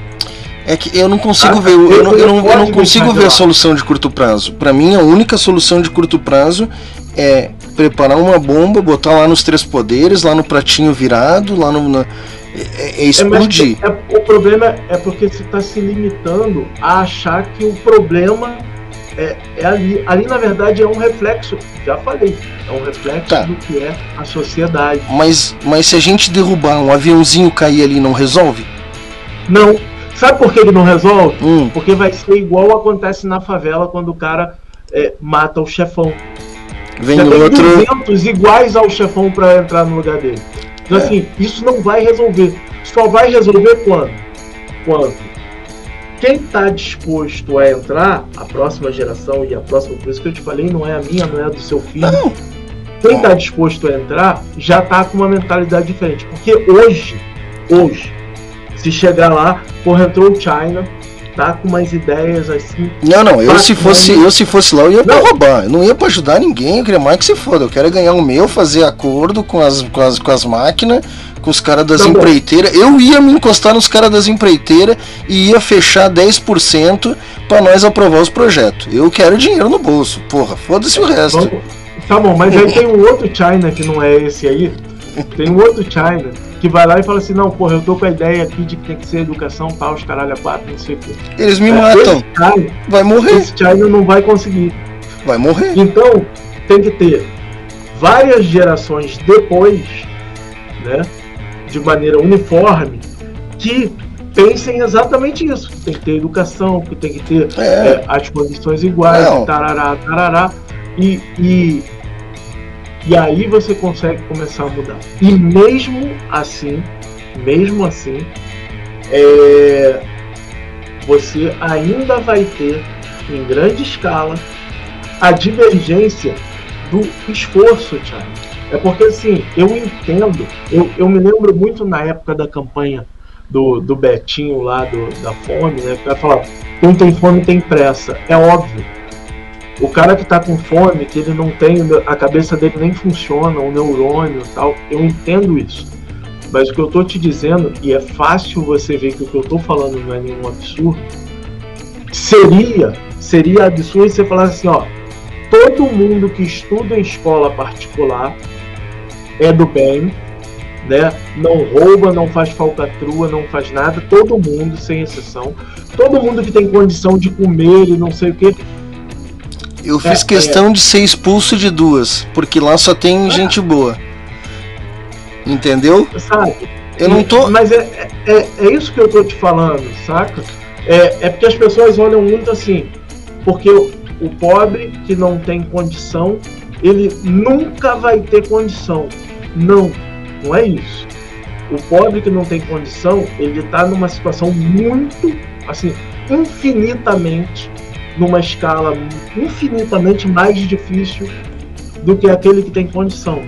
É que eu não consigo Ah, ver, eu, eu não, eu não- eu não consigo ver a solução de curto prazo. Pra mim, a única solução de curto prazo é preparar uma bomba, botar lá nos três poderes, lá no pratinho virado, lá no. na- é, é explodir. É, é- o problema é porque você está se limitando a achar que o problema é, é ali. Ali, na verdade, é um reflexo, já falei, é um reflexo Tá. do que é a sociedade. Mas, mas se a gente derrubar um aviãozinho cair ali, não resolve? Não, Sabe por que, que não resolve? Hum. Porque vai ser igual acontece na favela quando o cara é, mata o chefão. Vem Já tem outro. 200 iguais ao chefão pra entrar no lugar dele. Então, É. assim, isso não vai resolver. Só vai resolver quando? Quando? Quem tá disposto a entrar, a próxima geração e a próxima, por isso que eu te falei, não é a minha, não é a do seu filho. Quem tá disposto a entrar já tá com uma mentalidade diferente. Porque hoje, hoje, se chegar lá, porra, entrou o China, tá com umas ideias assim. Não, não, eu se fosse, eu se fosse lá, eu ia pra roubar. Eu não ia pra ajudar ninguém, eu queria mais que se foda. Eu quero é ganhar o meu, fazer acordo com as, com as, com as máquinas, com os caras das Tá empreiteiras. Eu ia me encostar nos caras das empreiteiras e ia fechar 10% pra nós aprovar os projetos. Eu quero dinheiro no bolso. Porra, foda-se o resto. Tá bom, mas aí tem um outro China que não é esse aí. Tem um outro China que vai lá e fala assim: não, porra, eu tô com a ideia aqui de que tem que ser educação, tal, os caralho a quatro, não sei o quê. Eles me É, matam. China- Vai morrer. Esse China não vai conseguir. Vai morrer. Então, tem que ter várias gerações depois, né, de maneira uniforme, que pensem exatamente isso. Que tem que ter educação, que tem que ter É. é, as condições iguais, Não. tarará, tarará. E, e, e aí você consegue começar a mudar. E mesmo assim, mesmo assim, é, você ainda vai ter, em grande escala, a divergência do esforço, Thiago. É porque assim, eu entendo, eu, eu me lembro muito na época da campanha do, do Betinho lá, do, da fome, né? Que vai falar, quem tem fome tem pressa. É óbvio. O cara que tá com fome, que ele não tem, a cabeça dele nem funciona, o neurônio tal, eu entendo isso. Mas o que eu tô te dizendo, e é fácil você ver que o que eu tô falando não é nenhum absurdo, seria, seria absurdo você falar assim, ó, todo mundo que estuda em escola particular é do bem, né? Não rouba, não faz falcatrua, não faz nada, todo mundo, sem exceção. Todo mundo que tem condição de comer e não sei o que. Eu fiz questão de ser expulso de duas, porque lá só tem gente boa. Entendeu? Sabe? Eu não tô. Mas é, é, é isso que eu tô te falando, saca? É, é porque as pessoas olham muito assim, porque o, o pobre que não tem condição, ele nunca vai ter condição. Não, não é isso. O pobre que não tem condição, ele tá numa situação muito, assim, infinitamente, numa escala infinitamente mais difícil do que aquele que tem condição.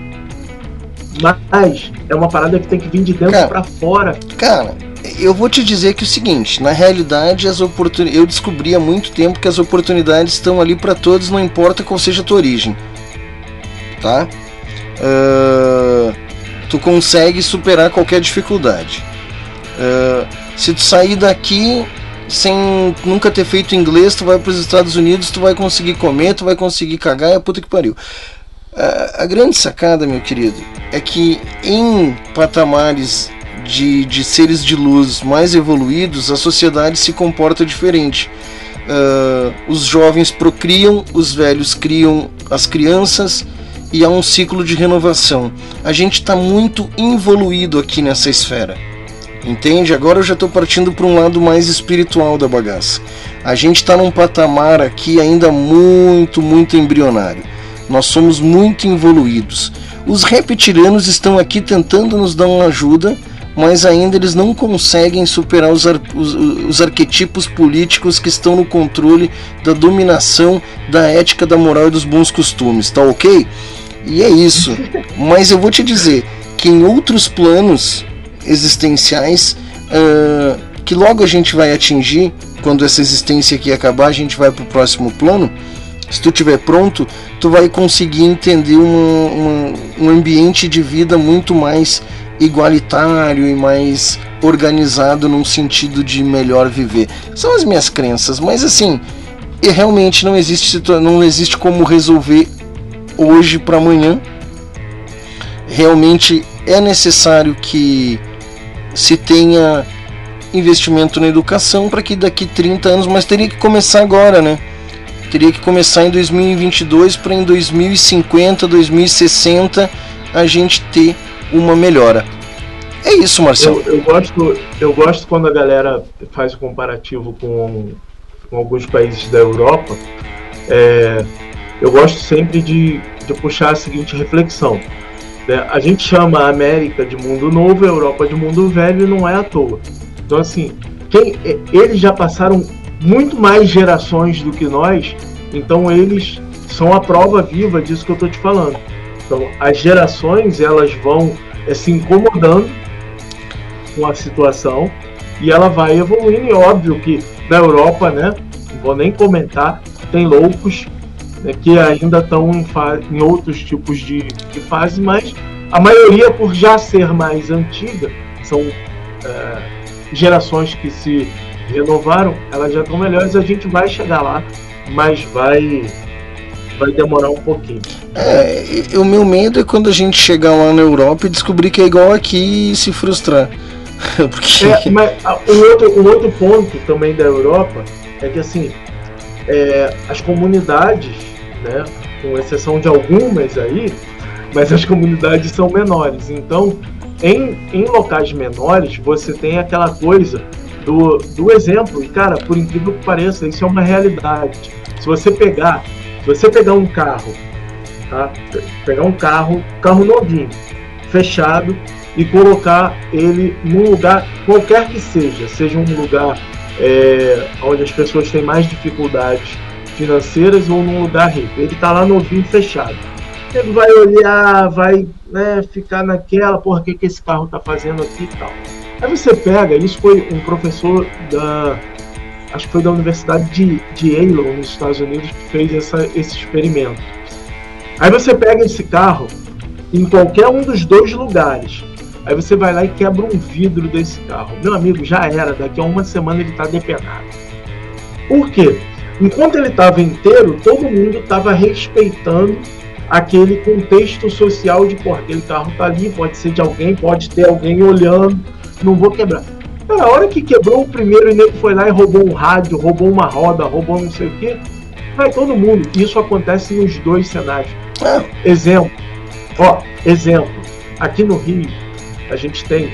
Mas é uma parada que tem que vir de dentro pra fora. Cara, eu vou te dizer que é o seguinte, na realidade as oportunidades, eu descobri há muito tempo que as oportunidades estão ali para todos, não importa qual seja a tua origem, tá? Ah, tu consegue superar qualquer dificuldade. Ah, se tu sair daqui sem nunca ter feito inglês, tu vai para os Estados Unidos, tu vai conseguir comer, tu vai conseguir cagar, é puta que pariu. A, a grande sacada, meu querido, é que em patamares de, de seres de luz mais evoluídos, a sociedade se comporta diferente. Ah, os jovens procriam, os velhos criam as crianças e há um ciclo de renovação. A gente está muito involuído aqui nessa esfera. Entende? Agora eu já estou partindo para um lado mais espiritual da bagaça. A gente está num patamar aqui ainda muito, muito embrionário. Nós somos muito evoluídos. Os reptilianos estão aqui tentando nos dar uma ajuda, mas ainda eles não conseguem superar os, ar- os- os arquetipos políticos que estão no controle da dominação da ética, da moral e dos bons costumes, tá ok? E é isso. Mas eu vou te dizer que em outros planos existenciais, ah, que logo a gente vai atingir, quando essa existência aqui acabar, a gente vai pro próximo plano. Se tu estiver pronto, tu vai conseguir entender um, um, um ambiente de vida muito mais igualitário e mais organizado num sentido de melhor viver. São as minhas crenças, mas assim, realmente não existe, não existe como resolver hoje para amanhã. Realmente é necessário que se tenha investimento na educação para que daqui 30 anos, mas teria que começar agora, né? Teria que começar em 2022 para em 2050, 2060 a gente ter uma melhora. É isso, Marcelo. Eu, eu gosto, eu gosto quando a galera faz o comparativo com, com alguns países da Europa. É, eu gosto sempre de, de puxar a seguinte reflexão. Né? A gente chama a América de mundo novo, a Europa de mundo velho, e não é à toa. Então, assim, quem, eles já passaram muito mais gerações do que nós, então eles são a prova viva disso que eu estou te falando. Então, as gerações elas vão eh, se incomodando com a situação e ela vai evoluindo. E óbvio que na Europa, né, não vou nem comentar, tem loucos né, que ainda estão em, em outros tipos de, de fase, mas a maioria, por já ser mais antiga, são eh, gerações que se renovaram, elas já estão melhores. A gente vai chegar lá, mas vai, vai demorar um pouquinho. É, o meu medo é quando a gente chegar lá na Europa e descobrir que é igual aqui e se frustrar. Porque. É, mas ah, um outro, um outro ponto também da Europa é que assim é, as comunidades, né, com exceção de algumas aí, mas as comunidades são menores. Então, em, em locais menores, você tem aquela coisa do, do exemplo. E cara, por incrível que pareça, isso é uma realidade. Se você pegar, se você pegar um carro, tá? Pe- Pegar um carro, carro novinho, fechado e colocar ele num lugar qualquer que seja, seja um lugar é, onde as pessoas têm mais dificuldades financeiras ou num lugar rico. Ele tá lá novinho fechado. Ele vai olhar, vai né, ficar naquela, porra, o que, que esse carro tá fazendo aqui e tal. Aí você pega, isso foi um professor da. Acho que foi da Universidade de, de Yale, nos Estados Unidos, que fez essa, esse experimento. Aí você pega esse carro em qualquer um dos dois lugares. Aí você vai lá e quebra um vidro desse carro. Meu amigo, já era. Daqui a uma semana ele está depenado. Por quê? Enquanto ele estava inteiro, todo mundo estava respeitando aquele contexto social de, pô, aquele carro tá ali, pode ser de alguém, pode ter alguém olhando, não vou quebrar. Cara, a hora que quebrou o primeiro e nego foi lá e roubou um rádio, roubou uma roda, roubou não sei o quê, vai todo mundo. Isso acontece nos dois cenários. Exemplo. Ó, exemplo. Aqui no Rio, a gente tem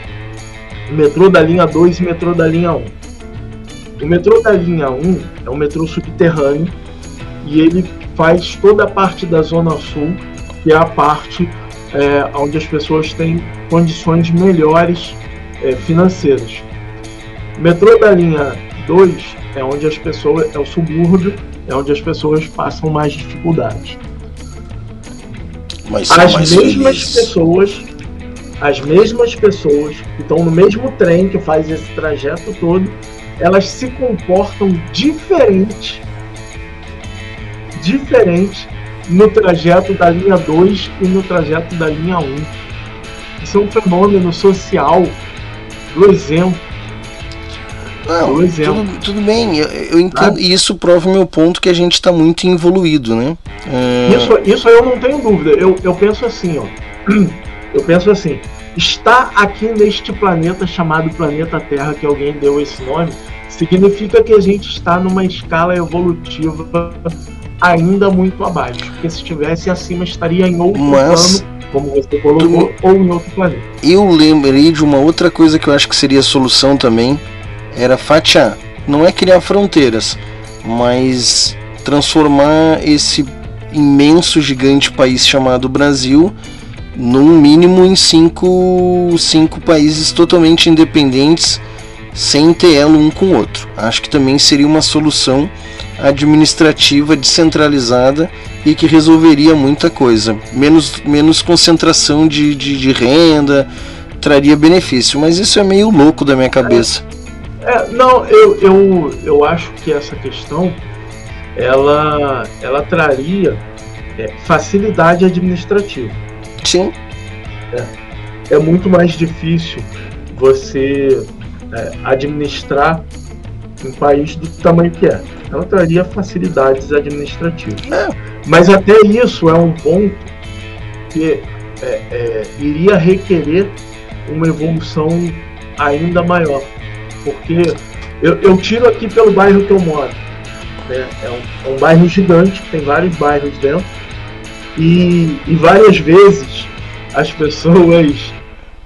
o metrô da linha 2 e o metrô da linha 1. O metrô da linha 1 é um metrô subterrâneo e ele faz toda a parte da Zona Sul, que é a parte é, onde as pessoas têm condições melhores é, financeiras. O metrô da linha 2 é onde as pessoas, é o subúrbio, é onde as pessoas passam mais dificuldades. Mas as mesmas felizes. pessoas, as mesmas pessoas que estão no mesmo trem que faz esse trajeto todo, elas se comportam diferente, diferente no trajeto da linha 2 e no trajeto da linha 1. Isso é um fenômeno social do exemplo. Não, do exemplo. tudo, tudo bem, eu, eu entendo. E isso prova o meu ponto que a gente está muito evoluído, né? É, Isso, isso eu não tenho dúvida. Eu, eu penso assim, ó. Eu penso assim. Estar aqui neste planeta chamado planeta Terra, que alguém deu esse nome, significa que a gente está numa escala evolutiva ainda muito abaixo. Porque se estivesse acima, estaria em outro Mas- plano, como você colocou, ou em outro planeta. Eu lembrei de uma outra coisa que eu acho que seria a solução também, era fatiar. Não é criar fronteiras, mas transformar esse imenso, gigante país chamado Brasil num mínimo em cinco, cinco países totalmente independentes, sem ter elo um com o outro. Acho que também seria uma solução administrativa descentralizada e que resolveria muita coisa. Menos, menos concentração de, de, de renda, traria benefício, mas isso é meio louco da minha cabeça. É, não, eu, eu, eu acho que essa questão ela, ela traria é, facilidade administrativa. Sim. É, é muito mais difícil você é, administrar um país do tamanho que é. Ela traria facilidades administrativas. Mas até isso é um ponto que é, é, iria requerer uma evolução ainda maior. Porque eu, eu tiro aqui pelo bairro que eu moro. né? É, um, é um bairro gigante, tem vários bairros dentro. E, e várias vezes as pessoas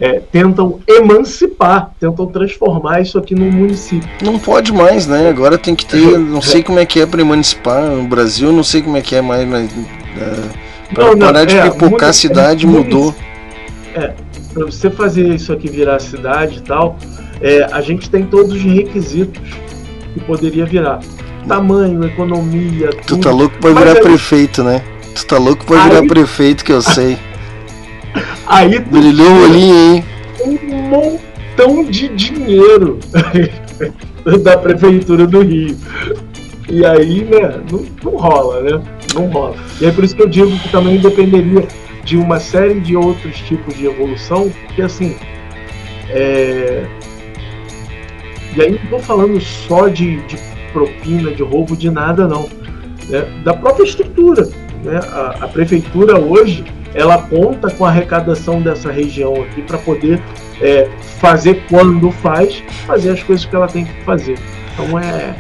é, tentam emancipar, tentam transformar isso aqui num município. Não pode mais, né? Agora tem que ter. Não sei como é que é para emancipar no Brasil, não sei como é que é mais. mas, é, não, parar de é, pipocar a cidade munici- mudou. É, para você fazer isso aqui virar cidade e tal, é, a gente tem todos os requisitos que poderia virar. Tamanho, economia, Tu tudo. tá louco pra virar prefeito, né? Tu tá louco pra virar Aí- prefeito, que eu sei. Aí Brilhou o olhinho, hein? um montão de dinheiro da prefeitura do Rio. E aí, né, não, não rola, né? Não rola. E é por isso que eu digo que também dependeria de uma série de outros tipos de evolução, que assim. É... E aí não tô falando só de, de propina, de roubo, de nada, não. né? Da própria estrutura. Né? A, a prefeitura hoje ela conta com a arrecadação dessa região aqui para poder é, fazer quando faz, fazer as coisas que ela tem que fazer. Então é,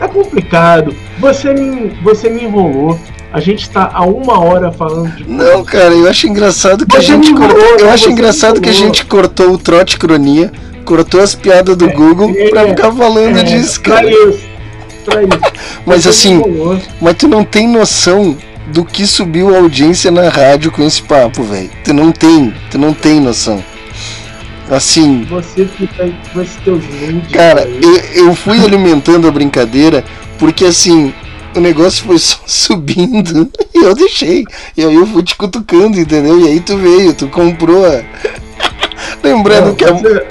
é complicado. Você me, você me enrolou. A gente está há uma hora falando de. Não, cara, eu acho engraçado que a Você gente me cortou. Eu acho engraçado que a gente cortou o trote cronia, cortou as piadas do Google pra ficar falando é, disso, pra cara. isso, pra isso. Mas Você assim, mas tu não tem noção do que subiu a audiência na rádio com esse papo, velho. Tu não tem, tu não tem noção. Assim, Você fica com esses teus nudes. Cara, eu, eu fui alimentando a brincadeira porque assim, o negócio foi só subindo e eu deixei. E aí eu fui te cutucando, entendeu? E aí tu veio, tu comprou a. Lembrando Não, que a- você-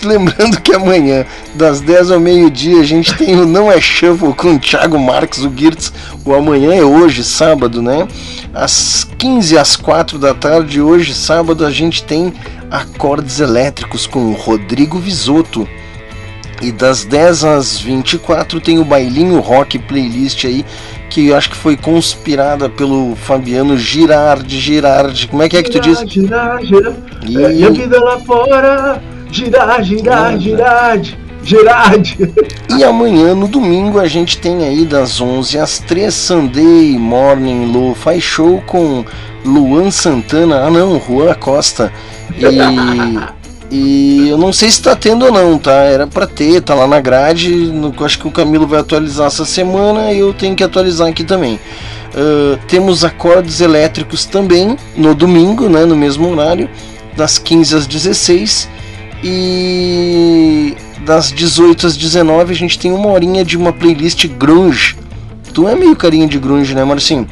Lembrando que amanhã, das 10 ao meio-dia, a gente tem o Não é Shuffle com o Thiago Marques, o Girtz. O amanhã é hoje, sábado, né? Às 15 às 4 da tarde, hoje, sábado, a gente tem Acordes Elétricos com o Rodrigo Visotto. E das 10 às 24 tem o Bailinho Rock Playlist aí, que eu acho que foi conspirada pelo Fabiano Girardi. Girardi, como é que é que tu diz? Girar, girar. E- É, e vida lá fora. Girar, girar, girar. Girar. E amanhã, no domingo, a gente tem aí das 11 às 3 Sunday Morning Lo Fi Show com Luan Santana. Ah, não, Juan Costa. E, e eu não sei se tá tendo ou não, tá? Era pra ter, tá lá na grade. no- acho que o Camilo vai atualizar essa semana e eu tenho que atualizar aqui também. Ah, temos acordes elétricos também no domingo, né? No mesmo horário, das 15 às 16. E das 18 às 19 a gente tem uma horinha de uma playlist grunge. Tu é meio carinha de grunge, né, Marcinho?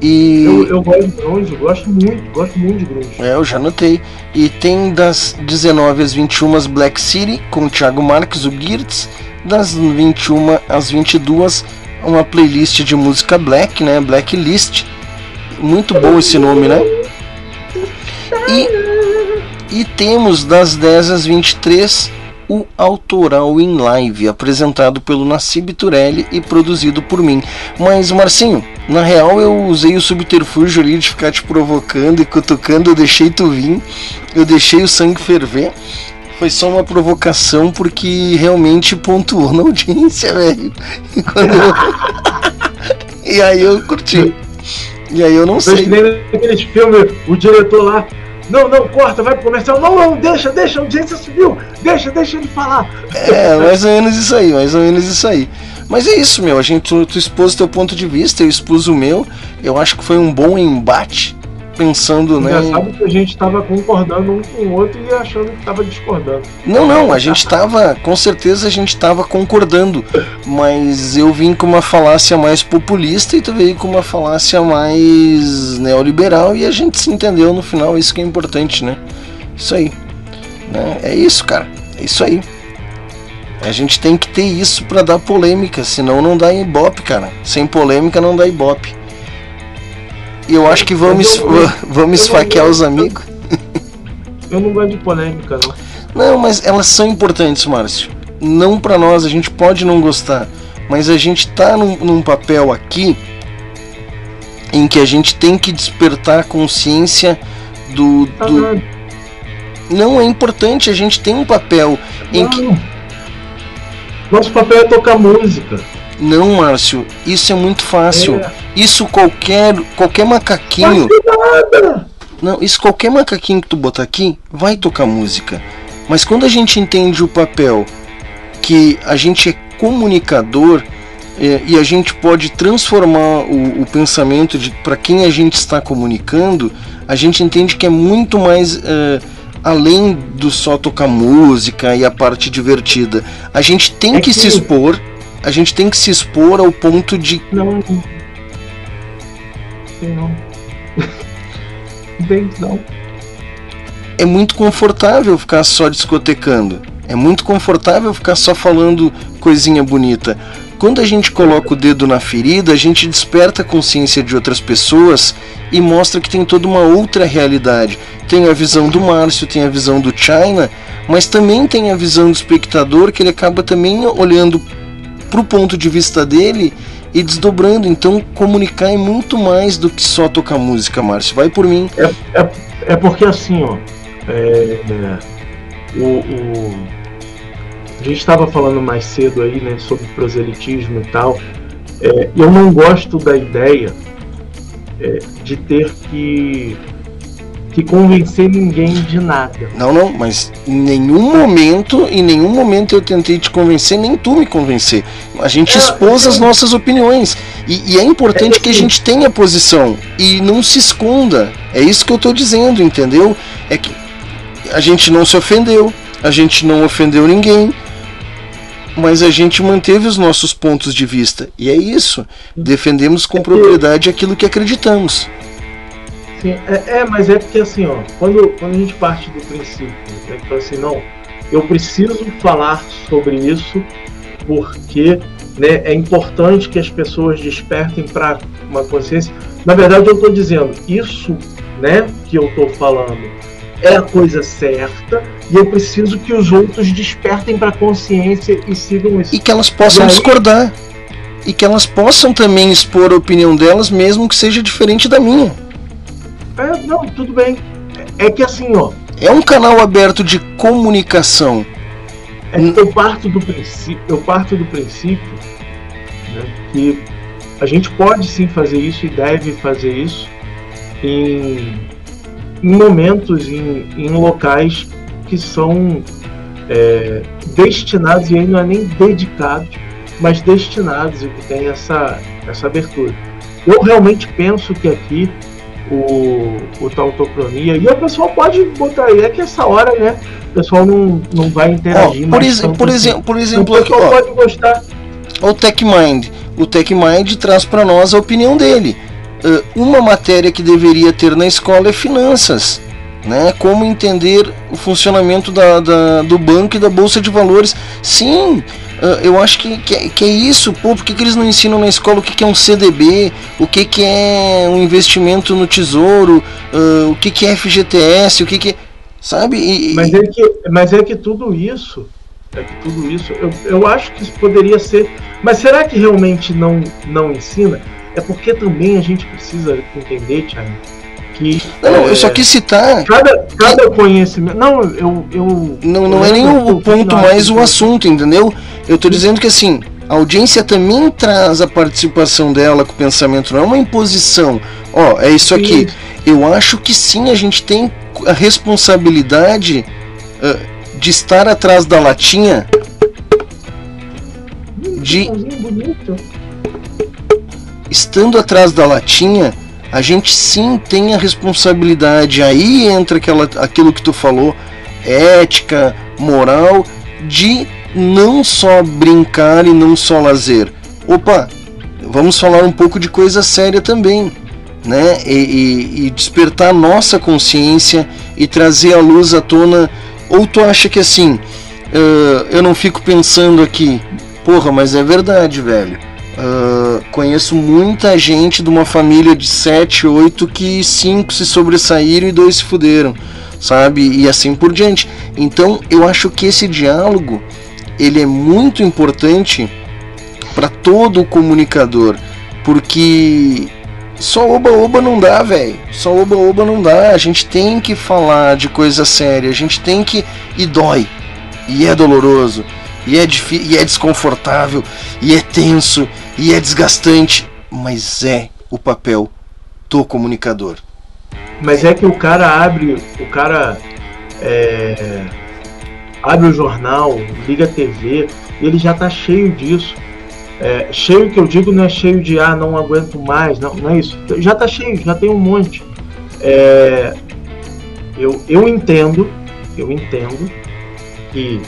E Eu, eu gosto de grunge, gosto muito, gosto muito de grunge. é, eu já notei. E tem das 19 às 21 as Black City com o Thiago Marques, o Girtz. Das 21 às 22 uma playlist de música black, né? Blacklist. Muito bom esse nome, né? E, e temos das 10 às 23 o Autoral em Live, apresentado pelo Nassib Turelli e produzido por mim. Mas, Marcinho, na real eu usei o subterfúgio ali de ficar te provocando e cutucando, eu deixei tu vir, eu deixei o sangue ferver. Foi só uma provocação porque realmente pontuou na audiência, velho. E, eu- e aí eu curti. E aí eu não sei. que nem naqueles filmes, o diretor lá. Não, não, corta, vai pro comercial. Não, não, deixa, deixa, a audiência subiu. Deixa, deixa ele falar. É, mais ou menos isso aí, mais ou menos isso aí. Mas é isso, meu. A gente, tu, tu expôs teu ponto de vista, eu expus o meu. Eu acho que foi um bom embate, pensando, né? Engraçado que a gente tava concordando um com o outro e achando que tava discordando. Não, não, a gente tava, com certeza a gente tava concordando, mas eu vim com uma falácia mais populista e tu veio com uma falácia mais neoliberal e a gente se entendeu no final, isso que é importante, né? Isso aí. Né? É isso, cara. É isso aí. A gente tem que ter isso pra dar polêmica, senão não dá ibope, cara. Sem polêmica não dá ibope. E eu acho que vamos, não- vamos não esfaquear os amigos. Eu não gosto de polêmica, não. Não, mas elas são importantes, Márcio. Não pra nós, a gente pode não gostar, mas a gente tá num, num papel aqui em que a gente tem que despertar a consciência do, do. Não é importante, a gente tem um papel em que. Nosso papel é tocar música. Não, Márcio, isso é muito fácil. É. Isso qualquer qualquer macaquinho. Não, isso qualquer macaquinho que tu botar aqui vai tocar música. Mas quando a gente entende o papel que a gente é comunicador é, e a gente pode transformar o, o pensamento de para quem a gente está comunicando, a gente entende que é muito mais é, além do só tocar música e a parte divertida. A gente tem É que, que- se expor, a gente tem que se expor ao ponto de Não. Não. Tem, não. é muito confortável ficar só discotecando. É muito confortável ficar só falando coisinha bonita. Quando a gente coloca o dedo na ferida, a gente desperta a consciência de outras pessoas e mostra que tem toda uma outra realidade. Tem a visão do Márcio, tem a visão do China, mas também tem a visão do espectador que ele acaba também olhando pro ponto de vista dele e desdobrando. Então, comunicar é muito mais do que só tocar música, Márcio. Vai por mim. É, é, é porque assim, ó. é, o, o- a gente estava falando mais cedo aí, né, sobre proselitismo e tal. É, eu não gosto da ideia é, de ter que, que convencer ninguém de nada. Não, não, mas em nenhum momento, em nenhum momento eu tentei te convencer, nem tu me convencer. A gente É, expôs as sim. nossas opiniões. E, e é importante que a gente tenha posição e não se esconda. É isso que eu tô dizendo, entendeu? É que a gente não se ofendeu, a gente não ofendeu ninguém, mas a gente manteve os nossos pontos de vista. E é isso. Defendemos com propriedade aquilo que acreditamos. Sim, é, é, mas é porque assim, ó, quando, quando a gente parte do princípio, né, que fala assim, não, eu preciso falar sobre isso porque né, é importante que as pessoas despertem para uma consciência. Na verdade, eu estou dizendo, isso né, que eu estou falando é a coisa certa e eu preciso que os outros despertem para consciência e sigam isso. E que elas possam aí- discordar. E que elas possam também expor a opinião delas, mesmo que seja diferente da minha. É, não, tudo bem. É que assim, ó, É um canal aberto de comunicação. É que eu parto do princípio, eu parto do princípio né, que a gente pode sim fazer isso e deve fazer isso em, em momentos, em, em locais que são é, destinados, e aí não é nem dedicados, mas destinados e que tem essa, essa abertura. Eu realmente penso que aqui o, o tautocronia, e o pessoal pode botar aí, é que essa hora, né, o pessoal não, não vai interagir Ó, por, exe- tanto por, assim. exemplo, por exemplo, o aqui, pessoal ó, pode gostar. o TechMind. O TechMind traz para nós a opinião dele. Ah, uma matéria que deveria ter na escola é finanças. Né? Como entender o funcionamento da, da- do banco e da bolsa de valores. Sim, eu acho que, que, é- que é isso. Pô, por que, que eles não ensinam na escola o que, que é um CDB, o que, que é um investimento no tesouro, ah, o que, que é FGTS, o que, que é. Sabe? E- Mas é que, mas é que tudo isso, é que tudo isso, eu, eu acho que isso poderia ser. Mas será que realmente não, não ensina? É porque também a gente precisa entender, Thiago, que. Não, é, eu só quis citar. Cada, cada conhecimento. Não, eu. eu Não, não eu é nem o, ponto mais o assunto, entendeu? Eu tô dizendo que assim, a audiência também traz a participação dela com o pensamento, não é uma imposição. Ó, é isso aqui. Eu acho que sim, a gente tem a responsabilidade ah, de estar atrás da latinha de bonito. estando atrás da latinha, a gente sim tem a responsabilidade. Aí entra aquela, aquilo que tu falou, ética, moral, de não só brincar e não só lazer. Opa, vamos falar um pouco de coisa séria também, né? E, e- e despertar nossa consciência e trazer a luz à tona. Ou tu acha que assim, ah, eu não fico pensando aqui, porra, mas é verdade, velho. Ah, conheço muita gente de uma família de 7, 8 que cinco se sobressaíram e dois se fuderam, sabe? E assim por diante. Então eu acho que esse diálogo ele é muito importante para todo o comunicador, porque só oba-oba não dá, velho. Só oba-oba não dá. A gente tem que falar de coisa séria, a gente tem que. E dói. E é doloroso. E é, difí- e é desconfortável. E é tenso. E é desgastante. Mas é o papel do comunicador. Mas é que o cara abre, o cara é, abre o jornal, liga a TV, ele já tá cheio disso. É, cheio que eu digo não é cheio de ah, não aguento mais, não, não é isso. Já tá cheio, já tem um monte. É, eu, eu entendo, eu entendo que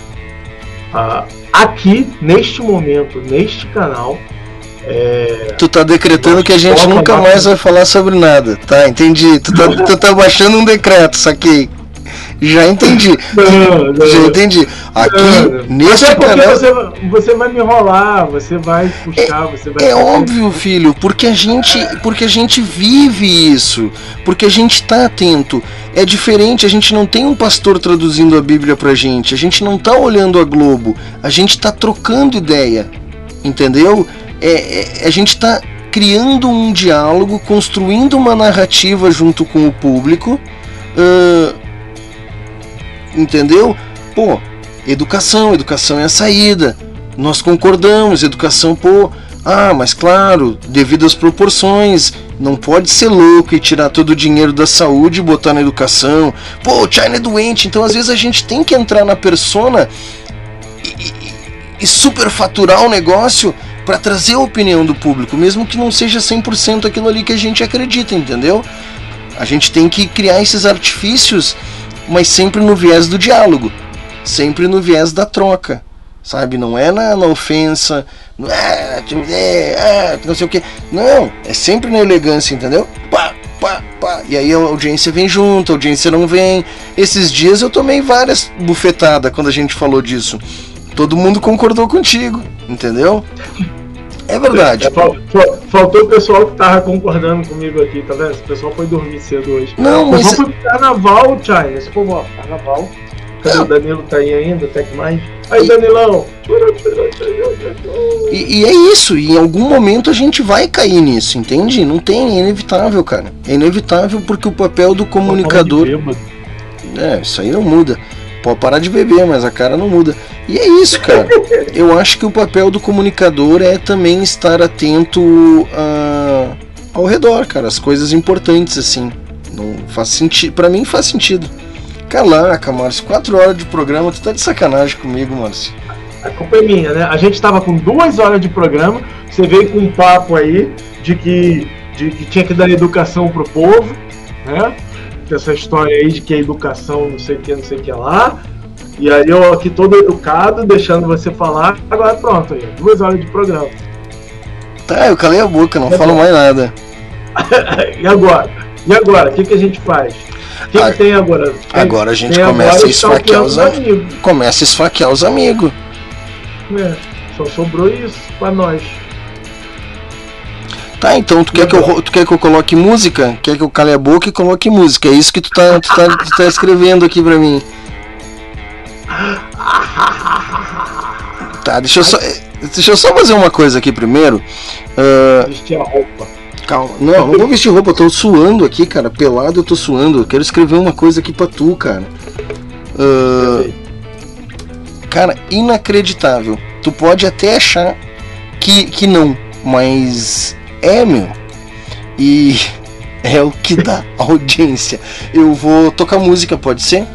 ah, aqui, neste momento, neste canal, é, Tu tá decretando que a gente nunca mais vai falar sobre nada, tá? Entendi. Tu tá, tu tá baixando um decreto, saquei. Já entendi. Não, não. Já entendi. Aqui, neste Até porque canal. você, você vai me enrolar, você vai puxar, você vai. É óbvio, filho, porque a gente, porque a gente vive isso, porque a gente tá atento. É diferente, a gente não tem um pastor traduzindo a Bíblia pra gente, a gente não tá olhando a Globo, a gente tá trocando ideia, entendeu? É, é- a gente tá criando um diálogo, construindo uma narrativa junto com o público, ãh, entendeu? Pô, educação, educação é a saída. Nós concordamos, educação, pô. Ah, mas claro, devido às proporções, não pode ser louco e tirar todo o dinheiro da saúde e botar na educação. Pô, o China é doente, então às vezes a gente tem que entrar na persona e, e- e superfaturar o negócio para trazer a opinião do público, mesmo que não seja 100% aquilo ali que a gente acredita, entendeu? A gente tem que criar esses artifícios, mas sempre no viés do diálogo, sempre no viés da troca, sabe? Não é na, na ofensa, não é, é, é, não sei o que. Não, é sempre na elegância, entendeu? Pá, pá, pá. E aí a audiência vem junto, a audiência não vem. Esses dias eu tomei várias bufetadas quando a gente falou disso. Todo mundo concordou contigo, entendeu? É verdade. É, fal- fal- faltou o pessoal que tava concordando comigo aqui, tá vendo? Esse pessoal foi dormir cedo hoje. Não, mas- foi pro carnaval, China. Esse povo, ó, carnaval. Cadê o Danilo? Tá aí ainda, até que mais. Aí, Danilão. E, e é isso, e em algum momento a gente vai cair nisso, entende? Não tem, é inevitável, cara. É inevitável porque o papel do comunicador. É, isso aí não muda. Pode parar de beber, mas a cara não muda. E é isso, cara. Eu acho que o papel do comunicador é também estar atento a- ao redor, cara. As coisas importantes, assim. Não faz sentido. Pra mim faz sentido. Caraca, Márcio, quatro horas de programa, tu tá de sacanagem comigo, Márcio. A culpa é minha, né? A gente tava com duas horas de programa, você veio com um papo aí de que, de que tinha que dar educação pro povo, né? Essa história aí de que a educação não sei o que, não sei o que lá. E aí eu aqui todo educado, deixando você falar. Agora pronto, aí, duas horas de programa. Tá, eu calei a boca, não falo mais nada. e agora? E agora? O que, que a gente faz? O que, que tem agora? Tem- Agora a gente começa agora a esfaquear os amigos. Começa a esfaquear os amigos. É, só sobrou isso pra nós. Tá, então tu quer, que eu, tu quer que eu coloque música? Quer que eu cale a boca e coloque música? É isso que tu tá, tu tá, tu tá escrevendo aqui pra mim. Tá, deixa eu só. eh, Deixa eu só fazer uma coisa aqui primeiro. Ah, Vestir a roupa. calma. Não, não vou vestir roupa, eu tô suando aqui, cara. Pelado eu tô suando. Eu quero escrever uma coisa aqui pra tu, cara. Ah, cara, inacreditável. Tu pode até achar que, que não, mas é, meu. E é o que dá audiência. Eu vou tocar música, pode ser?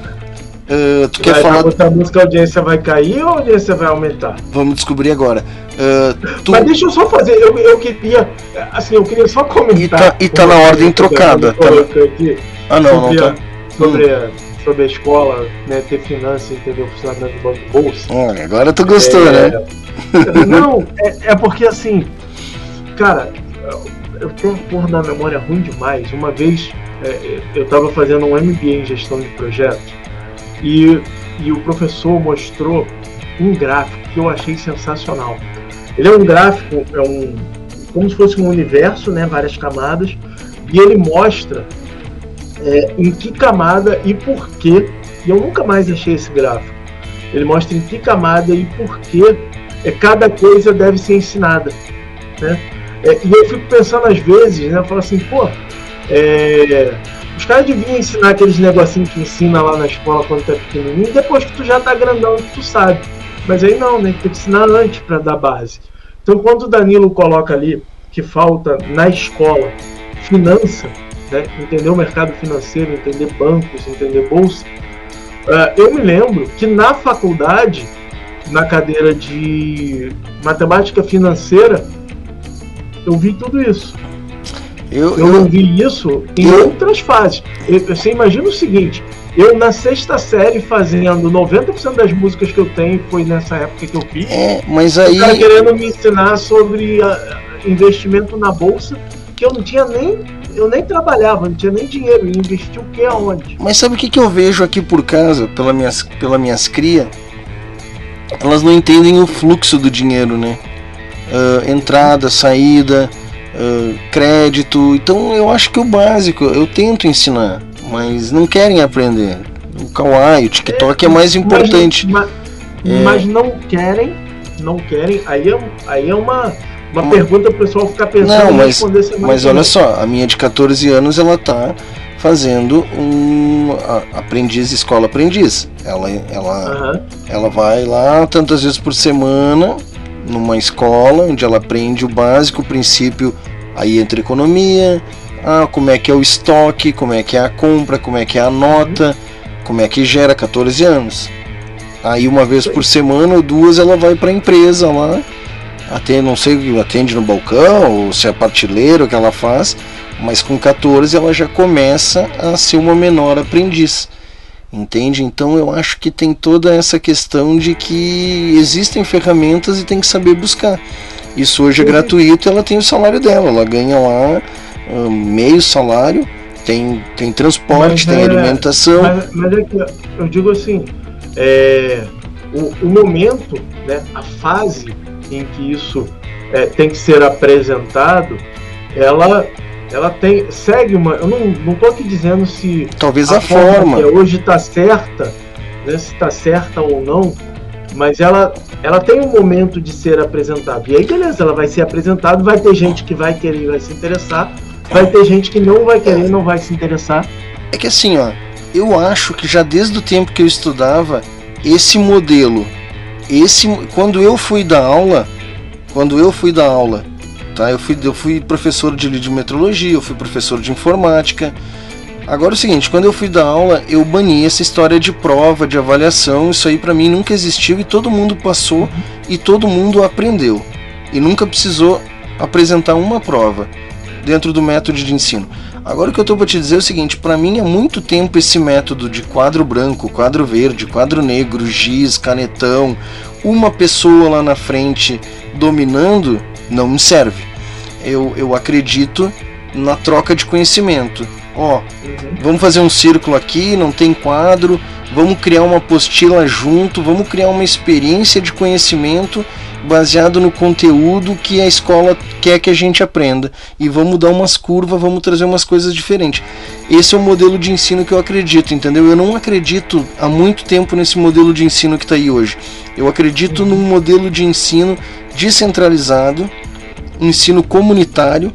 Ah, tu quer vai, falar? botar música, a audiência vai cair ou a audiência vai aumentar? Vamos descobrir agora. Ah, tu- Mas deixa eu só fazer, eu, eu queria, assim, eu queria só comentar. E tá- e tá na ordem trocada, tá? aqui Ah, não, não sobre, tá. a, sobre, a, sobre a escola, né, ter finanças, entendeu? Funcionamento do banco bolsa. Olha, agora tu gostou, É, né? Não, é, é porque assim, cara, eu tenho uma porra da memória ruim demais. Uma vez é, eu tava fazendo um MBA em gestão de projetos e, e o professor mostrou um gráfico que eu achei sensacional. Ele é um gráfico, é um como se fosse um universo, né, várias camadas, e ele mostra é, em que camada e por quê. E eu nunca mais achei esse gráfico. Ele mostra em que camada e por que é, cada coisa deve ser ensinada. Né? É, e eu fico pensando às vezes, né? Eu falo assim, pô, é, os caras deviam ensinar aqueles negocinhos que ensina lá na escola quando tu é pequenininho, depois que tu já tá grandão, que tu sabe. Mas aí não, né? Tem que ensinar antes para dar base. Então quando o Danilo coloca ali que falta na escola finança, né, entender o mercado financeiro, entender bancos, entender bolsa. Uh, eu me lembro que na faculdade, na cadeira de matemática financeira, eu vi tudo isso. Eu, eu, não vi isso em eu, outras fases. Você imagina o seguinte: eu na sexta série fazendo 90% das músicas que eu tenho foi nessa época que eu fiz. É, mas aí. O cara querendo me ensinar sobre a, investimento na bolsa, que eu não tinha nem. Eu nem trabalhava, não tinha nem dinheiro. E investi o que aonde? Mas sabe o que, que eu vejo aqui por casa, pela minhas, pela minhas cria? Elas não entendem o fluxo do dinheiro, né? Uh, entrada, saída, uh, crédito. Então eu acho que o básico eu tento ensinar, mas não querem aprender. O Kawaii, o TikTok é, é mais importante. Mas, mas, é... mas, não querem, não querem. Aí é, aí é uma uma pergunta o pessoal ficar pensando não, mas, mas olha só, a minha de 14 anos ela tá fazendo um aprendiz escola aprendiz. Ela ela uhum. ela vai lá tantas vezes por semana numa escola onde ela aprende o básico, o princípio aí entre economia, ah, como é que é o estoque, como é que é a compra, como é que é a nota, como é que gera? 14 anos. Aí uma vez por semana ou duas ela vai para a empresa lá atende, não sei, atende no balcão, ou se é partilheiro que ela faz, mas com 14 ela já começa a ser uma menor aprendiz. Entende? Então eu acho que tem toda essa questão de que existem ferramentas e tem que saber buscar. Isso hoje é gratuito, ela tem o salário dela, ela ganha lá um, meio salário, tem, tem transporte, mas, tem é, alimentação. Mas, mas, é que eu digo assim, é, o, o momento, né, a fase em que isso é, tem que ser apresentado, ela ela tem segue uma eu não não tô aqui dizendo se talvez a, a forma, forma. que hoje está certa né, se está certa ou não mas ela ela tem um momento de ser apresentada. E aí beleza ela vai ser apresentada vai ter gente que vai querer e vai se interessar vai ter gente que não vai querer e não vai se interessar. É que assim ó eu acho que já desde o tempo que eu estudava esse modelo esse quando eu fui dar aula, quando eu fui dar aula, tá? Eu fui eu fui professor de, de metrologia, eu fui professor de informática. Agora é o seguinte, quando eu fui dar aula, eu bani essa história de prova, de avaliação, isso aí para mim nunca existiu e todo mundo passou e todo mundo aprendeu. E nunca precisou apresentar uma prova dentro do método de ensino. Agora o que eu estou para te dizer é o seguinte: para mim é muito tempo esse método de quadro branco, quadro verde, quadro negro, giz, canetão, uma pessoa lá na frente dominando, não me serve. Eu, eu acredito na troca de conhecimento. Ó, uhum. vamos fazer um círculo aqui, não tem quadro, vamos criar uma apostila junto, vamos criar uma experiência de conhecimento baseado no conteúdo que a escola quer que a gente aprenda e vamos dar umas curvas, vamos trazer umas coisas diferentes. Esse é o modelo de ensino que eu acredito, entendeu? Eu não acredito há muito tempo nesse modelo de ensino que está aí hoje. Eu acredito num modelo de ensino descentralizado, ensino comunitário.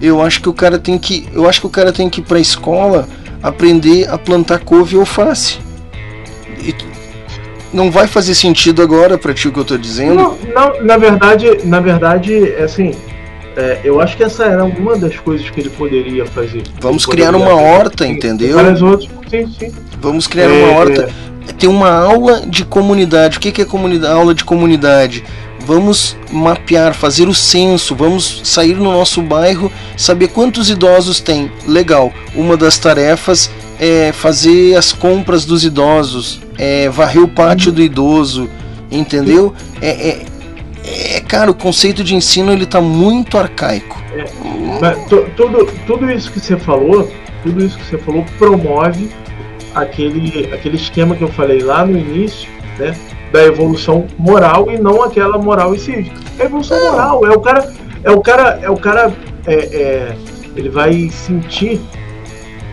Eu acho que o cara tem que, eu acho que o cara tem que ir para a escola aprender a plantar couve e alface. Não vai fazer sentido agora para ti o que eu estou dizendo? Não, não, na verdade, na verdade, é assim, é, eu acho que essa era uma das coisas que ele poderia fazer. Vamos criar uma horta, entendeu? Várias outras, sim, sim. Vamos criar é, uma horta. É... Tem uma aula de comunidade. O que é comunidade, aula de comunidade? Vamos mapear, fazer o censo, vamos sair no nosso bairro, saber quantos idosos tem. Legal. Uma das tarefas é fazer as compras dos idosos, é varrer o pátio do idoso, entendeu? É, é, é cara, o conceito de ensino ele está muito arcaico. É, tudo, tudo isso que você falou, tudo isso que você falou promove aquele, aquele esquema que eu falei lá no início, né? Da evolução moral e não aquela moral e cívica. É evolução moral, é o cara, é o cara, é o cara, é, é, ele vai sentir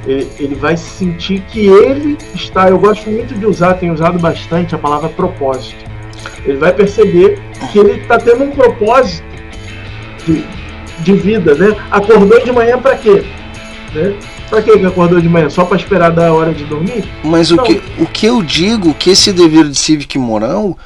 ele, ele vai sentir que ele está. Eu gosto muito de usar, tenho usado bastante a palavra propósito. Ele vai perceber que ele está tendo um propósito de, de vida, né? Acordou de manhã para quê? Né? Pra que acordou de manhã? Só para esperar da hora de dormir? Mas o que, o que eu digo que esse dever de cívica e moral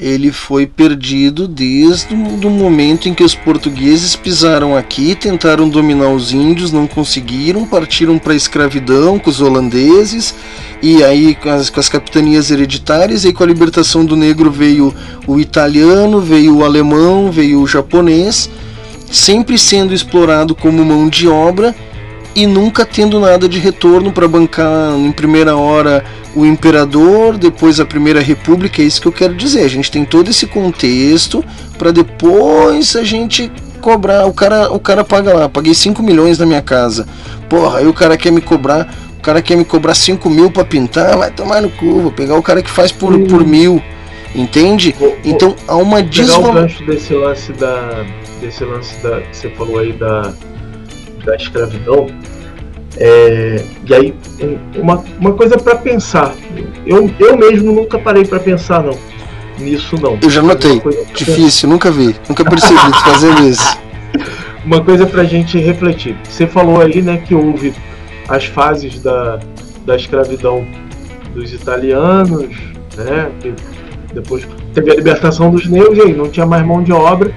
ele foi perdido desde o momento em que os portugueses pisaram aqui, tentaram dominar os índios, não conseguiram, partiram para a escravidão com os holandeses, e aí com as, com as capitanias hereditárias, e com a libertação do negro veio o italiano, veio o alemão, veio o japonês, sempre sendo explorado como mão de obra e nunca tendo nada de retorno para bancar em primeira hora o imperador, depois a primeira república, é isso que eu quero dizer. A gente tem todo esse contexto para depois a gente cobrar. O cara, o cara paga lá, paguei 5 milhões na minha casa. Porra, aí o cara quer me cobrar, o cara quer me cobrar 5 mil para pintar, vai tomar no cu, vou pegar o cara que faz por, por mil. Entende? Então há uma desvalorização. desse lance da. desse lance da. que você falou aí da. Da escravidão. É, e aí, um- uma, uma coisa para pensar. Eu, eu mesmo nunca parei para pensar não nisso não. Eu já notei. Difícil, nunca vi, nunca percebi fazendo isso. uma coisa pra gente refletir. Você falou aí, né, que houve as fases da, da escravidão dos italianos, né, que depois teve a libertação dos negros e aí não tinha mais mão de obra.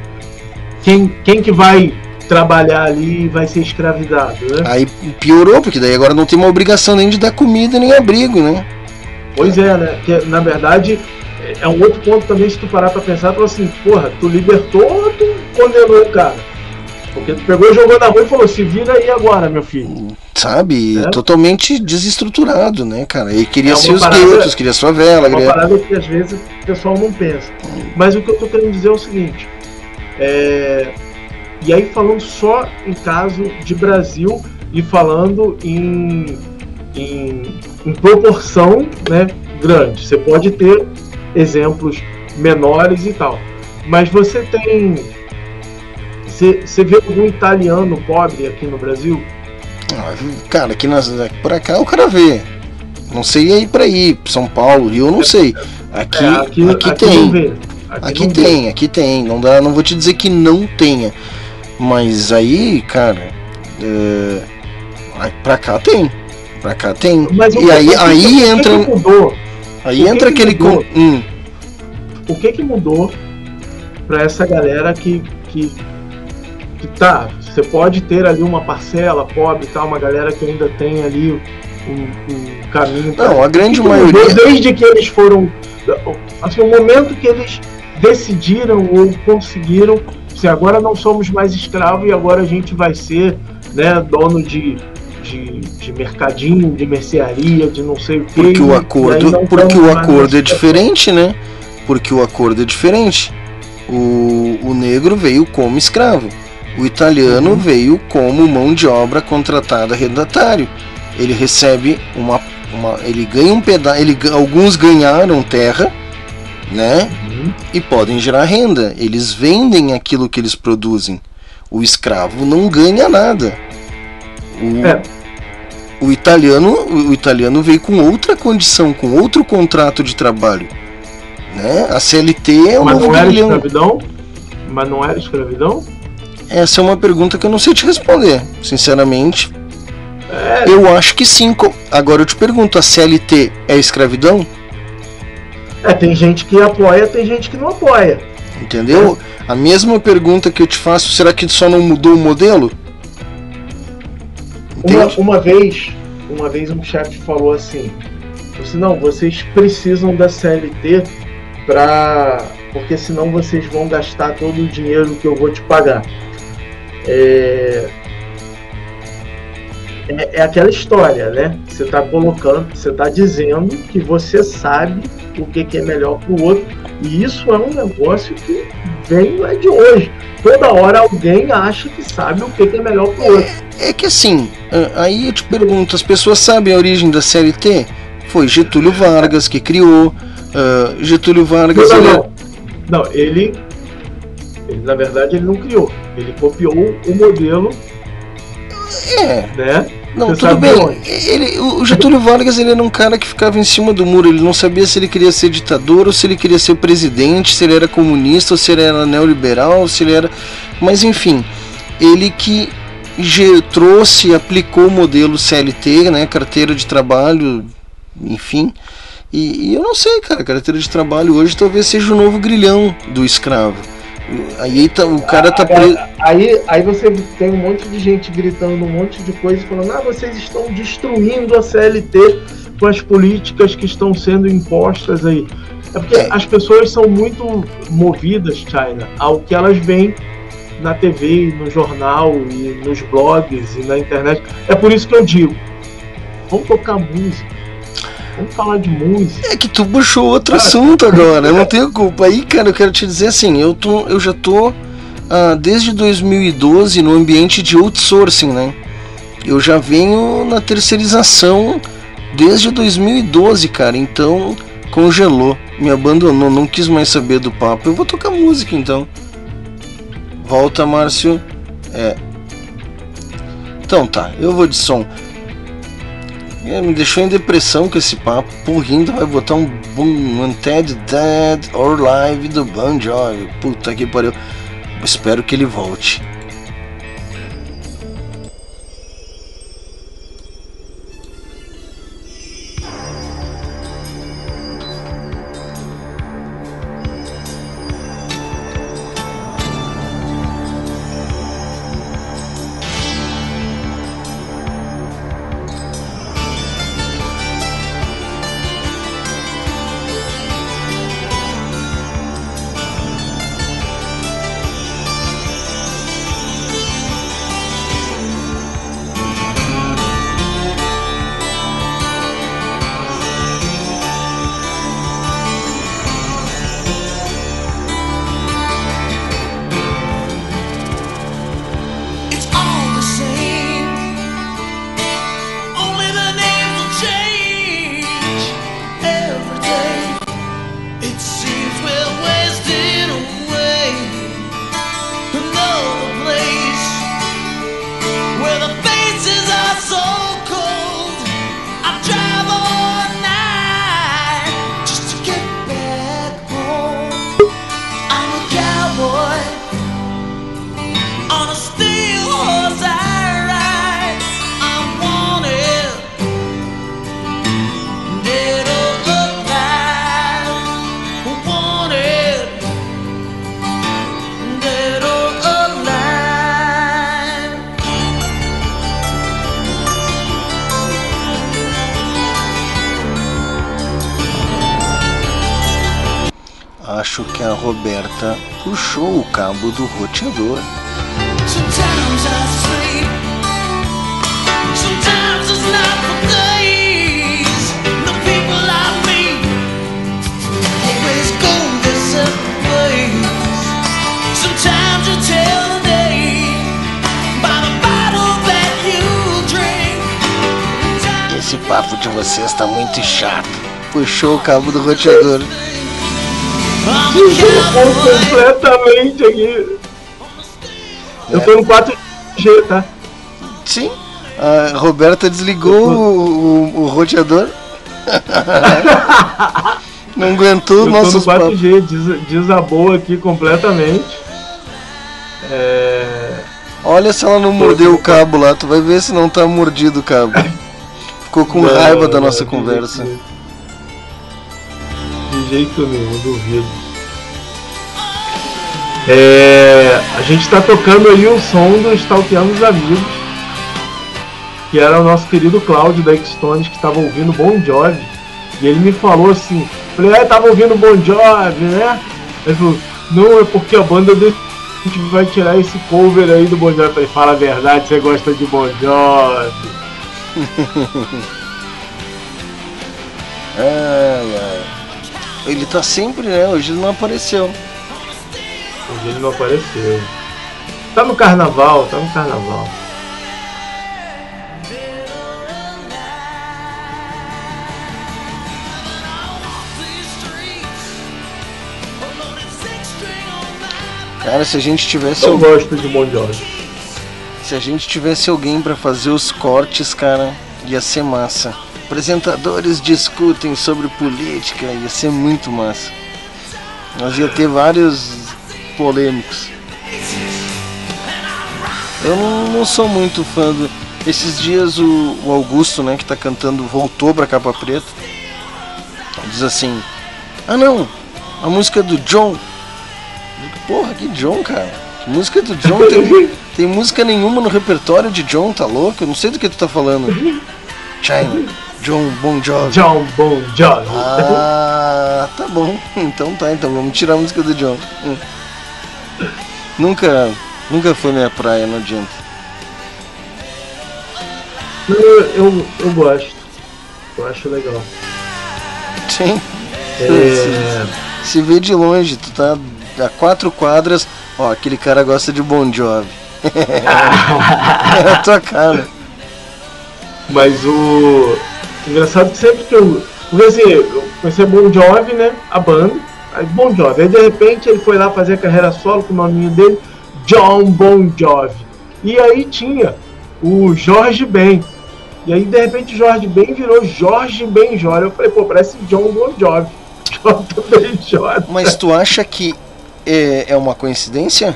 Quem, quem que vai trabalhar ali e vai ser escravidado, né? Aí piorou, porque daí agora não tem uma obrigação nem de dar comida nem abrigo, né? Pois é, né? Que, na verdade, é um outro ponto também, se tu parar pra pensar, tu assim, porra, tu libertou ou tu condenou o cara? Porque tu pegou, jogou na rua e falou, se vira aí agora, meu filho. Sabe? É. Totalmente desestruturado, né, cara? Ele queria É os parada- guetos, queria sua vela, É uma queria... parada que às vezes o pessoal não pensa. Mas o que eu tô querendo dizer é o seguinte. é, E aí falando só em caso de Brasil e falando em, em, em proporção né, grande. Você pode ter exemplos menores e tal. Mas você tem. Você, você vê algum italiano pobre aqui no Brasil? Ah, Cara, aqui nas, por cá o cara vê. Não sei aí pra ir, São Paulo, Rio, eu não sei. Aqui, É, aqui, aqui- aqui tem. Aqui Aqui, não vê. tem, aqui tem. Não dá, não vou te dizer que não tenha. Mas aí, cara, aí pra cá tem. Pra cá tem. Mas o e aí, o que- aí o entra. mudou? Aí O entra que aquele. mudou? Hum, o que que mudou para essa galera que, que, que tá, você pode ter ali uma parcela pobre e tal, uma galera que ainda tem ali um, um caminho pra- Não, a grande O maioria- desde que eles foram assim, o momento que eles decidiram ou conseguiram se agora não somos mais escravos e agora a gente vai ser né, dono de, de, de mercadinho, de mercearia, de não sei o que. porque o acordo, porque o acordo é diferente, né? Porque o acordo é diferente. O, o negro veio como escravo. O italiano veio como mão de obra contratada arrendatário. Ele recebe uma, uma ele ganha um pedaço, ele, alguns ganharam terra, né? E podem gerar renda. Eles vendem aquilo que eles produzem. O escravo não ganha nada. O, o italiano, o italiano veio com outra condição, com outro contrato de trabalho. Né? A CLT é o Mas não era escravidão? Mas não era escravidão? Essa é uma pergunta que eu não sei te responder, sinceramente. É. Eu acho que sim. Agora eu te pergunto, a CLT é escravidão? É, tem gente que apoia, tem gente que não apoia. Entendeu? A mesma pergunta que eu te faço, será que só não mudou o modelo? Uma, uma vez, uma vez um chefe falou assim, disse, não, vocês precisam da CLT para porque senão vocês vão gastar todo o dinheiro que eu vou te pagar. É, é, é aquela história, né? Você está colocando, você está dizendo que você sabe o que, que é melhor para o outro. E isso é um negócio que vem não é de hoje. Toda hora alguém acha que sabe o que, que é melhor para o outro. É que assim, aí eu te pergunto, as pessoas sabem a origem da CLT? Foi Getúlio Vargas que criou. ah, Getúlio Vargas. Não, não, ele- não. Não, ele, ele, na verdade, ele não criou. Ele copiou o modelo. É. Né? Não, Você tudo bem. onde? Ele, o Getúlio Vargas ele era um cara que ficava em cima do muro. Ele não sabia se ele queria ser ditador ou se ele queria ser presidente, se ele era comunista ou se ele era neoliberal, se ele era. Mas enfim, ele que trouxe, aplicou o modelo CLT, né, carteira de trabalho, enfim, E, e eu não sei, cara, carteira de trabalho hoje talvez seja o novo grilhão do escravo. Aí tá, o cara tá preso. Aí, aí você tem um monte de gente gritando um monte de coisa, falando: ah, vocês estão destruindo a CLT com as políticas que estão sendo impostas aí. É porque as pessoas são muito movidas, China, ao que elas veem na TV, no jornal e nos blogs e na internet. É por isso que eu digo: vamos tocar música. Vamos falar de música. É que tu puxou outro assunto agora, eu não tenho culpa. Aí, cara, eu quero te dizer assim, eu, tô, eu já tô ah, desde 2012 no ambiente de outsourcing, né? Eu já venho na terceirização desde 2012, cara, então congelou, me abandonou, não quis mais saber do papo. Eu vou tocar música então. Volta, Márcio. É. Então tá, eu vou de som. É, me deixou em depressão com esse papo. Porrindo vai botar um Boom Dead or Live do Bon Jovi. Puta que pariu. Espero que ele volte. Drink. Esse papo de vocês tá muito chato. Puxou o cabo do roteador. Completamente aqui. Eu tô no 4G, tá? Sim. A Roberta desligou o, o, o roteador. Não aguentou Eu tô no nossos papos. 4G, des- desabou aqui completamente. É... Olha se ela não mordeu o cabo lá, tu vai ver se não tá mordido o cabo. Ficou com Não, raiva da nossa de conversa. De jeito nenhum, duvido. É, a gente tá tocando aí o som do Stalkeando os Amigos, que era o nosso querido Cláudio da X-Tones, que tava ouvindo Bon Jovi, e ele me falou assim, falei, é, tava ouvindo Bon Jovi, né? Ele falou, não, é porque a banda dele a gente vai tirar esse cover aí do Bon Jovi. Eu falei, fala a verdade, você gosta de Bon Jovi. ai, ai. Ele tá sempre, né? Hoje ele não apareceu. Ele não apareceu. Tá no carnaval, tá no carnaval. Cara, se a gente tivesse Eu alguém- gosto de Bon Jovi. Se a gente tivesse alguém pra fazer os cortes, cara, ia ser massa. Apresentadores discutem sobre política, ia ser muito massa. Nós ia ter vários polêmicos. Eu não, não sou muito fã do. Esses dias o, o Augusto, né, que tá cantando, voltou pra capa preta. diz assim: Ah não, a música do John. Porra, que John, cara? Que música do John? Tem, tem música nenhuma no repertório de John, tá louco? Eu não sei do que tu tá falando. China, John Bon Jovi. John Bon Jovi. Ah, tá bom. Então tá, então vamos tirar a música do John. Hum. Nunca, nunca foi minha praia, não adianta. Eu, eu, eu gosto. Eu acho legal. Sim. É, Se, se vê de longe, tu tá a quatro quadras, ó, aquele cara gosta de Bon Jovi. é a tua cara. Mas o. Engraçado que sempre que eu. Porque assim, eu conheci Bon Jovi, né? A banda. Aí Bon Jovi. Aí de repente ele foi lá fazer a carreira solo com o nominho dele, John Bon Jovi. E aí tinha o Jorge Ben. E aí de repente Jorge Ben virou Jorge Benjor. Eu falei, pô, parece John Bon Jovi. J. Benjor. Mas tu acha que é, é uma coincidência?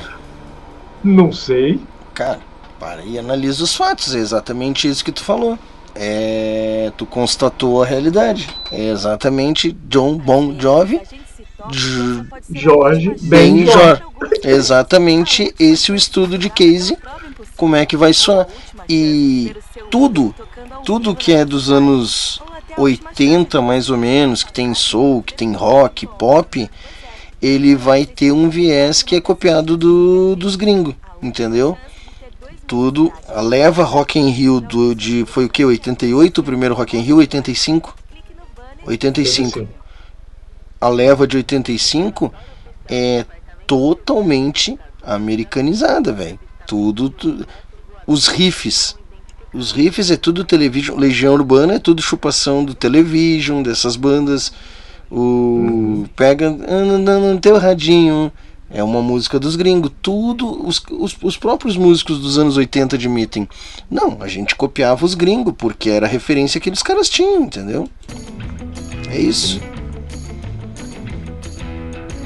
Não sei. Cara, para e analisa os fatos, é exatamente isso que tu falou. É, tu constatou a realidade. É exatamente John Bon Jovi. Jorge Benjor. É exatamente esse o estudo de case. Como é que vai soar. E tudo, tudo que é dos anos 80 mais ou menos, que tem soul, que tem rock, pop, ele vai ter um viés que é copiado do, dos gringos, entendeu? Tudo, a leva Rock in Rio do, de, foi o que, 88 o primeiro Rock in Rio, 85? 85. A leva de 85 é totalmente americanizada, velho. Tudo, tu- os riffs, os riffs é tudo television, Legião Urbana é tudo chupação do television, dessas bandas. O pega andando no teu radinho, é uma música dos gringos. Tudo os, os, os próprios músicos dos anos 80 admitem. Não, a gente copiava os gringos porque era a referência que aqueles caras tinham, entendeu? É isso.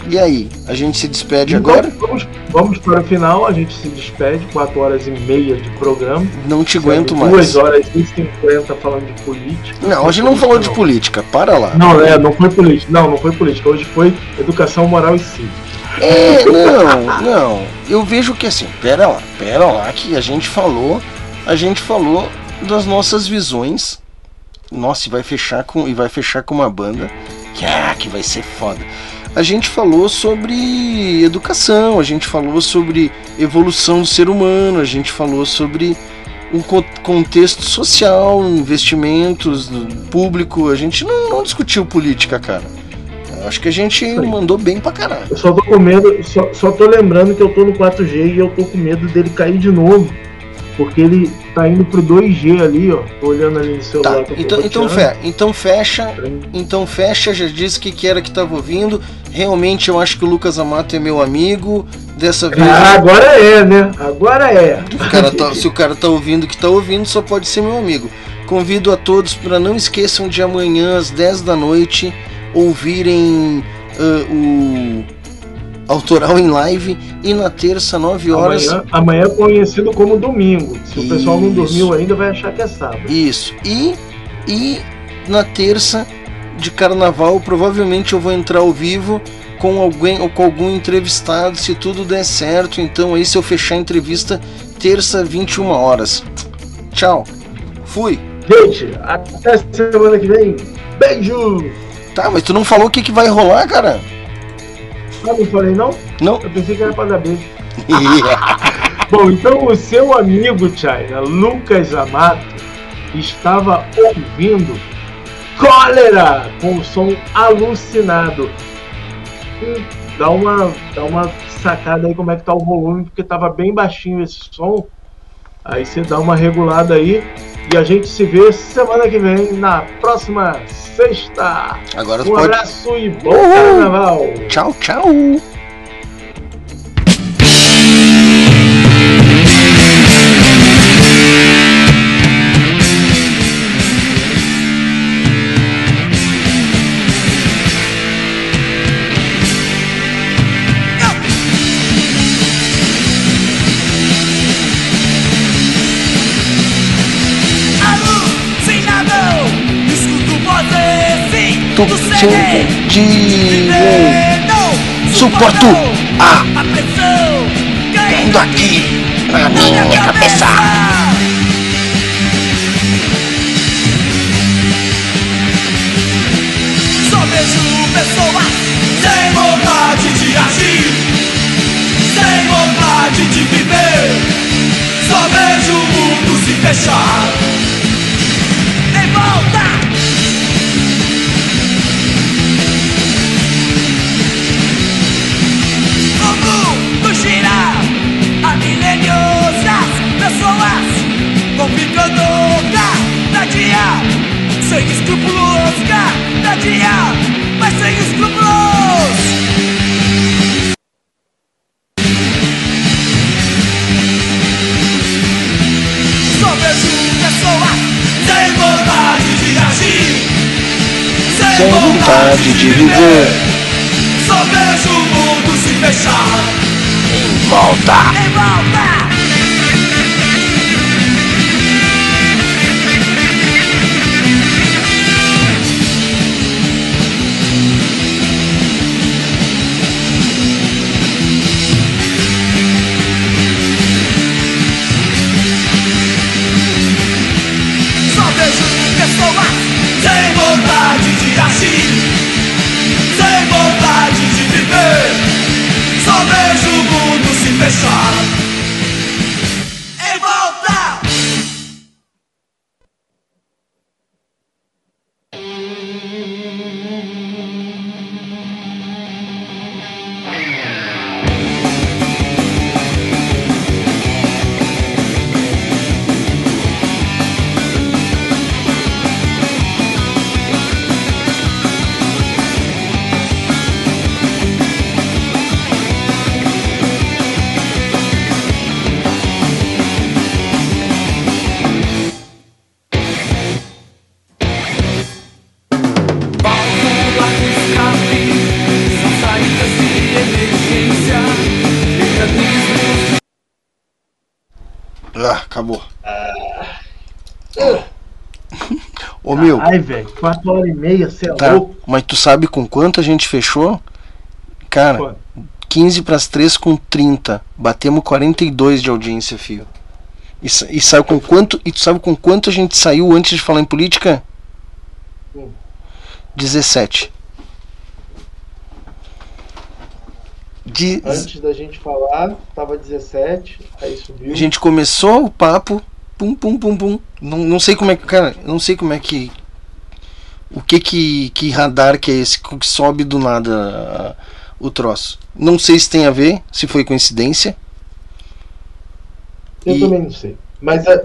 E aí, a gente se despede Então, agora? Vamos, vamos para o final, a gente se despede, 4 horas e meia de programa. Não te aguento mais. 2 horas e 50 falando de política. Não, hoje não falou de política, para lá. Não, é, não foi política. Não, não foi política. Hoje foi educação moral e cívica. É, não, não. Eu vejo que assim, pera lá, pera lá, que a gente falou, a gente falou das nossas visões. Nossa, e vai fechar com e vai fechar com uma banda que ah, que vai ser foda. A gente falou sobre educação, a gente falou sobre evolução do ser humano, a gente falou sobre um co- contexto social, investimentos público. A gente não, não discutiu política, cara. Acho que a gente mandou bem pra caralho. Eu só tô com medo, só, só tô lembrando que eu tô no 4G e eu tô com medo dele cair de novo. Porque ele tá indo pro 2G ali, ó. Tô olhando ali no celular. Tá, então, então, fe, então fecha. Então fecha, já disse que que era que tava ouvindo. Realmente eu acho que o Lucas Amato é meu amigo. Dessa vez. Ah, agora é, né? Agora é. o cara tá- se o cara tá ouvindo o que tá ouvindo, só pode ser meu amigo. Convido a todos para não esqueçam de amanhã às 10 da noite ouvirem ah, o Autoral em Live e na terça, 9 horas. Amanhã, amanhã é conhecido como domingo. Se o pessoal não Isso. dormiu ainda, vai achar que é sábado. Isso. E, e na terça de carnaval, provavelmente eu vou entrar ao vivo com alguém ou com algum entrevistado, se tudo der certo. Então aí se eu fechar a entrevista, terça, 21 horas. Tchau. Fui. Gente, até semana que vem. Beijo! Tá, mas tu não falou o que, que vai rolar, cara? Ah, não falei não? Não. Eu pensei que era pra dar beijo. Bom, então o seu amigo, China, Lucas Amato, estava ouvindo Cólera com o som alucinado. Hum, Dá uma, dá uma sacada aí como é que tá o volume, porque tava bem baixinho esse som. Aí você dá uma regulada aí. E a gente se vê semana que vem, na próxima sexta. Agora um pode- abraço e bom Uhul. carnaval! Tchau, tchau. Sem de suporto a caindo aqui na minha cabeça. Só vejo pessoas sem vontade de agir, sem vontade de viver. Só vejo o mundo se fechar. Em volta. Vão ficando cada dia sem escrúpulos, cada mas sem escrúpulos. Só vejo pessoas sem vontade de agir, Sem vontade de viver. Só vejo o mundo se fechar. Em volta. Em volta. Mundo se Ô meu, Ai, velho, 4 horas e meia, você é tá, louco. mas tu sabe com quanto a gente fechou? Cara, Quanto? 15 pras 3 com 30. Batemos 42 de audiência, fio. E, e sabe com quanto? E tu sabe com quanto a gente saiu antes de falar em política? Hum. 17. De, Antes da gente falar, tava 17, aí subiu. A gente começou o papo, pum, pum, pum, pum. Não, não sei como é que, cara, não sei como é que. O que que, que radar que é esse que sobe do nada ah, o troço? Não sei se tem a ver, se foi coincidência. Eu E- também não sei. Mas é,